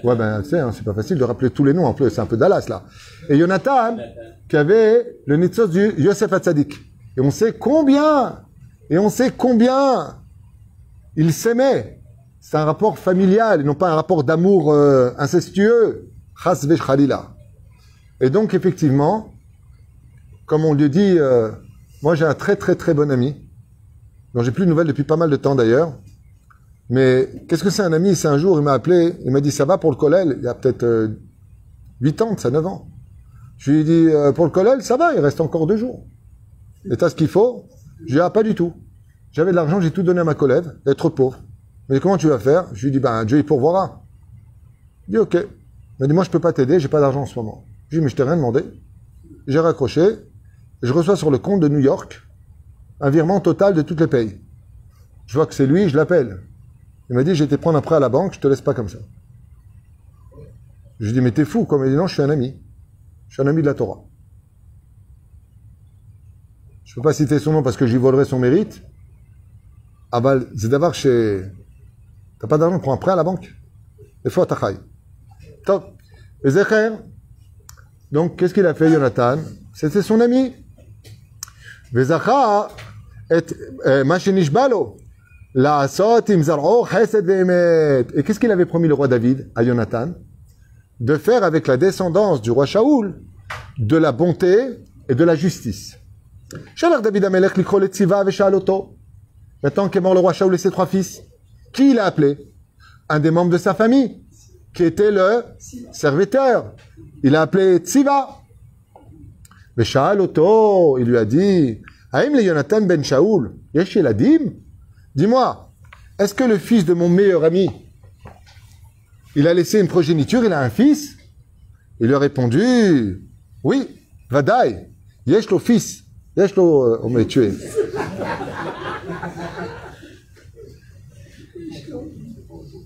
Ouais, ben, sais, hein, c'est pas facile de rappeler tous les noms, en plus, c'est un peu Dallas, là. Et Jonathan, qui avait le Nitzos du Yosef Hatzadik. Et on sait combien, et on sait combien ils s'aimaient. C'est un rapport familial, et non pas un rapport d'amour euh, incestueux. Et donc, effectivement, comme on lui dit, euh, moi j'ai un très très très bon ami, dont j'ai plus de nouvelles depuis pas mal de temps d'ailleurs. Mais qu'est-ce que c'est un ami? C'est un jour, il m'a appelé, il m'a dit ça va pour le collèle, il y a peut-être euh, 8 ans, ça 9 ans. Je lui ai dit euh, pour le collèle, ça va, il reste encore deux jours. Et t'as ce qu'il faut? Je lui ai dit ah, pas du tout. J'avais de l'argent, j'ai tout donné à ma collègue, d'être pauvre. Mais comment tu vas faire? Je lui ai dit ben Dieu il pourvoira. Il dit ok. Il m'a dit moi je peux pas t'aider, j'ai pas d'argent en ce moment. Je lui ai dit mais je t'ai rien demandé. J'ai raccroché. Je reçois sur le compte de New York un virement total de toutes les payes. Je vois que c'est lui, je l'appelle. Il m'a dit, j'ai été prendre un prêt à la banque, je te laisse pas comme ça. Je lui dis, mais t'es fou, comme il dit, non, je suis un ami. Je suis un ami de la Torah. Je peux pas citer son nom parce que j'y volerai son mérite. Ah bah, c'est chez... T'as pas d'argent, prends un prêt à la banque? Il faut à Top. Donc, qu'est-ce qu'il a fait, Jonathan? C'était son ami. Zar'o chesed ve'emet. Et qu'est-ce qu'il avait promis le roi David à Jonathan? De faire avec la descendance du roi Shaoul de la bonté et de la justice. David Amelech likro le tziva ve'shaloto. Maintenant qu'est mort le roi Shaoul et ses trois fils, qui il a appelé? Un des membres de sa famille, qui était le serviteur. Il a appelé Tziva. Mais Shaloto, il lui a dit, Aïm le Jonathan ben Shaoul, Yesh Eladim Dis-moi, est-ce que le fils de mon meilleur ami, il a laissé une progéniture, il a un fils? Il lui a répondu, oui, Vadaï, Yesh fils, Yesh lo, euh, on m'a tué.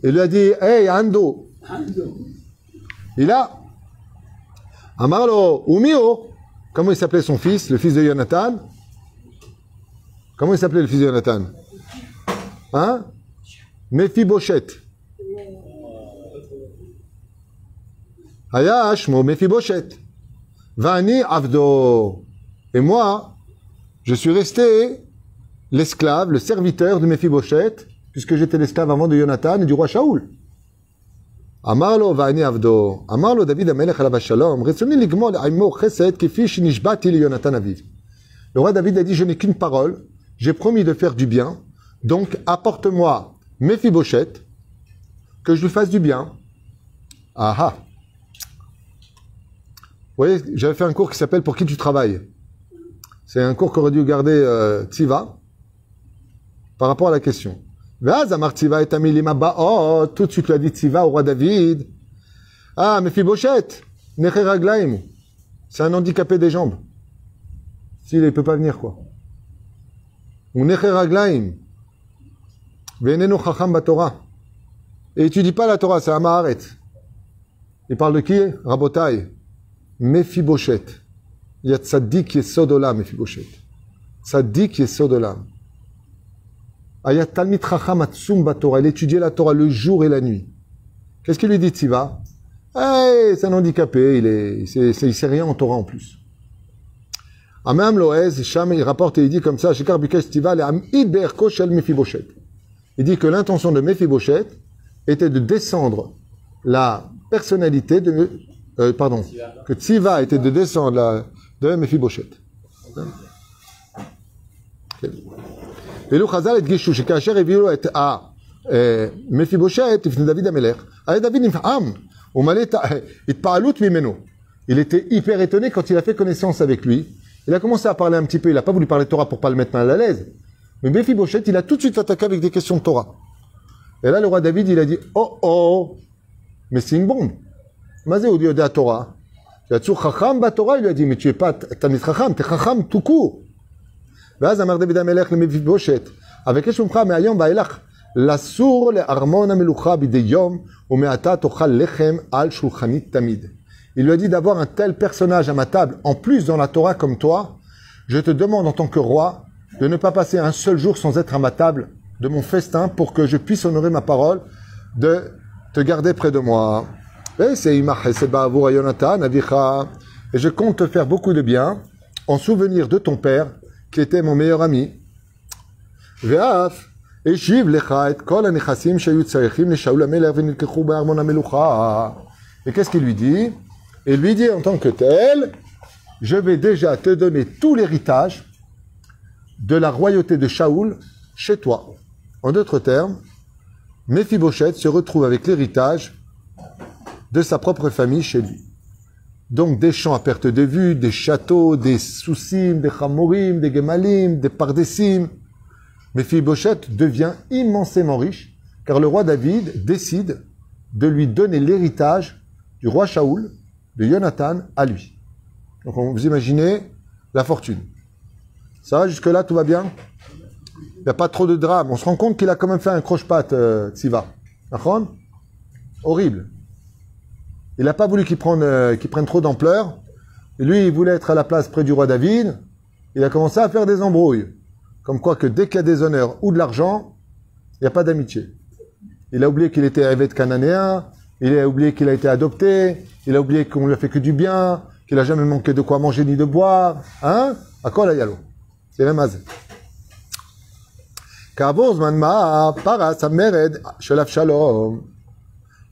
Il lui a dit, hey, Ando, il a, Amarlo, Umio, comment il s'appelait son fils, le fils de Jonathan Comment il s'appelait le fils de Jonathan Hein? Mephibosheth. Aya Shmo Mephibosheth. Vani Avdo. Et moi, je suis resté l'esclave, le serviteur de Mephibosheth, puisque j'étais l'esclave avant de Jonathan et du roi Shaoul. Le roi David a dit, je n'ai qu'une parole, j'ai promis de faire du bien, donc apporte-moi Mephibosheth, que je lui fasse du bien. Ah ah. Vous voyez, j'avais fait un cours qui s'appelle Pour qui tu travailles. C'est un cours qu'aurait dû garder euh, Tziva par rapport à la question. Vaz et amilima ba'ot. Tout de suite, lui a dit Tziva au roi David. Ah, Mephibosheth, neche raglaim. C'est un handicapé des jambes. S'il ne peut pas venir, quoi. Ou neche raglaim. Veneno chacham batorah. Et étudie pas la Torah, c'est Amaharet. Il parle de qui Rabotai. Mephibosheth. Il y a tzaddik yesod olam, Mephibosheth. Tzaddik yesod olam. Ayat talmid chacham atzum batorah. Il étudiait la Torah le jour et la nuit. Qu'est-ce qu'il lui dit, Tziva Hey, c'est un handicapé, il est, il sait rien en Torah en plus. Amam Loez, Sham, il rapporte et il dit comme ça, Shekar Bikesh Tziva, le Amid Be'erko Shel Mephibosheth. Il dit que l'intention de Mephibosheth était de descendre la personnalité de, euh, pardon, que Tziva était de descendre la, de Mephibosheth. ואילו חז"ל הדגישו שכאשר הביאו לו את מפיבושת לפני דוד המלך, היה דוד נפעם, הוא מלא את התפעלות ממנו. Il était hyper étonné quand il a fait connaissance avec lui. Il a commencé à parler un petit peu, il n'a pas voulu parler de Torah pour pas le mettre mal à l'aise. Mais Mephibosheth, il a tout de suite attaqué avec des questions de Torah. Et là, le roi David, il a dit, oh oh, mais c'est une bombe. Mazé au dieu de la Torah. Il a dit, Chacham ba Torah, il lui a dit, mais tu es pas Tamid Chacham, tu es Chacham tout court. ואז אמר דוד המלך למפיבושת, אבקש ממך מהיום ואילך לסור לארמון המלוכה בידי יום, ומעתה תאכל לחם על שולחני תמיד. Il lui a dit d'avoir un tel personnage à ma table, en plus dans la Torah comme toi, je te demande en tant que roi de ne pas passer un seul jour sans être à ma table de mon festin pour que je puisse honorer ma parole de te garder près de moi. Et c'est Imach Hesed Ba'avur Yonatan, Avicha. Et je compte te faire beaucoup de bien en souvenir de ton père, qui était mon meilleur ami. Et qu'est-ce qu'il lui dit Il lui dit en tant que tel, je vais déjà te donner tout l'héritage de la royauté de Shaoul chez toi. En d'autres termes, Mephibosheth se retrouve avec l'héritage de sa propre famille chez lui. Donc des champs à perte de vue, des châteaux, des soussim, des chamorim, des gemalim, des pardessim. Mephibosheth devient immensément riche, car le roi David décide de lui donner l'héritage du roi Shaoul, de Jonathan, à lui. Donc on- vous imaginez la fortune. Ça va jusque-là, tout va bien? Il n'y a pas trop de drame. On se rend compte qu'il a quand même fait un croche-patte, euh, Tsiva. Horrible. Il n'a pas voulu qu'il prenne, euh, trop d'ampleur. Lui, il voulait être à la place près du roi David. Il a commencé à faire des embrouilles. Comme quoi que dès qu'il y a des honneurs ou de l'argent, il n'y a pas d'amitié. Il a oublié qu'il était évêque cananéen, il a oublié qu'il a été adopté, il a oublié qu'on lui a fait que du bien, qu'il n'a jamais manqué de quoi manger ni de boire. Hein? À quoi la yalo C'est la mazé.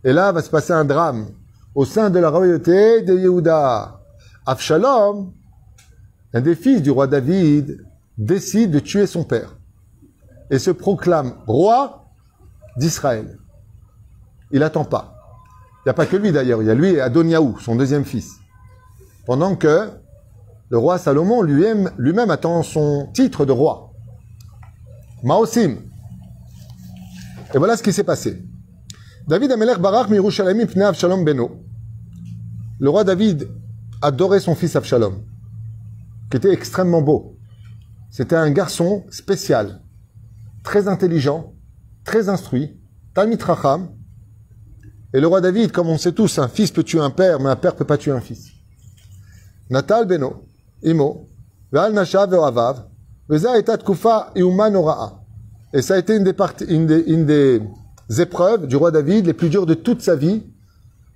Et là va se passer un drame au sein de la royauté de Yehuda. Absalom, un des fils du roi David, décide de tuer son père et se proclame roi d'Israël. Il attend pas. Il n'y a pas que lui d'ailleurs, il y a lui et Adoniaou, son deuxième fils. Pendant que le roi Salomon lui-même attend son titre de roi. Maosim. Et voilà ce qui s'est passé. David Amelech Barak Mirushalayim Pnei Avshalom Beno. Le roi David adorait son fils Avshalom, qui était extrêmement beau. C'était un garçon spécial, très intelligent, très instruit, Talmid Racham. Et le roi David, comme on sait tous, un fils peut tuer un père, mais un père peut pas tuer un fils. Natal Beno, Imo. Et ça a été une une des épreuves du roi David les plus dures de toute sa vie.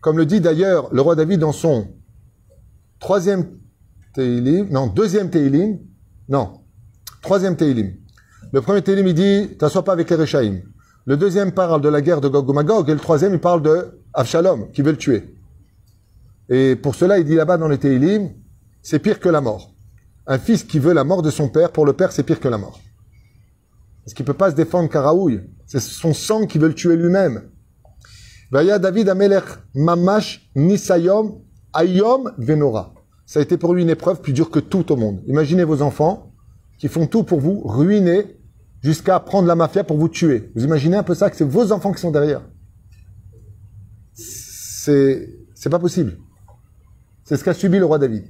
Comme le dit d'ailleurs le roi David dans son troisième Teilim, non, deuxième Teilim, non, troisième Teilim. Le premier Teilim, il dit, t'assois pas avec les. Le deuxième parle de la guerre de Gog et Magog, et le troisième, il parle de Avshalom, qui veut le tuer. Et pour cela, il dit là-bas dans les Teilim, c'est pire que la mort. Un fils qui veut la mort de son père, pour le père, c'est pire que la mort. Parce qu'il peut pas se défendre Karaouille. C'est son sang qui veut le tuer lui-même. Vaya David Amelech Mamash Nisayom Ayom Venora. Ça a été pour lui une épreuve plus dure que tout au monde. Imaginez vos enfants qui font tout pour vous ruiner jusqu'à prendre la mafia pour vous tuer. Vous imaginez un peu ça, que c'est vos enfants qui sont derrière. C'est, c'est pas possible. C'est ce qu'a subi le roi David.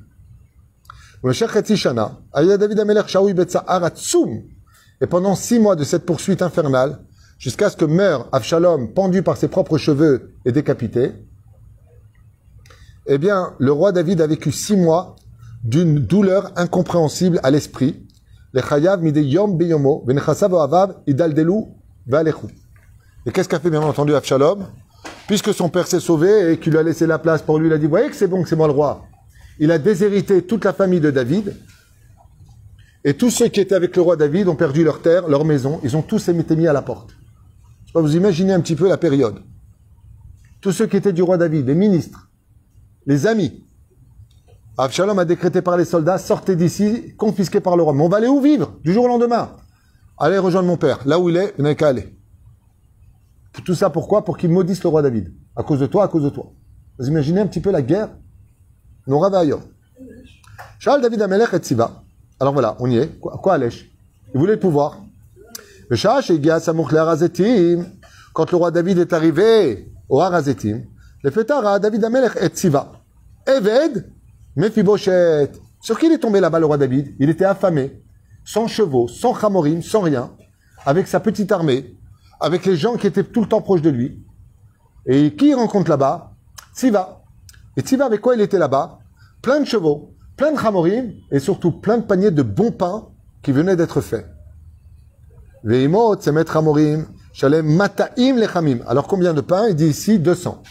Et pendant six mois de cette poursuite infernale, jusqu'à ce que meure Absalom pendu par ses propres cheveux et décapité, eh bien, le roi David a vécu six mois d'une douleur incompréhensible à l'esprit. Et qu'est-ce qu'a fait bien entendu Absalom Puisque son père s'est sauvé et qu'il lui a laissé la place pour lui, il a dit, voyez que c'est bon, que c'est moi le roi. Il a déshérité toute la famille de David. Et tous ceux qui étaient avec le roi David ont perdu leur terre, leur maison. Ils ont tous été mis à la porte. Vous imaginez un petit peu la période. Tous ceux qui étaient du roi David, les ministres, les amis. Absalom a décrété par les soldats, sortez d'ici, confisqués par le roi. Mais on va aller où vivre Du jour au lendemain? Allez rejoindre mon père. Là où il est, vous n'avez qu'à aller. Tout ça pourquoi? Pour qu'il maudisse le roi David. À cause de toi, à cause de toi. Vous imaginez un petit peu la guerre? Nora Vaillon. Charles David Amelech et Siba. Alors voilà, on y est. Quoi, quoi Alèche Il voulait le pouvoir. Quand le roi David est arrivé au Harazetim, le Fetara, David Amelech et Siba. Eved, Mephibosheth. Sur qui il est tombé là-bas, le roi David? Il était affamé, sans chevaux, sans chamorim, sans rien, avec sa petite armée, avec les gens qui étaient tout le temps proches de lui. Et qui il rencontre là-bas? Siva. Et Tziva, avec quoi il était là-bas? Plein de chevaux, plein de chamorim, et surtout plein de paniers de bons pains qui venait d'être fait. Veimot, Semet Hamorim, Shalem Mataim Lechamim. Alors combien de pains? Il dit ici 200.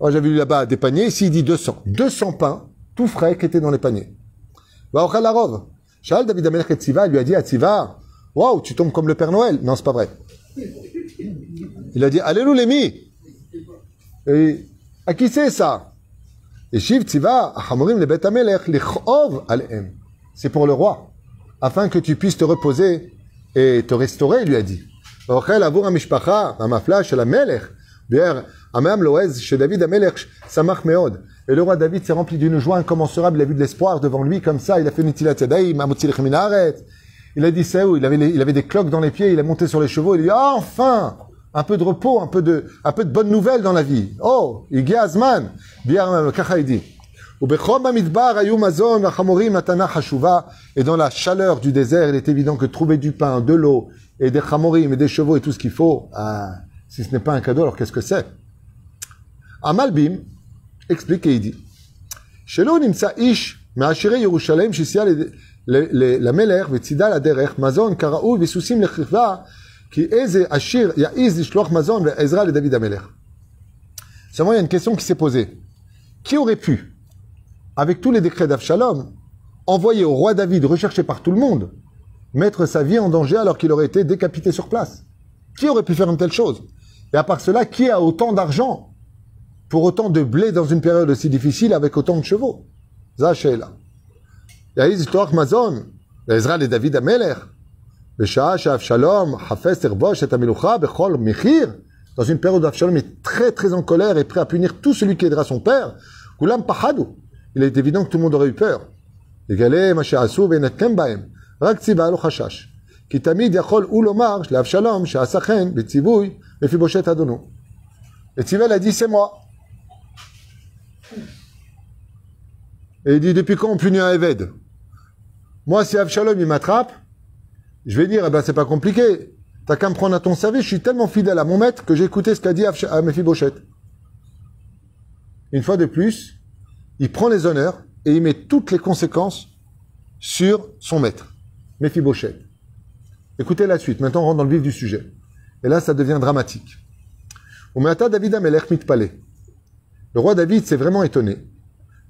Moi j'avais lu là-bas des paniers, ici il dit 200. 200 pains, tout frais, qui étaient dans les paniers. Va au Larov. Shal David Amelech et Tziva lui a dit à Tziva, waouh, tu tombes comme le Père Noël. Non, c'est pas vrai. Il a dit, Alléluia, l'émi. Et à qui c'est ça? Et Shiv Tziva, Hamorim le Bet Amelech, Lichov Alehem. C'est pour le roi, afin que tu puisses te reposer et te restaurer, il lui a dit. Et le roi David s'est rempli d'une joie incommensurable, il a vu de l'espoir devant lui comme ça, il a fait une il a dit ça où? Il avait, les, il avait des cloques dans les pieds, il a monté sur les chevaux, il a dit ah, enfin! Un peu de repos, un peu de, un peu de bonne nouvelle dans la vie. Oh, Igi Azman, bien Kachaidi. Et dans la chaleur du désert, il est évident que trouver du pain, de l'eau, et des chamorim, et des chevaux, et tout ce qu'il faut, ah, si ce n'est pas un cadeau, alors qu'est-ce que c'est? Amalbim explique et il dit Shelo nimsa ish ma'ashire Yerushalem shisia la meler vetzida la derech mazon kara'u vesusim lechivva ki eze ashir ya'iz lishloach mazon ve'ezra le David amelech. Seulement, il y a une question qui s'est posée. Qui aurait pu avec tous les décrets d'Avshalom, envoyé au roi David, recherché par tout le monde, mettre sa vie en danger alors qu'il aurait été décapité sur place. Qui aurait pu faire une telle chose? Et à part cela, qui a autant d'argent pour autant de blé dans une période aussi difficile avec autant de chevaux? Zachela. Yaïs Torach Mazon, Ezra et David Ameler, Beshaa Hafez et Michir, dans une période où Avshalom est très très en colère et prêt à punir tout celui qui aidera son père, Kulam Pahadou il est évident que tout le monde aurait eu peur. Et Tivel a dit, c'est moi. Et il dit, depuis quand on punit un Eved? Moi, si Avshalom, il m'attrape, je vais dire, eh ben, c'est pas compliqué. T'as qu'à me prendre à ton service, je suis tellement fidèle à mon maître que j'ai écouté ce qu'a dit à Une fois de plus, il prend les honneurs et il met toutes les conséquences sur son maître, Mephibosheth. Écoutez la suite. Maintenant, on rentre dans le vif du sujet. Et là, ça devient dramatique. Umata David mit Palais. Le roi David s'est vraiment étonné.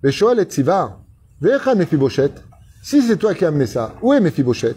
Veshoel et Tzivar, Vecha Mephibosheth. Si c'est toi qui as amené ça, où est Mephibosheth?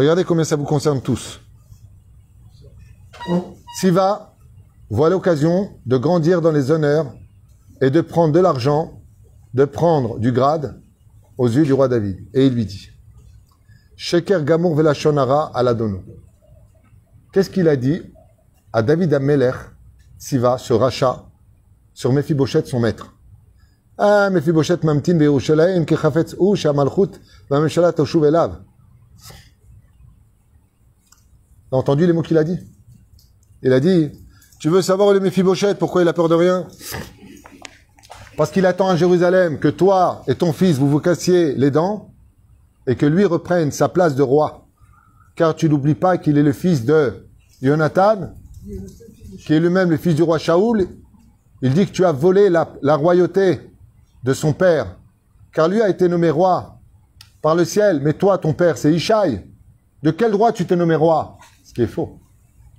Regardez combien ça vous concerne tous. Siva voit l'occasion de grandir dans les honneurs et de prendre de l'argent, de prendre du grade aux yeux du roi David. Et il lui dit Sheker Gamour Velashonara Aladono. Qu'est-ce qu'il a dit à David Amelech, Siva, ce rachat, sur Mephibosheth, son maître? Ah, Mephibosheth mamtin be'Yerushalayim ki chafetz hu she'amalchut va'amemshala toshuv elav. T'as entendu les mots qu'il a dit? Il a dit Tu veux savoir où est Pourquoi il a peur de rien? Parce qu'il attend à Jérusalem que toi et ton fils vous vous cassiez les dents et que lui reprenne sa place de roi. Car tu n'oublies pas qu'il est le fils de Jonathan, qui est lui-même le fils du roi Shaoul. Il dit que tu as volé la, la royauté de son père, car lui a été nommé roi par le ciel, mais toi, ton père, c'est Ishaï. De quel droit tu t'es nommé roi? Ce qui est faux.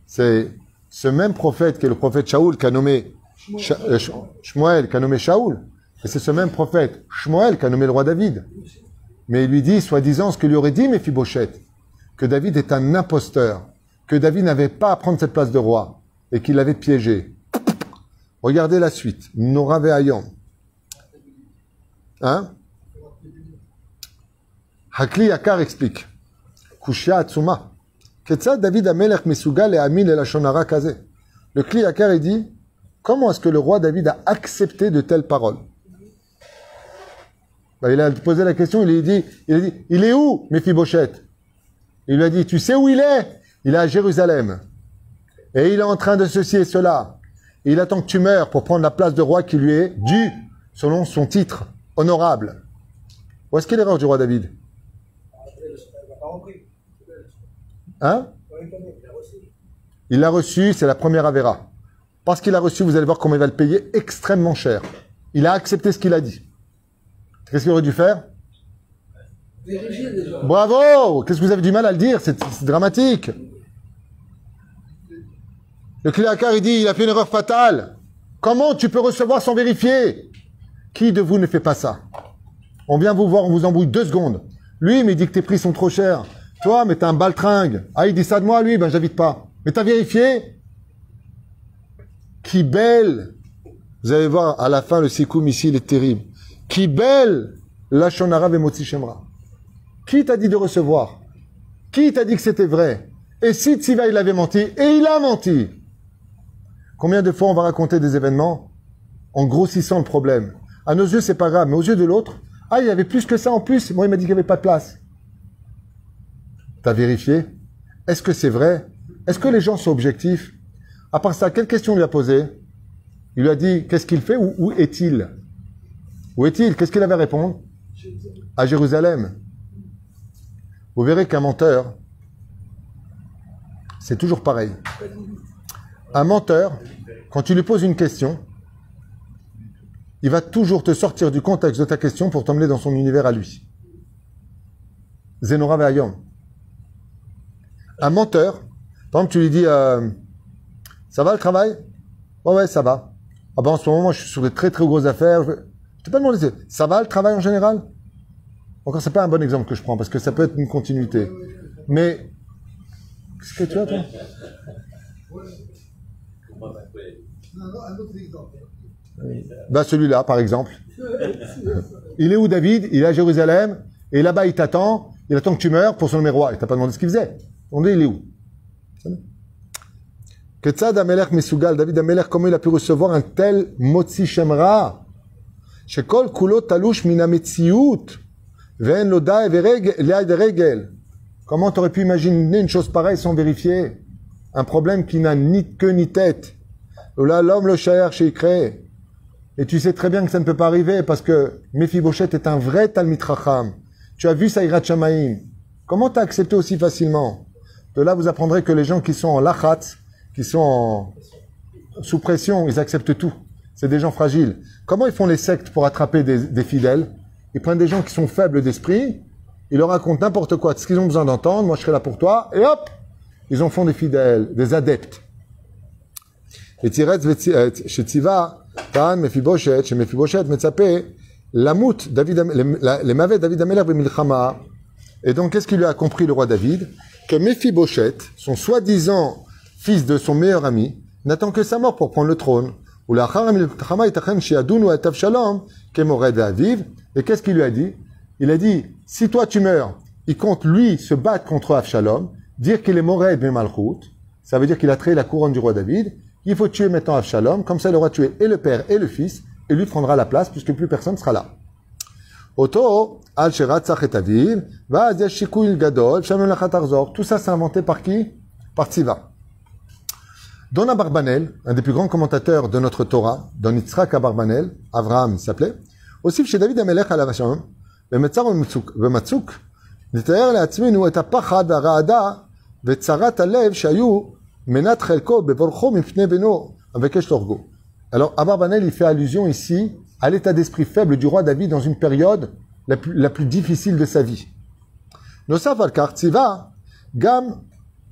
C'est ce même prophète qui est le prophète Shaoul qui a nommé euh, qui nommé Shaoul. Et c'est ce même prophète Shmuel qui a nommé le roi David. Mais il lui dit, soi-disant, ce que lui aurait dit Mephibosheth, que David est un imposteur, que David n'avait pas à prendre cette place de roi et qu'il l'avait piégé. Regardez la suite. Nora Ve'ayom. Hein? Hakli Yakar explique. Kushia Atsuma. Ketzad David Amelech Mesugal et Amin et la Shonara Kaze. Le Kli Yakar, il dit, comment est-ce que le roi David a accepté de telles paroles? Bah, il a posé la question, il a dit, il dit, il est où, Mephibosheth Il lui a dit, tu sais où il est? Il est à Jérusalem. Et il est en train de ceci et cela. Il attend que tu meurs pour prendre la place de roi qui lui est due selon son titre honorable. Où est-ce qu'est l'erreur du roi David? Hein? Il l'a reçu, c'est la première Avera. Parce qu'il a reçu, vous allez voir comment il va le payer extrêmement cher. Il a accepté ce qu'il a dit. Qu'est-ce qu'il aurait dû faire? Bravo Qu'est-ce que vous avez du mal à le dire? C'est dramatique. Le Kliakar, il dit, il a fait une erreur fatale. Comment tu peux recevoir sans vérifier? Qui de vous ne fait pas ça? On vient vous voir, on vous embrouille deux secondes. Lui, mais il dit que tes prix sont trop chers. Toi, mais t'es un baltringue. Ah, il dit ça de moi, lui, ben j'invite pas. Mais t'as vérifié Qui belle Vous allez voir, à la fin, le sikoum ici, il est terrible. Qui belle Lachon arabe et Motsi Shemra. Qui t'a dit de recevoir? Qui t'a dit que c'était vrai? Et si Tziva, il avait menti, et il a menti Combien de fois on va raconter des événements en grossissant le problème? À nos yeux, c'est pas grave, mais aux yeux de l'autre, ah, il y avait plus que ça en plus. Moi, il m'a dit qu'il n'y avait pas de place. T'as vérifié? Est-ce que c'est vrai? Est-ce que les gens sont objectifs? À part ça, quelle question lui a posé Il lui a dit qu'est-ce qu'il fait où est-il? Où est-il? Qu'est-ce qu'il avait à répondre? À Jérusalem. Vous verrez qu'un menteur, c'est toujours pareil. Un menteur, quand tu lui poses une question, il va toujours te sortir du contexte de ta question pour t'emmener dans son univers à lui. Zenora Ve'ayom. Un menteur, par exemple, tu lui dis euh, Ça va le travail? Ouais, ouais, ça va. Ah ben en ce moment, je suis sur des très très grosses affaires. Je je t'ai pas demandé Ça va le travail en général? Encore, c'est pas un bon exemple que je prends parce que ça peut être une continuité. Mais, qu'est-ce que tu as, toi? Bah celui-là, par exemple. Il est où David? Il est à Jérusalem, et là-bas il t'attend, il attend que tu meurs pour son nommer roi. Il t'a pas demandé ce qu'il faisait. On dit il est où? Ketzad Amelech Mesugal, David Amelech, comment il a pu recevoir un tel Motzi Shemra Shekol Kulo Talush Mina Metziut, Ve'en lo dae ve'regel- li'ad regel. Comment t'aurais pu imaginer une chose pareille sans vérifier Un problème qui n'a ni queue ni tête? Là, l'homme le chez. Et tu sais très bien que ça ne peut pas arriver parce que Mephibosheth est un vrai Talmid Chacham. Tu as vu Saïrat Shamaim. Comment t'as accepté aussi facilement? De là, vous apprendrez que les gens qui sont en lachat, qui sont sous pression, ils acceptent tout. C'est des gens fragiles. Comment ils font les sectes pour attraper des, fidèles? Ils prennent des gens qui sont faibles d'esprit, ils leur racontent n'importe quoi, ce qu'ils ont besoin d'entendre, moi je serai là pour toi, et hop Ils en font des fidèles, des adeptes. Et Tiretz, euh, chez Tiva, Mephiboshet, chez David, les David Milchama. Et donc, qu'est-ce qu'il lui a compris le roi David? Que Mephibosheth, son soi-disant fils de son meilleur ami, n'attend que sa mort pour prendre le trône. Et qu'est-ce qu'il lui a dit? Il a dit, si toi tu meurs, il compte lui se battre contre Avshalom, dire qu'il est Mored de Malchut, ça veut dire qu'il a trahi la couronne du roi David, il faut tuer maintenant Avshalom, comme ça il aura tué et le père et le fils, et lui prendra la place, puisque plus personne sera là. Oto, al sheratzach et aviv, va'ad yesh shikuil gadol, shalom lachat arzor. Tout ça, c'est inventé par qui Par Tziva. Don Abarbanel, un des plus grands commentateurs de notre Torah, Don Yitzhak Abarbanel, Avraham il s'appelait, aussi chez David Amelech עליו השלום, במצר ומצוק- ומצוק, נתאר לעצמנו את הפחד והרעדה וצרת הלב שהיו מנת חלקו בבורחו מפני בנו המבקש להורגו. Alors, Abarbanel, il fait allusion ici à l'état d'esprit faible du roi David dans une période la plus, difficile de sa vie. Gam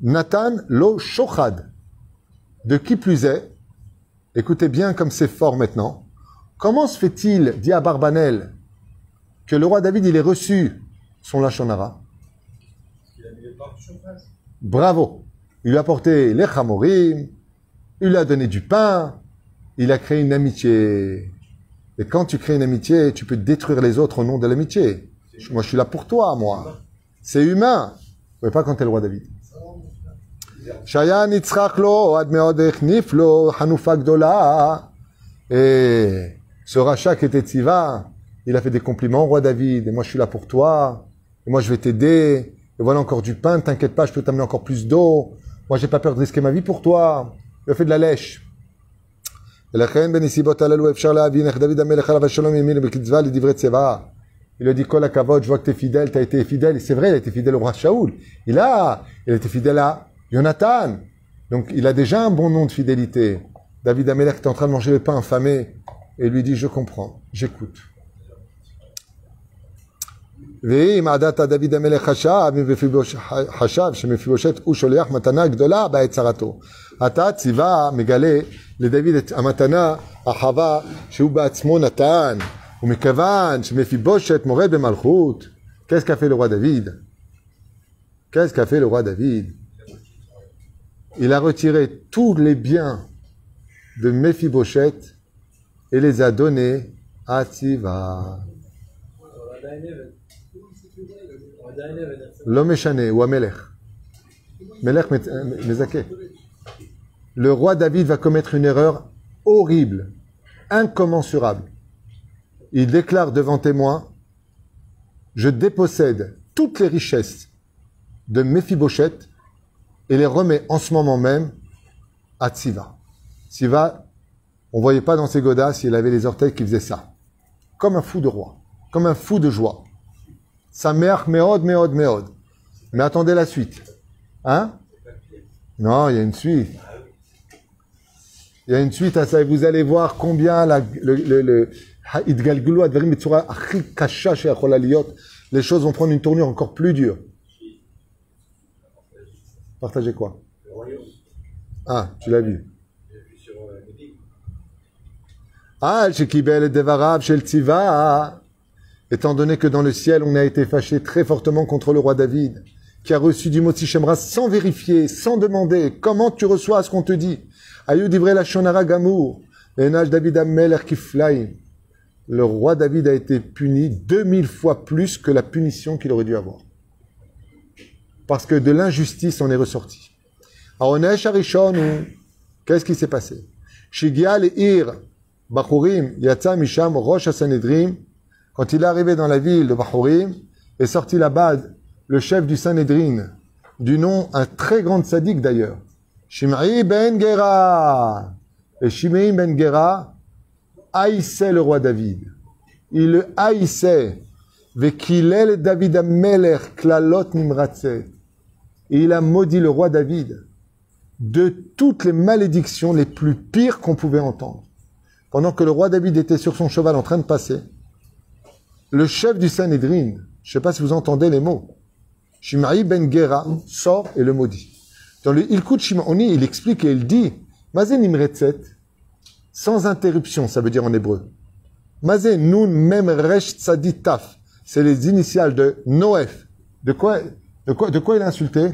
Nathan Lo Shochad. De qui plus est, écoutez bien comme c'est fort maintenant, comment se fait-il, dit à Barbanel, que le roi David il ait reçu son Lachonara? Bravo Il lui a apporté les chamorim, il lui a donné du pain, il a créé une amitié. Et quand tu crées une amitié, tu peux détruire les autres au nom de l'amitié. Moi, je suis là pour toi, moi. C'est humain. Mais pas quand t'es le roi David. Et ce rachat qui était Tiva, il a fait des compliments au roi David. Et moi, je suis là pour toi. Et moi, je vais t'aider. Et voilà encore du pain. T'inquiète pas, je peux t'amener encore plus d'eau. Moi, j'ai pas peur de risquer ma vie pour toi. Il a fait de la lèche. Il a dit, Kol je vois que tu es fidèle, tu as été fidèle. Et c'est vrai, il a été fidèle au roi Shaoul. Il a, il a été fidèle à Jonathan. Donc, il a déjà un bon nom de fidélité. David Amelech est en train de manger le pain infamé et lui dit, je comprends, j'écoute. ואם עדת דוד המלך חשב, מפיבוש- חשב שמפיבושת הוא שולח מתנה גדולה בהצהרתו. עתה ציווה, מגלה לדוד את המתנה, החווה, שהוא בעצמו נתן. ומכיוון שמפיבושת מורד במלכות, qu'est-ce qu'a fait le roi David Qu'est-ce qu'a fait le roi David Il a retiré tous les biens de Mephibosheth et les a donnés à Tziva. לא משנה, הוא המלך. מלך מצ- מזכה. Le roi David va commettre une erreur horrible, incommensurable. Il déclare devant témoin Je dépossède toutes les richesses de Mephibosheth et les remets en ce moment même à Tsiva. Tsiva, on voyait pas dans ses godasses, il avait les orteils qui faisaient ça. Comme un fou de roi, comme un fou de joie. Sameach Meod Meod Meod. Mais attendez la suite. Hein? Non, il y a une suite. Il y a une suite à ça et vous allez voir combien les choses vont prendre une tournure encore plus dure. Partagez quoi? Ah, tu l'as vu. Ah, Shekibel et Devarav, Shel Tiva étant donné que dans le ciel, on a été fâché très fortement contre le roi David, qui a reçu du mot Shemra sans vérifier, sans demander comment tu reçois ce qu'on te dit? Le roi David a été puni 2000 fois plus que la punition qu'il aurait dû avoir. Parce que de l'injustice, on est ressorti. Aonesh Arishon, qu'est-ce qui s'est passé? Shigia ir Bachurim, Yatsa Misham, Rosh quand il est arrivé dans la ville de Bachurim, est sorti là-bas le chef du Sanhedrin, du nom un très grand sadique d'ailleurs, Shimei ben Gera. Et Shimei ben Gera haïssait le roi David. Il le haïssait. David Amelech klalot. Et il a maudit le roi David de toutes les malédictions les plus pires qu'on pouvait entendre. Pendant que le roi David était sur son cheval en train de passer, le chef du Sanhedrin, je ne sais pas si vous entendez les mots, Shimei ben Gera sort et le maudit. Dans le Ilkut Shimoni, il explique et il dit, Mazen imretzet, sans interruption, ça veut dire en hébreu. Mazen nun mem resh taf, c'est les initiales de Noef. De quoi, de quoi, de quoi il a insulté?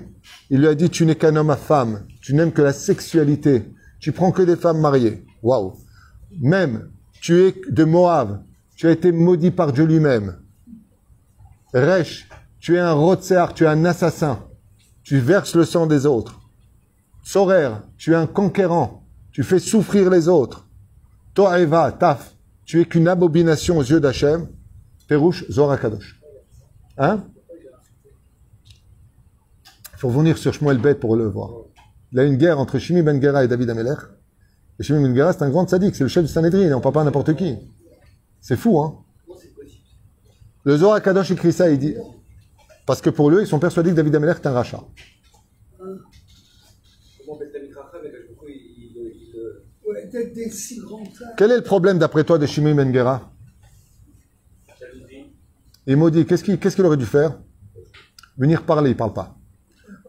Il lui a dit, tu n'es qu'un homme à femme, tu n'aimes que la sexualité, tu prends que des femmes mariées. Waouh Même, tu es de Moab, tu as été maudit par Dieu lui-même. Resh, tu es un rotzer, tu es un assassin. Tu verses le sang des autres. Sorer, tu es un conquérant. Tu fais souffrir les autres. To'eva, taf, tu es qu'une abomination aux yeux d'Hachem. Perouche, Zohar Kadosh. Hein? Il faut revenir sur Shmuel Bet pour le voir. Il y a une guerre entre Shimi Ben Gera et David Amelech. Et Shimi Ben Gera, c'est un grand sadique, c'est le chef du Sanhedrin, on ne parle pas n'importe qui. C'est fou, hein Le Zohar Kadosh écrit ça, il dit, parce que pour eux, ils sont persuadés que David Amelech est un rachat. Quel est le problème d'après toi de Shimi Ben Gera? Il maudit, qu'est-ce qu'il qu'est-ce qu'il aurait dû faire? Venir parler, il parle pas.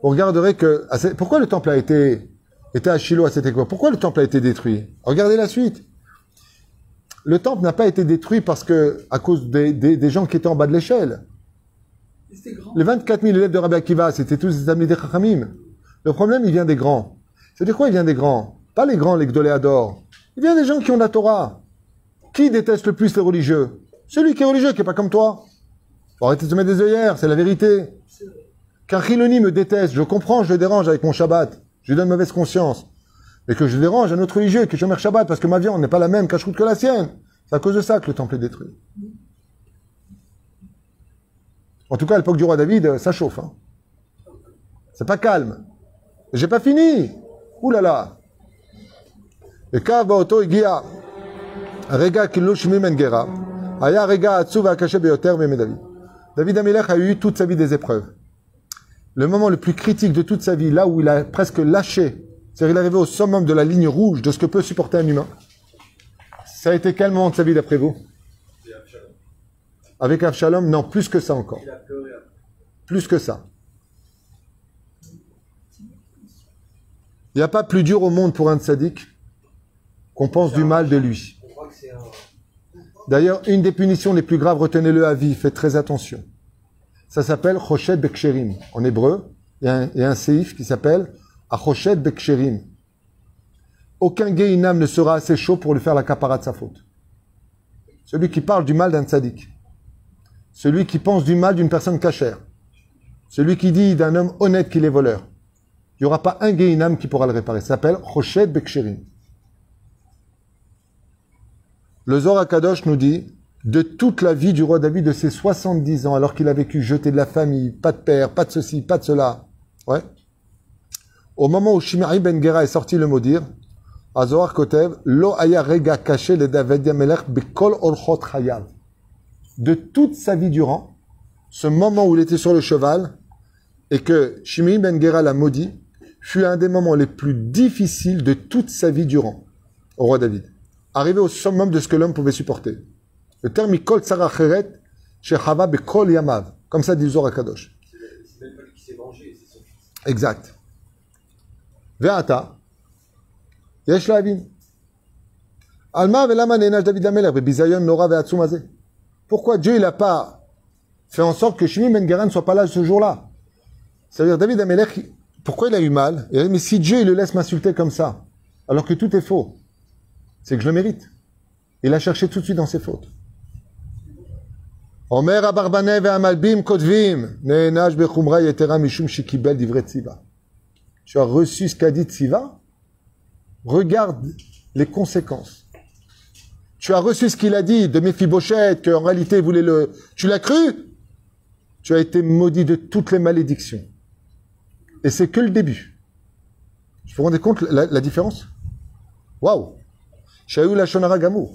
On regarderait que... ce- Pourquoi le temple a été, était à Shiloh à cette époque? Pourquoi le temple a été détruit? Regardez la suite. Le temple n'a pas été détruit parce que, à cause des, des, des gens qui étaient en bas de l'échelle. Les 24 000 élèves de Rabbi Akiva, c'était tous des amis des Chachamim. Le problème, il vient des grands. C'est-à-dire quoi, il vient des grands? Pas les grands, les Gdoléadors. Il vient des gens qui ont la Torah. Qui déteste le plus les religieux? Celui qui est religieux, qui est pas comme toi. Faut arrêter de se mettre des œillères, c'est la vérité. Qu'un Chiloni me déteste, je comprends, je le dérange avec mon Shabbat. Je lui donne mauvaise conscience. Mais que je dérange un autre religieux qui est Shomer Shabbat parce que ma viande n'est pas la même cache que la sienne. C'est à cause de ça que le temple est détruit. En tout cas, à l'époque du roi David, ça chauffe. Hein. C'est pas calme. J'ai pas fini. Ouh là là. Et Rega Aya Rega David. David Amelech a eu toute sa vie des épreuves. Le moment le plus critique de toute sa vie, là où il a presque lâché, c'est-à-dire il est arrivé au summum de la ligne rouge de ce que peut supporter un humain. Ça a été quel moment de sa vie d'après vous? Avec Avshalom Non, plus que ça encore. Plus que ça. Il n'y a pas plus dur au monde pour un tzaddik qu'on pense du mal de lui. D'ailleurs, une des punitions les plus graves, retenez-le à vie, faites très attention. Ça s'appelle Choshet Beksherim. En hébreu, il y a un, il y a un séif qui s'appelle Achoshet Beksherim. Aucun Gehinam ne sera assez chaud pour lui faire la capara de sa faute. Celui qui parle du mal d'un tzaddik. Celui qui pense du mal d'une personne cachère. Celui qui dit d'un homme honnête qu'il est voleur. Il n'y aura pas un Gehinam qui pourra le réparer. Ça s'appelle Choshet Beksherim. Le Zohar Kadosh nous dit, de toute la vie du roi David, de ses 70 ans, alors qu'il a vécu jeté de la famille, pas de père, pas de ceci, pas de cela. Ouais. Au moment où Shimei ben Gera est sorti le maudire, Azohar Kotev, Lo aya rega caché le David Yamelech bekol. De toute sa vie durant, ce moment où il était sur le cheval, et que Shimei ben Gera l'a maudit, fut un des moments les plus difficiles de toute sa vie durant, au roi David. Arrivé au summum de ce que l'homme pouvait supporter. Le terme Cheret, Shechava Bekol Yamav. Comme ça dit Zohar Kadosh. C'est même pas lui qui s'est vengé, c'est son fils. Exact. Ve'ata. Yesh lavin. Alma velama nenach David Lamelech, bebizayon nora ve'atsumazé. Pourquoi Dieu, il n'a pas fait en sorte que Shimi Ben ne soit pas là ce jour-là? C'est-à-dire, David Amelech, pourquoi il a eu mal? Il Mais si Dieu, il le laisse m'insulter comme ça, alors que tout est faux, c'est que je le mérite. Il a cherché tout de suite dans ses fautes. Omer Amalbim Bechumra Yetera Mishum Shikibel tu as reçu ce qu'a dit Tziva Regarde les conséquences. Tu as reçu ce qu'il a dit de Mephibosheth, qu'en réalité il voulait le... Tu l'as cru? Tu as été maudit de toutes les malédictions. Et c'est que le début. Vous vous rendez compte la, différence? Waouh Shayu la shonara gamou.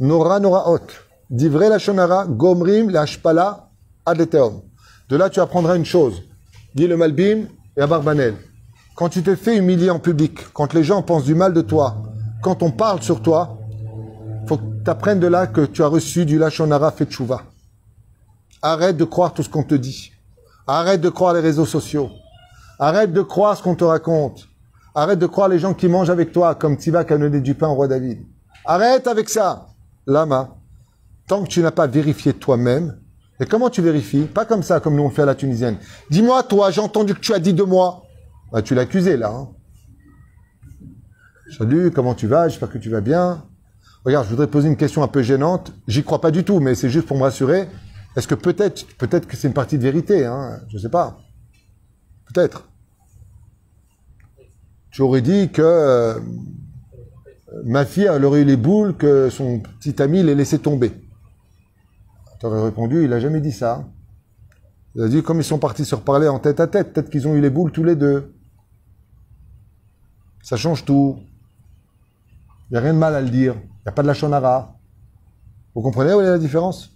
Nora nora hot. Divrei la shonara gomrim la shpala adeteom. De là, tu apprendras une chose. Dis le malbim et abarbanel. Quand tu te fais humilier en public, quand les gens pensent du mal de toi, quand on parle sur toi, faut que tu apprennes de là que tu as reçu du lachonara fait tchouva. Arrête de croire tout ce qu'on te dit. Arrête de croire les réseaux sociaux. Arrête de croire ce qu'on te raconte. Arrête de croire les gens qui mangent avec toi, comme qui a donné du pain au roi David. Arrête avec ça. Lama, tant que tu n'as pas vérifié toi-même, et comment tu vérifies? Pas comme ça, comme nous on fait à la tunisienne. Dis-moi, toi, j'ai entendu que tu as dit de moi. Bah, tu accusé là. Hein. Salut, comment tu vas? J'espère que tu vas bien. Regarde, je voudrais poser une question un peu gênante. J'y crois pas du tout, mais c'est juste pour me rassurer. Est-ce que peut-être, peut-être que c'est une partie de vérité, hein? Je sais pas. Peut-être. Tu aurais dit que euh, ma fille, aurait eu les boules que son petit ami l'ait laissé tomber. Tu aurais répondu, il a jamais dit ça. Il a dit, comme ils sont partis se reparler en tête à tête, peut-être qu'ils ont eu les boules tous les deux. Ça change tout. Il n'y a rien de mal à le dire. Il n'y a pas de la shonara. Vous comprenez où est la différence?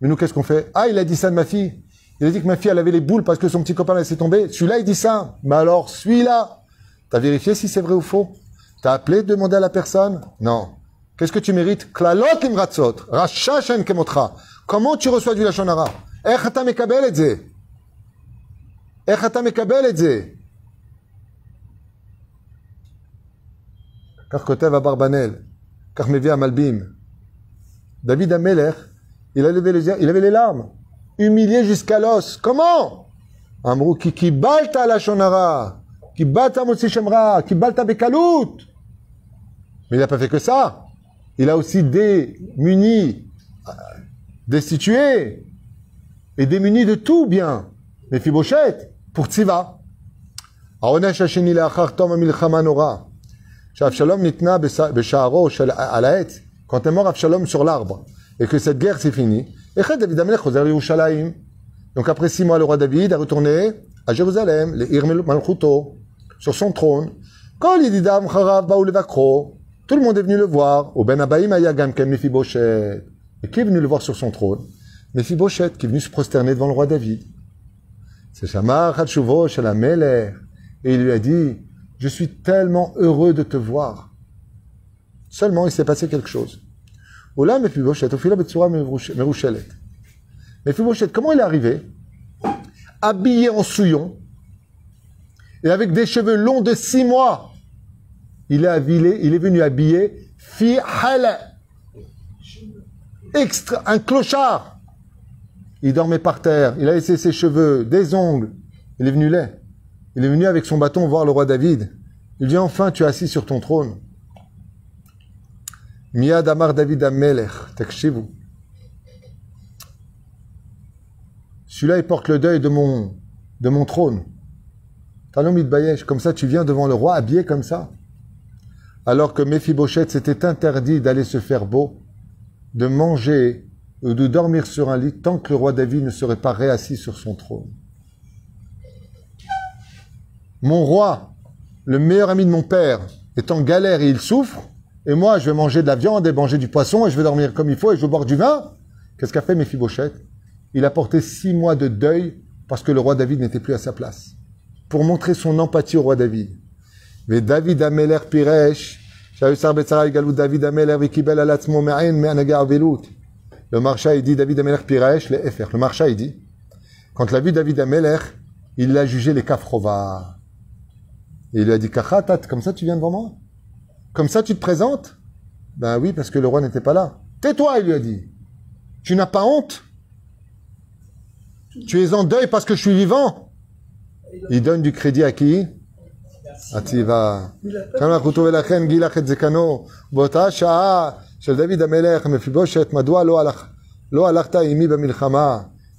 Mais nous, qu'est-ce qu'on fait? Ah, il a dit ça de ma fille. Il a dit que ma fille, elle avait les boules parce que son petit copain l'a tomber. Celui-là, il dit ça. Mais alors, celui-là, t'as vérifié si c'est vrai ou faux? T'as appelé, demandé à la personne? Non. Qu'est-ce que tu mérites? Klalot imratzot. Rachashen kemotra. Comment tu reçois du lachonara Echata mekabel edze. Echata edze. Karkotev à Barbanel, David Ameler, il a levé les il avait les larmes, humilié jusqu'à l'os. Comment? Amrou qui qui balta la shonara, qui balta motsi shemra, qui balta bekalout. Mais il n'a pas fait que ça. Il a aussi démuni, euh, destitué et démuni de tout bien. Mais Fibochette, pour Tziva. Quand est mort sur l'arbre, et que cette guerre finie, et Donc après six mois, le roi David a retourné à Jérusalem, le sur son trône. Quand tout le monde est venu le voir, au Ben Abaïm Ayagam Et qui est venu le voir sur son trône? Mefiboshet, qui est venu se prosterner devant le roi David. C'est Shamar Et il lui a dit, je suis tellement heureux de te voir. Seulement, il s'est passé quelque chose. Oula Mephiboshet, au fila Betsura Merushelet. Mephiboshet, comment il est arrivé? Habillé en souillon, et avec des cheveux longs de six mois. Il est, habillé, il est venu habiller fi extra, un clochard. Il dormait par terre, il a laissé ses cheveux, des ongles. Il est venu laid. Il est venu avec son bâton voir le roi David. Il dit enfin tu es assis sur ton trône. Miad Amar David Amelech, vous. Celui-là, il porte le deuil de mon, de mon trône. Talon comme ça tu viens devant le roi habillé comme ça. Alors que Mephibosheth s'était interdit d'aller se faire beau, de manger ou de dormir sur un lit tant que le roi David ne serait pas réassis sur son trône. Mon roi, le meilleur ami de mon père, est en galère et il souffre, et moi je vais manger de la viande et manger du poisson et je vais dormir comme il faut et je vais boire du vin. Qu'est-ce qu'a fait Mephibosheth Il a porté six mois de deuil parce que le roi David n'était plus à sa place pour montrer son empathie au roi David. Mais David Ameler Piresh, David. Le marcha, il dit David Ameler Piresh, le FR. Le marcha, il dit, quand l'a vu David Ameler, il l'a jugé les kafrova. Il lui a dit, Kachatat, comme ça tu viens devant moi? Comme ça tu te présentes? Ben oui, parce que le roi n'était pas là. Tais-toi, il lui a dit. Tu n'as pas honte? Tu es en deuil parce que je suis vivant? Il donne du crédit à qui? David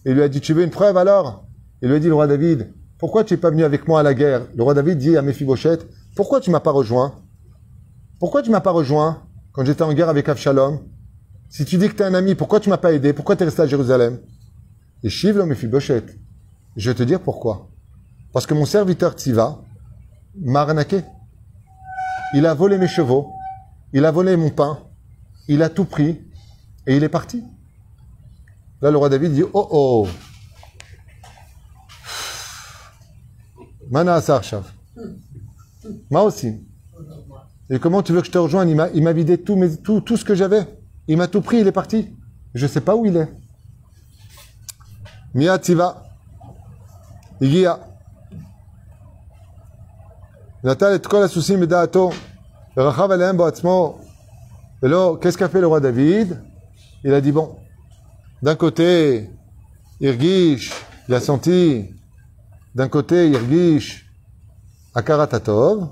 Il lui a dit, tu veux une preuve alors? Il lui a dit, le roi David, pourquoi tu n'es pas venu avec moi à la guerre Le roi David dit à Mephibosheth, pourquoi tu m'as pas rejoint Pourquoi tu m'as pas rejoint quand j'étais en guerre avec Avshalom Si tu dis que tu es un ami, pourquoi tu m'as pas aidé Pourquoi tu es resté à Jérusalem Et Shiv le. Je vais te dire pourquoi. Parce que mon serviteur Tiva m'a arnaqué. Il a volé mes chevaux, il a volé mon pain, il a tout pris et il est parti. Là, le roi David dit Oh oh Mana Asarshav. Moi aussi. Et comment tu veux que je te rejoigne? Il m'a vidé tout, ce que j'avais. Il m'a tout pris, il est parti. Je ne sais pas où il est. Mia Tiva. Igia. Qu'est-ce qu'a fait le roi David? Il a dit bon, d'un côté, Irgish, il a senti, d'un côté, Irgish, Akaratatov,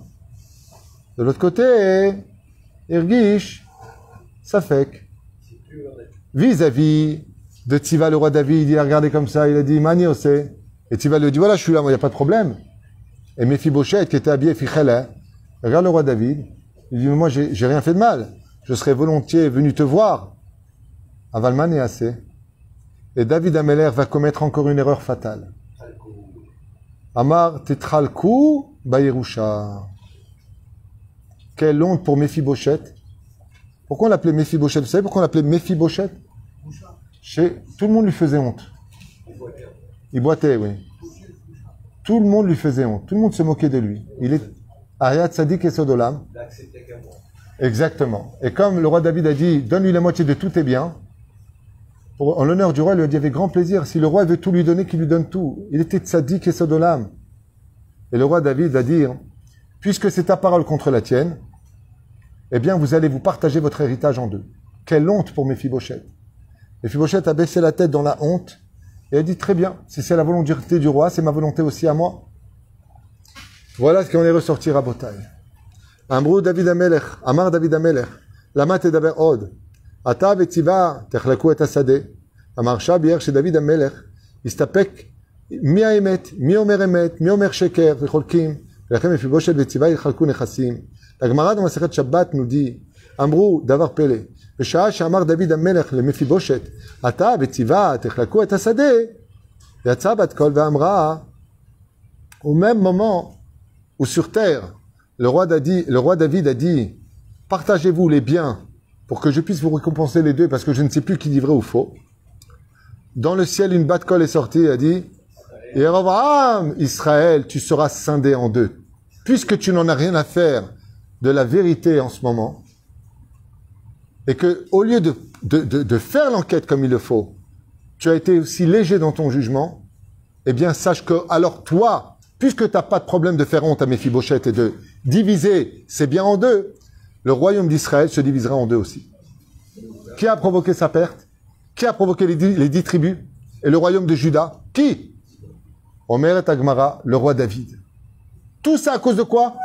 de l'autre côté, Irgish, Safek. Vis-à-vis de Tiva, le roi David, il a regardé comme ça, il a dit, Mani Et Tiva lui dit, voilà, je suis là, il n'y a pas de problème. Et Mephibosheth, qui était habillé Fichela, regarde le roi David, il dit, moi, j'ai rien fait de mal. Je serais volontiers venu te voir. Avalman est assez. Et David Ameler va commettre encore une erreur fatale. Amar tetralku bayerusha. Quelle honte pour Mephibosheth? Pourquoi on l'appelait Mephibosheth? Vous savez pourquoi on l'appelait Mephibosheth? Chez... Tout le monde lui faisait honte. Il boitait, oui. Tout le monde lui faisait honte. Tout le monde se moquait de lui. Il est Ariat Sadik et Sodolam. Exactement. Et comme le roi David a dit, donne-lui la moitié de tous tes biens, en l'honneur du roi, il lui a dit avec grand plaisir, si le roi veut tout lui donner, qu'il lui donne tout. Il était Tzadik et Sodolam. Et le roi David va dire, puisque c'est ta parole contre la tienne, eh bien, vous allez vous partager votre héritage en deux. Quelle honte pour Mephibosheth. Mephibosheth a baissé la tête dans la honte et elle dit très bien, si c'est la volonté du roi, c'est ma volonté aussi à moi. Voilà ce qu'on est ressorti à Botaï. Amrou David Amelech, Amar David Amelech, Lama Tedaber Od, Ata vetiva techlaku et asade, Amar Shabier chez David Amelech, Istapek, mi האמת, מי אומר אמת, מי אומר שקר, וחולקים, ולכן מפיבושת וציווה יחלקו נכסים. הגמרא במסכת שבת נודי, אמרו דבר פלא, בשעה שאמר דוד המלך למפיבושת, אתה וציווה תחלקו את השדה, Yatsa bat kol ve'amra, au même moment où sur terre, le roi, Dadi- le roi David a dit, partagez-vous les biens pour que je puisse vous récompenser les deux parce que je ne sais plus qui dit vrai ou faux. Dans le ciel, une batte colle est sortie et a dit, Yerovam, Israël, tu seras scindé en deux. Puisque tu n'en as rien à faire de la vérité en ce moment, et que au lieu de, faire l'enquête comme il le faut, tu as été aussi léger dans ton jugement, eh bien sache que alors toi, puisque tu n'as pas de problème de faire honte à Méphibosheth et de diviser ses biens en deux, le royaume d'Israël se divisera en deux aussi. Qui a provoqué sa perte? Qui a provoqué les dix, tribus? Et le royaume de Juda? Qui? Omer et Agmara, le roi David. Tout ça à cause de quoi?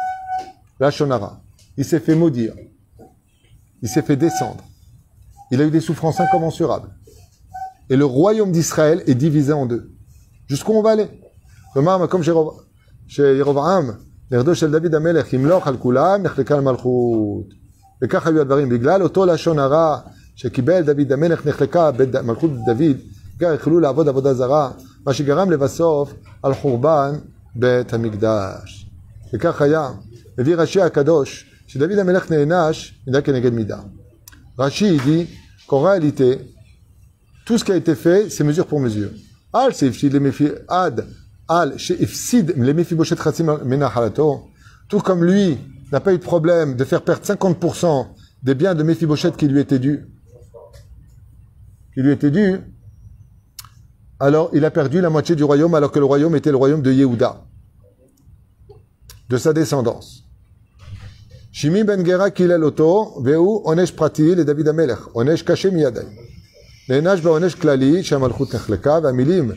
La Shonara. Il s'est fait maudire. Il s'est fait descendre. Il a eu des souffrances incommensurables. Et le royaume d'Israël est divisé en deux. Jusqu'où on va aller? Comme chez Yerovam, שירבעם, נכדו של דוד המלך, ימלוך על כולם, נחלקה המלכות. וכך היו הדברים. בגלל אותו לשון הרע שקיבל דוד המלך, נחלקה בד- מלכות דוד, גם החלו לעבוד עבודה זרה, מה שגרם לבסוף על חורבן בית המקדש. וכך היה. מביא רש"י הקדוש, שדוד המלך נענש מידה כנגד מידה. רש"י dit qu'en réalité, tout ce qui a été fait, c'est mesure pour mesure. Al שהפסיד למפי... עד Al, chez Ifsid, tout comme lui n'a pas eu de problème de faire perdre 50% des biens de Mephibosheth qui lui étaient dus, qui lui étaient dus, alors il a perdu la moitié du royaume alors que le royaume était le royaume de Yehuda, de sa descendance. Shimi ben Gera kilal oto, veu onesh prati le David Amelech, onesh kachem yadai. L'enash onesh klali, shamalchut nechleka, vamilim,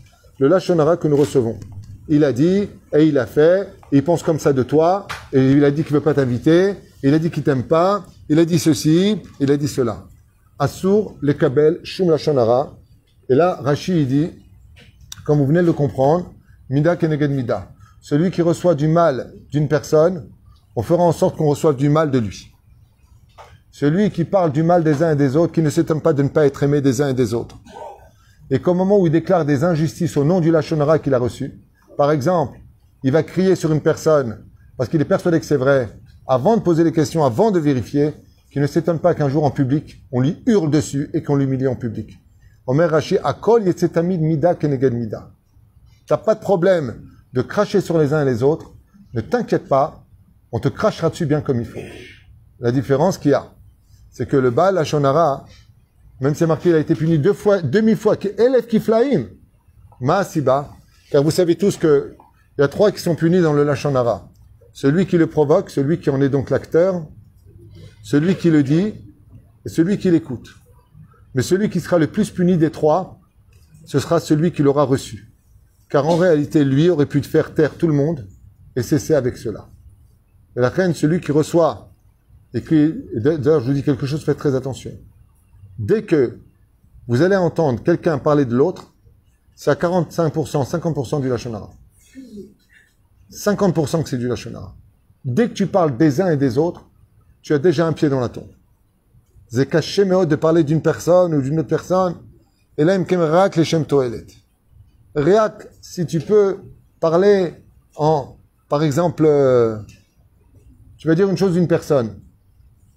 le lachonara que nous recevons. Il a dit, et il a fait, il pense comme ça de toi, et il a dit qu'il veut pas t'inviter, il a dit qu'il t'aime pas, il a dit ceci, il a dit cela. Assur, le kabel, shum lachonara. Et là, Rashi, dit, comme vous venez de le comprendre, mida keneged mida. Celui qui reçoit du mal d'une personne, on fera en sorte qu'on reçoive du mal de lui. Celui qui parle du mal des uns et des autres, qui ne s'étonne pas de ne pas être aimé des uns et des autres. Et qu'au moment où il déclare des injustices au nom du Lachonara qu'il a reçu, par exemple, il va crier sur une personne, parce qu'il est persuadé que c'est vrai, avant de poser les questions, avant de vérifier, qu'il ne s'étonne pas qu'un jour en public, on lui hurle dessus et qu'on l'humilie en public. Omer Rashi, Akol Yetzetamid Mida Keneged Mida. T'as pas de problème de cracher sur les uns et les autres, ne t'inquiète pas, on te crachera dessus bien comme il faut. La différence qu'il y a, c'est que le Baal Hashonara, même si marqué, il a été puni deux fois, demi-fois, Elef Kiflaim, Maasiba, car vous savez tous que il y a trois qui sont punis dans le Lachonara. Celui qui le provoque, celui qui en est donc l'acteur, celui qui le dit, et celui qui l'écoute. Mais celui qui sera le plus puni des trois, ce sera celui qui l'aura reçu. Car en réalité, lui aurait pu faire taire tout le monde et cesser avec cela. Et la reine, celui qui reçoit et qui, d'ailleurs, je vous dis quelque chose, faites très attention. Dès que vous allez entendre quelqu'un parler de l'autre, c'est à 45%, 50% du Lachonara. 50% que c'est du Lachonara. Dès que tu parles des uns et des autres, tu as déjà un pied dans la tombe. C'est caché mais de parler d'une personne ou d'une autre personne. Et là, il me les. Réac, si tu peux parler en, par exemple, euh, tu vas dire une chose d'une personne.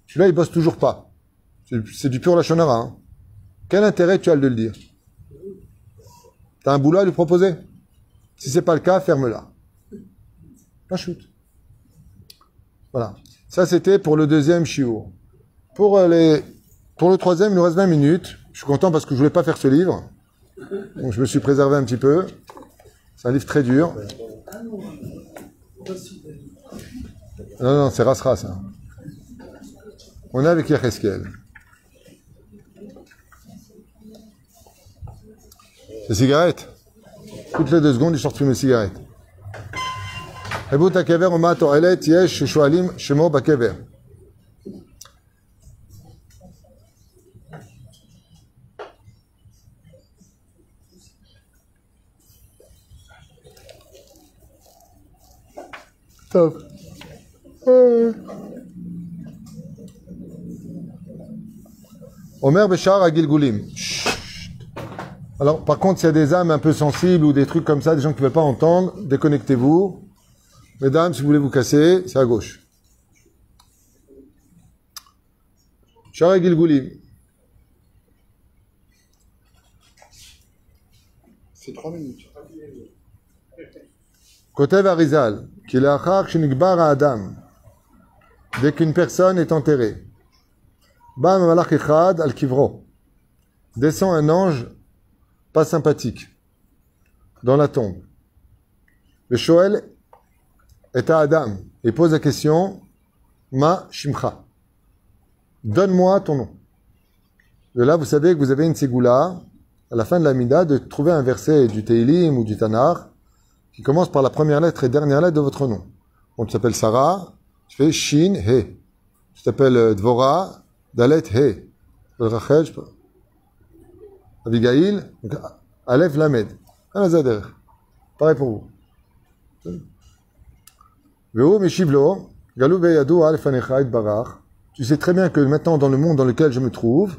Celui-là, il bosse toujours pas. C'est- du pur lachonara. Hein. Quel intérêt tu as de le dire? T'as un boulot à lui proposer? Si c'est pas le cas, ferme-la. Pas shoot. Voilà. Ça, c'était pour le deuxième chiot. Pour, euh, les... pour le troisième, il nous reste 20 minutes. Je suis content parce que je voulais pas faire ce livre. Donc, je me suis préservé un petit peu. C'est un livre très dur. Non, non, c'est Rasra, ça. On est avec Yecheskel. Les cigarettes. Toutes les deux secondes, il sort une cigarette. Et vous, à caveur au matin, elle est, y est, chez Shua'lim, chez Mo, bas caveur. Omer, Béchard à Gilgoulim. Alors, par contre, s'il y a des âmes un peu sensibles ou des trucs comme ça, des gens qui ne veulent pas entendre, déconnectez-vous. Mesdames, si vous voulez vous casser, c'est à gauche. Shara Gilgulim. C'est trois minutes. Kotev Arizal, qui est à Adam. Dès qu'une personne est enterrée, Bam Malach Echad al Kivro. Descend un ange pas sympathique dans la tombe. Le Shoel est à Adam et pose la question Ma Shimcha. Donne-moi ton nom. De là, vous savez que vous avez une ségoula, à la fin de la Mida, de trouver un verset du Teilim ou du Tanar qui commence par la première lettre et dernière lettre de votre nom. On s'appelle Sarah, tu fais Shin, He. Tu t'appelles Dvora, Dalet, He. Rachel. Abigail, Aleph Lamed. Pareil pour vous. Tu sais très bien que maintenant, dans le monde dans lequel je me trouve,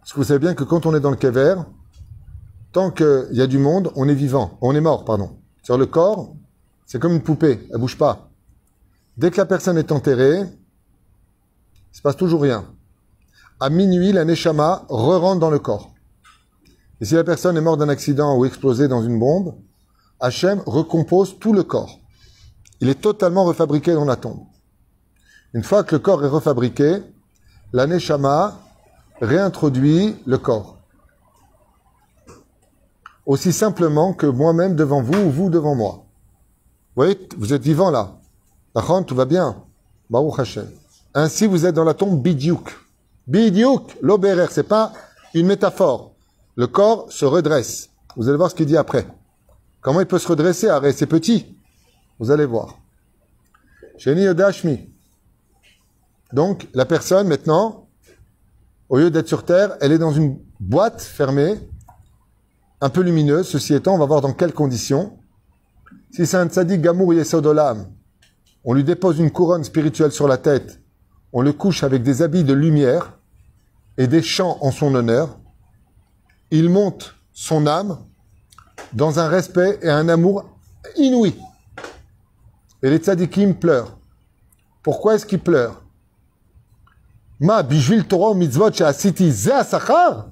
parce que vous savez bien que quand on est dans le kever, tant qu'il y a du monde, on est vivant, on est mort, pardon. Sur le corps, c'est comme une poupée, elle bouge pas. Dès que la personne est enterrée, il se passe toujours rien. À minuit, la neshama re-rentre dans le corps. Et si la personne est morte d'un accident ou explosée dans une bombe, Hachem recompose tout le corps. Il est totalement refabriqué dans la tombe. Une fois que le corps est refabriqué, la Neshama réintroduit le corps. Aussi simplement que moi-même devant vous ou vous devant moi. Vous voyez, vous êtes vivant là. D'accord, tout va bien. Baruch Hashem. Ainsi, vous êtes dans la tombe bidiouk. Bidiouk, l'obérer, c'est pas une métaphore. Le corps se redresse. Vous allez voir ce qu'il dit après. Comment il peut se redresser Arrête, c'est petit. Vous allez voir. Sheni. Donc, la personne, maintenant, au lieu d'être sur Terre, elle est dans une boîte fermée, un peu lumineuse. Ceci étant, on va voir dans quelles conditions. Si c'est un tzaddik gamour yesodolam, on lui dépose une couronne spirituelle sur la tête, on le couche avec des habits de lumière et des chants en son honneur, il monte son âme dans un respect et un amour inouï. Et les tzadikim pleurent. Pourquoi est-ce qu'ils pleurent? Ma bijvil Torah mitzvot sachar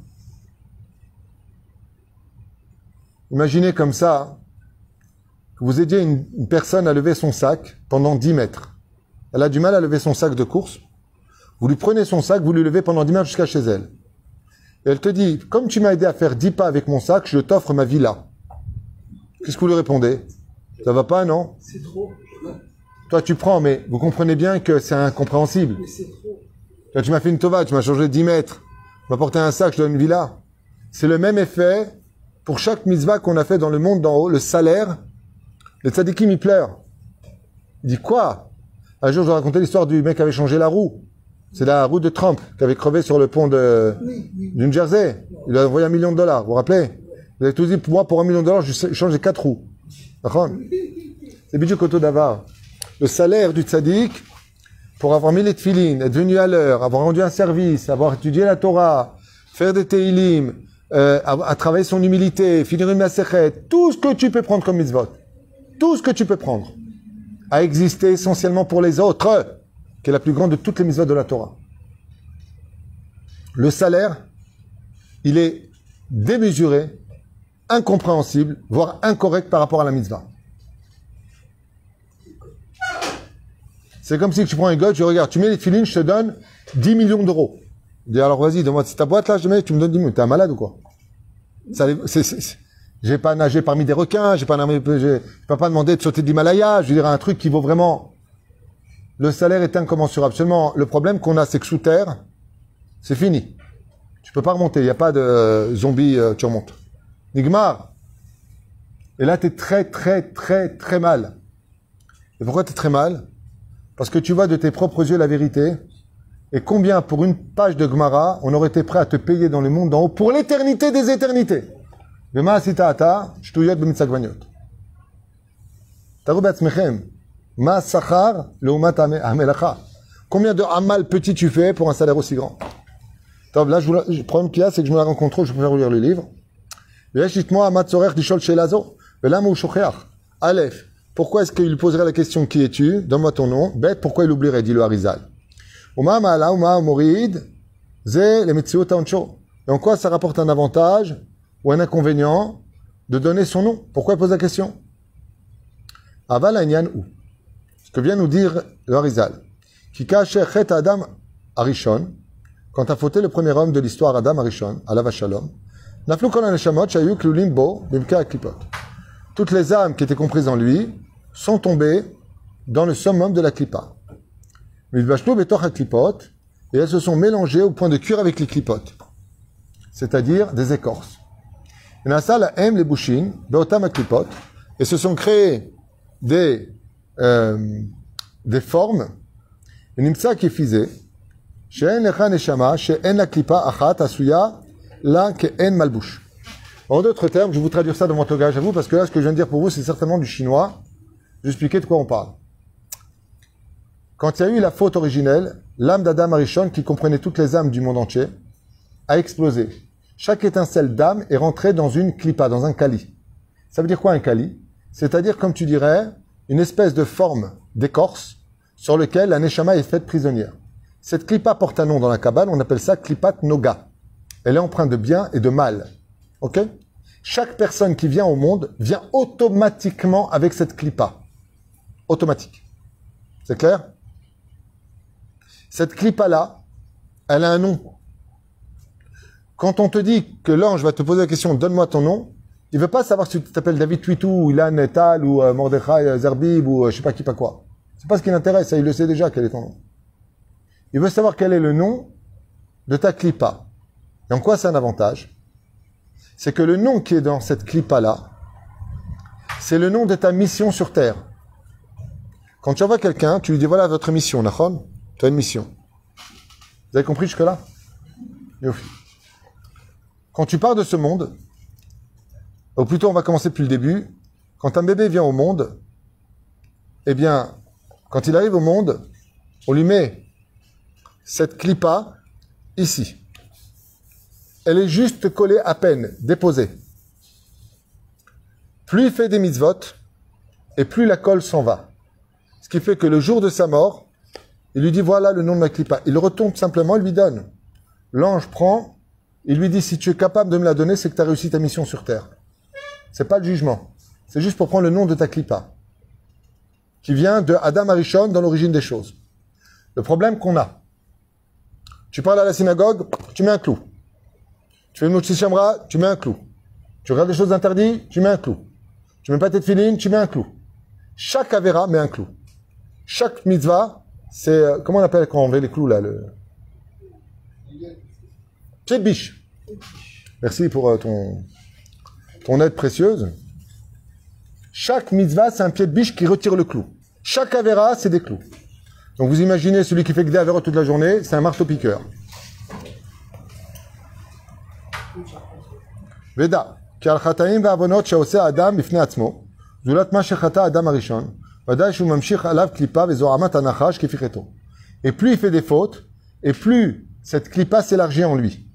Imaginez comme ça que vous aidiez une, une, personne à lever son sac pendant 10 mètres. Elle a du mal à lever son sac de course. Vous lui prenez son sac, vous lui levez pendant 10 mètres jusqu'à chez elle. Et elle te dit, comme tu m'as aidé à faire 10 pas avec mon sac, je t'offre ma villa. Qu'est-ce que vous lui répondez? Ça va pas, non? C'est trop. Toi, tu prends, mais vous comprenez bien que c'est incompréhensible. Mais c'est trop. Toi, tu m'as fait une tova, tu m'as changé de 10 mètres. Tu m'as porté un sac, je te donne une villa. C'est le même effet pour chaque mitzvah qu'on a fait dans le monde d'en haut, le salaire. Le tzadikim, il pleure. Il dit quoi? Un jour, je racontais l'histoire du mec qui avait changé la roue. C'est la roue de Trump qui avait crevé sur le pont de, New Jersey. Il a envoyé un million de dollars, vous vous rappelez Vous avez tous dit, moi, pour un million de dollars, je change les quatre roues. D'accord C'est Bidjou Koto Davar. Le salaire du tzaddik, pour avoir mis les tefilines, être venu à l'heure, avoir rendu un service, avoir étudié la Torah, faire des teilim, euh, à, à, travailler son humilité, finir une maserhet, tout ce que tu peux prendre comme mitzvot, tout ce que tu peux prendre, a existé essentiellement pour les autres, qui est la plus grande de toutes les mitzvot de la Torah. Le salaire, il est démesuré, incompréhensible, voire incorrect par rapport à la mitzvah. C'est comme si tu prends un gars, tu regardes, tu mets les filines, je te donne 10 millions d'euros. Je dis alors vas-y, donne-moi ta boîte là, je mets, tu me donnes 10 millions. T'es un malade ou quoi? J'ai pas nagé parmi des requins, j'ai pas peux pas demander de sauter de l'Himalaya, je veux dire un truc qui vaut vraiment le salaire est incommensurable. Seulement, le problème qu'on a, c'est que sous terre, c'est fini. Tu peux pas remonter. Il n'y a pas de euh, zombie, tu euh, remontes. Nigmar. Et là, tu es très, très, très, très mal. Et pourquoi tu es très mal? Parce que tu vois de tes propres yeux la vérité. Et combien pour une page de Gmara, on aurait été prêt à te payer dans le monde d'en haut pour l'éternité des éternités? Je Ma sachar amelacha. Combien de amal petit tu fais pour un salaire aussi grand? Là, je vous le problème qu'il y a, c'est que je me la rencontre, je préfère vous lire le livre. Aleph, pourquoi est-ce qu'il poserait la question qui es-tu? Donne-moi ton nom. Bête, pourquoi il oublierait? Dit le Harizal. Et en quoi ça rapporte un avantage ou un inconvénient de donner son nom? Pourquoi il pose la question? Aval ou ce que vient nous dire le Harizal. Adam Arishon, quand a fauté le premier homme de l'histoire Adam Arishon, Alav Shalom, Naflu. Toutes les âmes qui étaient comprises en lui sont tombées dans le summum de la klipa. Milvashlu betoch aklipot, et elles se sont mélangées au point de cuire avec les clipotes, c'est-à-dire des écorces. Nasa la aime les bouchines, aklipot, et se sont créées des, euh, des formes, ונמצא כפיזה, שאין לך נשמה, שאין לה קליפה אחת עשויה לה כאין מלבוש. En d'autres termes, je vais vous traduire ça dans mon togage à vous, parce que là, ce que je viens de dire pour vous, c'est certainement du chinois. Je vais expliquer de quoi on parle. Quand il y a eu la faute originelle, l'âme d'Adam Arishon, qui comprenait toutes les âmes du monde entier, a explosé. Chaque étincelle d'âme est rentrée dans une clipa, dans un kali. Ça veut dire quoi un kali C'est-à-dire, comme tu dirais, une espèce de forme d'écorce sur lequel la neshama est faite prisonnière. Cette clipa porte un nom dans la Kabbale, on appelle ça klipat noga. Elle est empreinte de bien et de mal. Ok? Chaque personne qui vient au monde vient automatiquement avec cette clipa. Automatique. C'est clair? Cette clipa-là, elle a un nom. Quand on te dit que l'ange va te poser la question, donne-moi ton nom, il veut pas savoir si tu t'appelles David Tuitou, ou Ilan Etal, ou euh, Mordechai euh, Zerbib, ou euh, je sais pas qui, pas quoi. C'est pas ce qui l'intéresse, ça, il le sait déjà quel est ton nom. Il veut savoir quel est le nom de ta clipa. Et en quoi c'est un avantage? C'est que le nom qui est dans cette clipa-là, c'est le nom de ta mission sur Terre. Quand tu envoies quelqu'un, tu lui dis voilà votre mission, Nachon, tu as une mission. Vous avez compris jusque-là? Quand tu pars de ce monde, ou plutôt on va commencer depuis le début, quand un bébé vient au monde, eh bien, quand il arrive au monde, on lui met cette clipa ici. Elle est juste collée à peine, déposée. Plus il fait des mitzvot, et plus la colle s'en va. Ce qui fait que le jour de sa mort, il lui dit voilà le nom de ma clipa. Il retombe simplement, il lui donne. L'ange prend, il lui dit si tu es capable de me la donner, c'est que tu as réussi ta mission sur terre. C'est pas le jugement. C'est juste pour prendre le nom de ta clipa. Qui vient de Adam Arishon dans l'origine des choses. Le problème qu'on a, tu parles à la synagogue, tu mets un clou. Tu fais une shamra, tu mets un clou. Tu regardes des choses interdites, tu mets un clou. Tu mets pas tes filines, tu mets un clou. Chaque avera met un clou. Chaque mitzvah, c'est, euh, comment on appelle quand on met les clous là, le biche. Merci pour euh, ton, ton aide précieuse. Chaque mitzvah, c'est un pied de biche qui retire le clou. Chaque avera, c'est des clous. Donc vous imaginez celui qui fait que des avéros toute la journée, c'est un marteau-piqueur. Veda. כי על חטאים ועוונות שעושה האדם בפני עצמו, זולת מה שחטא האדם הראשון, ודאי שהוא ממשיך עליו קליפה וזוהמת הנחש כפי חטאו. Et plus il fait des fautes, et plus cette clipa s'élargit en lui.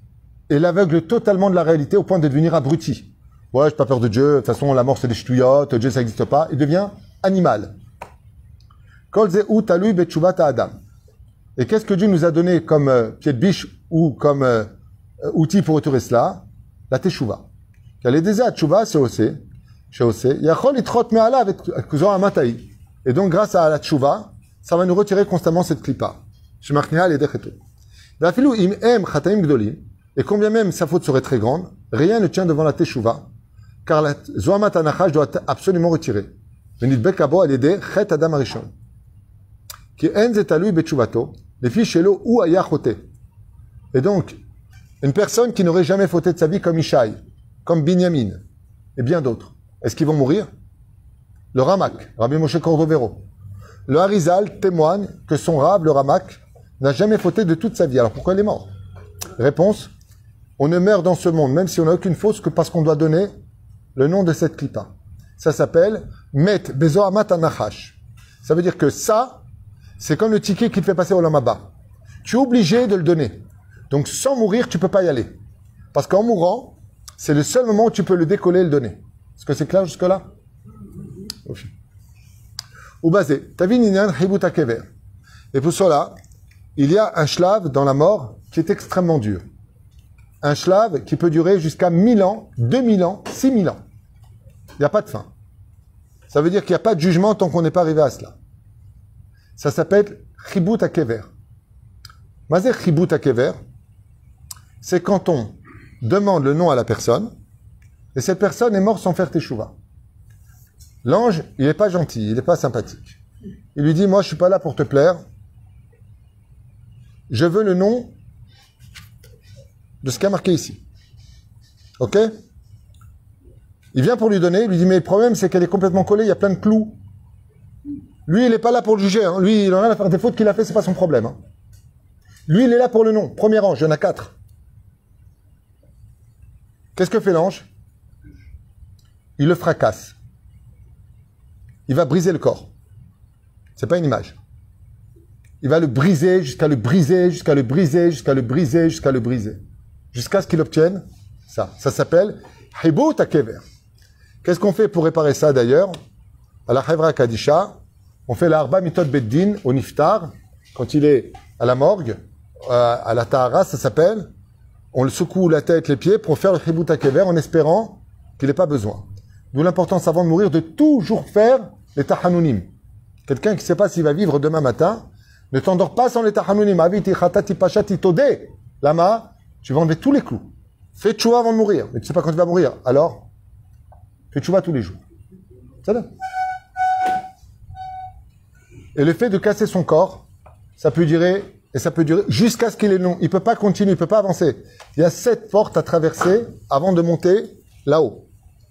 Et l'aveugle totalement de la réalité au point de devenir abruti. Ouais, j'ai pas peur de Dieu, de toute façon la mort c'est des ch'touillottes, Dieu ça n'existe pas. Il devient animal. Et qu'est-ce que Dieu nous a donné comme euh, pied de biche ou comme euh, euh, outil pour retirer cela? La teshuva. Qu'elle est déjà teshuva, c'est osé. Chez osé. Yachol itrot me'ala avec amatai. Et donc grâce à la teshuva, ça va nous retirer constamment cette clipa. Decheto. Vafilu im. Et combien même sa faute serait très grande, rien ne tient devant la teshuva, car la zoamat doit être absolument retirée. Venit bekabo al chet adam arishon. Et donc, une personne qui n'aurait jamais fauté de sa vie comme Ishaï, comme Binyamin, et bien d'autres, est-ce qu'ils vont mourir? Le Ramak, Rabbi Moshe Cordovero. Le Harizal témoigne que son rab, le Ramak, n'a jamais fauté de toute sa vie. Alors pourquoi il est mort? Réponse on ne meurt dans ce monde, même si on n'a aucune faute, que parce qu'on doit donner le nom de cette clipa. Ça s'appelle Met Bezoamat Anachash. Ça veut dire que ça, c'est comme le ticket qui te fait passer au Lamaba. Tu es obligé de le donner. Donc sans mourir, tu peux pas y aller. Parce qu'en mourant, c'est le seul moment où tu peux le décoller et le donner. Est-ce que c'est clair jusque-là? Ou basé. Et pour cela, il y a un shlav dans la mort qui est extrêmement dur. Un shlav qui peut durer jusqu'à 1000 ans, 2000 ans, 6000 ans. Il n'y a pas de fin. Ça veut dire qu'il n'y a pas de jugement tant qu'on n'est pas arrivé à cela. Ça s'appelle Chibut Akever. Mazer Chibut Akever, c'est quand on demande le nom à la personne et cette personne est morte sans faire teshuva. L'ange, il n'est pas gentil, il n'est pas sympathique. Il lui dit, moi je suis pas là pour te plaire, je veux le nom de ce qui a marqué ici. Ok? Il vient pour lui donner, il lui dit, mais le problème c'est qu'elle est complètement collée, il y a plein de clous. Lui, il n'est pas là pour le juger. hein. Lui, il en a à faire des fautes qu'il a fait, c'est pas son problème. hein. Lui, il est là pour le nom. Premier ange, il y en a quatre. Qu'est-ce que fait l'ange? Il le fracasse. Il va briser le corps. C'est pas une image. Il va le briser jusqu'à le briser, jusqu'à le briser, jusqu'à le briser, jusqu'à le briser. Jusqu'à ce qu'il obtienne ça. Ça s'appelle Hibut Akever. Qu'est-ce qu'on fait pour réparer ça d'ailleurs? À la Hevra Kadisha, on fait l'arba mitot beddin au niftar, quand il est à la morgue, euh, à la tahara, ça s'appelle. On le secoue la tête, les pieds pour faire le Hibut Akever en espérant qu'il n'ait pas besoin. D'où l'importance avant de mourir de toujours faire les tahanunim. Quelqu'un qui ne sait pas s'il va vivre demain matin, ne t'endors pas sans les tahanunim. Aviti khatati pashati tode. Lama, tu vas enlever tous les clous. Fais tchouva avant de mourir. Mais tu sais pas quand tu vas mourir. Alors, fais tchouva tous les jours. C'est là. Et le fait de casser son corps, ça peut durer, et ça peut durer jusqu'à ce qu'il ait long. Il peut pas continuer, il peut pas avancer. Il y a sept portes à traverser avant de monter là-haut.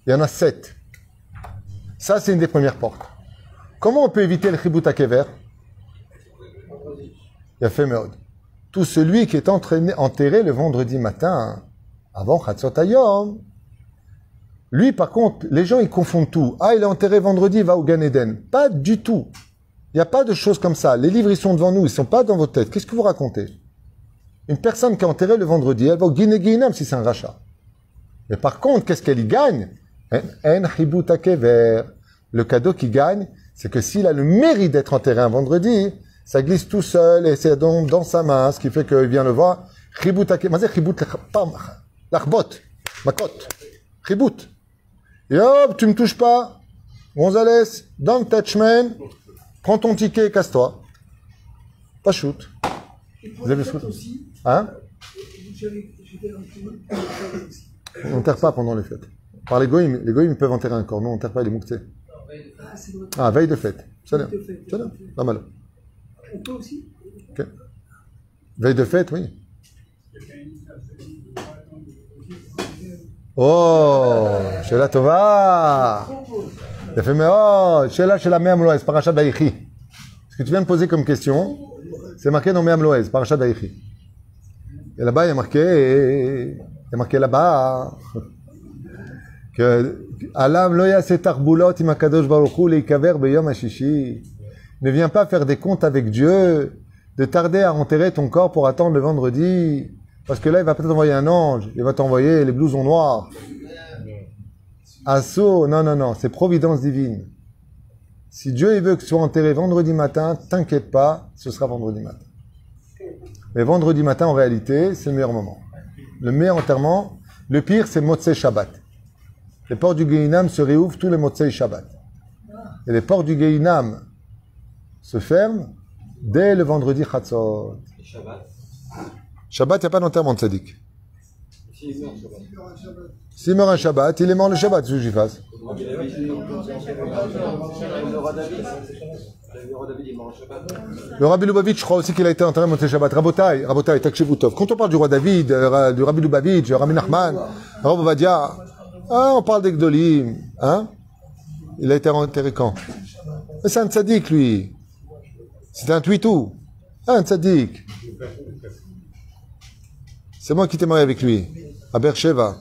Il y en a sept. Ça, c'est une des premières portes. Comment on peut éviter le chibut kever? Il a fait. Tout celui qui est enterré le vendredi matin, avant Chatzot Hayom, lui, par contre, les gens, ils confondent tout. Ah, il est enterré vendredi, il va au Gan Eden. Pas du tout. Il n'y a pas de choses comme ça. Les livres, ils sont devant nous, ils ne sont pas dans votre tête. Qu'est-ce que vous racontez? Une personne qui est enterrée le vendredi, elle va au Guiné Guinam si c'est un rachat. Mais par contre, qu'est-ce qu'elle y gagne? Le cadeau qu'il gagne, c'est que s'il a le mérite d'être enterré un vendredi, ça glisse tout seul et c'est donc dans sa main, ce qui fait qu'il vient le voir. Hibut Lachbot. Makot. Hibut. Et hop, tu me touches pas. Gonzalez, don't touch man. Prends ton ticket et casse-toi. Pas shoot. Vous avez shoot Hein On n'enterre pas pendant les fêtes. Par les goïms, les goïms peuvent enterrer un corps. Nous, on n'enterre pas les mouktsés. Ah. Ah, veille de fête. C'est bien. Veille de fête. C'est bien. Pas mal. On peut aussi Ok. Veille de fête, oui. Oh, שאלה טובה. יפה מאוד. שאלה של המאה המלואז, פרשת ויחי. Ce que tu viens de poser comme question, c'est marqué dans Mea Mloez, Parashat Vaïchi. Et là-bas, il y a marqué, il y a marqué là-bas, que Alam lo yase tarbulot im akadosh baruch hu leikaver beyom hashishi. Ne viens pas faire des comptes avec Dieu, de tarder à enterrer ton corps pour attendre le vendredi, parce que là, il va peut-être envoyer un ange, il va t'envoyer les blousons noirs. Asso, non, non, non, c'est providence divine. Si Dieu il veut que tu sois enterré vendredi matin, t'inquiète pas, ce sera vendredi matin. Mais vendredi matin, en réalité, c'est le meilleur moment. Le meilleur enterrement, le pire, c'est Motsei Shabbat. Les portes du Geinam se réouvrent tous les Motsei Shabbat. Et les portes du Geinam se ferment dès le vendredi Chatzot. Et Shabbat Shabbat, il n'y a pas d'enterrement de Tzadik. S'il meurt. S'il meurt un Shabbat, il est mort le Shabbat, ce que j'y fasse. Le Rabbi Lubavitch, je crois aussi qu'il a été enterré Motsei Shabbat. Rabotai, Rabotai, Takshevutov. Quand on parle du roi David, euh, du Rabbi Lubavitch, du Rabbi Nachman, Ovadia, ah, on parle des Gdolim, hein? Il a été enterré quand? Mais c'est un tzaddik, lui. C'est un tuitou. Un tzaddik. C'est moi qui t'ai marié avec lui. À Beersheba.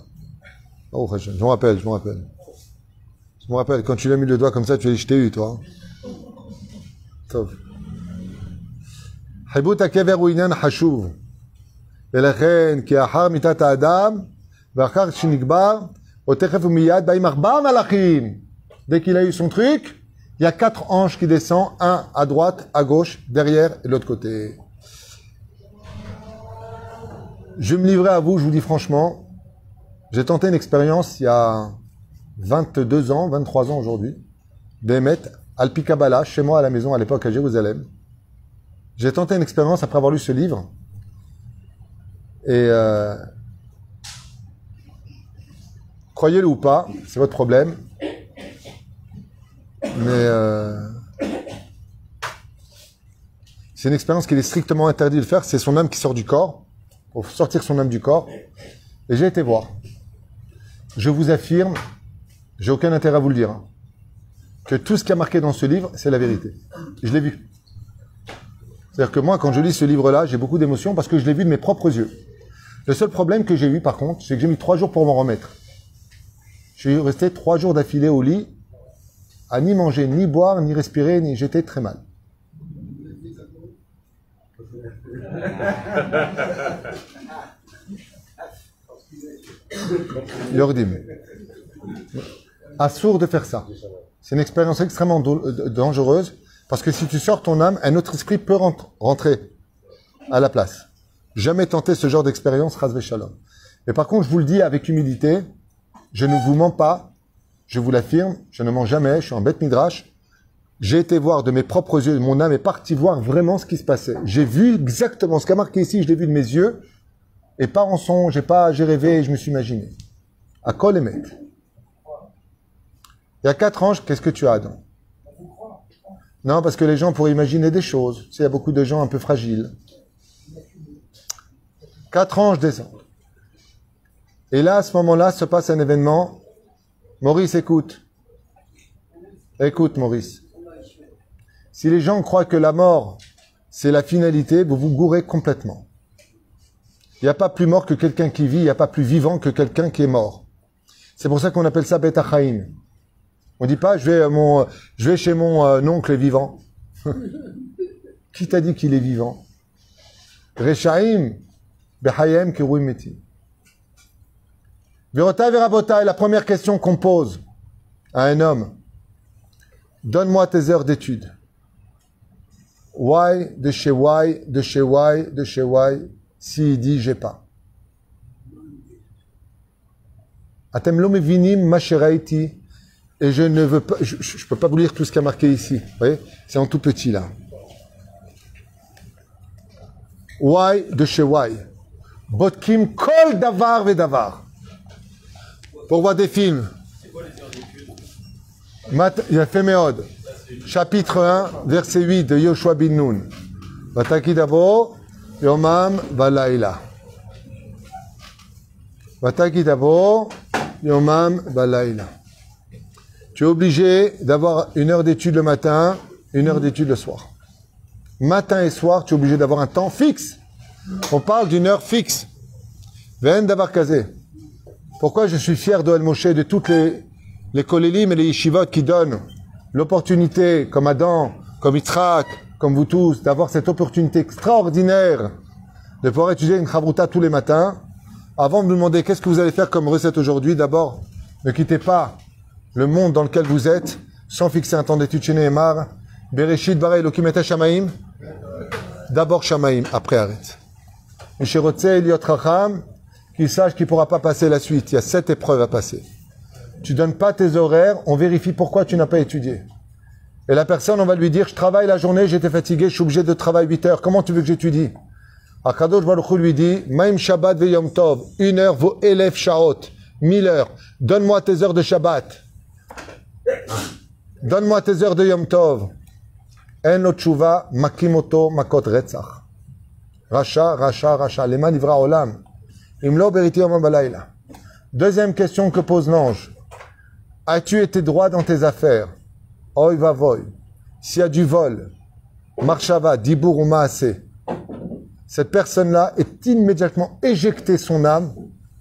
Oh, je me rappelle, je me rappelle. Je me rappelle, quand tu lui as mis le doigt comme ça, tu as dit, je t'ai eu, toi. טוב. חיבוט הקבר הוא עניין חשוב. ולכן, כי אחר מיתת האדם, ואחר שנקבר, או תכף ומיד באים ארבעה מלאכים. Dès qu'il il y a quatre anges qui descendent, un à droite, à gauche, derrière et l'autre côté. Je me livrer à vous, je vous dis franchement, j'ai tenté une expérience il y a 22 ans, 23 ans aujourd'hui, d'émettre Alpi Kabbalah, chez moi à la maison à l'époque à Jérusalem. J'ai tenté une expérience après avoir lu ce livre. Et euh, croyez-le ou pas, c'est votre problème. Mais euh, c'est une expérience qu'il est strictement interdit de faire. C'est son âme qui sort du corps, pour sortir son âme du corps. Et j'ai été voir. Je vous affirme, j'ai aucun intérêt à vous le dire, hein, que tout ce qui a marqué dans ce livre, c'est la vérité. Je l'ai vu. C'est-à-dire que moi, quand je lis ce livre-là, j'ai beaucoup d'émotions parce que je l'ai vu de mes propres yeux. Le seul problème que j'ai eu, par contre, c'est que j'ai mis trois jours pour m'en remettre. Je suis resté trois jours d'affilée au lit, à ni manger, ni boire, ni respirer, ni j'étais très mal. Yordim. Assourd de faire ça. C'est une expérience extrêmement euh, dangereuse parce que si tu sors ton âme, un autre esprit peut rent- rentrer à la place. Jamais tenter ce genre d'expérience, Razvé Shalom. Mais par contre, je vous le dis avec humilité, je ne vous mens pas, je vous l'affirme, je ne mens jamais, je suis en bête midrash. J'ai été voir de mes propres yeux, mon âme est partie voir vraiment ce qui se passait. J'ai vu exactement ce qu'a marqué ici, je l'ai vu de mes yeux, et pas en son, j'ai pas, j'ai rêvé et je me suis imaginé. À Kol Emet. Il y a quatre anges, qu'est-ce que tu as, Adam? Non, parce que les gens pourraient imaginer des choses. Il y a beaucoup de gens un peu fragiles. Quatre anges descendent. Et là, à ce moment-là, se passe un événement. Maurice, écoute. Écoute, Maurice. Si les gens croient que la mort, c'est la finalité, vous vous gourrez complètement. Il n'y a pas plus mort que quelqu'un qui vit, il n'y a pas plus vivant que quelqu'un qui est mort. C'est pour ça qu'on appelle ça Beta Chaim. On dit pas, je vais, je vais chez mon euh, oncle vivant. qui t'a dit qu'il est vivant? Rechaim, Behayem, Kiruim Meti. Verota Verabota la première question qu'on pose à un homme. Donne-moi tes heures d'études. Why, de chez why, de chez why, de chez why, s'il dit j'ai pas. Atem lo mevinim ma. Et je ne veux pas, je, je peux pas vous lire tout ce qui a marqué ici. Vous voyez? C'est en tout petit là. Why de chez why. Botkim kol davar ve davar. Pour voir des films. Il a fait. Chapitre 1, verset 8 de Yoshua bin Nun. Vataki davo, yomam valaila. Vataki davo, yomam valaila. Tu es obligé d'avoir une heure d'étude le matin, une heure d'étude le soir. Matin et soir, tu es obligé d'avoir un temps fixe. On parle d'une heure fixe. Ven d'avoir. Pourquoi je suis fier d'Oel Moshe, de toutes les, les kolélim et les yeshivot qui donnent l'opportunité, comme Adam, comme Yitzhak, comme vous tous, d'avoir cette opportunité extraordinaire de pouvoir étudier une chavruta tous les matins. Avant de nous demander qu'est-ce que vous allez faire comme recette aujourd'hui, d'abord, ne quittez pas le monde dans lequel vous êtes sans fixer un temps d'étude chez Nehemar. Bereshit bara Elohim et Shamaim. D'abord Shamaim, après arrête. Mishirotze Eliot Chacham, qu'il sache qu'il ne pourra pas passer la suite. Il y a sept épreuves à passer. Tu donnes pas tes horaires, on vérifie pourquoi tu n'as pas étudié. Et la personne, on va lui dire, je travaille la journée, j'étais fatigué, je suis obligé de travailler 8 heures. Comment tu veux que j'étudie? Akadosh Baruch lui dit, Maim Shabbat ve Yom Tov, une heure vaut élève Shaot, mille heures. Donne-moi tes heures de Shabbat. Donne-moi tes heures de Yom Tov. En otshuva makimoto makot retzach. Racha, racha, racha. Lema livra olam. Deuxième question que pose l'ange. As-tu été droit dans tes affaires? Oi va voy. S'il y a du vol, marchava, dibour ou maasé, cette personne-là est immédiatement éjectée son âme,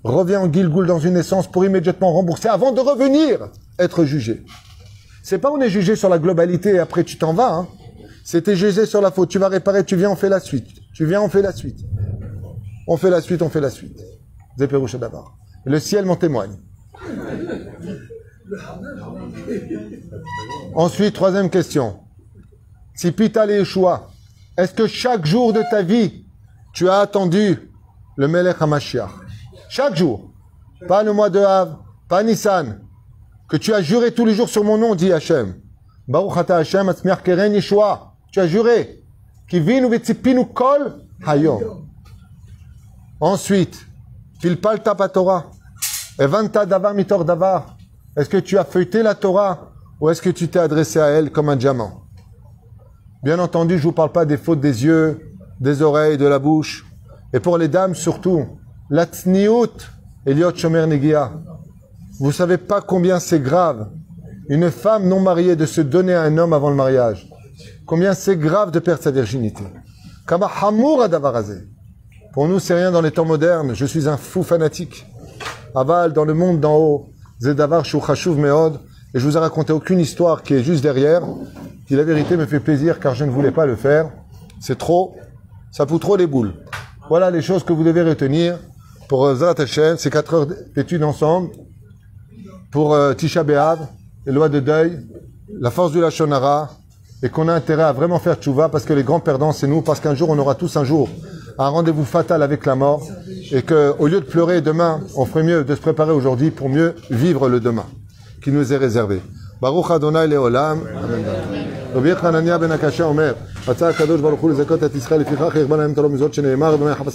revient en Gilgoul dans une essence pour immédiatement rembourser avant de revenir être jugé. C'est pas on est jugé sur la globalité et après tu t'en vas. Hein. C'était jugé sur la faute. Tu vas réparer, tu viens, on fait la suite. Tu viens, on fait la suite. On fait la suite, on fait la suite. Zéperouche d'abord. Le ciel m'en témoigne. Ensuite, troisième question. Si Pita Yeshua, est-ce que chaque jour de ta vie, tu as attendu le Melech HaMashiach? Chaque jour. Pas le mois de Av, pas Nissan. Que tu as juré tous les jours sur mon nom, dit Hachem. Baruch ata Hashem keren Yeshua. Tu as juré. Kol hayom. Ensuite, filpalta Torah. Evanta davar mitor davar. Est-ce que tu as feuilleté la Torah ou est-ce que tu t'es adressé à elle comme un diamant? Bien entendu, je ne vous parle pas des fautes des yeux, des oreilles, de la bouche. Et pour les dames surtout, la Eliot Shomer Negia. Vous savez pas combien c'est grave, une femme non mariée de se donner à un homme avant le mariage. Combien c'est grave de perdre sa virginité. Kama hamour adavarazé. Pour nous, c'est rien dans les temps modernes. Je suis un fou fanatique. Aval, dans le monde d'en haut, Zedavar Shouchashuv Meod. Et je vous ai raconté aucune histoire qui est juste derrière, qui la vérité me fait plaisir car je ne voulais pas le faire. C'est trop, ça fout trop les boules. Voilà les choses que vous devez retenir pour euh, Zrat Hashem, ces quatre heures d'études ensemble, pour euh, Tisha B'Av, les lois de deuil, la force du Lachonara, et qu'on a intérêt à vraiment faire tchouva parce que les grands perdants c'est nous, parce qu'un jour on aura tous un jour un rendez-vous fatal avec la mort, et que au lieu de pleurer demain, on ferait mieux de se préparer aujourd'hui pour mieux vivre le demain qui nous est réservé. Baruch Adonai Leolam. רבי חנניה בן הקשה אומר, רצה הקדוש ברוך הוא לזכות את ישראל לפיכך ירבה להם את הלא מזאת שנאמר, אדוני יחפש